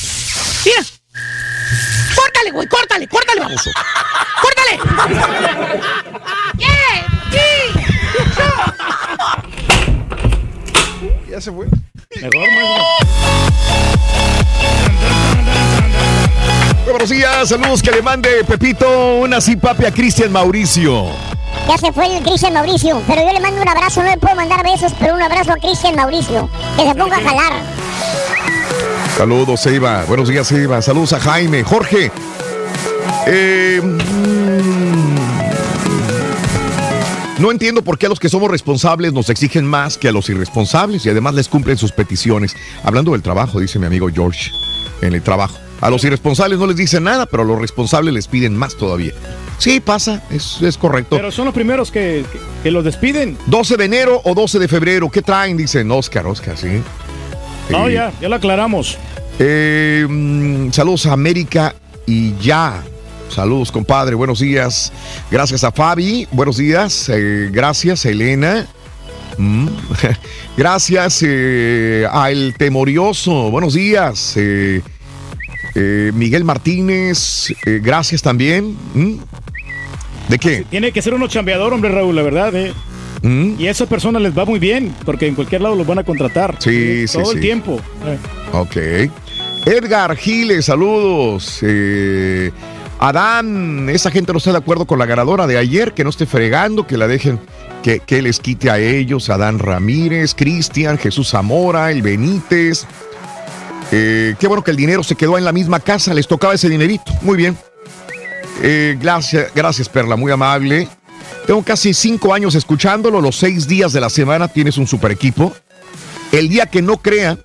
Mira. Córtale, güey, córtale, córtale, baboso. ¡Córtale! ¡Yeah! ¡Sí! Ya se fue. Mejor, maestro. Buenos días, saludos que le mande Pepito una papi a Cristian Mauricio. Ya se fue el Cristian Mauricio, pero yo le mando un abrazo, no le puedo mandar besos, pero un abrazo a Cristian Mauricio, que se ponga a jalar. Saludos, Eva. Buenos días, Eva. Saludos a Jaime. Jorge. Eh, mm, no entiendo por qué a los que somos responsables nos exigen más que a los irresponsables y además les cumplen sus peticiones. Hablando del trabajo, dice mi amigo George, en el trabajo. A los irresponsables no les dicen nada, pero a los responsables les piden más todavía. Sí, pasa, es, es correcto. Pero son los primeros que, que, que los despiden. 12 de enero o 12 de febrero, ¿qué traen? Dicen Oscar, Oscar, sí. No, Eh, ya, ya lo aclaramos. Eh, mm, saludos a América y ya. Saludos, compadre. Buenos días. Gracias a Fabi. Buenos días. Eh, gracias, Elena. Mm. Gracias eh, a El Temorioso. Buenos días. Eh, eh, Miguel Martínez. gracias también. Mm. ¿De qué? Tiene que ser uno chambeador, hombre, Raúl, la verdad. Mm. Y a esas personas les va muy bien, porque en cualquier lado los van a contratar. Sí, sí, Todo sí. el tiempo. Ok. Edgar Giles, saludos. Eh, Adán, esa gente no está de acuerdo con la ganadora de ayer, que no esté fregando, que la dejen, que, les quite a ellos. Adán Ramírez, Cristian, Jesús Zamora, el Benítez. Eh, qué bueno que el dinero se quedó en la misma casa, les tocaba ese dinerito. Muy bien. Eh, gracias, gracias, Perla, muy amable. Tengo casi cinco años escuchándolo. Los seis días de la semana tienes un super equipo. El día que no crea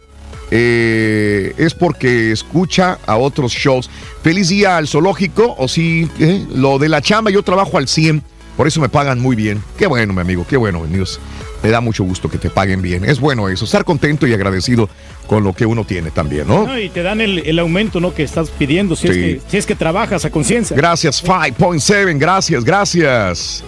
eh, es porque escucha a otros shows. Feliz día al zoológico. O sí, eh, lo de la chamba, yo trabajo al 100. Por eso me pagan muy bien. Qué bueno, mi amigo, qué bueno, Dios. Me da mucho gusto que te paguen bien. Es bueno eso, estar contento y agradecido con lo que uno tiene también, ¿no? No, y te dan el, el aumento ¿no? que estás pidiendo si, es Sí. que, si es que trabajas a conciencia. Gracias, 5.7, gracias, gracias.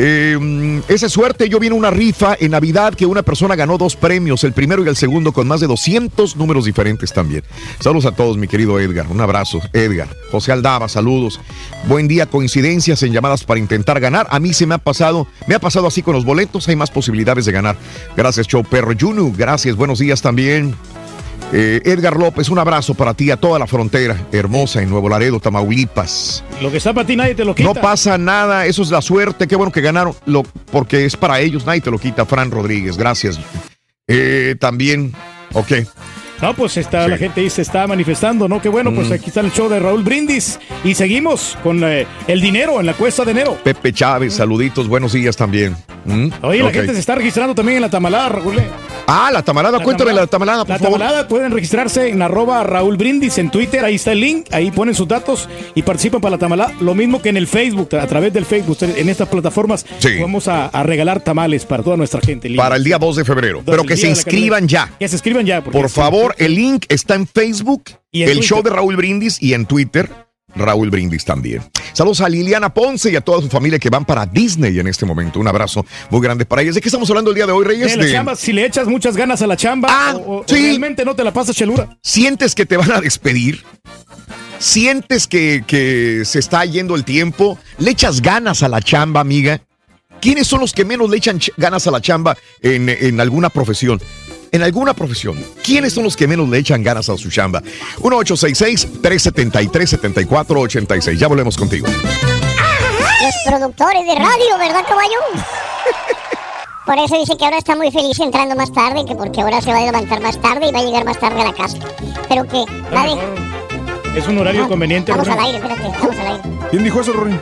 Mm, esa es suerte, yo vi en una rifa en Navidad que una persona ganó dos premios, el primero y el segundo, con más de 200 números diferentes también. Saludos a todos, mi querido Edgar, un abrazo, Edgar. José Aldaba, saludos. Buen día, coincidencias en llamadas para intentar ganar. A mí se me ha pasado, me ha pasado así con los boletos, hay más posibilidades de ganar. Gracias, Show Perro Junu, gracias, buenos días también. Eh, Edgar López, un abrazo para ti a toda la frontera hermosa en Nuevo Laredo, Tamaulipas. Lo que está para ti nadie te lo quita. No pasa nada, eso es la suerte, qué bueno que ganaron, lo, porque es para ellos, nadie te lo quita, Fran Rodríguez, gracias. Eh, también, ok. No, pues está, la gente ahí se está manifestando, ¿no? Qué bueno, pues Mm. aquí está el show de Raúl Brindis. Y seguimos con eh, el dinero en la cuesta de enero. Pepe Chávez, saluditos, buenos días también. ¿Mm? Oye, la gente se está registrando también en la tamalada, Raúl. ¿eh? Ah, la tamalada, cuéntame la tamalada, por La favor. tamalada pueden registrarse en arroba Raúl Brindis en Twitter, ahí está el link, ahí ponen sus datos y participan para la tamalada. Lo mismo que en el Facebook, a través del Facebook, en estas plataformas vamos a, a regalar tamales para toda nuestra gente. Para el día 2 de febrero, pero que se la inscriban ya. Que se inscriban ya. Por sí, favor, el link está en Facebook, Y en el Twitter. show de Raúl Brindis y en Twitter, Raúl Brindis también. Saludos a Liliana Ponce y a toda su familia que van para Disney en este momento. Un abrazo muy grande para ellos. ¿De qué estamos hablando el día de hoy, Reyes? De la De- chamba, si le echas muchas ganas a la chamba o, o- o sí. realmente no te la pasas chelura. ¿Sientes que te van a despedir? ¿Sientes que, que se está yendo el tiempo? ¿Le echas ganas a la chamba, amiga? ¿Quiénes son los que menos le echan ch- ganas a la chamba en, en alguna profesión? En alguna profesión. ¿Quiénes son los que menos le echan ganas a su chamba? 1866-373-7486. Ya volvemos contigo. Los productores de radio, ¿verdad, caballo? Por eso dice que ahora está muy feliz entrando más tarde, que porque ahora se va a levantar más tarde y va a llegar más tarde a la casa. Pero que, nadie... Es un horario conveniente. Estamos al aire, espérate, estamos al aire. ¿Quién dijo eso, Rory?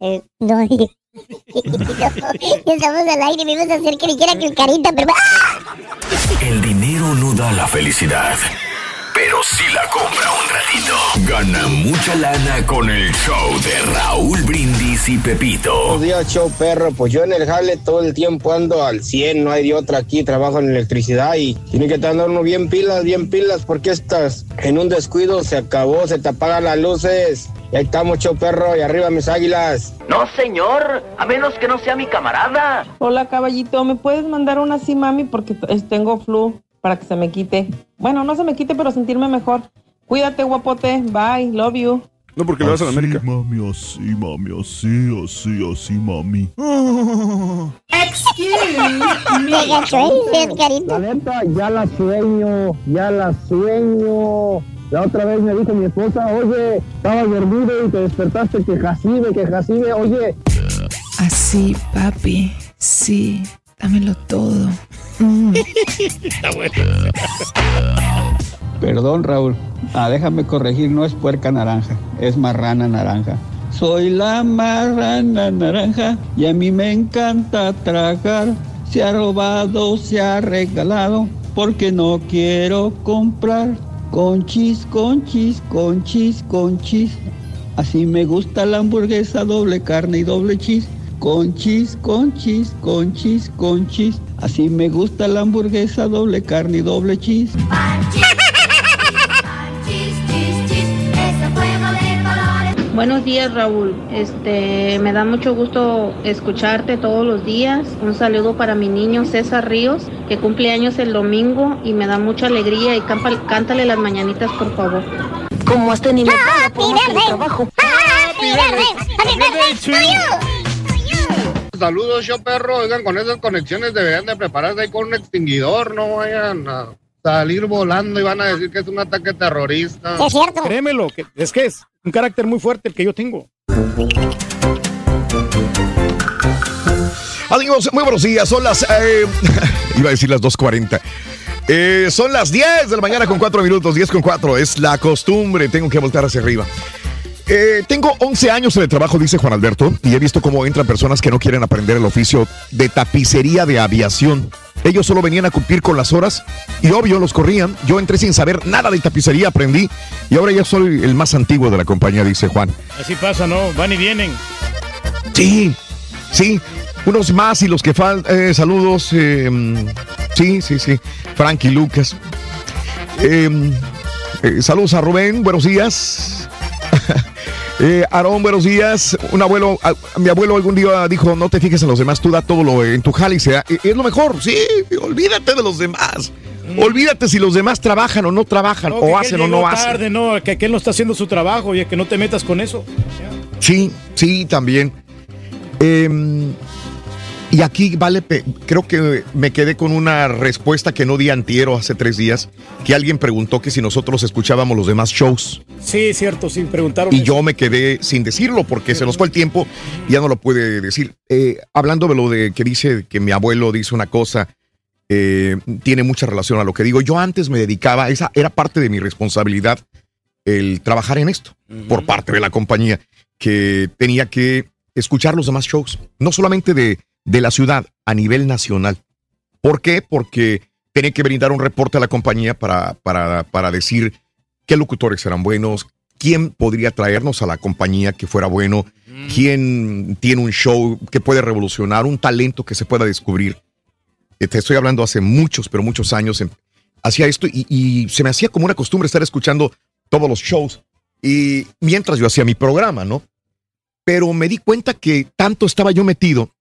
Eh, no, no, estamos al aire, me ibas a hacer que dijera que el carita, pero... ¡Ah! El dinero no da la felicidad, pero sí la compra un ratito. Gana mucha lana con el show de Raúl Brindis y Pepito. Buenos días, show perro. Pues yo en el jale todo el tiempo ando al 100, no hay de otra aquí, trabajo en electricidad y tiene que estar uno bien pilas, bien pilas, porque estás en un descuido, se acabó, se te apagan las luces. Y ahí estamos, show perro, y arriba mis águilas. No, señor, a menos que no sea mi camarada. Hola caballito, ¿me puedes mandar una así, mami? Porque eh, tengo flu para que se me quite. Bueno, no se me quite, pero sentirme mejor. Cuídate, guapote. Bye, love you. No, porque le vas a la América. Mami, así, mami, así, así, así, mami. La neta, ya la sueño, ya la sueño. La otra vez me dijo mi esposa, oye, estabas dormido y te despertaste que jacibe, que jacibe, oye. Así, papi. Sí, dámelo todo. Mm. Está bueno. Perdón, Raúl. Ah, déjame corregir, no es puerca naranja, es marrana naranja. Soy la marrana naranja y a mí me encanta tragar. Se ha robado, se ha regalado, porque no quiero comprar. Conchis, conchis, conchis, conchis. Así me gusta la hamburguesa, doble carne y doble chis. Conchis, conchis, conchis, conchis. Así me gusta la hamburguesa, doble carne y doble chis. Buenos días Raúl, este me da mucho gusto escucharte todos los días. Un saludo para mi niño César Ríos, que cumple años el domingo y me da mucha alegría y campa- cántale las mañanitas por favor. Como birthday. Happy birthday. Happy birthday to you. Saludos, yo perro. Oigan, con esas conexiones deberían de prepararse ahí con un extinguidor, no vayan a salir volando y van a decir que es un ataque terrorista. Sí, es cierto. Créemelo, que es que es un carácter muy fuerte el que yo tengo. Amigos, muy buenos días. Son las. eh, iba a decir las 2:40. Eh, son las 10 de la mañana con 4 minutos. 10 con 4. Es la costumbre. Tengo que voltar hacia arriba. Eh, tengo 11 años en el trabajo, dice Juan Alberto, y he visto cómo entran personas que no quieren aprender el oficio de tapicería de aviación. Ellos solo venían a cumplir con las horas y obvio los corrían. Yo entré sin saber nada de tapicería, aprendí y ahora ya soy el más antiguo de la compañía, dice Juan. Así pasa, ¿no? Van y vienen. Sí, sí. Unos más y los que faltan. saludos. eh, sí, sí, sí. Frank y Lucas. Eh, eh, saludos a Rubén, buenos días. Eh, Aarón, buenos días. Un abuelo, a- mi abuelo algún día dijo, no te fijes en los demás, tú da todo lo en tu jale y sea, eh, es lo mejor, sí, olvídate de los demás. Olvídate si los demás trabajan o no trabajan, No, o hacen o no hacen. tarde, no, que aquel no está haciendo su trabajo y que no te metas con eso. Sí, sí, también. Em, y aquí vale, creo que me quedé con una respuesta que no di antiero hace tres días, que alguien preguntó que si nosotros escuchábamos los demás shows. Sí, cierto, sí, preguntaron. Y eso. yo me quedé sin decirlo porque se nos fue el tiempo y ya no lo pude decir. Eh, hablando de lo de que dice que mi abuelo dice una cosa, eh, tiene mucha relación a lo que digo. Yo antes me dedicaba, esa era parte de mi responsabilidad, el trabajar en esto por parte de la compañía, que tenía que escuchar los demás shows, no solamente de, de la ciudad, a nivel nacional. ¿Por qué? Porque tenía que brindar un reporte a la compañía para, para, para decir qué locutores eran buenos, quién podría traernos a la compañía que fuera bueno, quién tiene un show que puede revolucionar, un talento que se pueda descubrir. Eh, Te estoy hablando hace muchos, pero muchos años. em- Hacía esto y, y se me hacía como una costumbre estar escuchando todos los shows y mientras yo hacía mi programa, ¿no? Pero me di cuenta que tanto estaba yo metido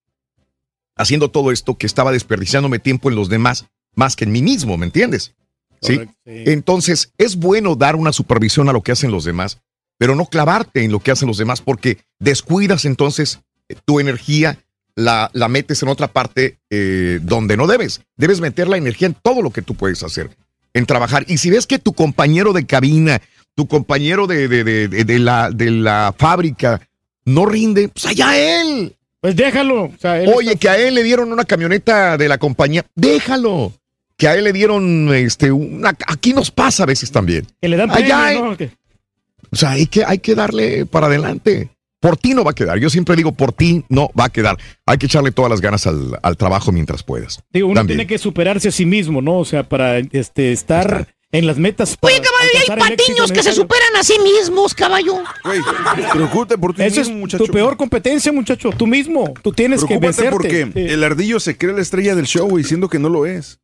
haciendo todo esto que estaba desperdiciándome tiempo en los demás más que en mí mismo, ¿me entiendes? ¿Sí? Correcto, sí. Entonces, es bueno dar una supervisión a lo que hacen los demás, pero no clavarte en lo que hacen los demás porque descuidas entonces eh, tu energía, la, la metes en otra parte eh, donde no debes. Debes meter la energía en todo lo que tú puedes hacer, en trabajar. Y si ves que tu compañero de cabina, tu compañero de, de, de- de- de la, de la fábrica no rinde, pues allá él. Pues déjalo. o sea, él Oye, que a él le dieron una camioneta de la compañía, déjalo. Que a él le dieron este una aquí nos pasa a veces también. Que le dan O sea, hay que, hay que darle para adelante. Por ti no va a quedar. Yo siempre digo, por ti no va a quedar. Hay que echarle todas las ganas al, al trabajo mientras puedas. Digo, uno También. tiene que superarse a sí mismo, ¿no? O sea, para este, estar en las metas. Oye, caballo, y hay patiños que se superan a sí mismos, caballo. Güey, preocúpate por ti Eso mismo, es muchacho. tu peor competencia, muchacho. Tú mismo. Tú tienes que Preocúpate vencerte. porque Sí. el ardillo se cree la estrella del show, güey, siendo que no lo es.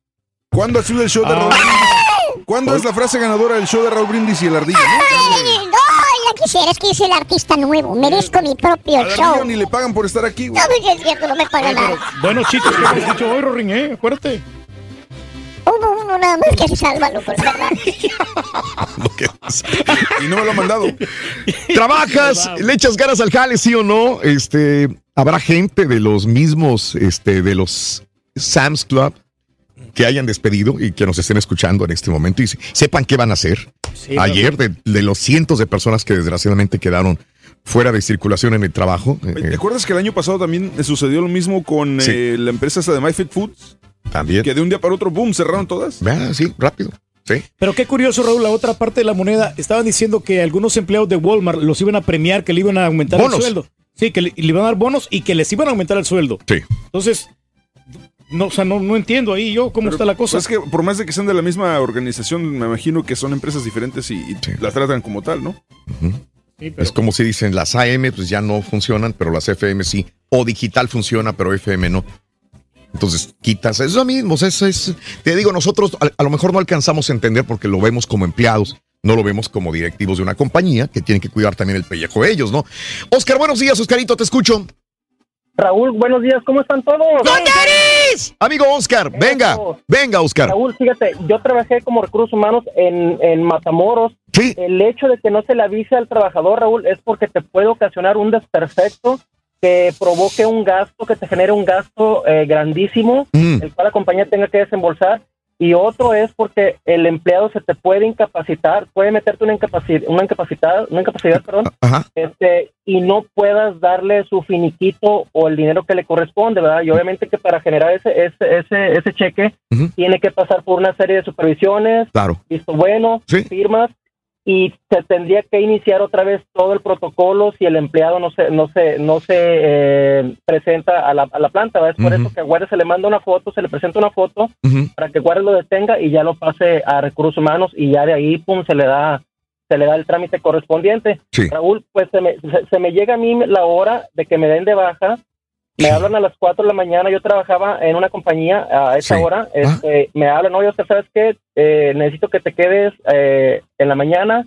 ¿Cuándo ha sido el show de Ah. Raúl Brindis? ¿Cuándo es la frase ganadora del show de Raúl Brindis y el ardillo? Ay, no, ya quisiera, es que soy el artista nuevo. Merezco mi propio Al show. ni le pagan por estar aquí, güey. No, pues es cierto, no me pagan nada. Buenos chistes que hemos dicho hoy, Rorín, ¿eh? Acuérdate. Hubo uno nada más que loco, la verdad. Y no me lo han mandado. ¿Trabajas? ¿Le echas ganas al jale, sí o no? Este, habrá gente de los mismos, este, de los Sam's Club que hayan despedido y que nos estén escuchando en este momento y se- sepan qué van a hacer. Sí, Ayer, de, de los cientos de personas que desgraciadamente quedaron fuera de circulación en el trabajo. eh, ¿Te acuerdas que el año pasado también sucedió lo mismo con Sí. eh, la empresa esa de MyFit Foods? También. Que de un día para otro, boom, cerraron todas. Ah, sí, rápido. Sí. Pero qué curioso, Raúl, la otra parte de la moneda. Estaban diciendo que algunos empleados de Walmart los iban a premiar, que le iban a aumentar Bonos. el sueldo. Sí, que le, le iban a dar bonos y que les iban a aumentar el sueldo. Sí. Entonces, no, o sea, no, no entiendo ahí yo cómo está la cosa. Es que por más de que sean de la misma organización, me imagino que son empresas diferentes y, y las tratan como tal, ¿no? Es como si dicen las AM pues ya no funcionan, pero las FM sí. O digital funciona, pero FM no. Entonces quitas, es lo mismo. Es, es- te digo, nosotros a, a lo mejor no alcanzamos a entender porque lo vemos como empleados, no lo vemos como directivos de una compañía que tienen que cuidar también el pellejo de ellos, ¿no? Oscar, buenos días, Oscarito, te escucho. Raúl, buenos días, ¿cómo están todos? ¿Dónde eres? Amigo Oscar, venga, venga, Oscar. Raúl, fíjate, yo trabajé como recursos humanos en, en Matamoros. El hecho de que no se le avise al trabajador, Raúl, es porque te puede ocasionar un desperfecto que provoque un gasto, que te genere un gasto eh, grandísimo, Mm. el cual la compañía tenga que desembolsar. y otro es porque el empleado se te puede incapacitar, puede meterte una incapacidad, una incapacidad, una incapacidad, perdón, este, y no puedas darle su finiquito o el dinero que le corresponde, ¿verdad? Y obviamente que para generar ese ese ese, ese cheque tiene que pasar por una serie de supervisiones, Claro. visto bueno, firmas y se tendría que iniciar otra vez todo el protocolo si el empleado no se no se no se eh, presenta a la, a la planta ¿verdad? es por eso que a Guardia se le manda una foto se le presenta una foto para que Guardia lo detenga y ya lo pase a recursos humanos y ya de ahí pum se le da se le da el trámite correspondiente. Raúl pues se me, se, se me llega a mí la hora de que me den de baja me hablan a las 4 de la mañana, yo trabajaba en una compañía a esa hora, este, me hablan, oye, Oscar, ¿sabes qué? Eh, necesito que te quedes eh, en la mañana,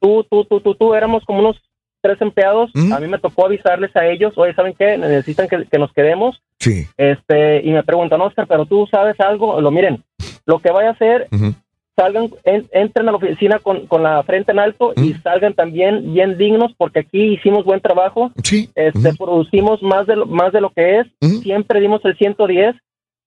tú, tú, tú, tú, tú, éramos como unos tres empleados, a mí me tocó avisarles a ellos, oye, ¿saben qué? Necesitan que, que nos quedemos, Sí. este, y me preguntan, Oscar, pero tú sabes algo, lo miren, lo que vaya a hacer, salgan, en- entren a la oficina con, con la frente en alto y salgan también bien dignos, porque aquí hicimos buen trabajo, este, producimos más de lo, más de lo que es, siempre dimos el 110,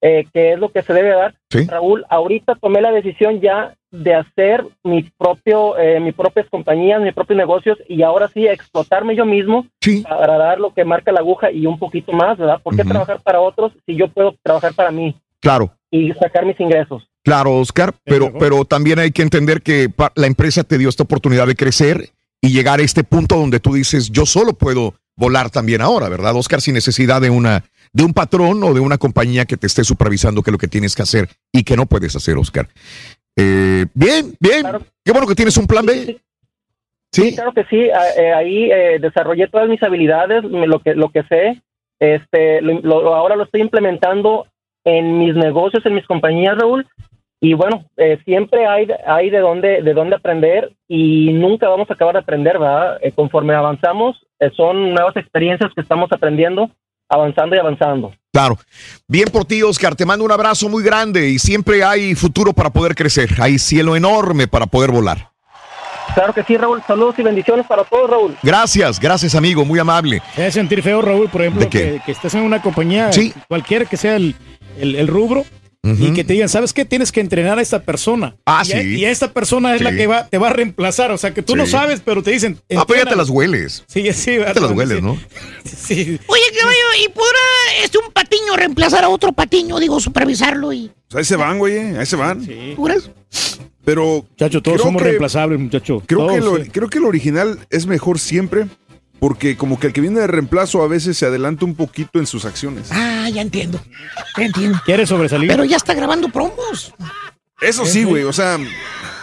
eh, que es lo que se debe dar. Raúl, ahorita tomé la decisión ya de hacer mi propio, eh, mis propias compañías, mis propios negocios y ahora sí explotarme yo mismo para dar lo que marca la aguja y un poquito más, ¿verdad? ¿Por qué trabajar para otros si yo puedo trabajar para mí Claro. y sacar mis ingresos? Claro, Oscar, pero, pero también hay que entender que pa- la empresa te dio esta oportunidad de crecer y llegar a este punto donde tú dices, yo solo puedo volar también ahora, ¿verdad, Oscar? Sin necesidad de una de un patrón o de una compañía que te esté supervisando qué es lo que tienes que hacer y que no puedes hacer, Oscar. Eh, bien, bien. Qué bueno que tienes un plan B. Sí, claro que sí. eh, ahí eh, desarrollé todas mis habilidades, me- lo que lo que sé. Este, lo- lo- ahora lo estoy implementando en mis negocios, en mis compañías, Raúl. Y bueno, eh, siempre hay hay de dónde de dónde aprender y nunca vamos a acabar de aprender, ¿verdad? Eh, conforme avanzamos, eh, son nuevas experiencias que estamos aprendiendo, avanzando y avanzando. Claro. Bien por ti, Oscar. Te mando un abrazo muy grande y siempre hay futuro para poder crecer. Hay cielo enorme para poder volar. Claro que sí, Raúl. Saludos y bendiciones para todos, Raúl. Gracias, gracias, amigo. Muy amable. Me hace sentir feo, Raúl, por ejemplo, ¿De qué? que, que estés en una compañía, Sí. cualquiera que sea el, el- el rubro, y que te digan, ¿sabes qué? Tienes que entrenar a esta persona. Ah, y, a- sí. y a esta persona es la Sí. que va, te va a reemplazar. O sea, que tú no Sí. sabes, pero te dicen. Ah, pero ya te las hueles. Sí, sí, Ya te las hueles, ¿no? Sí. Oye, caballo, ¿y podrá este, un patiño reemplazar a otro patiño? Digo, supervisarlo y... Pues ahí se van, güey, eh, ahí se van. ¿Tú crees? Pero. Muchacho, todos creo somos que- reemplazables, muchacho. Creo que, lo- sí. creo que el original es mejor siempre. Porque como que el que viene de reemplazo a veces se adelanta un poquito en sus acciones. Ah, ya entiendo. Ya entiendo. ¿Quieres sobresalir? Pero ya está grabando promos. Eso sí, güey, o sea,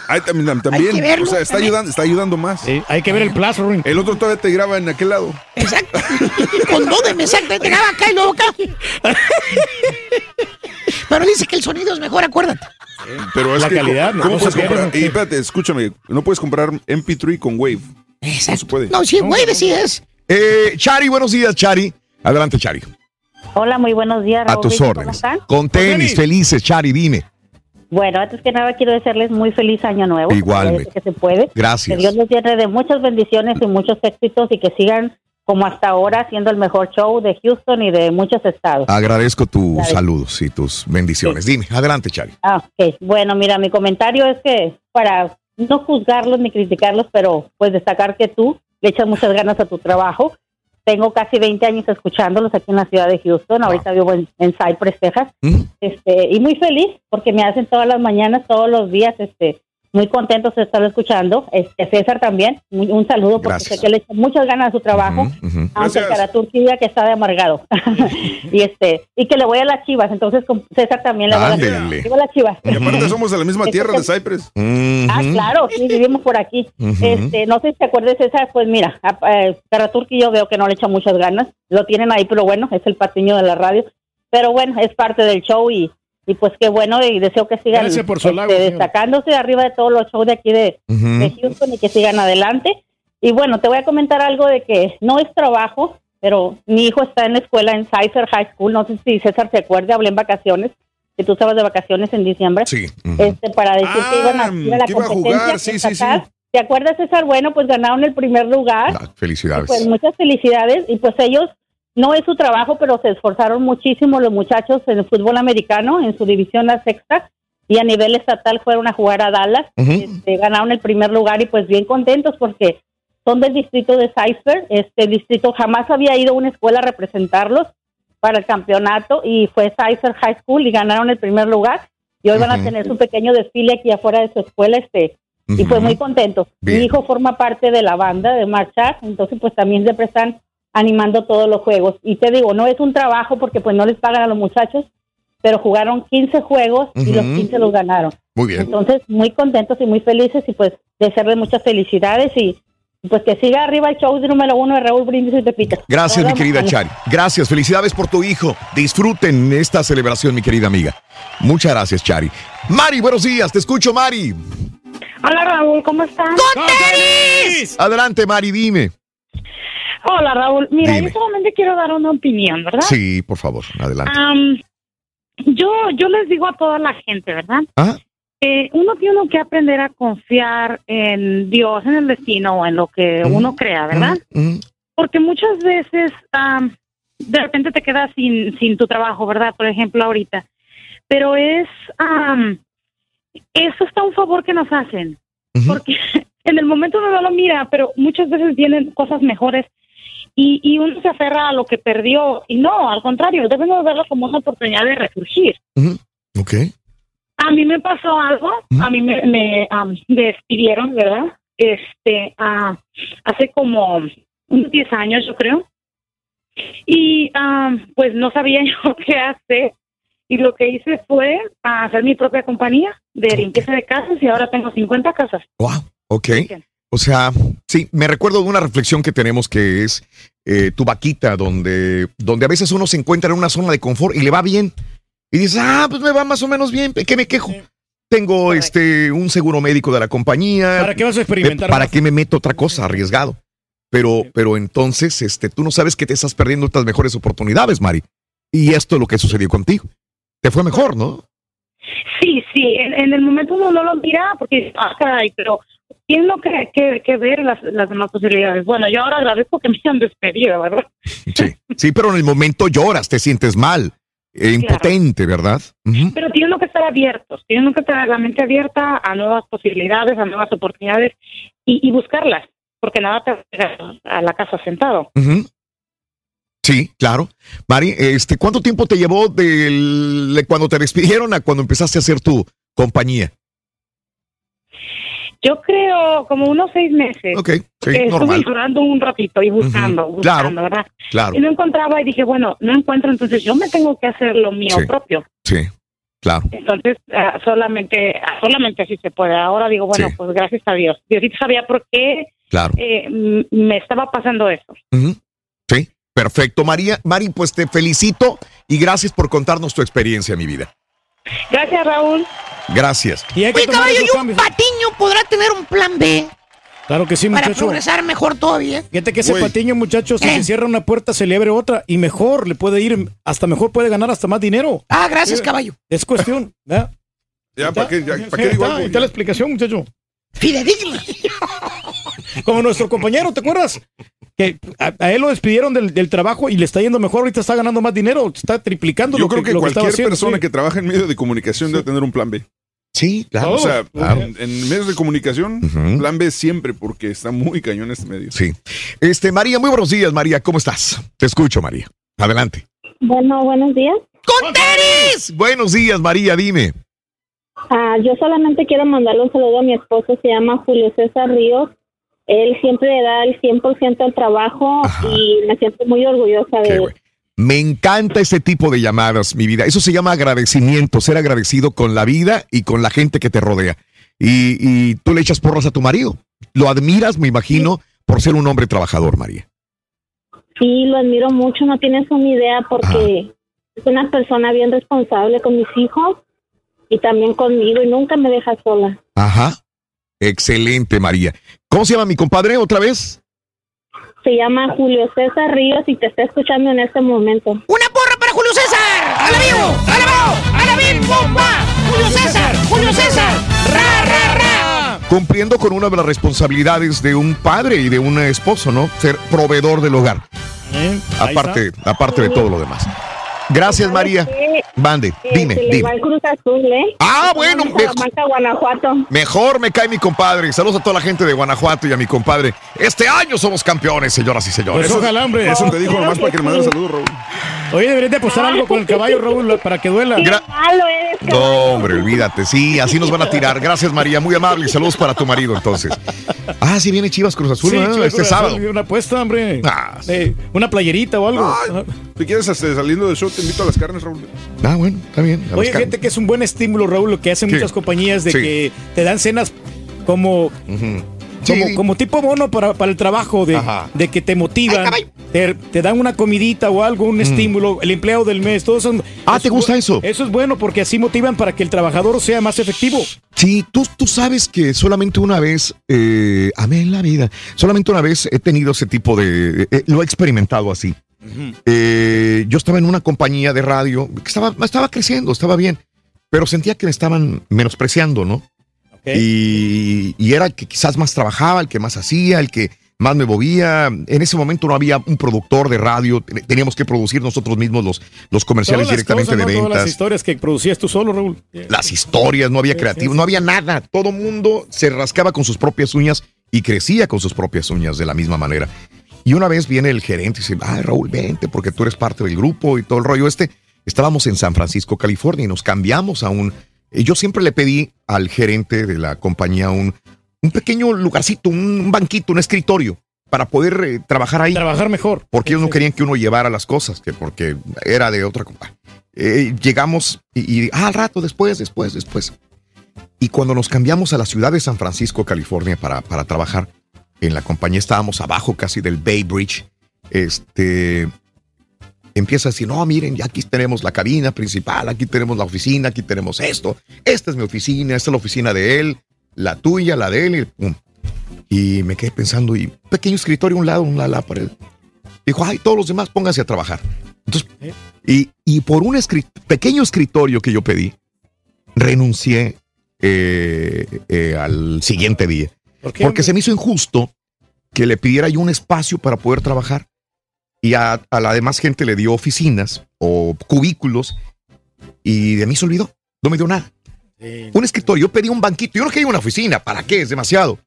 hay también, también que verlo, o sea, está también. ayudando, está ayudando más. hay que ver el plazo, Ruin. El otro todavía te graba en aquel lado. Exacto. Con modem, exacto. Te graba acá y luego acá. Pero dice que el sonido es mejor, acuérdate. Pero es La que, calidad, ¿cómo no, no puedes comprar? Y espérate, escúchame, no puedes comprar MP3 con Wave. No se puede. No, sí, güey, sí es. Eh, Chari, buenos días, Chari. Adelante, Chari. Hola, muy buenos días, A Raúl. tus ¿Cómo órdenes. están? Con tenis, felices, Chari, dime. Bueno, antes que nada quiero desearles muy feliz año nuevo. Igualmente. Parece que se puede. Gracias. Que Dios les llene de muchas bendiciones y muchos éxitos y que sigan como hasta ahora siendo el mejor show de Houston y de muchos estados. Agradezco tus saludos y tus bendiciones. Dime, adelante, Chari. Ah, ok. Bueno, mira, mi comentario es que para no juzgarlos ni criticarlos, pero pues destacar que tú le echas muchas ganas a tu trabajo. Tengo casi 20 años escuchándolos aquí en la ciudad de Houston. Ahorita vivo en, en Cypress, Texas. Este, y muy feliz porque me hacen todas las mañanas, todos los días, este, muy contentos de estarlo escuchando. Este, César también, un, un saludo porque Gracias. sé que le echa muchas ganas a su trabajo aunque el Caraturquía que está de amargado y este y que le voy a las Chivas entonces con César también le voy a las. Chivas. Y aparte somos de la misma tierra de Cypress. Ah, claro, sí, vivimos por aquí. Este, no sé si te acuerdas, César, pues mira, a- eh, yo veo que no le echa muchas ganas, lo tienen ahí, pero bueno, es el patiño de la radio, pero bueno, es parte del show y, y pues qué bueno y deseo que sigan por su este, destacándose arriba de todos los shows de aquí de, Houston y que sigan adelante. Y bueno, te voy a comentar algo de que no es trabajo, pero mi hijo está en la escuela en Cypher High School, no sé si César se acuerda, hablé en vacaciones, que tú estabas de vacaciones en diciembre Sí. este para decir que iban a ir a la a competencia jugar, sí, sí, sí. ¿Te acuerdas, César? Bueno, pues ganaron el primer lugar. Felicidades. Pues muchas felicidades. Y pues ellos, no es su trabajo, pero se esforzaron muchísimo los muchachos en el fútbol americano, en su división la sexta. y a nivel estatal fueron a jugar a Dallas. Este, ganaron el primer lugar y pues bien contentos porque son del distrito de Cypher. Este distrito jamás había ido a una escuela a representarlos para el campeonato y fue Cypher High School y ganaron el primer lugar. Y hoy van a tener su pequeño desfile aquí afuera de su escuela. Este, y Ujú. muy contentos. Bien. Mi hijo forma parte de la banda de marchar, entonces pues también siempre están animando todos los juegos. Y te digo, no es un trabajo porque pues no les pagan a los muchachos, pero jugaron 15 juegos y los Ujú. 15 los ganaron. Muy bien. Entonces, muy contentos y muy felices y pues desearles muchas felicidades y pues que siga arriba el show de número uno de Raúl Brindis y Pepita. Gracias, mi querida. Chari. Gracias, felicidades por tu hijo. Disfruten esta celebración, mi querida amiga. Muchas gracias, Chari. Mari, buenos días, te escucho, Mari. Hola Raúl, ¿cómo estás? Adelante, Mari, dime. Hola Raúl, mira, Dime. yo solamente quiero dar una opinión, ¿verdad? Sí, por favor, adelante. Am, yo, yo les digo a toda la gente, ¿verdad? Ah. Eh, uno tiene que aprender a confiar en Dios, en el destino o en lo que uno crea, ¿verdad? Porque muchas veces am, de repente te quedas sin, sin tu trabajo, ¿verdad? Por ejemplo, ahorita. Pero es, am, eso está un favor que nos hacen. Porque en el momento uno no lo mira, pero muchas veces vienen cosas mejores y, y uno se aferra a lo que perdió. Y no, al contrario, debemos verlo como una oportunidad de resurgir. Ok. A mí me pasó algo, a mí me, me despidieron, ¿verdad? Este, ah, hace como unos 10 años, yo creo. Y am, pues no sabía yo qué hacer. Y lo que hice fue hacer mi propia compañía de limpieza de casas y ahora tengo 50 casas. Ok. O sea, sí, me recuerdo de una reflexión que tenemos que es eh, tu vaquita, donde, donde a veces uno se encuentra en una zona de confort y le va bien. Y dices, ah, pues me va más o menos bien, ¿qué me quejo? Tengo este un seguro médico de la compañía. ¿Para qué vas a experimentar ¿Para más? qué me meto otra cosa arriesgado? Pero, pero entonces, este, tú no sabes que te estás perdiendo estas mejores oportunidades, Mari. Y esto es lo que sucedió contigo. Te fue mejor, ¿no? Sí, sí, en, en el momento uno no lo mira porque ah, caray, pero tiene lo que, que, que ver las, las demás posibilidades. Bueno, yo ahora agradezco que me hayan despedido, ¿verdad? Sí, pero en el momento lloras, te sientes mal, eh, impotente, ¿verdad? Pero tienen que estar abiertos, tienen que tener la mente abierta a nuevas posibilidades, a nuevas oportunidades y, y buscarlas, porque nada te deja a la casa sentado. Sí, claro. Mari, este, ¿cuánto tiempo te llevó de cuando te despidieron a cuando empezaste a hacer tu compañía? Yo creo como unos seis meses. Ok, sí, Eh, Estuve normal. llorando un ratito y buscando, buscando, claro, ¿verdad? claro. Y no encontraba y dije, bueno, no encuentro, entonces yo me tengo que hacer lo mío Sí. propio. Sí, claro. Entonces, ah, solamente ah, solamente así se puede. Ahora digo, bueno, Sí. pues gracias a Dios. Diosito sabía por qué Claro. eh, me estaba pasando eso. Sí, perfecto. María, Mari, pues te felicito y gracias por contarnos tu experiencia, mi vida. Gracias, Raúl. Gracias. Y hay que Oye, tomar caballo, esos y un cambios. patiño podrá tener un plan B Claro que sí, para muchacho. progresar mejor todavía. Fíjate que ese patiño, muchacho, si Eh. se cierra una puerta, se le abre otra y mejor le puede ir, hasta mejor puede ganar hasta más dinero. Ah, gracias, Eh, caballo. Es cuestión, ¿verdad? Ya, ¿para qué, ya, ¿para Sí, qué digo está, algo? ahí está la explicación, muchacho. Fidedigna. Como nuestro compañero, ¿te acuerdas? Que a, a él lo despidieron del, del trabajo y le está yendo mejor, ahorita está ganando más dinero, está triplicando Yo lo creo que, lo estaba cualquier haciendo, persona sí. que trabaja en medio de comunicación debe tener un plan B. Sí, O sea, claro. en, en medios de comunicación, plan B siempre, porque está muy cañón este medio. Sí. Este, María, muy buenos días, María. ¿Cómo estás? Te escucho, María. Adelante. Bueno, buenos días. ¡Con tenis! Buenos días, María, dime. Ah, yo solamente quiero mandarle un saludo a mi esposo, se llama Julio César Ríos. Él siempre le da el 100% al trabajo y me siento muy orgullosa de él. Me encanta ese tipo de llamadas, mi vida. Eso se llama agradecimiento, ser agradecido con la vida y con la gente que te rodea. Y, y tú le echas porras a tu marido. Lo admiras, me imagino, por ser un hombre trabajador, María. Sí, lo admiro mucho, no tienes una idea porque es una persona bien responsable con mis hijos y también conmigo y nunca me deja sola. Ajá. Excelente, María. ¿Cómo se llama mi compadre otra vez? Se llama Julio César Ríos y te está escuchando en este momento. ¡Una porra para Julio César! ¡A la vivo! ¡A la vivo! ¡A la bomba! ¡Julio César! ¡Julio César! ¡Ra, ra, ra! Cumpliendo con una de las responsabilidades de un padre y de un esposo, ¿no? Ser proveedor del hogar. Aparte, aparte de todo lo demás. Gracias, María. Bande, dime, se le dime. va el Cruz Azul, ¿eh? Ah, bueno, Salamanca, Guanajuato. Mejor me cae mi compadre. Saludos a toda la gente de Guanajuato y a mi compadre. Este año somos campeones, señoras y señores. Pues ojalá, hombre. Eso te dijo nomás para que le mandes saludos, Raúl. Oye, deberías de apostar algo con el caballo, Raúl, para que duela. Malo eres, No, hombre, olvídate. Sí, así nos van a tirar. Gracias, María. Muy amable. Saludos para tu marido, entonces. Ah, sí viene Chivas Cruz Azul Sí, ¿no? Chivas este Cruz sábado. Azul, Una apuesta, hombre. Ah, Eh, una playerita o algo. Ay, si quieres, hasta saliendo del show, te invito a las carnes, Raúl. Ah, bueno, está bien. A Oye, fíjate que es un buen estímulo, Raúl, lo que hacen Sí. muchas compañías de Sí. que te dan cenas como, como, Sí. como tipo bono para, para el trabajo, de, que te motivan, te, te dan una comidita o algo, un estímulo, el empleado del mes, todo eso. Mm. Ah, ¿te gusta eso? Eso es bueno porque así motivan para que el trabajador sea más efectivo. Sí, tú, tú sabes que solamente una vez, eh, amé en la vida, solamente una vez he tenido ese tipo de, eh, lo he experimentado así. Eh, yo estaba en una compañía de radio que estaba, estaba creciendo, estaba bien, pero sentía que me estaban menospreciando, ¿no? Y, y era el que quizás más trabajaba, el que más hacía, el que más me movía. En ese momento no había un productor de radio, ten- teníamos que producir nosotros mismos los, los comerciales Todas directamente cosas, de ¿no? Todas ventas las historias que producías tú solo, Raúl. las historias, no había creativo, no había nada. Todo mundo se rascaba con sus propias uñas y crecía con sus propias uñas de la misma manera. Y una vez viene el gerente y dice, ay Raúl, vente porque tú eres parte del grupo y todo el rollo este. Estábamos en San Francisco, California y nos cambiamos a un... y Yo siempre le pedí al gerente de la compañía un, un pequeño lugarcito, un banquito, un escritorio para poder eh, trabajar ahí. Trabajar mejor. Porque ellos no querían que uno llevara las cosas, que porque era de otra compañía. Eh, llegamos y, y, ah, al rato, después, después, después. Y cuando nos cambiamos a la ciudad de San Francisco, California, para, para trabajar en la compañía, estábamos abajo casi del Bay Bridge. Este empieza a decir: No, miren, ya aquí tenemos la cabina principal, aquí tenemos la oficina, aquí tenemos esto. Esta es mi oficina, esta es la oficina de él, la tuya, la de él. Y, pum. Y me quedé pensando, y pequeño escritorio a un lado, un lado a la pared. Dijo, ay, todos los demás pónganse a trabajar. Entonces, y, y por un escrit- pequeño escritorio que yo pedí, renuncié eh, eh, al siguiente día. ¿Por qué, Porque se me hizo injusto que le pidiera yo un espacio para poder trabajar. Y a, a la demás gente le dio oficinas o cubículos y de mí se olvidó. No me dio nada. Un escritorio, yo pedí un banquito. Yo no quería una oficina. ¿Para qué? Es demasiado.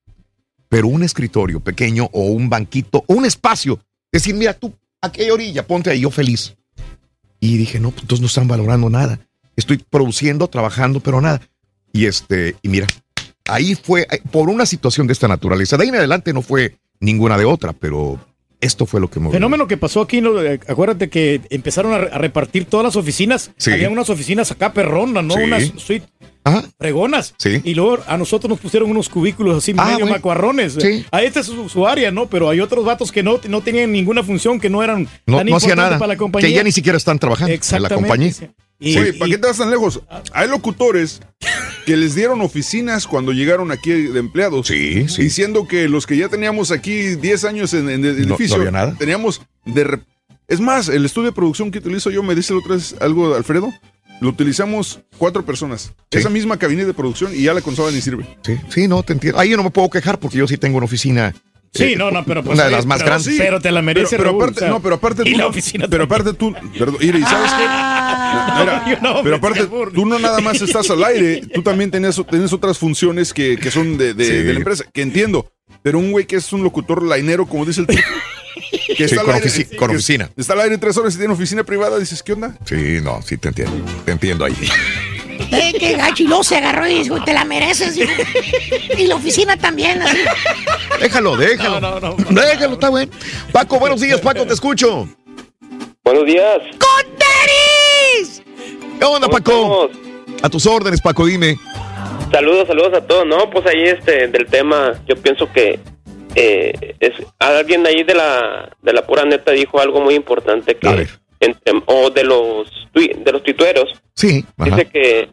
Pero un escritorio pequeño o un banquito o un espacio. Decir, mira, tú, a qué orilla, ponte ahí, yo feliz. Y dije, no, pues entonces no están valorando nada. Estoy produciendo, trabajando, pero nada. Y este, y mira, ahí fue eh, por una situación de esta naturaleza. De ahí en adelante no fue ninguna de otra, pero esto fue lo que me Fenómeno que pasó aquí, ¿no? Eh, acuérdate que empezaron a, re- a repartir todas las oficinas. Sí. Había unas oficinas acá perronas, ¿no? Sí. Unas suite fregonas. Sí. Y luego a nosotros nos pusieron unos cubículos así Ah, medio bueno. macuarrones. Sí. A esta es su, su área, ¿no? Pero hay otros vatos que no, no tenían ninguna función, que no eran No, tan no hacía nada. para la compañía. Que ya ni siquiera están trabajando en la compañía. sí. Oye, ¿para qué te vas tan lejos? Hay locutores que les dieron oficinas cuando llegaron aquí de empleados. Sí, sí. Diciendo que los que ya teníamos aquí 10 años en, en el No- no edificio. había nada. Teníamos de Es más, el estudio de producción que utilizo yo, me dice la otra vez algo, Alfredo. Lo utilizamos cuatro personas. Esa misma cabina de producción y ya la consola ni sirve. Sí, sí, no, te entiendo. Ahí yo no me puedo quejar porque yo sí tengo una oficina. Sí, eh, no, no, pero pues, Una de las más pero grandes. sí, pero te la merece, Pero, pero Raúl, aparte, o sea, no, pero aparte y tú. la no- oficina pero aparte tú. Perdón, Iri, ¿sabes qué? Mira, Yo no, pero aparte, tú no nada más estás al aire, tú también tienes, tienes otras funciones que, que son de, de- Sí. de la empresa, que entiendo. Pero un güey que es un locutor lainero, como dice el tipo, que Sí, está con aire- ofici- con que oficina. Está al aire tres horas y tiene oficina privada, dices, ¿qué onda? Sí, no, sí te entiendo. Te entiendo ahí. Eh, qué gacho. Y luego se agarró y dijo, te la mereces. Y la oficina también. así. Déjalo, déjalo. Déjalo, está bueno. Paco, buenos días, Paco, te escucho. Buenos días. ¿Qué onda, Paco? A tus órdenes, Paco, dime. Saludos, saludos a todos. No, pues ahí este del tema, yo pienso que eh, es alguien ahí de la de la pura neta dijo algo muy importante que entre- o de los tui- de los tuiteros Sí. ajá. dice que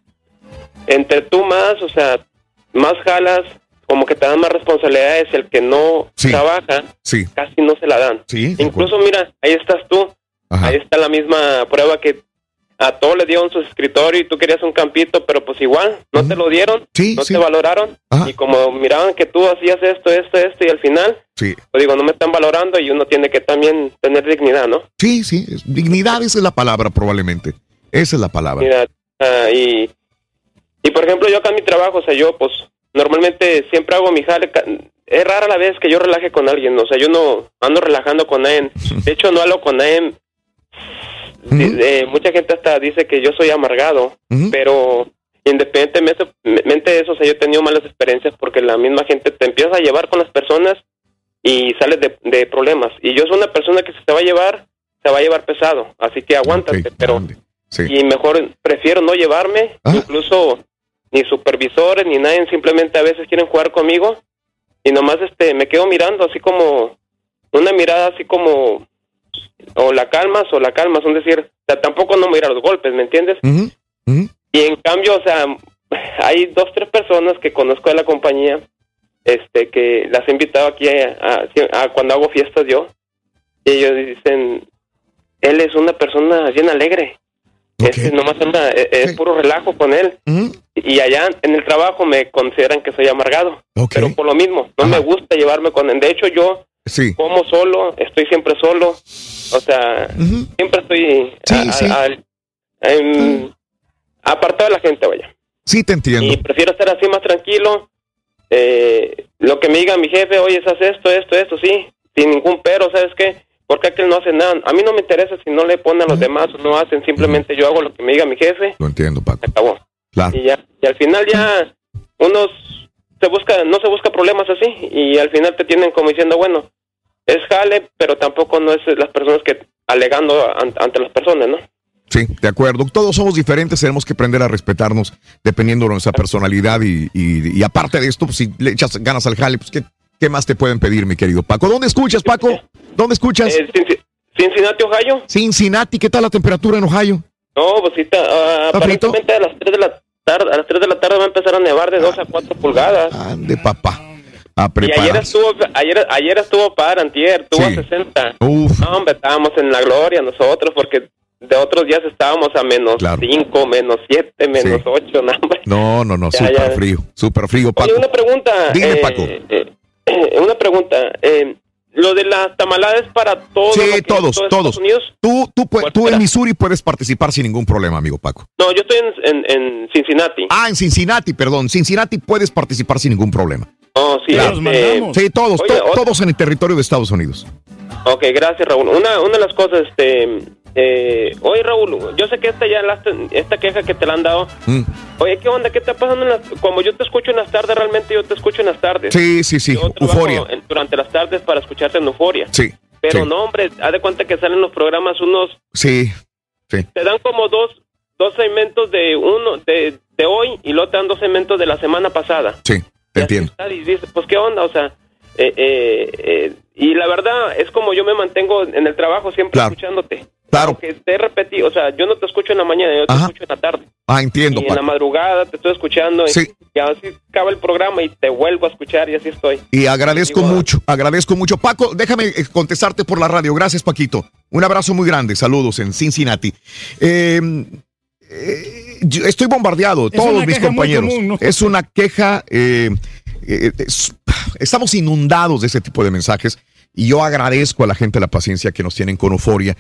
entre tú más, o sea, más jalas, como que te dan más responsabilidades, el que no trabaja Sí. casi no se la dan. Sí. Incluso mira, ahí estás tú. Ahí está la misma prueba que a todos le dieron su escritorio y tú querías un campito, pero pues igual, no te lo dieron, no te valoraron. Y como miraban que tú hacías esto, esto, esto, y al final, Sí. pues digo, no me están valorando y uno tiene que también tener dignidad, ¿no? Sí, sí, dignidad esa es la palabra probablemente. Esa es la palabra. Mira, ah, y, y por ejemplo, yo acá en mi trabajo, o sea, yo pues normalmente siempre hago mi jale. Es rara la vez que yo relaje con alguien, o sea, yo no ando relajando con nadie. De hecho, no hablo con nadie. De- mucha gente hasta dice que yo soy amargado, pero independientemente de eso, o sea, yo he tenido malas experiencias porque la misma gente te empieza a llevar con las personas y sales de, de problemas. Y yo soy una persona que si se va a llevar, se va a llevar pesado, así que aguántate, pero y mejor prefiero no llevarme, incluso ni supervisores ni nadie, simplemente a veces quieren jugar conmigo y nomás este me quedo mirando así como una mirada así como o la calmas o la calmas, es decir, o sea, tampoco no me ir a los golpes, ¿me entiendes? Y en cambio, o sea, hay dos, tres personas que conozco de la compañía, este, que las he invitado aquí a, a- a cuando hago fiestas yo, y ellos dicen, él es una persona bien alegre, es nomás anda, es, es puro relajo con él, y allá en el trabajo me consideran que soy amargado, pero por lo mismo, no me gusta llevarme con él, de hecho yo Sí. como solo, estoy siempre solo, o sea, siempre estoy a- a- sí. em, apartado de la gente, vaya. Sí, te entiendo. Y prefiero estar así más tranquilo. Eh, lo que me diga mi jefe, oye, haz esto, esto, esto, sí, sin ningún pero, ¿sabes qué? Porque aquel no hace nada. A mí no me interesa si no le ponen a los demás o no hacen, simplemente yo hago lo que me diga mi jefe. Lo entiendo, Paco. Se acabó. Claro. Y, ya, y al final ya unos se busca, no se busca problemas así y al final te tienen como diciendo, bueno, es jale, pero tampoco no es las personas que alegando an- ante las personas, ¿no? Sí, de acuerdo. Todos somos diferentes, tenemos que aprender a respetarnos dependiendo de nuestra personalidad y, y- y aparte de esto, pues, si le echas ganas al jale, pues ¿qué, qué más te pueden pedir, mi querido Paco? ¿Dónde escuchas, Paco? ¿Dónde escuchas? Eh, Cinci- Cincinnati, Ohio. Cincinnati, ¿qué tal la temperatura en Ohio? No, pues sí, está, ah, aparentemente a las 3 de la tarde, a las 3 de la tarde va a empezar a nevar de 2 a 4 pulgadas. De papá. A Y ayer estuvo, ayer, ayer estuvo para antier, estuvo a 60. Uf. No, hombre, estábamos en la gloria nosotros, porque de otros días estábamos a menos Claro. 5, menos 7, menos 8, no, hombre. No, no, no, Ya, súper frío, súper frío, Paco. Oye, una pregunta. Dime, eh, Paco. eh, una pregunta. eh, lo de las tamaladas para todos. Sí, todos, todos. Tú, tú, pue- tú en Missouri puedes participar sin ningún problema, amigo Paco. No, yo estoy en, en, en Cincinnati. Ah, en Cincinnati, perdón. Cincinnati puedes participar sin ningún problema. Oh, sí, Claro. este, Sí, todos, Oye, to- otra- todos en el territorio de Estados Unidos. Ok, gracias Raúl. Una, una de las cosas, este, eh, oye Raúl, yo sé que esta ya la, esta queja que te la han dado. Mm. Oye, ¿qué onda? ¿Qué está pasando? En las, como yo te escucho en las tardes, realmente yo te escucho en las tardes. Sí, sí, sí. Yo Euforia. en- durante las tardes para escucharte en Euforia. Sí. Pero sí. no, hombre, haz de cuenta que salen los programas unos, Sí, sí. te dan como dos, dos segmentos de uno, de, de hoy y luego te dan dos segmentos de la semana pasada. Sí, te entiendo. Y dices, pues, ¿qué onda? O sea, eh, eh, eh, y la verdad es como yo me mantengo en el trabajo siempre Claro. escuchándote. Claro. Aunque te he repetido, o sea, yo no te escucho en la mañana, yo te Ajá. escucho en la tarde. Ah, entiendo, y en la Paco. madrugada te estoy escuchando y, Sí. y así acaba el programa y te vuelvo a escuchar y así estoy. Y agradezco mucho, agradezco mucho. Paco, déjame eh, contestarte por la radio. Gracias, Paquito. Un abrazo muy grande. Saludos en Cincinnati. Eh, eh, yo estoy bombardeado, Es todos mis compañeros. común, ¿no? Es una queja. eh, eh, es- estamos inundados de ese tipo de mensajes y yo agradezco a la gente la paciencia que nos tienen con euforia.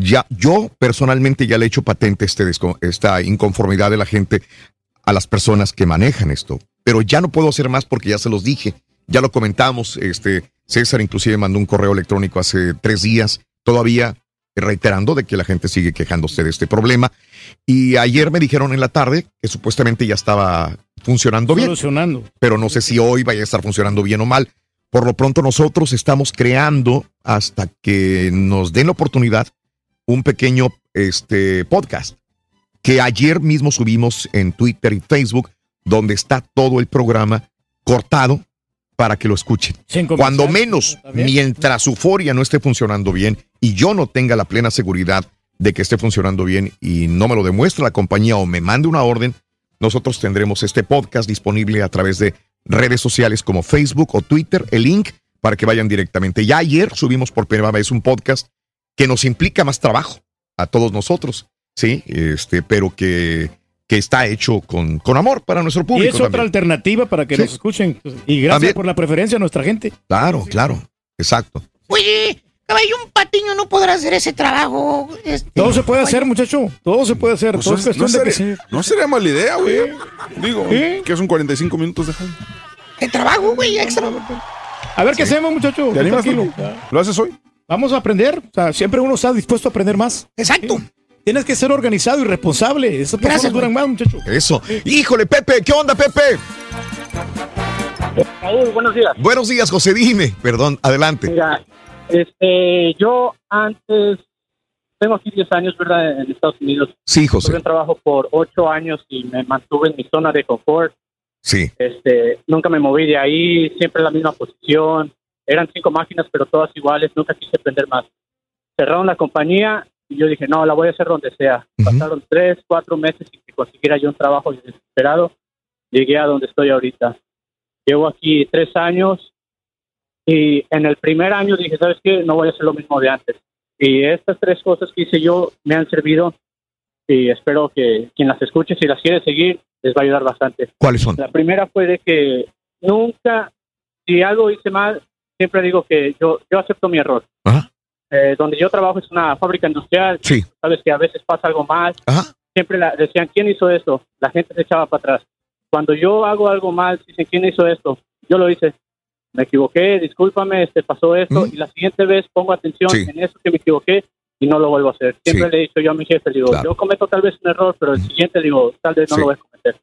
Ya, yo personalmente ya le he hecho patente este esta inconformidad de la gente a las personas que manejan esto. Pero ya no puedo hacer más porque ya se los dije. Ya lo comentamos. Este, César inclusive mandó un correo electrónico hace tres días, todavía reiterando de que la gente sigue quejándose de este problema. Y ayer me dijeron en la tarde que supuestamente ya estaba funcionando bien. Solucionando. Pero no sé si hoy vaya a estar funcionando bien o mal. Por lo pronto nosotros estamos creando hasta que nos den la oportunidad un pequeño este, podcast que ayer mismo subimos en Twitter y Facebook, donde está todo el programa cortado para que lo escuchen. Cuando menos, mientras Euforia no esté funcionando bien y yo no tenga la plena seguridad de que esté funcionando bien y no me lo demuestre la compañía o me mande una orden, nosotros tendremos este podcast disponible a través de redes sociales como Facebook o Twitter, el link para que vayan directamente. Ya ayer subimos por primera vez un podcast que nos implica más trabajo a todos nosotros. sí, este, pero que, que está hecho con, con amor para nuestro Y público. es otra alternativa para que Sí. nos escuchen. Y gracias También. por la preferencia a nuestra gente. Claro, claro, exacto. Oye, caballo, un patiño no podrá hacer ese trabajo. este, Todo se puede hacer, muchacho. Todo se puede hacer. Pues Todo es no, cuestión de que sería, se... no sería mala idea, güey. Digo, que son 45 minutos de. El trabajo, güey, extra. A ver qué hacemos, muchacho. ¿Te animas? ¿Lo haces hoy? Vamos a aprender. O sea, siempre uno está dispuesto a aprender más. Exacto. Tienes que ser organizado y responsable. Esas personas Gracias, duran más, muchacho. Eso. Híjole, Pepe, ¿qué onda, Pepe? Raúl, buenos días. Buenos días, José, dime. Perdón, adelante. Mira, este, yo antes, tengo aquí 10 años, ¿verdad? En Estados Unidos. Sí, José. Tuve un trabajo por 8 años y me mantuve en mi zona de confort. Sí. Este, nunca me moví de ahí, siempre en la misma posición. Eran cinco máquinas, pero todas iguales. Nunca quise aprender más. Cerraron la compañía y yo dije, no, la voy a hacer donde sea. Pasaron tres, cuatro meses y que consiguiera yo un trabajo desesperado. Llegué a donde estoy ahorita. Llevo aquí tres años y en el primer año dije, ¿sabes qué? No voy a hacer lo mismo de antes. Y estas tres cosas que hice yo me han servido y espero que quien las escuche, si las quiere seguir, les va a ayudar bastante. ¿Cuáles son? La primera fue de que nunca, si algo hice mal, siempre digo que yo, yo acepto mi error. Eh, donde yo trabajo es una fábrica industrial. Sí. Sabes que a veces pasa algo mal. Siempre la- decían, ¿quién hizo esto? La gente se echaba para atrás. Cuando yo hago algo mal, dicen, ¿quién hizo esto? Yo lo hice. Me equivoqué, discúlpame, este pasó esto. Y la siguiente vez pongo atención Sí. en eso que me equivoqué y no lo vuelvo a hacer. Siempre Sí. le he dicho yo a mi jefe, digo, Claro. yo cometo tal vez un error, pero el siguiente digo, tal vez no Sí. lo voy a cometer.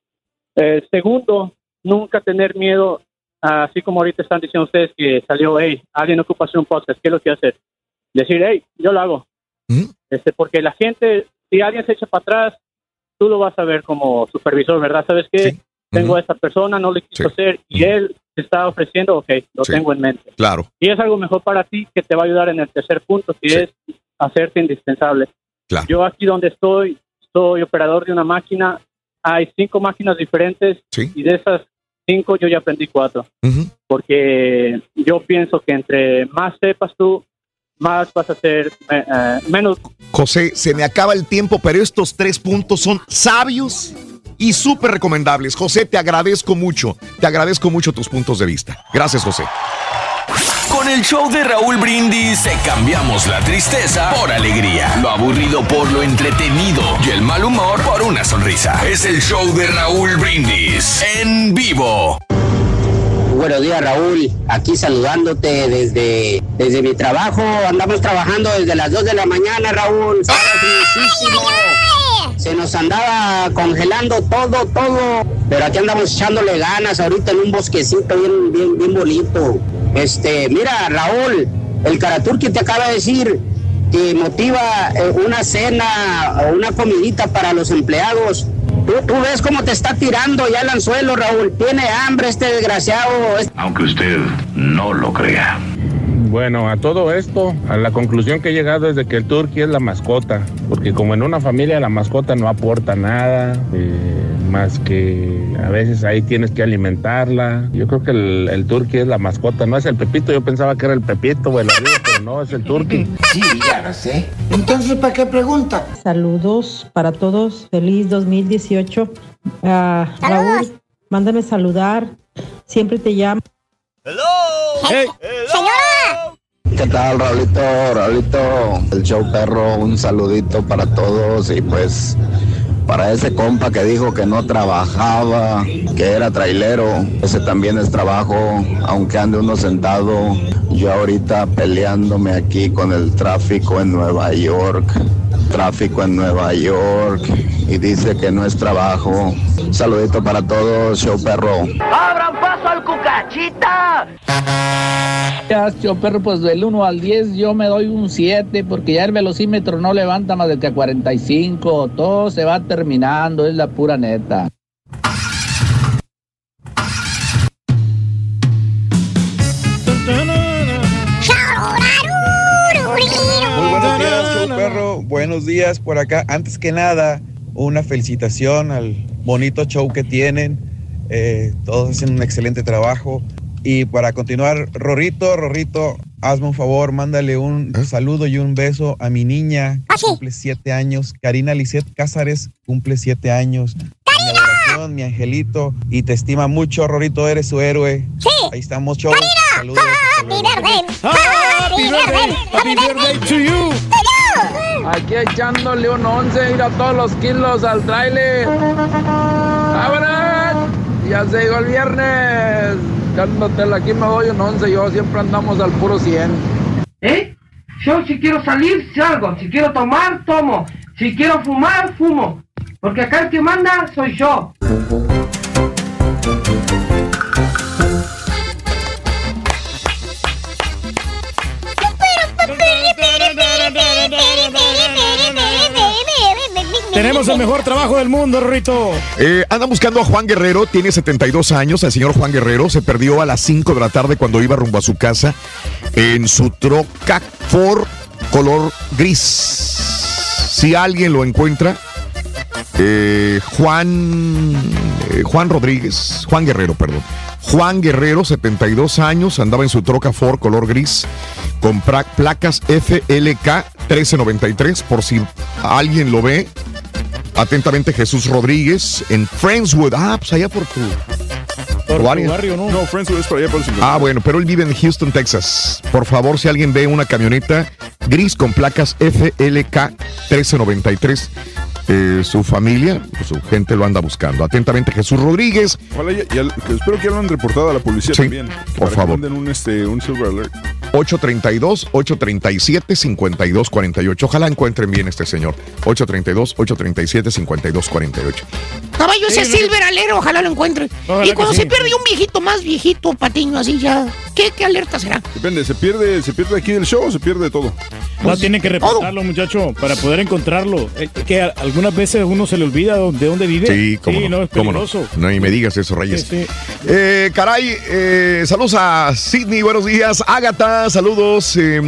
Eh, segundo, nunca tener miedo, así como ahorita están diciendo ustedes que salió, hey, alguien ocupa hacer un podcast, ¿qué es lo que hacer? Decir, hey, yo lo hago. este Porque la gente, si alguien se echa para atrás, tú lo vas a ver como supervisor, ¿verdad? ¿Sabes qué? Tengo a esta persona, no le quiso hacer y él te está ofreciendo, ok, lo Sí. tengo en mente. Claro. Y es algo mejor para ti que te va a ayudar en el tercer punto, que es hacerte indispensable. Claro. Yo aquí donde estoy, soy operador de una máquina, hay cinco máquinas diferentes y de esas cinco yo ya aprendí cuatro. Porque yo pienso que entre más sepas tú, más vas a ser eh, eh, menos José, se me acaba el tiempo, pero estos tres puntos son sabios y súper recomendables. José, te agradezco mucho. Te agradezco mucho tus puntos de vista. Gracias, José. Con el show de Raúl Brindis te cambiamos la tristeza por alegría, lo aburrido por lo entretenido y el mal humor por una sonrisa. Es el show de Raúl Brindis en vivo. Buenos días, Raúl. Aquí saludándote desde, desde mi trabajo. Andamos trabajando desde las 2 de la mañana, Raúl. Sabrosísimo. Se nos andaba congelando todo, todo. Pero aquí andamos echándole ganas ahorita en un bosquecito bien, bien, bien bonito. Este, mira, Raúl, el Karaturki te acaba de decir que motiva eh, una cena o una comidita para los empleados. Tú, tú ves cómo te está tirando ya el anzuelo, Raúl. Tiene hambre este desgraciado. Aunque usted no lo crea. Bueno, a todo esto, a la conclusión que he llegado es de que el turqui es la mascota, porque como en una familia la mascota no aporta nada, eh, más que a veces ahí tienes que alimentarla. Yo creo que el, el turqui es la mascota, no es el Pepito, yo pensaba que era el Pepito o el arriba, pero no, es el turqui. Sí, ya lo sé. Entonces, ¿para qué pregunta? Saludos para todos. Feliz 2018. Ah, Raúl, mándame saludar. Siempre te llamo. ¿Qué tal, Raulito? Raulito, el show perro, un saludito para todos y pues para ese compa que dijo que no trabajaba, que era trailero, ese también es trabajo, aunque ande uno sentado. Yo ahorita peleándome aquí con el tráfico en Nueva York, tráfico en Nueva York y dice que no es trabajo. Un saludito para todos, show perro. ¡Abran paso al cucachita! Ya, yo perro, pues del 1 al 10 yo me doy un 7 porque ya el velocímetro no levanta más de que a 45. Todo se va terminando, es la pura neta. Muy buenos días, show perro. Buenos días por acá. Antes que nada, una felicitación al bonito show que tienen. Eh, todos hacen un excelente trabajo. Y para continuar, Rorrito, Rorrito, hazme un favor, mándale un ¿Eh? saludo y un beso a mi niña, Ah, que cumple siete años. Karina Lisette Cázares cumple siete años. Mi adoración, mi angelito, y te estima mucho, Rorito, eres su héroe. Sí. Ahí estamos, show. Saludos. Happy birthday. Happy birthday. Happy birthday to you. Aquí echándole un 11, ir a todos los kilos al trailer. ¡Abran! Ya se llegó el viernes. Cándotela, aquí me doy un 11, yo siempre andamos al puro 100. ¿Eh? Yo si quiero salir, salgo. Si quiero tomar, tomo. Si quiero fumar, fumo. Porque acá el que manda soy yo. Tenemos el mejor trabajo del mundo, Rito. Eh, andan buscando a Juan Guerrero, tiene 72 años. El señor Juan Guerrero se perdió a las 5 de la tarde cuando iba rumbo a su casa en su troca Ford color gris. Si alguien lo encuentra, eh, Juan, eh, Juan Rodríguez, Juan Guerrero, perdón. Juan Guerrero, 72 años, andaba en su troca Ford color gris con placas FLK 1393, por si alguien lo ve. Atentamente Jesús Rodríguez en Friendswood. Ah, pues allá por tu... Por tu tu área. barrio, ¿no? No, Friendswood es para allá por el Ah, bueno, pero él vive en Houston, Texas. Por favor, si alguien ve una camioneta gris con placas FLK 1393, eh, su familia, su gente lo anda buscando. Atentamente Jesús Rodríguez. Ojalá ya- ya- que espero que ya lo han reportado a la policía Sí, también. por favor. un, este, un silver alert. 832-837-5248. Ojalá encuentren bien este señor. 832-837-5248. Caballo ese Silver Alero, ojalá lo encuentre. Ojalá y cuando se sí. pierde un viejito más viejito, patiño, así ya. ¿Qué, qué alerta será? Depende, ¿se pierde, ¿se pierde aquí del show o se pierde de todo? No, tienen que reportarlo, muchacho, para poder encontrarlo. Eh, que algunas veces uno se le olvida de dónde vive. Sí, cómo no. no, es cómo no. peligroso. No, y me digas eso, Reyes. Sí, sí. Eh, caray, eh, saludos a Sidney, buenos días. Ágata, saludos. eh,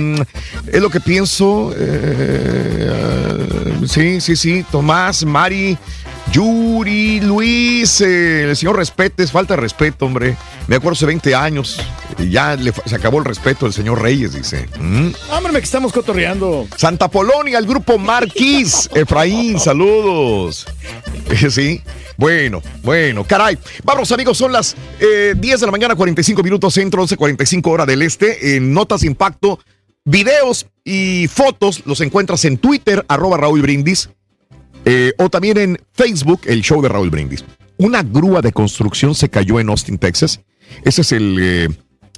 es lo que pienso. eh, ah, sí, sí, sí. Tomás, Mari, Yuri, Luis, eh, el señor Respetes, falta de respeto, hombre. Me acuerdo hace 20 años. y Ya le se acabó el respeto del señor Reyes, dice. Mm. Hombre, que estamos cotorreando. Santa Polonia, el grupo Marquis. Efraín, saludos. Eh, Sí, bueno, bueno, caray. Vamos, amigos, son las eh, 10 de la mañana, 45 minutos centro, 11, 45 hora del este. En Notas Impacto, videos y fotos los encuentras en Twitter, arroba Raúl Brindis, eh, o también en Facebook, el show de Raúl Brindis. Una grúa de construcción se cayó en Austin, Texas. Ese es el, eh,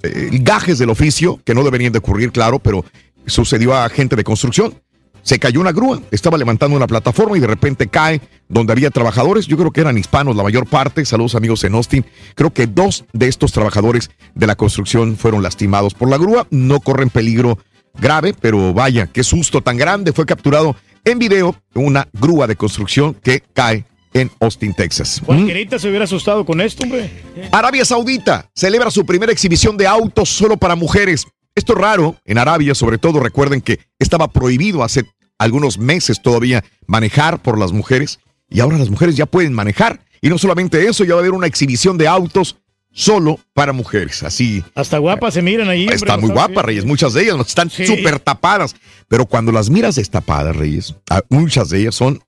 el gajes del oficio, que no deberían de ocurrir, claro, pero sucedió a gente de construcción. Se cayó una grúa, estaba levantando una plataforma y de repente cae donde había trabajadores. Yo creo que eran hispanos la mayor parte. Saludos amigos en Austin. Creo que dos de estos trabajadores de la construcción fueron lastimados por la grúa. No corren peligro grave, pero vaya, qué susto tan grande. Fue capturado en video una grúa de construcción que cae en Austin, Texas. Cualquierita se hubiera asustado con esto, hombre. Arabia Saudita celebra su primera exhibición de autos solo para mujeres. Esto es raro. En Arabia, sobre todo, recuerden que estaba prohibido hace algunos meses todavía manejar por las mujeres. Y ahora las mujeres ya pueden manejar. Y no solamente eso, ya va a haber una exhibición de autos solo para mujeres. Así. Hasta guapas se miran ahí. Está muy guapa, Reyes. Muchas de ellas están Sí. súper tapadas. Pero cuando las miras destapadas, Reyes, muchas de ellas son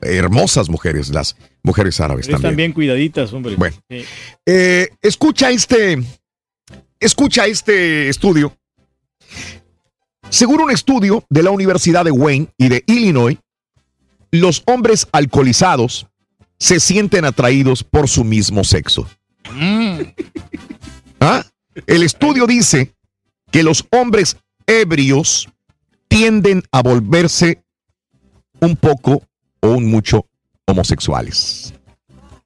hermosas mujeres, las mujeres árabes Están también. bien cuidaditas, hombre. Bueno. Sí. Eh, escucha este, escucha este estudio. Según un estudio de la Universidad de Wayne y de Illinois, los hombres alcoholizados se sienten atraídos por su mismo sexo. ¿Ah? El estudio dice que los hombres ebrios tienden a volverse un poco o un mucho homosexuales.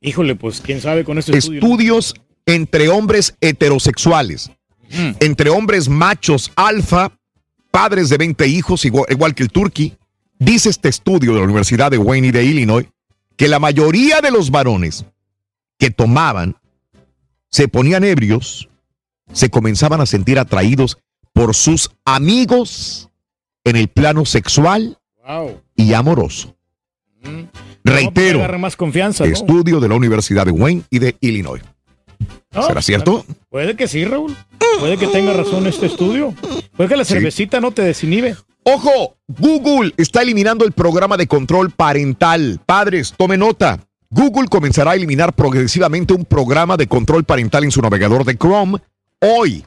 Híjole, pues quién sabe con este estudio. ¿no? Estudios entre hombres heterosexuales, Mm. entre hombres machos alfa, padres de 20 hijos, igual, igual que el turqui. Dice este estudio de la Universidad de Wayne y de Illinois que la mayoría de los varones que tomaban se ponían ebrios, se comenzaban a sentir atraídos por sus amigos en el plano sexual Wow. y amoroso. Mm. Reitero, agarra más confianza, ¿no? estudio de la Universidad de Wayne y de Illinois. ¿Será cierto? Puede que sí, Raúl. Puede que tenga razón este estudio. Puede que la cervecita no te desinhibe. Ojo, Google está eliminando el programa de control parental. Padres, tome nota. Google comenzará a eliminar progresivamente un programa de control parental en su navegador de Chrome hoy.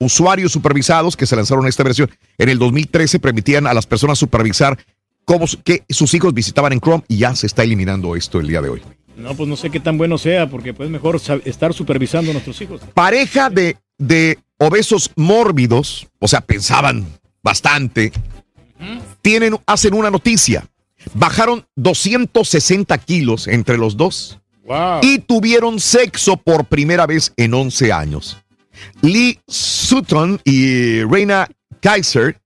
Usuarios supervisados que se lanzaron esta versión en el 2013 permitían a las personas supervisar cómo que sus hijos visitaban en Chrome y ya se está eliminando esto el día de hoy. No, pues no sé qué tan bueno sea, porque pues mejor estar supervisando a nuestros hijos. Pareja de, de obesos mórbidos, o sea, pensaban bastante, tienen, hacen una noticia. Bajaron 260 kilos entre los dos Wow. y tuvieron sexo por primera vez en 11 años. Lee Sutton y Reina Kaiser,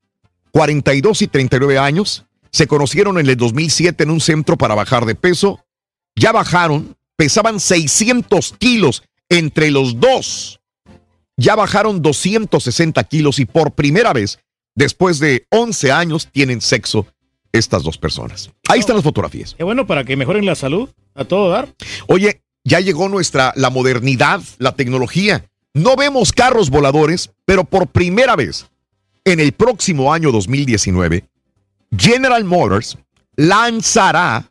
42 y 39 años, se conocieron en el 2007 en un centro para bajar de peso. Ya bajaron, pesaban 600 kilos entre los dos. Ya bajaron 260 kilos y por primera vez, después de 11 años, tienen sexo estas dos personas. Ahí están las fotografías. Qué bueno para que mejoren la salud a todo dar. Oye, ya llegó nuestra la modernidad, la tecnología. No vemos carros voladores, pero por primera vez en el próximo año 2019, General Motors lanzará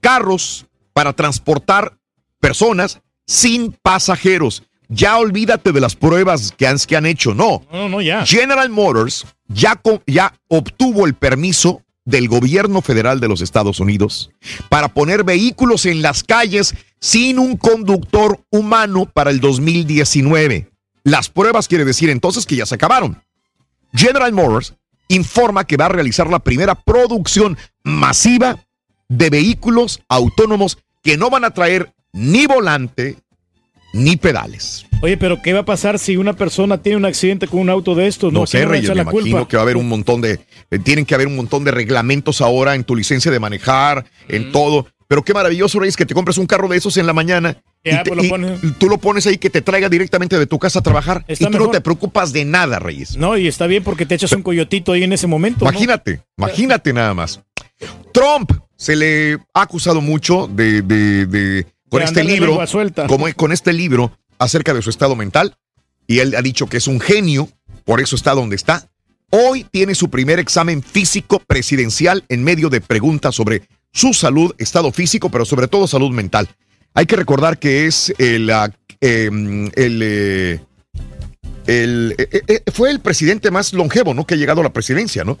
carros para transportar personas sin pasajeros. Ya olvídate de las pruebas que han, que han hecho, no. No, no, ya. General Motors ya, ya obtuvo el permiso del gobierno federal de los Estados Unidos para poner vehículos en las calles sin un conductor humano para el 2019. Las pruebas quiere decir entonces que ya se acabaron. General Motors informa que va a realizar la primera producción masiva de vehículos autónomos que no van a traer ni volante ni pedales. Oye, pero ¿qué va a pasar si una persona tiene un accidente con un auto de estos? No, ¿Quién sé, Reyes, me la imagino culpa? que va a haber un montón de, eh, tienen que haber un montón de reglamentos ahora en tu licencia de manejar, en todo. Pero qué maravilloso, Reyes, que te compres un carro de esos en la mañana Ya, y, te- pues lo y tú lo pones ahí que te traiga directamente de tu casa a trabajar Está y tú no te preocupas de nada, Reyes. No, y está bien porque te echas un coyotito ahí en ese momento. ¿no? Imagínate, imagínate nada más. Trump se le ha acusado mucho de, de- de- con este libro, como, con este libro acerca de su estado mental, y él ha dicho que es un genio, por eso está donde está. Hoy tiene su primer examen físico presidencial en medio de preguntas sobre su salud, estado físico, pero sobre todo salud mental. Hay que recordar que es el, el, eh, el- eh, eh, fue el presidente más longevo, ¿no? Que ha llegado a la presidencia, ¿no?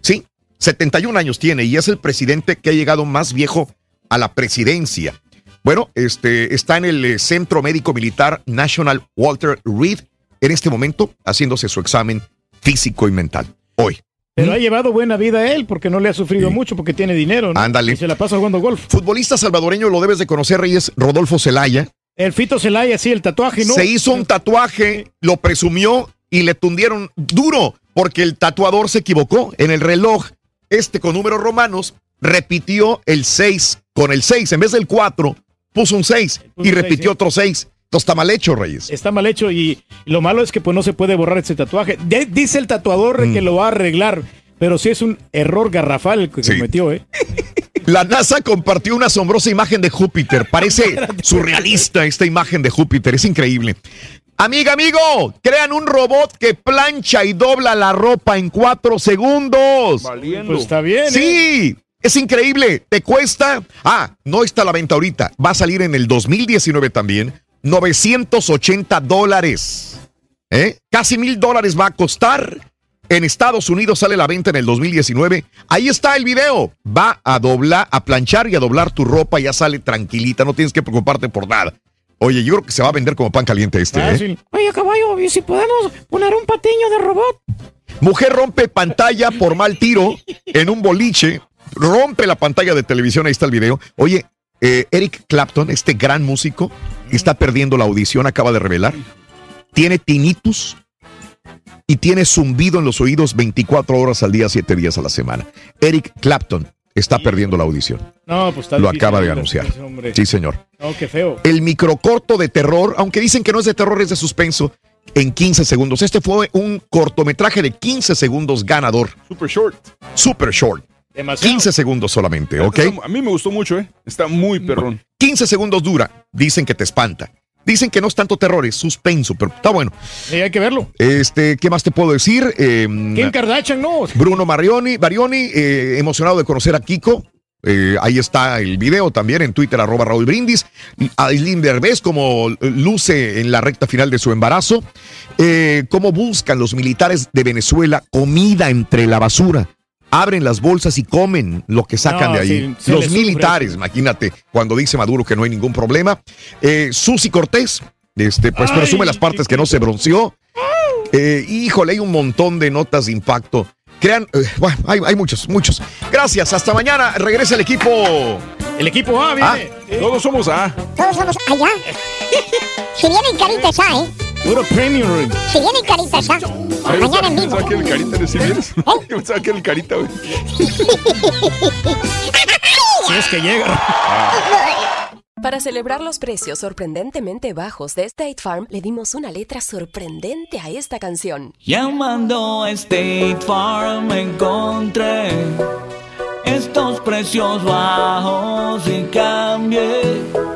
Sí, 71 años tiene y es el presidente que ha llegado más viejo a la presidencia. Bueno, este está en el eh, Centro Médico Militar National Walter Reed en este momento haciéndose su examen físico y mental. Hoy. Pero ha llevado buena vida él porque no le ha sufrido mucho porque tiene dinero. ¿no? Ándale. Y se la pasa jugando golf. Futbolista salvadoreño, lo debes de conocer, Reyes, Rodolfo Zelaya. El Fito Celaya, sí, el tatuaje, ¿no? Se hizo un tatuaje, lo presumió y le tundieron duro porque el tatuador se equivocó en el reloj. Este con números romanos repitió el 6 con el 6. En vez del 4, puso un 6 Puso y repitió seis, sí. otro 6. Entonces está mal hecho, Reyes. Está mal hecho y, lo malo es que pues no se puede borrar ese tatuaje. De- dice el tatuador Mm. que lo va a arreglar, pero sí es un error garrafal el que cometió, ¿eh? La NASA compartió una asombrosa imagen de Júpiter. Parece surrealista esta imagen de Júpiter. Es increíble. Amiga, amigo, crean un robot que plancha y dobla la ropa en cuatro segundos. Pues está bien, ¿eh? Es increíble. Te cuesta. Ah, no está a la venta ahorita. Va a salir en el 2019 también. 980 dólares. ¿Eh? Casi mil dólares va a costar. En Estados Unidos sale la venta en el 2019. Ahí está el video. Va a doblar, a planchar y a doblar tu ropa. Ya sale tranquilita. No tienes que preocuparte por nada. Oye, yo creo que se va a vender como pan caliente este. ¿eh? Oye, caballo, ¿y si podemos poner un patiño de robot? Mujer rompe pantalla por mal tiro en un boliche. Rompe la pantalla de televisión. Ahí está el video. Oye, eh, Eric Clapton, este gran músico, está perdiendo la audición, acaba de revelar. Tiene tinnitus y tiene zumbido en los oídos 24 horas al día, 7 días a la semana. Eric Clapton está perdiendo la audición. No, pues está Lo acaba de ese anunciar. hombre. Sí, señor. No, qué feo. El microcorto de terror, aunque dicen que no es de terror, es de suspenso, en 15 segundos. Este fue un cortometraje de 15 segundos ganador. Super short. Super short. 15 segundos solamente, ¿ok? A mí me gustó mucho, ¿eh? Está muy perrón. 15 segundos dura. Dicen que te espanta. Dicen que no es tanto terror, es suspenso, pero está bueno. Hay que verlo. Este, ¿qué más te puedo decir? Eh, Kim Kardashian, no. Bruno Marioni, Barioni, eh, emocionado de conocer a Kiko. Eh, ahí está el video también en Twitter, arroba Raúl Brindis. Aislinn Derbez, como luce en la recta final de su embarazo. Eh, cómo buscan los militares de Venezuela comida entre la basura. Abren las bolsas y comen lo que sacan No, de ahí. sí, los sufre. militares, imagínate, cuando dice Maduro que no hay ningún problema. Eh, Susi Cortés, este, pues Ay, presume las partes que no se bronceó. Eh, híjole, hay un montón de notas de impacto. Crean, eh, bueno, hay, hay muchos, muchos. Gracias, hasta mañana. Regresa el equipo. El equipo A viene. Todos somos A. Todos somos allá. Si vienen caritas A, ¿eh? Puro premium room. Si vienen caritas A. Mañana en vivo. Que el carita de si vienes. Pensaba que el carita, güey. Si es que llega. Para celebrar los precios sorprendentemente bajos de State Farm, le dimos una letra sorprendente a esta canción. Llamando a State Farm encontré estos precios bajos y cambié.